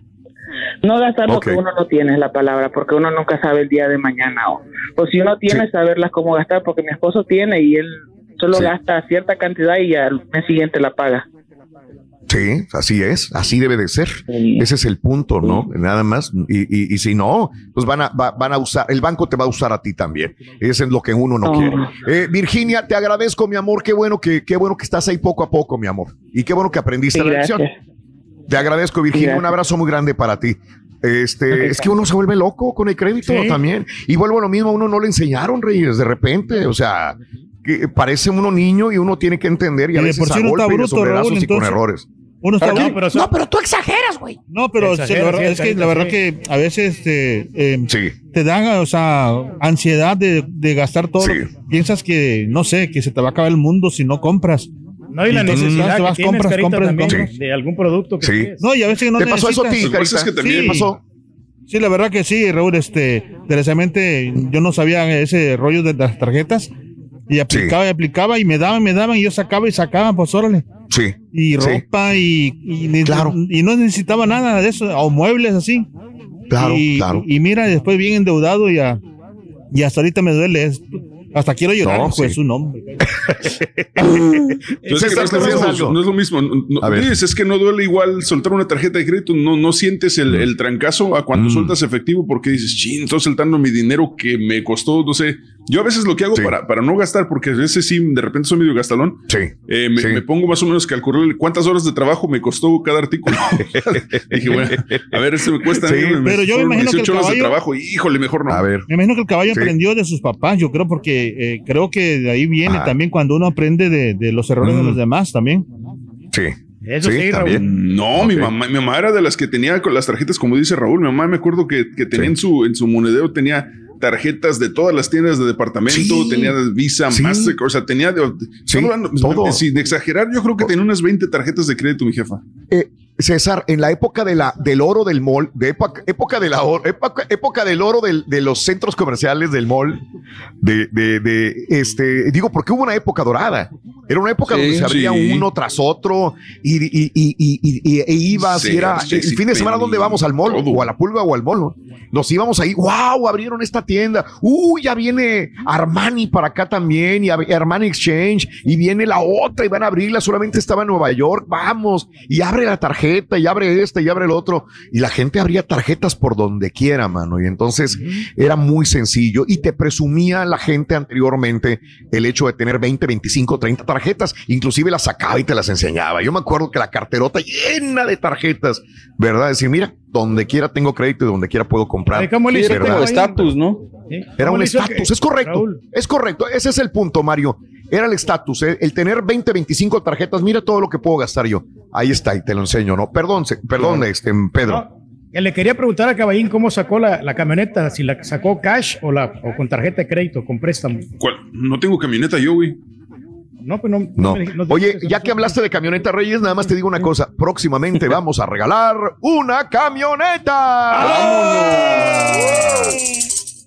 No gastar lo que uno no tiene es la palabra, porque uno nunca sabe el día de mañana. O, o si uno tiene, saberlas cómo gastar, porque mi esposo tiene y él solo gasta cierta cantidad y al mes siguiente la paga. Sí, así es, así debe de ser. Ese es el punto, ¿no? Nada más. Y, y- y si no, pues van a, va- van a usar, el banco te va a usar a ti también. Eso es lo que uno no Oh. quiere. Eh, Virginia, te agradezco, mi amor. Qué bueno que, qué bueno que estás ahí poco a poco, mi amor. Y qué bueno que aprendiste Sí, la lección. Te agradezco, Virginia. Gracias. Un abrazo muy grande para ti. Este, es que uno se vuelve loco con el crédito también. Y vuelvo a lo mismo, a uno no le enseñaron, Reyes, de repente. O sea, que parece uno niño y uno tiene que entender y a Y de veces por sí a uno está bruto, Raúl, y con errores. Uno está. No, pero tú exageras, güey. No, pero la verdad, sí, es que carita, la verdad sí. que a veces eh, te dan, o sea, ansiedad de, de gastar todo. Piensas que, no sé, que se te va a acabar el mundo si no compras. No, y la Entonces, necesidad te que vas, tienes, compras, Carita, compras, compras. de algún producto que Sí. No, y a veces no ¿Te pasó eso a ti, necesitas. Lo que pasa es que también- Sí. ¿Qué pasó? Sí, la verdad que sí, Raúl, este, desgraciadamente yo no sabía ese rollo de las tarjetas y aplicaba y aplicaba y me daban, me daban y yo sacaba y sacaba, pues órale. Sí. Y Sí. ropa y, y, ne- y no necesitaba nada de eso, o muebles así. Claro, y, claro. Y mira, después bien endeudado y, a- y hasta ahorita me duele. hasta quiero llorar, No, de sí. su nombre. No, es lo ¿te decías mismo, algo? no es lo mismo. No- no- A ver. dices, es que no duele igual soltar una tarjeta de crédito. No, no sientes el, el trancazo a cuando Mm. sueltas efectivo porque dices, chin, estoy soltando mi dinero que me costó, no sé. Yo a veces lo que hago para, para no gastar, porque a veces sí, de repente soy medio gastalón, eh, me, me pongo más o menos calcular cuántas horas de trabajo me costó cada artículo. Dije, bueno, a ver, este me cuesta. Sí, me- pero yo me imagino que el 18 horas de caballo- trabajo. Híjole, mejor no. A ver. Me imagino que el caballo Sí. aprendió de sus papás, yo creo, porque eh, creo que de ahí viene Ah. también cuando uno aprende de, de los errores de los demás también. Sí. Eso sí, también. No, mi mamá, mi mamá era de las que tenía con las tarjetas, como dice Raúl. Mi mamá me acuerdo que, que tenía en su en su monedero tenía tarjetas de todas las tiendas de departamento, Sí. tenía Visa, Sí. Mastercard, o sea, tenía, de, Sí, todo. sin exagerar, yo creo que tenía unas 20 tarjetas de crédito, mi jefa. Eh, César, en la época de la, del oro del mall, de época, época de la época, época del oro del- de los centros comerciales del mall, de, de, de, este, digo, porque hubo una época dorada. Era una época Sí, donde se abría sí. uno tras otro y, y, y, y, y- y- e ibas Sí, y era el fin de semana donde vamos al mall o a la pulga o al mall. ¿no? Nos íbamos ahí, wow, abrieron esta tienda. Uy, ya viene Armani para acá también y Ar- Armani Exchange y viene la otra y van a abrirla. Solamente estaba en Nueva York. Vamos y abre la tarjeta y abre esta y abre el otro. Y la gente abría tarjetas por donde quiera, mano. Y entonces era muy sencillo y te presumía la gente anteriormente el hecho de tener 20, 25, 30 tarjetas. Inclusive las sacaba y te las enseñaba. Yo me acuerdo que la carterota llena de tarjetas, ¿verdad? Decir, mira, donde quiera tengo crédito y donde quiera puedo comprar. ¿cómo le este estatus, ¿no? Era ¿Cómo un estatus, es correcto, Raúl? es correcto, ese es el punto, Mario. Era el estatus, ¿eh? el tener 20, 25 tarjetas, mira todo lo que puedo gastar yo. Ahí está, y te lo enseño, ¿no? Perdón, se- perdón, este, Pedro. Que Le quería preguntar a Caballín cómo sacó la, la camioneta, si la sacó cash o, la, o con tarjeta de crédito, con préstamo. ¿Cuál? No tengo camioneta yo, güey. No, pues no. No. me no Oye, ya que hablaste de camioneta Reyes, nada más te digo una cosa. Próximamente vamos a regalar una camioneta.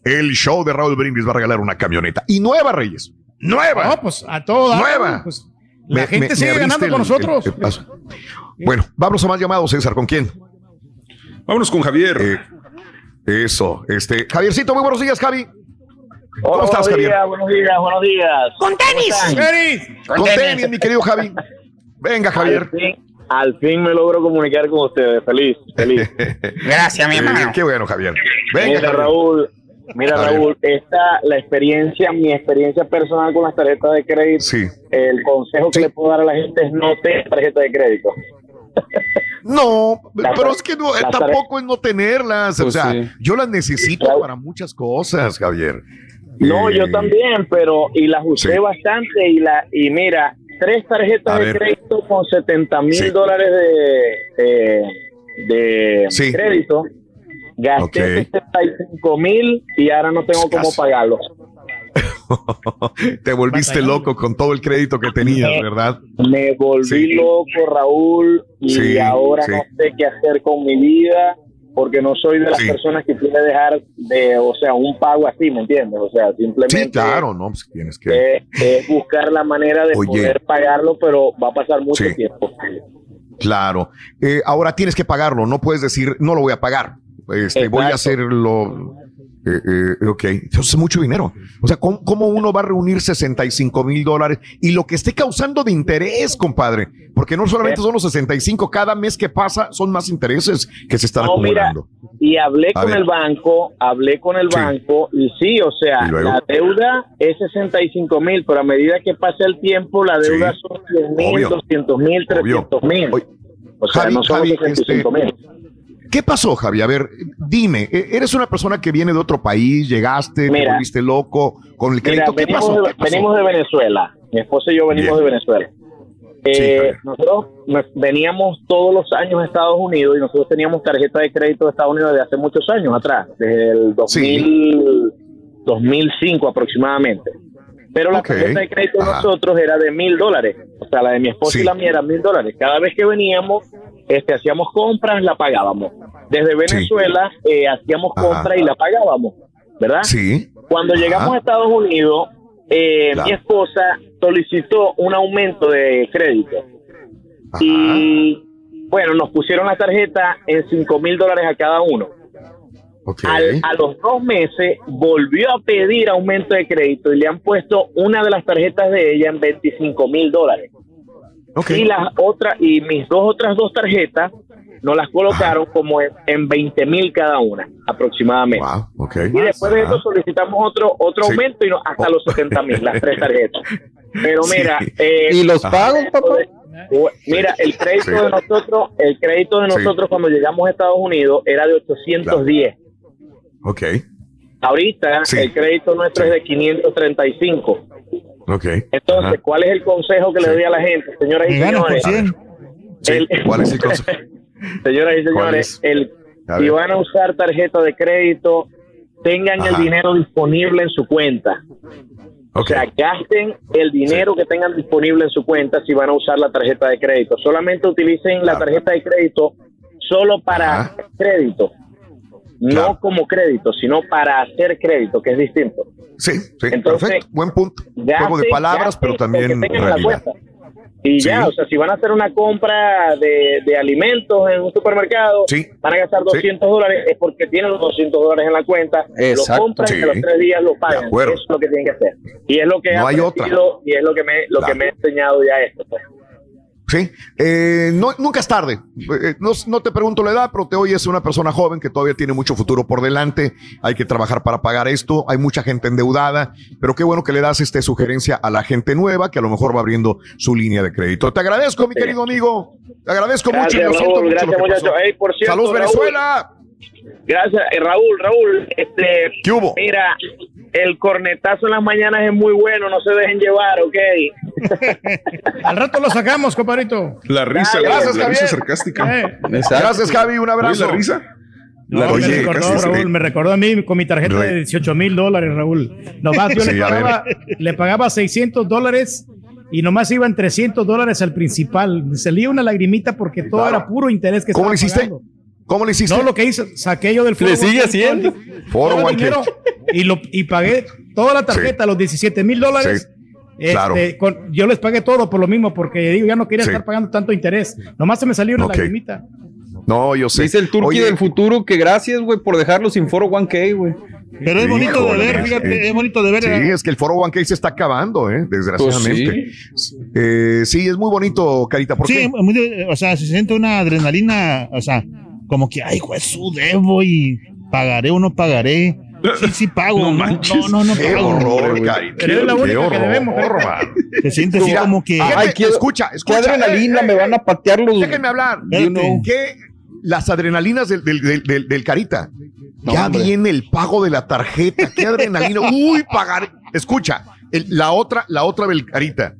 El show de Raúl Brindis va a regalar una camioneta. Y nueva, Reyes. Nueva. No, pues a toda. Nueva. Pues, la Me- gente me- sigue me ganando con nosotros. el- el paso. Bueno, vamos a más llamados, César. ¿Con quién? Vámonos con Javier. eso, este. Javiercito, muy buenos días, Javi. ¿Cómo Hola, estás, buenos Javier? días, buenos días, buenos días. ¡Con tenis! Con tenis, mi querido Javi. Venga, Javier. Al fin, al fin me logro comunicar con ustedes. Feliz, feliz. Gracias, mi hermano. Eh, qué bueno, Javier. Venga, Javier. Raúl, mira. Raúl, esta, la experiencia, mi experiencia personal con las tarjetas de crédito, Sí. el consejo que le puedo dar a la gente es no tener tarjeta de crédito. No, La pero es que no, eh, tampoco es no tenerlas. o Pues sea, sí. yo las necesito para muchas cosas, Javier. No, Eh, yo también, pero y las usé Sí. bastante y la y mira, tres tarjetas A de ver. crédito con 70 mil Sí. dólares de, de, de Sí. crédito. Gasté Ok. 75 mil y ahora no tengo cómo pagarlos. Te volviste loco con todo el crédito que tenías, Me- ¿verdad? Me volví Sí. loco, Raúl, y Sí, ahora sí. no sé qué hacer con mi vida porque no soy de las Sí. personas que quiere dejar de, o sea, un pago así, ¿me entiendes? O sea, simplemente Sí, claro, no, pues tienes que. es, es buscar la manera de Oye. poder pagarlo, pero va a pasar mucho Sí. tiempo. Claro. Eh, ahora tienes que pagarlo, no puedes decir, no lo voy a pagar. Este, voy a hacerlo. Eh, eh, ok, eso es mucho dinero. O sea, ¿cómo, cómo uno va a reunir 65 mil dólares y lo que esté causando de interés, compadre? Porque no solamente son los 65, cada mes que pasa son más intereses que se están No, mira, acumulando. y hablé A con ver. el banco, hablé con el Sí. banco y sí, o sea, la deuda es 65 mil, pero a medida que pasa el tiempo, la deuda Sí. son 100 mil, Obvio. 200 mil, 300 mil. O sea, Javi, no son Javi, 65 mil. ¿Qué pasó, Javi? A ver, dime, e- eres una persona que viene de otro país, llegaste, te Mira. volviste loco con el Mira, crédito. ¿Qué venimos, pasó? de, ¿Qué pasó? venimos de Venezuela. Mi esposa y yo venimos Bien. de Venezuela. Eh, nosotros nos- veníamos todos los años a Estados Unidos y nosotros teníamos tarjeta de crédito de Estados Unidos desde hace muchos años atrás, desde el 2000, 2005 aproximadamente. Pero la tarjeta de crédito de nosotros era de mil dólares. O sea, la de mi esposa Sí. y la mía era mil dólares. Cada vez que veníamos, este, hacíamos compras, la pagábamos. Desde Venezuela eh, hacíamos Ajá. compras y la pagábamos, ¿verdad? Sí. Cuando llegamos a Estados Unidos, eh, Claro. mi esposa solicitó un aumento de crédito. Y bueno, nos pusieron la tarjeta en 5 mil dólares a cada uno. Al- a los dos meses volvió a pedir aumento de crédito y le han puesto una de las tarjetas de ella en 25 mil dólares. Y las otras, y mis dos otras dos tarjetas nos las colocaron como en, en 20 mil cada una aproximadamente. Y después de eso solicitamos otro otro Sí. aumento y no, hasta los 70 mil, las tres tarjetas. Pero Sí. mira, eh, ¿Y los pagos, papá? Mira, el crédito Sí. de nosotros, el crédito de nosotros cuando llegamos a Estados Unidos era de 810. Ok, Ahorita Sí. el crédito nuestro es de 535. ok. Entonces, Ajá. ¿cuál es el consejo que le doy a la gente, señoras y señores? 100. El- ¿Cuál es el consejo? Señoras y ¿Cuál señores, es? el, si van a usar tarjeta de crédito, tengan el Ajá. dinero disponible en su cuenta. O sea, gasten el dinero que tengan disponible en su cuenta si van a usar la tarjeta de crédito. Solamente utilicen la tarjeta de crédito solo para crédito, no como crédito, sino para hacer crédito, que es distinto. Sí, sí, Entonces, perfecto. Buen punto. Juego de palabras, pero también realidad. Y Sí. ya, o sea, si van a hacer una compra de, de alimentos en un supermercado, van a gastar 200 dólares, es porque tienen los 200 dólares en la cuenta, Exacto. lo compran y Sí. a los tres días lo pagan. De acuerdo. Eso es lo que tienen que hacer. Y es lo que No he hay otra. y es lo que me, lo que me ha enseñado ya esto. pues. Sí, eh, no, nunca es tarde. Eh, no, no te pregunto la edad, pero te oyes una persona joven que todavía tiene mucho futuro por delante. Hay que trabajar para pagar esto. Hay mucha gente endeudada, pero qué bueno que le das esta sugerencia a la gente nueva que a lo mejor va abriendo su línea de crédito. Te agradezco, mi querido amigo. Te agradezco mucho Gracias, Raúl, mucho gracias, por cierto, ¡Salud, Raúl, Venezuela! Gracias, eh, Raúl, Raúl. Este, ¿Qué hubo? Mira, el cornetazo en las mañanas es muy bueno, no se dejen llevar, ¿ok? Al rato lo sacamos, compadrito. La risa, la, Gracias, la risa sarcástica. Eh. Gracias, Javi. Un abrazo. Oye, la risa. No, La me risa recordó. Raúl, me recordó a mí con mi tarjeta de 18 mil dólares, Raúl. Nomás yo Sí, le, pagaba, le pagaba 600 dólares y nomás iban 300 dólares al principal. Me salía una lagrimita porque todo Claro. era puro interés que ¿Cómo estaba le hiciste? pagando. ¿Cómo le hiciste? No, lo que hice, saqué yo del ¿Le foro sigue todo- haciendo? Foro dinero y, lo, y pagué toda la tarjeta, los 17 mil dólares. Sí, claro. Este, con- yo les pagué todo por lo mismo, porque digo, ya no quería Sí. estar pagando tanto interés. Nomás se me salió una Ok. lagrimita. No, yo sé. Dice el turqui del futuro que gracias, güey, por dejarlo sin foro 1K, güey. Pero es bonito de ver, fíjate, sí. es bonito de ver. Sí, eh, es que el foro 1K se está acabando, ¿eh? desgraciadamente. Eh, sí, es muy bonito, Carita. ¿Por sí, qué? muy de- o sea, se siente una adrenalina, o sea, como que, ay, pues su debo y pagaré o no pagaré. Sí, sí pago. No No, manches. no, no, no Qué pago. horror, es la Qué única que horror, debemos, man. Se siente así Mira, como que. Ay, qué- escucha, ¿Qué escucha. adrenalina eh, eh, me van a patear los. Déjenme hablar. You know. Que las adrenalinas del, del, del, del- del Carita. No, ya hombre. viene el pago de la tarjeta. Qué adrenalina. Uy, pagar. Escucha, el- la otra, la otra del Carita.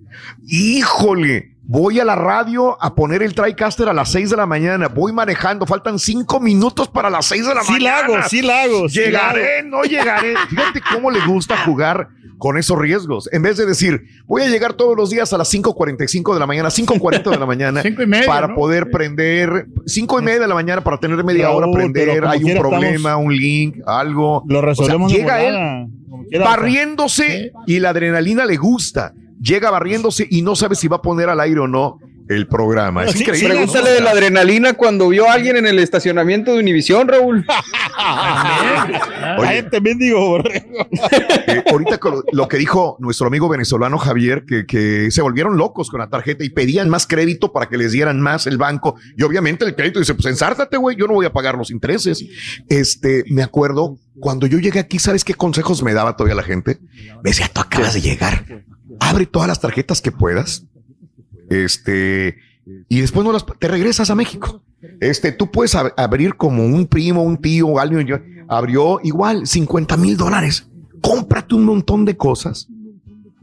Híjole. Voy a la radio a poner el TriCaster a las 6 de la mañana. Voy manejando. Faltan 5 minutos para las 6 de la Sí la mañana. hago, sí la hago. sí la Llegaré, no llegaré. Fíjate cómo le gusta jugar con esos riesgos. En vez de decir, voy a llegar todos los días a las 5.45 de la mañana, 5.40 de la mañana, Cinco y media, para ¿no? poder prender, 5 y media de la mañana para tener media hora, prender, hay un problema, un link, algo. Lo resolvemos O sea, llega él barriéndose y la adrenalina le gusta. Llega barriéndose y no sabe si va a poner al aire o no el programa. Es Sí, increíble. Pregúntale de la adrenalina cuando vio a alguien en el estacionamiento de Univisión, Raúl. Oye. Mendigo borrego. Eh, ahorita con lo, lo que dijo nuestro amigo venezolano Javier, que, que se volvieron locos con la tarjeta y pedían más crédito para que les dieran más el banco. Y obviamente el crédito dice, pues ensártate, güey, yo no voy a pagar los intereses. Este, me acuerdo, cuando yo llegué aquí, ¿sabes qué consejos me daba todavía la gente? Me decía, tú acabas de llegar, abre todas las tarjetas que puedas. Este, y después no las, te regresas a México. Este, tú puedes ab- abrir como un primo, un tío, alguien yo- abrió igual 50 mil dólares. Cómprate un montón de cosas.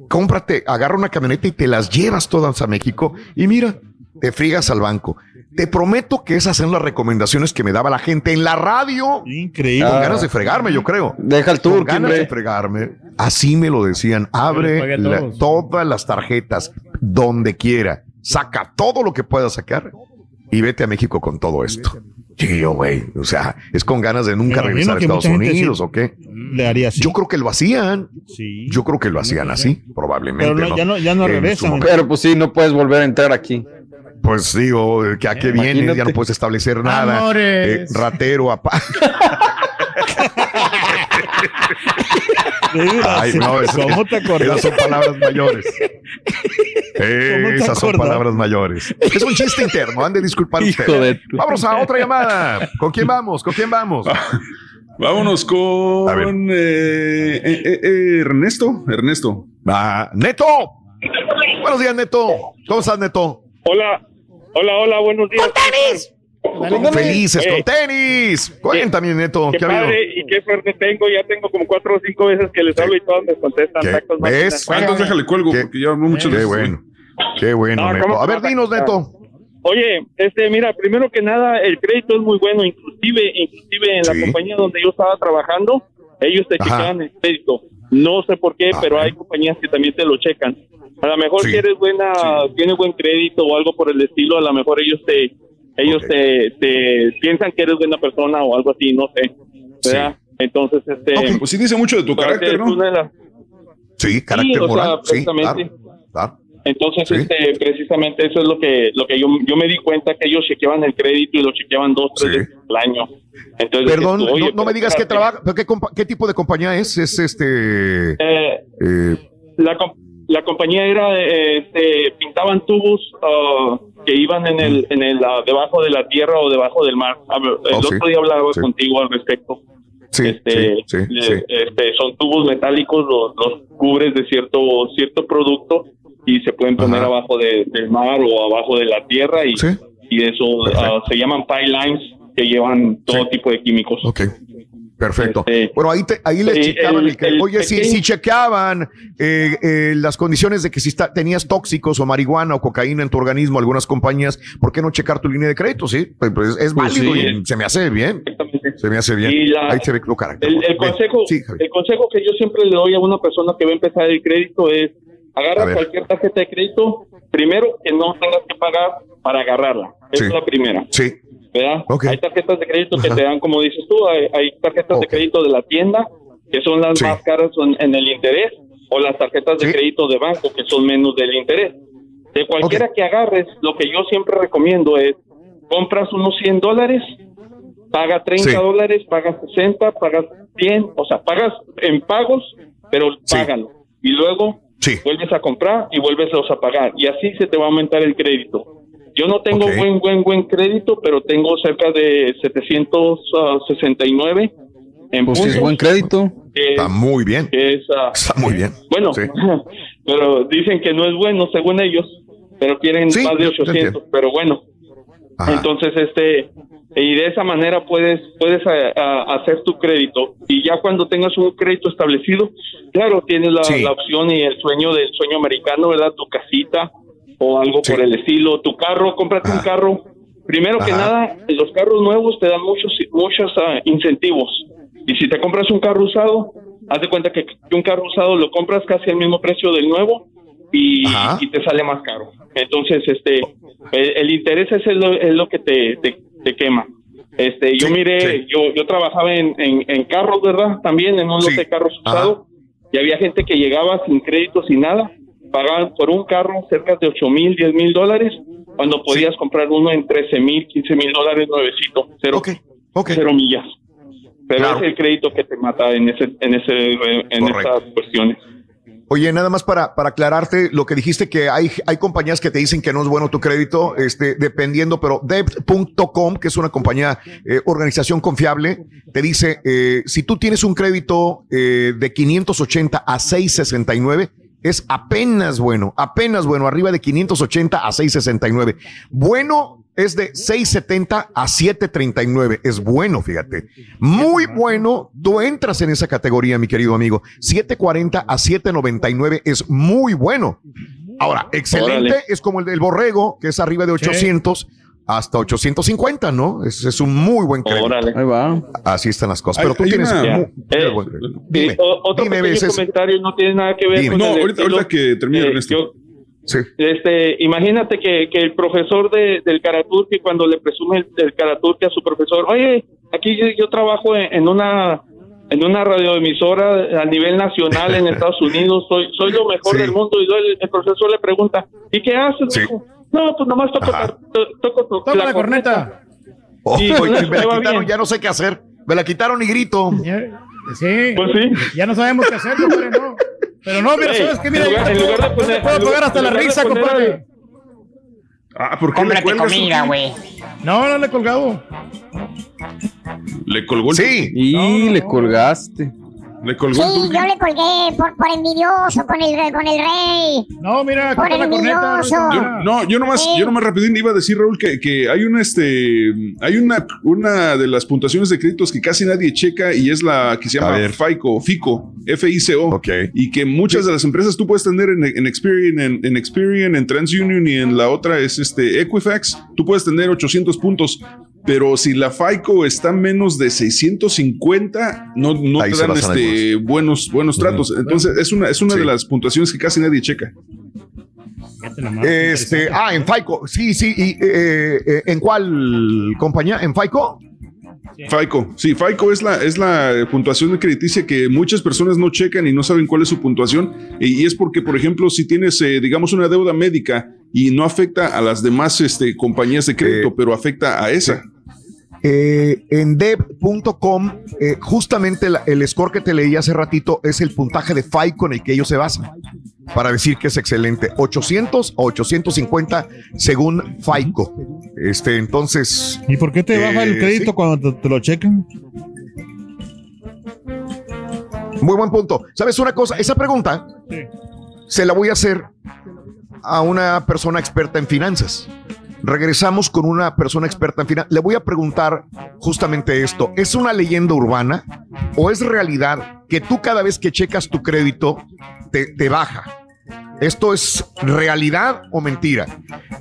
Cómprate, agarra una camioneta y te las llevas todas a México y mira, te friegas al banco. Te prometo que esas son las recomendaciones que me daba la gente en la radio. Increíble. Con ganas de fregarme, yo creo. Deja el Con tour, ganas de fregarme. Así me lo decían. Abre la- todas las tarjetas donde quiera. Saca todo lo que puedas sacar y vete a México con todo esto. Sí, yo, güey. O sea, es con ganas de nunca imagino regresar a Estados Unidos sí o qué. Le haría así. Yo creo que lo hacían. Sí. Yo creo que lo hacían así, probablemente. Pero no- ya no- ya no regresan. Pero pues sí, no puedes volver a entrar aquí. Pues digo, que a qué vienes, ya Imagínate. no puedes establecer nada. Amores. Eh, ratero, apa. Ay, no, es- ¿Cómo te acordás? Esas son palabras mayores. Eh, ¿Cómo te esas son palabras mayores. Es un chiste interno, han de disculpar Hijo ustedes. de tu- Vamos a otra llamada. ¿Con quién vamos? ¿Con quién vamos? Vámonos con eh, eh, eh, eh, Ernesto. Ernesto. Neto. Buenos días, Neto. ¿Cómo estás, Neto? Hola, hola, hola, buenos días. Felices Eh, con tenis. Cuéntame, Neto. Qué ¿Qué ha habido? padre y qué suerte tengo. Ya tengo como cuatro o cinco veces que les hablo y todos me contestan. ¿Qué? Tacos ¿Ves? Ah, entonces déjale cuelgo Qué- porque ya muchas Qué bueno. Qué bueno, No, Neto. ¿cómo A ver, dinos, Neto. Oye, este, mira, primero que nada, el crédito es muy bueno, inclusive, inclusive en la Sí. compañía donde yo estaba trabajando, ellos te chequean el crédito. No sé por qué, pero hay compañías que también te lo checan. A lo mejor si eres buena, tienes buen crédito o algo por el estilo, a lo mejor ellos te ellos te, te piensan que eres buena persona o algo así, no sé. ¿verdad? Entonces, este. Pues sí dice mucho de tu carácter, ¿no? Sí, carácter o sea, moral. sí, claro, claro. Entonces, Sí. este, precisamente eso es lo que, lo que yo, yo me di cuenta que ellos chequeaban el crédito y lo chequeaban dos, tres veces al año. Entonces, Perdón, no, me digas qué trabaja, qué, qué tipo de compañía es, es este. Eh, eh, la, com- la compañía era, eh, pintaban tubos ah, que iban en el, en el, ah, debajo de la tierra o debajo del mar. A ver, El Oh, sí, otro día hablaba sí. contigo al respecto. sí, este, sí, sí, le- este, son tubos metálicos, los, los cubres de cierto cierto producto y se pueden poner Ajá. abajo de- del mar o abajo de la tierra y, y eso ah, se llaman pipelines que llevan todo tipo de químicos. Ok. Perfecto. Este, bueno, ahí, te- ahí le sí, checaban. el- el oye, si, si chequeaban eh, eh, las condiciones de que si está- tenías tóxicos o marihuana o cocaína en tu organismo, algunas compañías, ¿por qué no checar tu línea de crédito? Sí, pues, pues, es Pues válido sí. y se me hace bien. Se me hace bien. Y la- ahí se ve tu carácter. El, consejo, Sí, el consejo que yo siempre le doy a una persona que va a empezar el crédito es agarra cualquier tarjeta de crédito, primero que no tengas que pagar para agarrarla. Esa es la primera. Sí. ¿Verdad? Hay tarjetas de crédito que te dan, como dices tú, hay, hay tarjetas de crédito de la tienda que son las más caras en el interés o las tarjetas de crédito de banco que son menos del interés. De cualquiera que agarres, lo que yo siempre recomiendo es compras unos 100 dólares, paga 30 Sí. dólares, pagas 60, pagas 100, o sea, pagas en pagos, pero págalo. Y luego vuelves a comprar y vuelves a pagar. Y así se te va a aumentar el crédito. Yo no tengo buen, buen, buen crédito, pero tengo cerca de 769 en Pues sí, es puntos, buen crédito. que- Está muy bien. es, ah, Está muy bien. bueno, pero dicen que no es bueno según ellos, pero quieren Sí, más de yo- yo 800, entiendo. pero bueno. Entonces, este, y de esa manera puedes, puedes a- a- hacer tu crédito. Y ya cuando tengas un crédito establecido, claro, tienes la, Sí. la opción y el sueño del sueño americano, ¿verdad? Tu casita o algo por el estilo, tu carro, cómprate un carro. Primero que nada, los carros nuevos te dan muchos, muchos ah, incentivos. Y si te compras un carro usado, haz de cuenta que, un carro usado lo compras casi al mismo precio del nuevo y, y te sale más caro. Entonces, este, el, el interés es lo, es lo que te, te, te quema. Este, yo miré, yo, yo trabajaba en, en, en carros, ¿verdad? También en un lote de carros usados y había gente que llegaba sin crédito, sin nada, pagaban por un carro cerca de 8 mil, 10 mil dólares, cuando podías comprar uno en 13 mil, 15 mil dólares nuevecito, cero, cero millas. Pero es el crédito que te mata en ese, en ese, en esas cuestiones. Oye, nada más para, para aclararte lo que dijiste que hay, hay compañías que te dicen que no es bueno tu crédito, este, dependiendo, pero debt.com, que es una compañía, eh, organización confiable, te dice, eh, si tú tienes un crédito eh, de 580 a 669, es apenas bueno, apenas bueno, arriba de 580 a 669. Bueno es de 670 a 739. Es bueno, fíjate. Muy bueno. Tú entras en esa categoría, mi querido amigo. 740 a 799 es muy bueno. Ahora, excelente Órale. es como el del borrego, que es arriba de 800 hasta 850, ¿no? Es, es un muy buen crédito. Ahí va. Así están las cosas. Pero tú tienes una- muy- Eh, buen crédito. Dime. otro dime, pequeño comentario no tiene nada que ver Dime. con No, el ahorita- que termine Eh, yo- Sí. Este, imagínate que, que el profesor de, del Karaturki, cuando le presume el, del Karaturki a su profesor, oye, aquí yo, yo trabajo en, en una en una radioemisora a nivel nacional en Estados Unidos, soy soy lo mejor del mundo y luego el, el profesor le pregunta, ¿y qué haces? hijo? No, pues nomás toco, to- toco, to- Toca la corneta. Oh, Sí, eso me la quitaron, bien. ya no sé qué hacer. Me la quitaron y grito. Sí. Pues sí. Ya no sabemos qué hacer, compadre, no. Pero no, mira, ¿sabes qué? Mira, en yo lugar- te en puedo, lugar de yo te poner- puedo en pagar hasta la risa, compadre. Ah, ¿por qué Cómprate comida, güey. No, no le he colgado. Le colgó el Sí. Y le colgaste. Le colgó Sí, el yo le colgué por, por envidioso con el, con el rey. No, mira, por envidioso. Yo- no, yo nomás, yo nomás rapidín iba a decir, Raúl, que, que hay una, este, hay una, una de las puntuaciones de créditos que casi nadie checa y es la que se llama FICO, FICO, F-I-C-O. Y que muchas de las empresas tú puedes tener en, en Experian, en, en Experian, en TransUnion y en la otra es este Equifax, tú puedes tener 800 puntos. Pero si la FICO está menos de 650, no, no te dan este, buenos, buenos tratos. Entonces, es una, es una de las puntuaciones que casi nadie checa. Este, ah, en FICO, sí, sí, y, eh, eh, ¿en cuál compañía? ¿En FICO? FICO, sí, FICO es la, es la puntuación crediticia que muchas personas no checan y no saben cuál es su puntuación. Y, es porque, por ejemplo, si tienes, eh, digamos, una deuda médica y no afecta a las demás este, compañías de crédito, pero afecta a esa. Eh, en dev.com, eh, justamente el score que te leí hace ratito es el puntaje de FICO en el que ellos se basan para decir que es excelente. 800 o 850 según FICO. Este, entonces. ¿Y por qué te baja el eh, crédito cuando te, lo checan? Muy buen punto. ¿Sabes una cosa? Esa pregunta se la voy a hacer a una persona experta en finanzas. Regresamos con una persona experta en finanzas. Le voy a preguntar justamente esto. ¿Es una leyenda urbana o es realidad que tú cada vez que checas tu crédito te, baja? ¿Esto es realidad o mentira?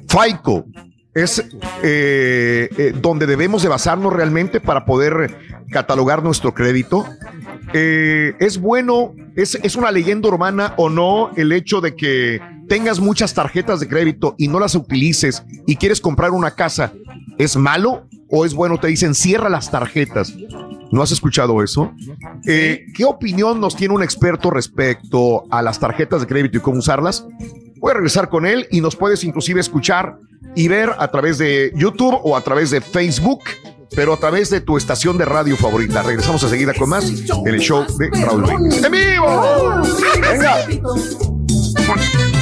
FICO es eh, eh, donde debemos de basarnos realmente para poder catalogar nuestro crédito. Eh, ¿Es bueno, es, es una leyenda urbana o no el hecho de que tengas muchas tarjetas de crédito y no las utilices y quieres comprar una casa, ¿es malo o es bueno? Te dicen, cierra las tarjetas. ¿No has escuchado eso? Eh, ¿Qué opinión nos tiene un experto respecto a las tarjetas de crédito y cómo usarlas? Voy a regresar con él y nos puedes inclusive escuchar y ver a través de YouTube o a través de Facebook, pero a través de tu estación de radio favorita. Regresamos enseguida con más en el show de Raúl ¡En vivo! ¡Venga!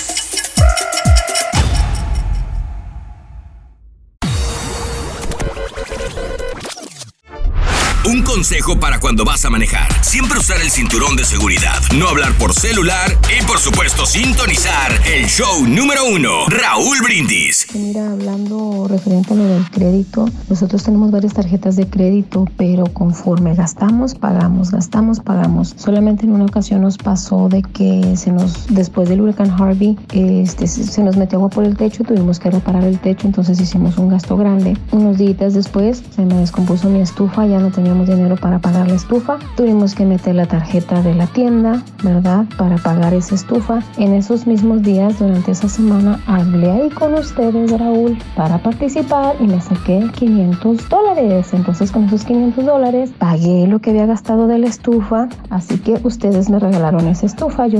Consejo para cuando vas a manejar. Siempre usar el cinturón de seguridad, no hablar por celular y por supuesto sintonizar el show número uno, Raúl Brindis. Mira, hablando referente a lo del crédito, nosotros tenemos varias tarjetas de crédito, pero conforme gastamos, pagamos, gastamos, pagamos. Solamente en una ocasión nos pasó de que se nos, después del huracán Harvey, este, se nos metió agua por el techo, tuvimos que reparar el techo, entonces hicimos un gasto grande. Unos días después se me descompuso mi estufa, ya no tenía dinero para pagar la estufa. Tuvimos que meter la tarjeta de la tienda, ¿verdad? Para pagar esa estufa. En esos mismos días, durante esa semana, hablé ahí con ustedes, Raúl, para participar y me saqué 500 dólares. Entonces, con esos 500 dólares, pagué lo que había gastado de la estufa. Así que ustedes me regalaron esa estufa. Yo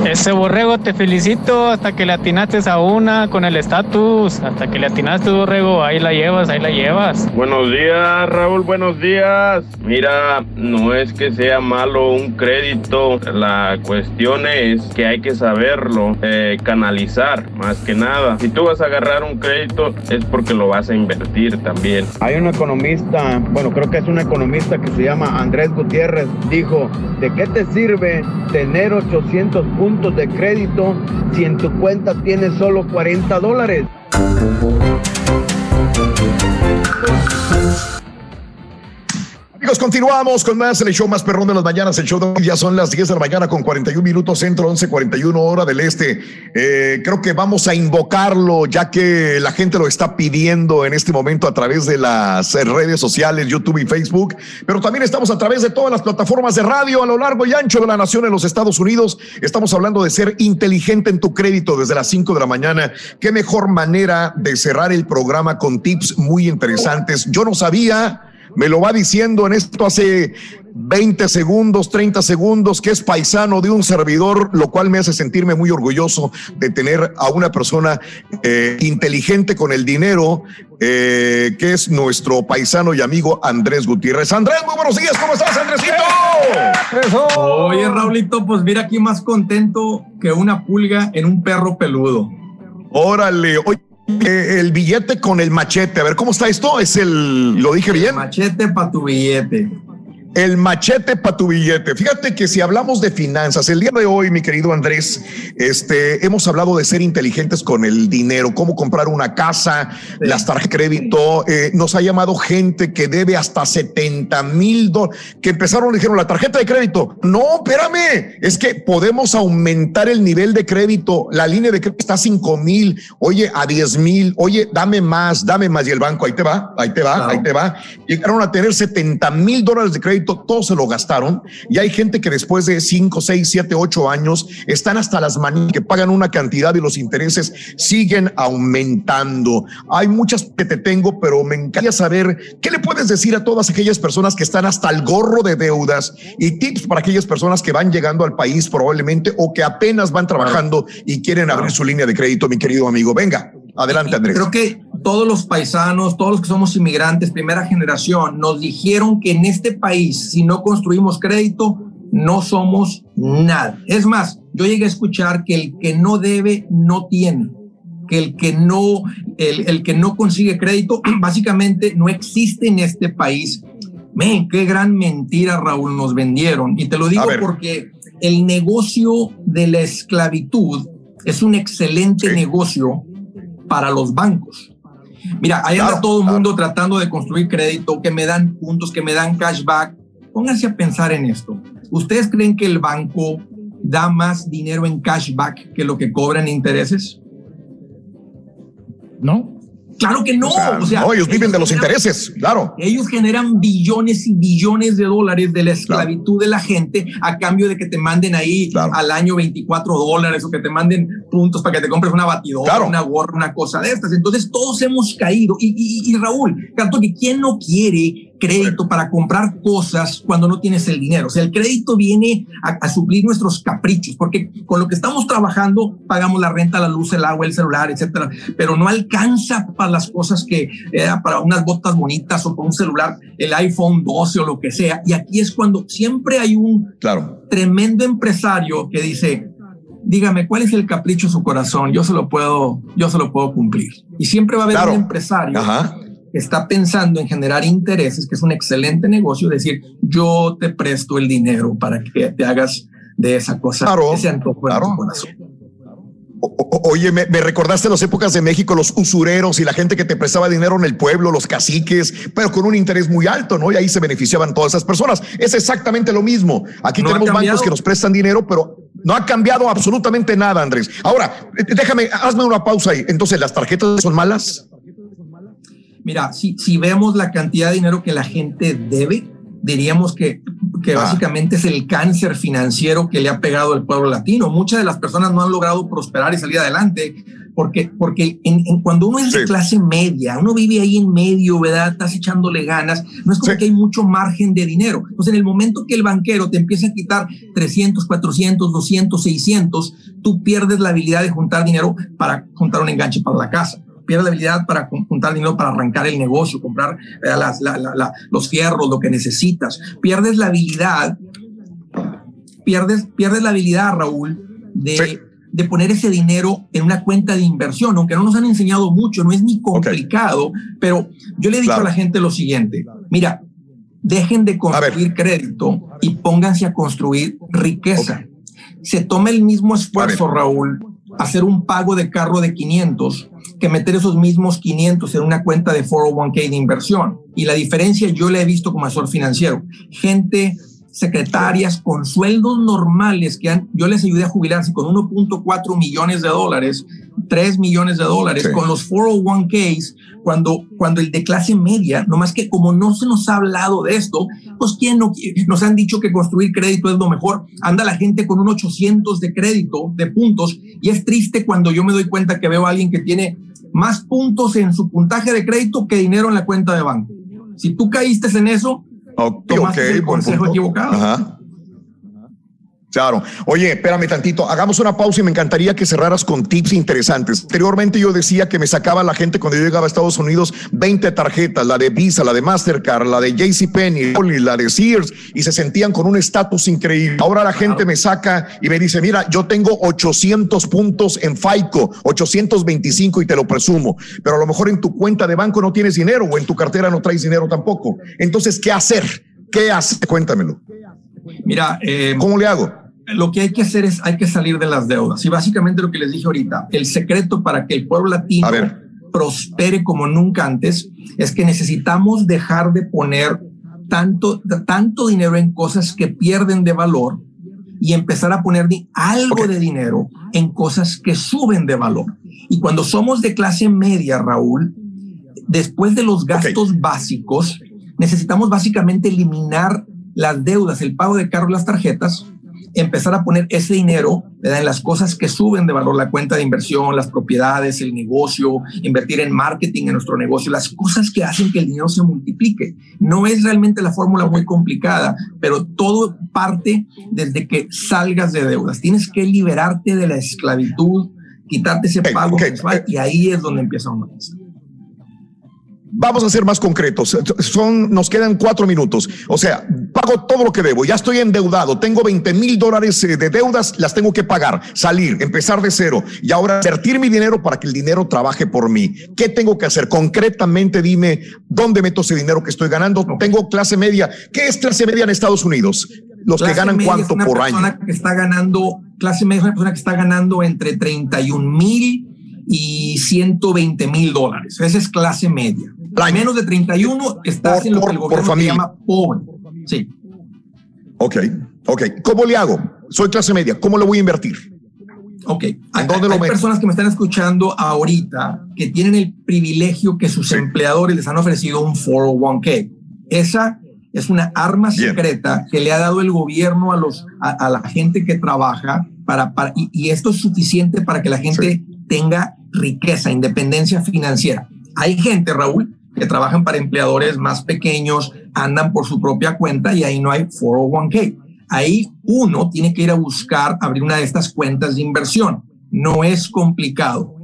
ese borrego, te felicito hasta que le atinaste a una con el estatus. Hasta que le atinaste, borrego, ahí la llevas, ahí la llevas. Buenos días, Raúl, buenos días. Mira, no es que sea malo un crédito. La cuestión es que hay que saberlo eh, canalizar, más que nada. Si tú vas a agarrar un crédito, es porque lo vas a invertir también. Hay un economista, bueno, creo que es un economista que se llama Andrés Gutiérrez, dijo: ¿De qué te sirve tener 800 puntos? De crédito si en tu cuenta tienes solo 40 dólares. Amigos, continuamos con más el show más perrón de las mañanas. El show de ya son las 10 de la mañana con 41 minutos centro, 11, 41 hora del este. Eh, creo que vamos a invocarlo ya que la gente lo está pidiendo en este momento a través de las redes sociales, YouTube y Facebook. Pero también estamos a través de todas las plataformas de radio a lo largo y ancho de la nación en los Estados Unidos. Estamos hablando de ser inteligente en tu crédito desde las 5 de la mañana. Qué mejor manera de cerrar el programa con tips muy interesantes. Yo no sabía me lo va diciendo en esto hace 20 segundos, 30 segundos, que es paisano de un servidor, lo cual me hace sentirme muy orgulloso de tener a una persona eh, inteligente con el dinero, eh, que es nuestro paisano y amigo Andrés Gutiérrez. Andrés, muy buenos días, ¿cómo estás, Andresito? Oye, Raulito, pues mira aquí más contento que una pulga en un perro peludo. Órale, oye. Eh, el billete con el machete. A ver, ¿cómo está esto? ¿Es el. ¿Lo dije bien? machete para tu billete. El machete para tu billete. Fíjate que si hablamos de finanzas, el día de hoy, mi querido Andrés, este, hemos hablado de ser inteligentes con el dinero, cómo comprar una casa, las tarjetas de crédito. Eh, nos ha llamado gente que debe hasta 70 mil dólares, que empezaron, dijeron, la tarjeta de crédito. No, espérame, es que podemos aumentar el nivel de crédito. La línea de crédito está a 5 mil, oye, a 10 mil, oye, dame más, dame más. Y el banco, ahí te va, ahí te va, ahí te va. Llegaron a tener 70 mil dólares de crédito todos se lo gastaron y hay gente que después de 5, 6, 7, 8 años están hasta las manos que pagan una cantidad y los intereses siguen aumentando. Hay muchas que te tengo, pero me encantaría saber qué le puedes decir a todas aquellas personas que están hasta el gorro de deudas y tips para aquellas personas que van llegando al país probablemente o que apenas van trabajando y quieren abrir su línea de crédito, mi querido amigo. Venga. Adelante, Andrés. Creo que todos los paisanos, todos los que somos inmigrantes, primera generación, nos dijeron que en este país, si no construimos crédito, no somos nada. Es más, yo llegué a escuchar que el que no debe, no tiene. Que el que no, el, el que no consigue crédito, básicamente no existe en este país. Men, qué gran mentira, Raúl, nos vendieron. Y te lo digo porque el negocio de la esclavitud es un excelente negocio para los bancos. Mira, ahí anda todo el mundo tratando de construir crédito, que me dan puntos, que me dan cashback. Pónganse a pensar en esto. ¿Ustedes creen que el banco da más dinero en cashback que lo que cobran intereses? No. Claro que no. O sea, ellos viven de los intereses, claro. Ellos generan billones y billones de dólares de la esclavitud de la gente a cambio de que te manden ahí al año 24 dólares o que te manden puntos para que te compres una batidora, una gorra, una cosa de estas. Entonces todos hemos caído. Y, y, y Raúl, canto que quién no quiere crédito para comprar cosas cuando no tienes el dinero. O sea, el crédito viene a, suplir nuestros caprichos, porque con lo que estamos trabajando pagamos la renta, la luz, el agua, el celular, etcétera, pero no alcanza para las cosas que eh, para unas botas bonitas o para un celular, el iPhone 12 o lo que sea. Y aquí es cuando siempre hay un claro. tremendo empresario que dice, dígame cuál es el capricho de su corazón, yo se lo puedo, yo se lo puedo cumplir. Y siempre va a haber un empresario Ajá está pensando en generar intereses, que es un excelente negocio, decir, yo te presto el dinero para que te hagas de esa cosa claro, claro. oye, me, recordaste las épocas de México, los usureros y la gente que te prestaba dinero en el pueblo, los caciques, pero con un interés muy alto, ¿no? Y ahí se beneficiaban todas esas personas. Es exactamente lo mismo. Aquí tenemos bancos que nos prestan dinero, pero no ha cambiado absolutamente nada, Andrés. Ahora, déjame, hazme una pausa ahí. Entonces, ¿las tarjetas son malas? Mira, si, si vemos la cantidad de dinero que la gente debe, diríamos que, que ah. básicamente es el cáncer financiero que le ha pegado al pueblo latino. Muchas de las personas no han logrado prosperar y salir adelante porque, porque en, cuando uno es de clase media, uno vive ahí en medio, ¿verdad? Estás echándole ganas, no es como que hay mucho margen de dinero. Entonces, en el momento que el banquero te empieza a quitar 300, 400, 200, 600, tú pierdes la habilidad de juntar dinero para juntar un enganche para la casa pierdes la habilidad para juntar dinero para arrancar el negocio, comprar eh, los fierros, lo que necesitas. Pierdes la habilidad, pierdes, pierdes la habilidad, Raúl, de, de poner ese dinero en una cuenta de inversión, aunque no nos han enseñado mucho, no es ni complicado, pero yo le he dicho a la gente lo siguiente, mira, dejen de construir crédito y pónganse a construir riqueza. Se toma el mismo esfuerzo, Raúl, hacer un pago de carro de 500 que meter esos mismos 500 en una cuenta de 401k de inversión. Y la diferencia yo la he visto como asesor financiero. Gente, secretarias con sueldos normales que han, yo les ayudé a jubilarse con 1.4 millones de dólares, 3 millones de dólares, con los 401ks, cuando, cuando el de clase media, nomás que como no se nos ha hablado de esto, pues quién no nos han dicho que construir crédito es lo mejor. Anda la gente con un 800 de crédito, de puntos, y es triste cuando yo me doy cuenta que veo a alguien que tiene más puntos en su puntaje de crédito que dinero en la cuenta de banco. Si tú caíste en eso, okay, tomaste el consejo equivocado. Ajá. Claro. Oye, espérame tantito. Hagamos una pausa y me encantaría que cerraras con tips interesantes. Anteriormente yo decía que me sacaba la gente cuando yo llegaba a Estados Unidos 20 tarjetas, la de Visa, la de Mastercard, la de JCPenney, la de Sears, y se sentían con un estatus increíble. Ahora la gente me saca y me dice, mira, yo tengo 800 puntos en FICO, 825 y te lo presumo, pero a lo mejor en tu cuenta de banco no tienes dinero o en tu cartera no traes dinero tampoco. Entonces, ¿qué hacer? ¿Qué hace? Cuéntamelo. Mira, eh, ¿cómo le hago? Lo que hay que hacer es, hay que salir de las deudas. Y básicamente lo que les dije ahorita, el secreto para que el pueblo latino prospere como nunca antes es que necesitamos dejar de poner tanto, tanto dinero en cosas que pierden de valor y empezar a poner algo de dinero en cosas que suben de valor. Y cuando somos de clase media, Raúl, después de los gastos básicos, necesitamos básicamente eliminar las deudas, el pago de carro, las tarjetas, empezar a poner ese dinero en las cosas que suben de valor, la cuenta de inversión, las propiedades, el negocio, invertir en marketing en nuestro negocio, las cosas que hacen que el dinero se multiplique. No es realmente la fórmula muy complicada, pero todo parte desde que salgas de deudas. Tienes que liberarte de la esclavitud, quitarte ese pago mensual y ahí es donde empieza un Vamos a ser más concretos. Son, nos quedan cuatro minutos. O sea, pago todo lo que debo. Ya estoy endeudado. Tengo 20 mil dólares eh, de deudas. Las tengo que pagar. Salir, empezar de cero. Y ahora invertir mi dinero para que el dinero trabaje por mí. ¿Qué tengo que hacer? Concretamente, dime dónde meto ese dinero que estoy ganando. Tengo clase media. ¿Qué es clase media en Estados Unidos? Los que ganan cuánto por año. Que está ganando, clase media es una persona que está ganando entre 31 mil y 120 mil dólares. Esa es clase media. Menos de 31 está haciendo lo que el gobierno llama pobre. Sí. Ok, ok. ¿Cómo le hago? Soy clase media. ¿Cómo lo voy a invertir? Ok. Hay, hay personas que me están escuchando ahorita que tienen el privilegio que sus empleadores les han ofrecido un 401k. Esa es una arma secreta que le ha dado el gobierno a, los, a, la gente que trabaja para, para y, esto es suficiente para que la gente tenga riqueza, independencia financiera. Hay gente, Raúl, que trabajan para empleadores más pequeños, andan por su propia cuenta y ahí no hay 401k. Ahí uno tiene que ir a buscar abrir una de estas cuentas de inversión. No es complicado.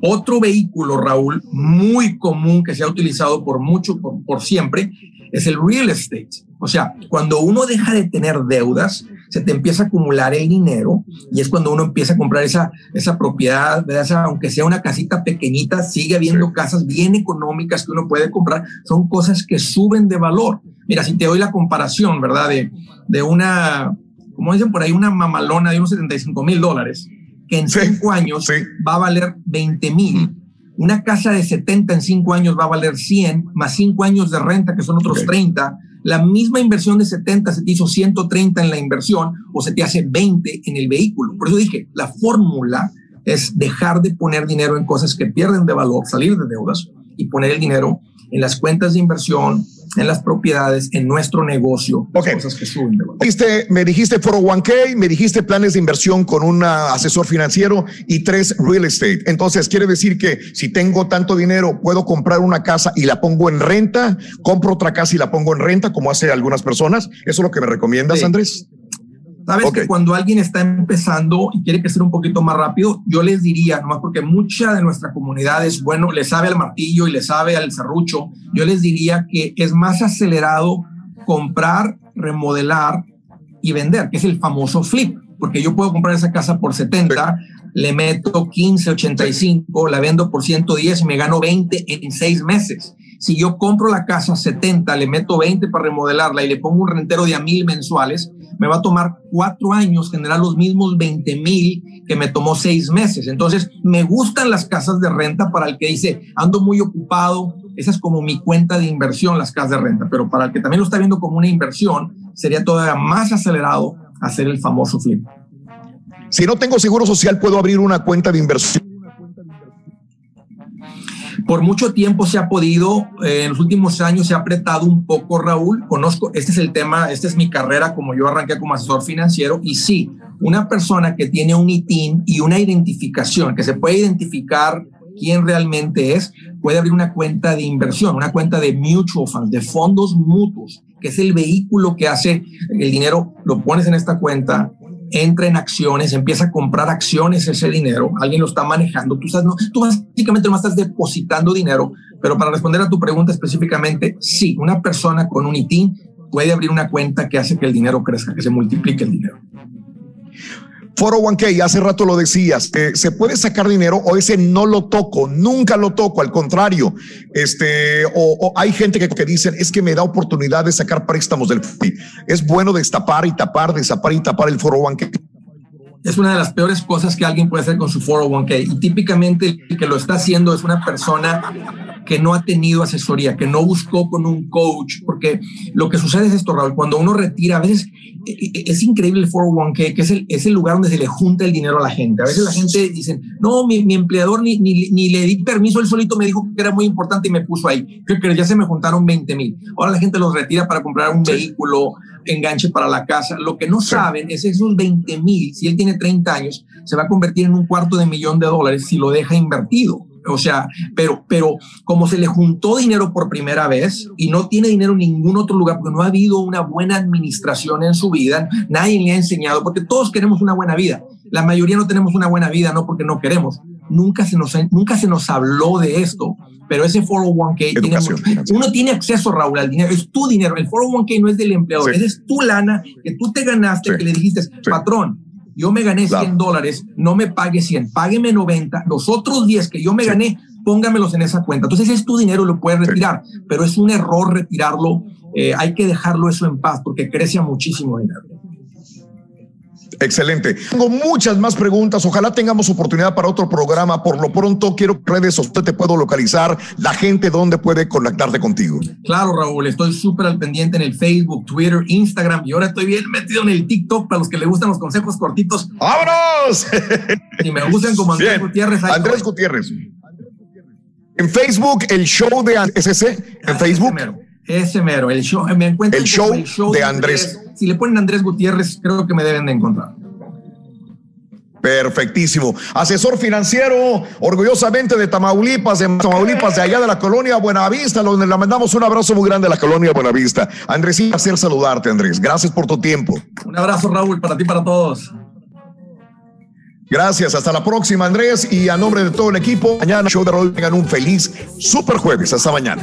Otro vehículo, Raúl, muy común que se ha utilizado por mucho, por, por siempre, es el real estate. O sea, cuando uno deja de tener deudas, se te empieza a acumular el dinero y es cuando uno empieza a comprar esa, esa propiedad, aunque sea una casita pequeñita, sigue habiendo casas bien económicas que uno puede comprar, son cosas que suben de valor. Mira, si te doy la comparación, ¿verdad? De, de una, como dicen por ahí, una mamalona de unos 75 mil dólares, que en cinco años va a valer 20 mil. Una casa de 70 en cinco años va a valer 100, más cinco años de renta, que son otros 30 la misma inversión de 70 se te hizo 130 en la inversión o se te hace 20 en el vehículo. Por eso dije, la fórmula es dejar de poner dinero en cosas que pierden de valor, salir de deudas y poner el dinero en las cuentas de inversión, en las propiedades, en nuestro negocio, cosas que suben Me dijiste 401k, me dijiste planes de inversión con un asesor financiero y tres real estate. Entonces, quiere decir que si tengo tanto dinero, puedo comprar una casa y la pongo en renta, compro otra casa y la pongo en renta, como hace algunas personas. ¿Eso es lo que me recomiendas, Andrés? Sabes que cuando alguien está empezando y quiere crecer un poquito más rápido, yo les diría, nomás porque mucha de nuestra comunidad es bueno, le sabe al martillo y le sabe al serrucho, yo les diría que es más acelerado comprar, remodelar y vender, que es el famoso flip, porque yo puedo comprar esa casa por 70, le meto 15, 85, la vendo por 110 y me gano 20 en seis meses. Si yo compro la casa 70, le meto 20 para remodelarla y le pongo un rentero de a mil mensuales, me va a tomar cuatro años generar los mismos 20 mil que me tomó seis meses. Entonces, me gustan las casas de renta para el que dice, ando muy ocupado, esa es como mi cuenta de inversión, las casas de renta, pero para el que también lo está viendo como una inversión, sería todavía más acelerado hacer el famoso flip. Si no tengo seguro social, puedo abrir una cuenta de inversión por mucho tiempo se ha podido, eh, en los últimos años se ha apretado un poco, Raúl. Conozco, este es el tema, esta es mi carrera como yo arranqué como asesor financiero y sí, una persona que tiene un ITIN y una identificación, que se puede identificar quién realmente es, puede abrir una cuenta de inversión, una cuenta de mutual funds, de fondos mutuos, que es el vehículo que hace el dinero, lo pones en esta cuenta, entra en acciones, empieza a comprar acciones ese dinero, alguien lo está manejando, tú, no, básicamente no estás depositando dinero, pero para responder a tu pregunta específicamente, sí, una persona con un ITIN puede abrir una cuenta que hace que el dinero crezca, que se multiplique el dinero. 401k, hace rato lo decías, eh, ¿se puede sacar dinero o ese no lo toco? Nunca lo toco, al contrario. Este, o, hay gente que, que dicen, es que me da oportunidad de sacar préstamos del FDI. Es bueno destapar y tapar, destapar y tapar el 401k es una de las peores cosas que alguien puede hacer con su 401k. Y típicamente el que lo está haciendo es una persona que no ha tenido asesoría, que no buscó con un coach, porque lo que sucede es esto, Raúl, cuando uno retira, a veces e, e, es increíble el 401k, que es el, es el lugar donde se le junta el dinero a la gente. A veces la gente dice, no, mi, mi empleador ni, ni, ni, le di permiso, él solito me dijo que era muy importante y me puso ahí. Que ya se me juntaron 20 mil. Ahora la gente los retira para comprar un vehículo, enganche para la casa. Lo que no saben es esos 20 mil, si él tiene 30 años, se va a convertir en un cuarto de millón de dólares si lo deja invertido. O sea, pero, pero como se le juntó dinero por primera vez y no tiene dinero en ningún otro lugar porque no ha habido una buena administración en su vida, nadie le ha enseñado, porque todos queremos una buena vida. La mayoría no tenemos una buena vida, no porque no queremos. Nunca se nos, nunca se nos habló de esto, pero ese 401k tiene uno tiene acceso, Raúl, al dinero, es tu dinero. El 401k no es del empleador, es tu lana que tú te ganaste, que le dijiste, patrón, yo me gané 100 dólares, no me pague 100, págueme 90, los otros 10 que yo me gané, póngamelos en esa cuenta. Entonces es tu dinero, lo puedes retirar, pero es un error retirarlo, eh, hay que dejarlo eso en paz porque crece muchísimo dinero. Excelente. Tengo muchas más preguntas. Ojalá tengamos oportunidad para otro programa. Por lo pronto, quiero redes usted te puedo localizar. La gente, ¿dónde puede conectarte contigo? Claro, Raúl. Estoy súper al pendiente en el Facebook, Twitter, Instagram y ahora estoy bien metido en el TikTok para los que le gustan los consejos cortitos. ¡Vámonos! Y me gustan como Andrés Gutiérrez. Andrés Gutiérrez. En Facebook, el show de SC. En Facebook. Ese mero, el show, me encuentro el show, el show de, Andrés. Si le ponen Andrés Gutiérrez, creo que me deben de encontrar. Perfectísimo. Asesor financiero, orgullosamente de Tamaulipas, de Tamaulipas, de allá de la colonia Buenavista, donde le mandamos un abrazo muy grande a la colonia Buenavista. Andrés, un placer saludarte, Andrés. Gracias por tu tiempo. Un abrazo, Raúl, para ti y para todos. Gracias, hasta la próxima, Andrés. Y a nombre de todo el equipo, mañana, show de Raúl, tengan un feliz super jueves. Hasta mañana.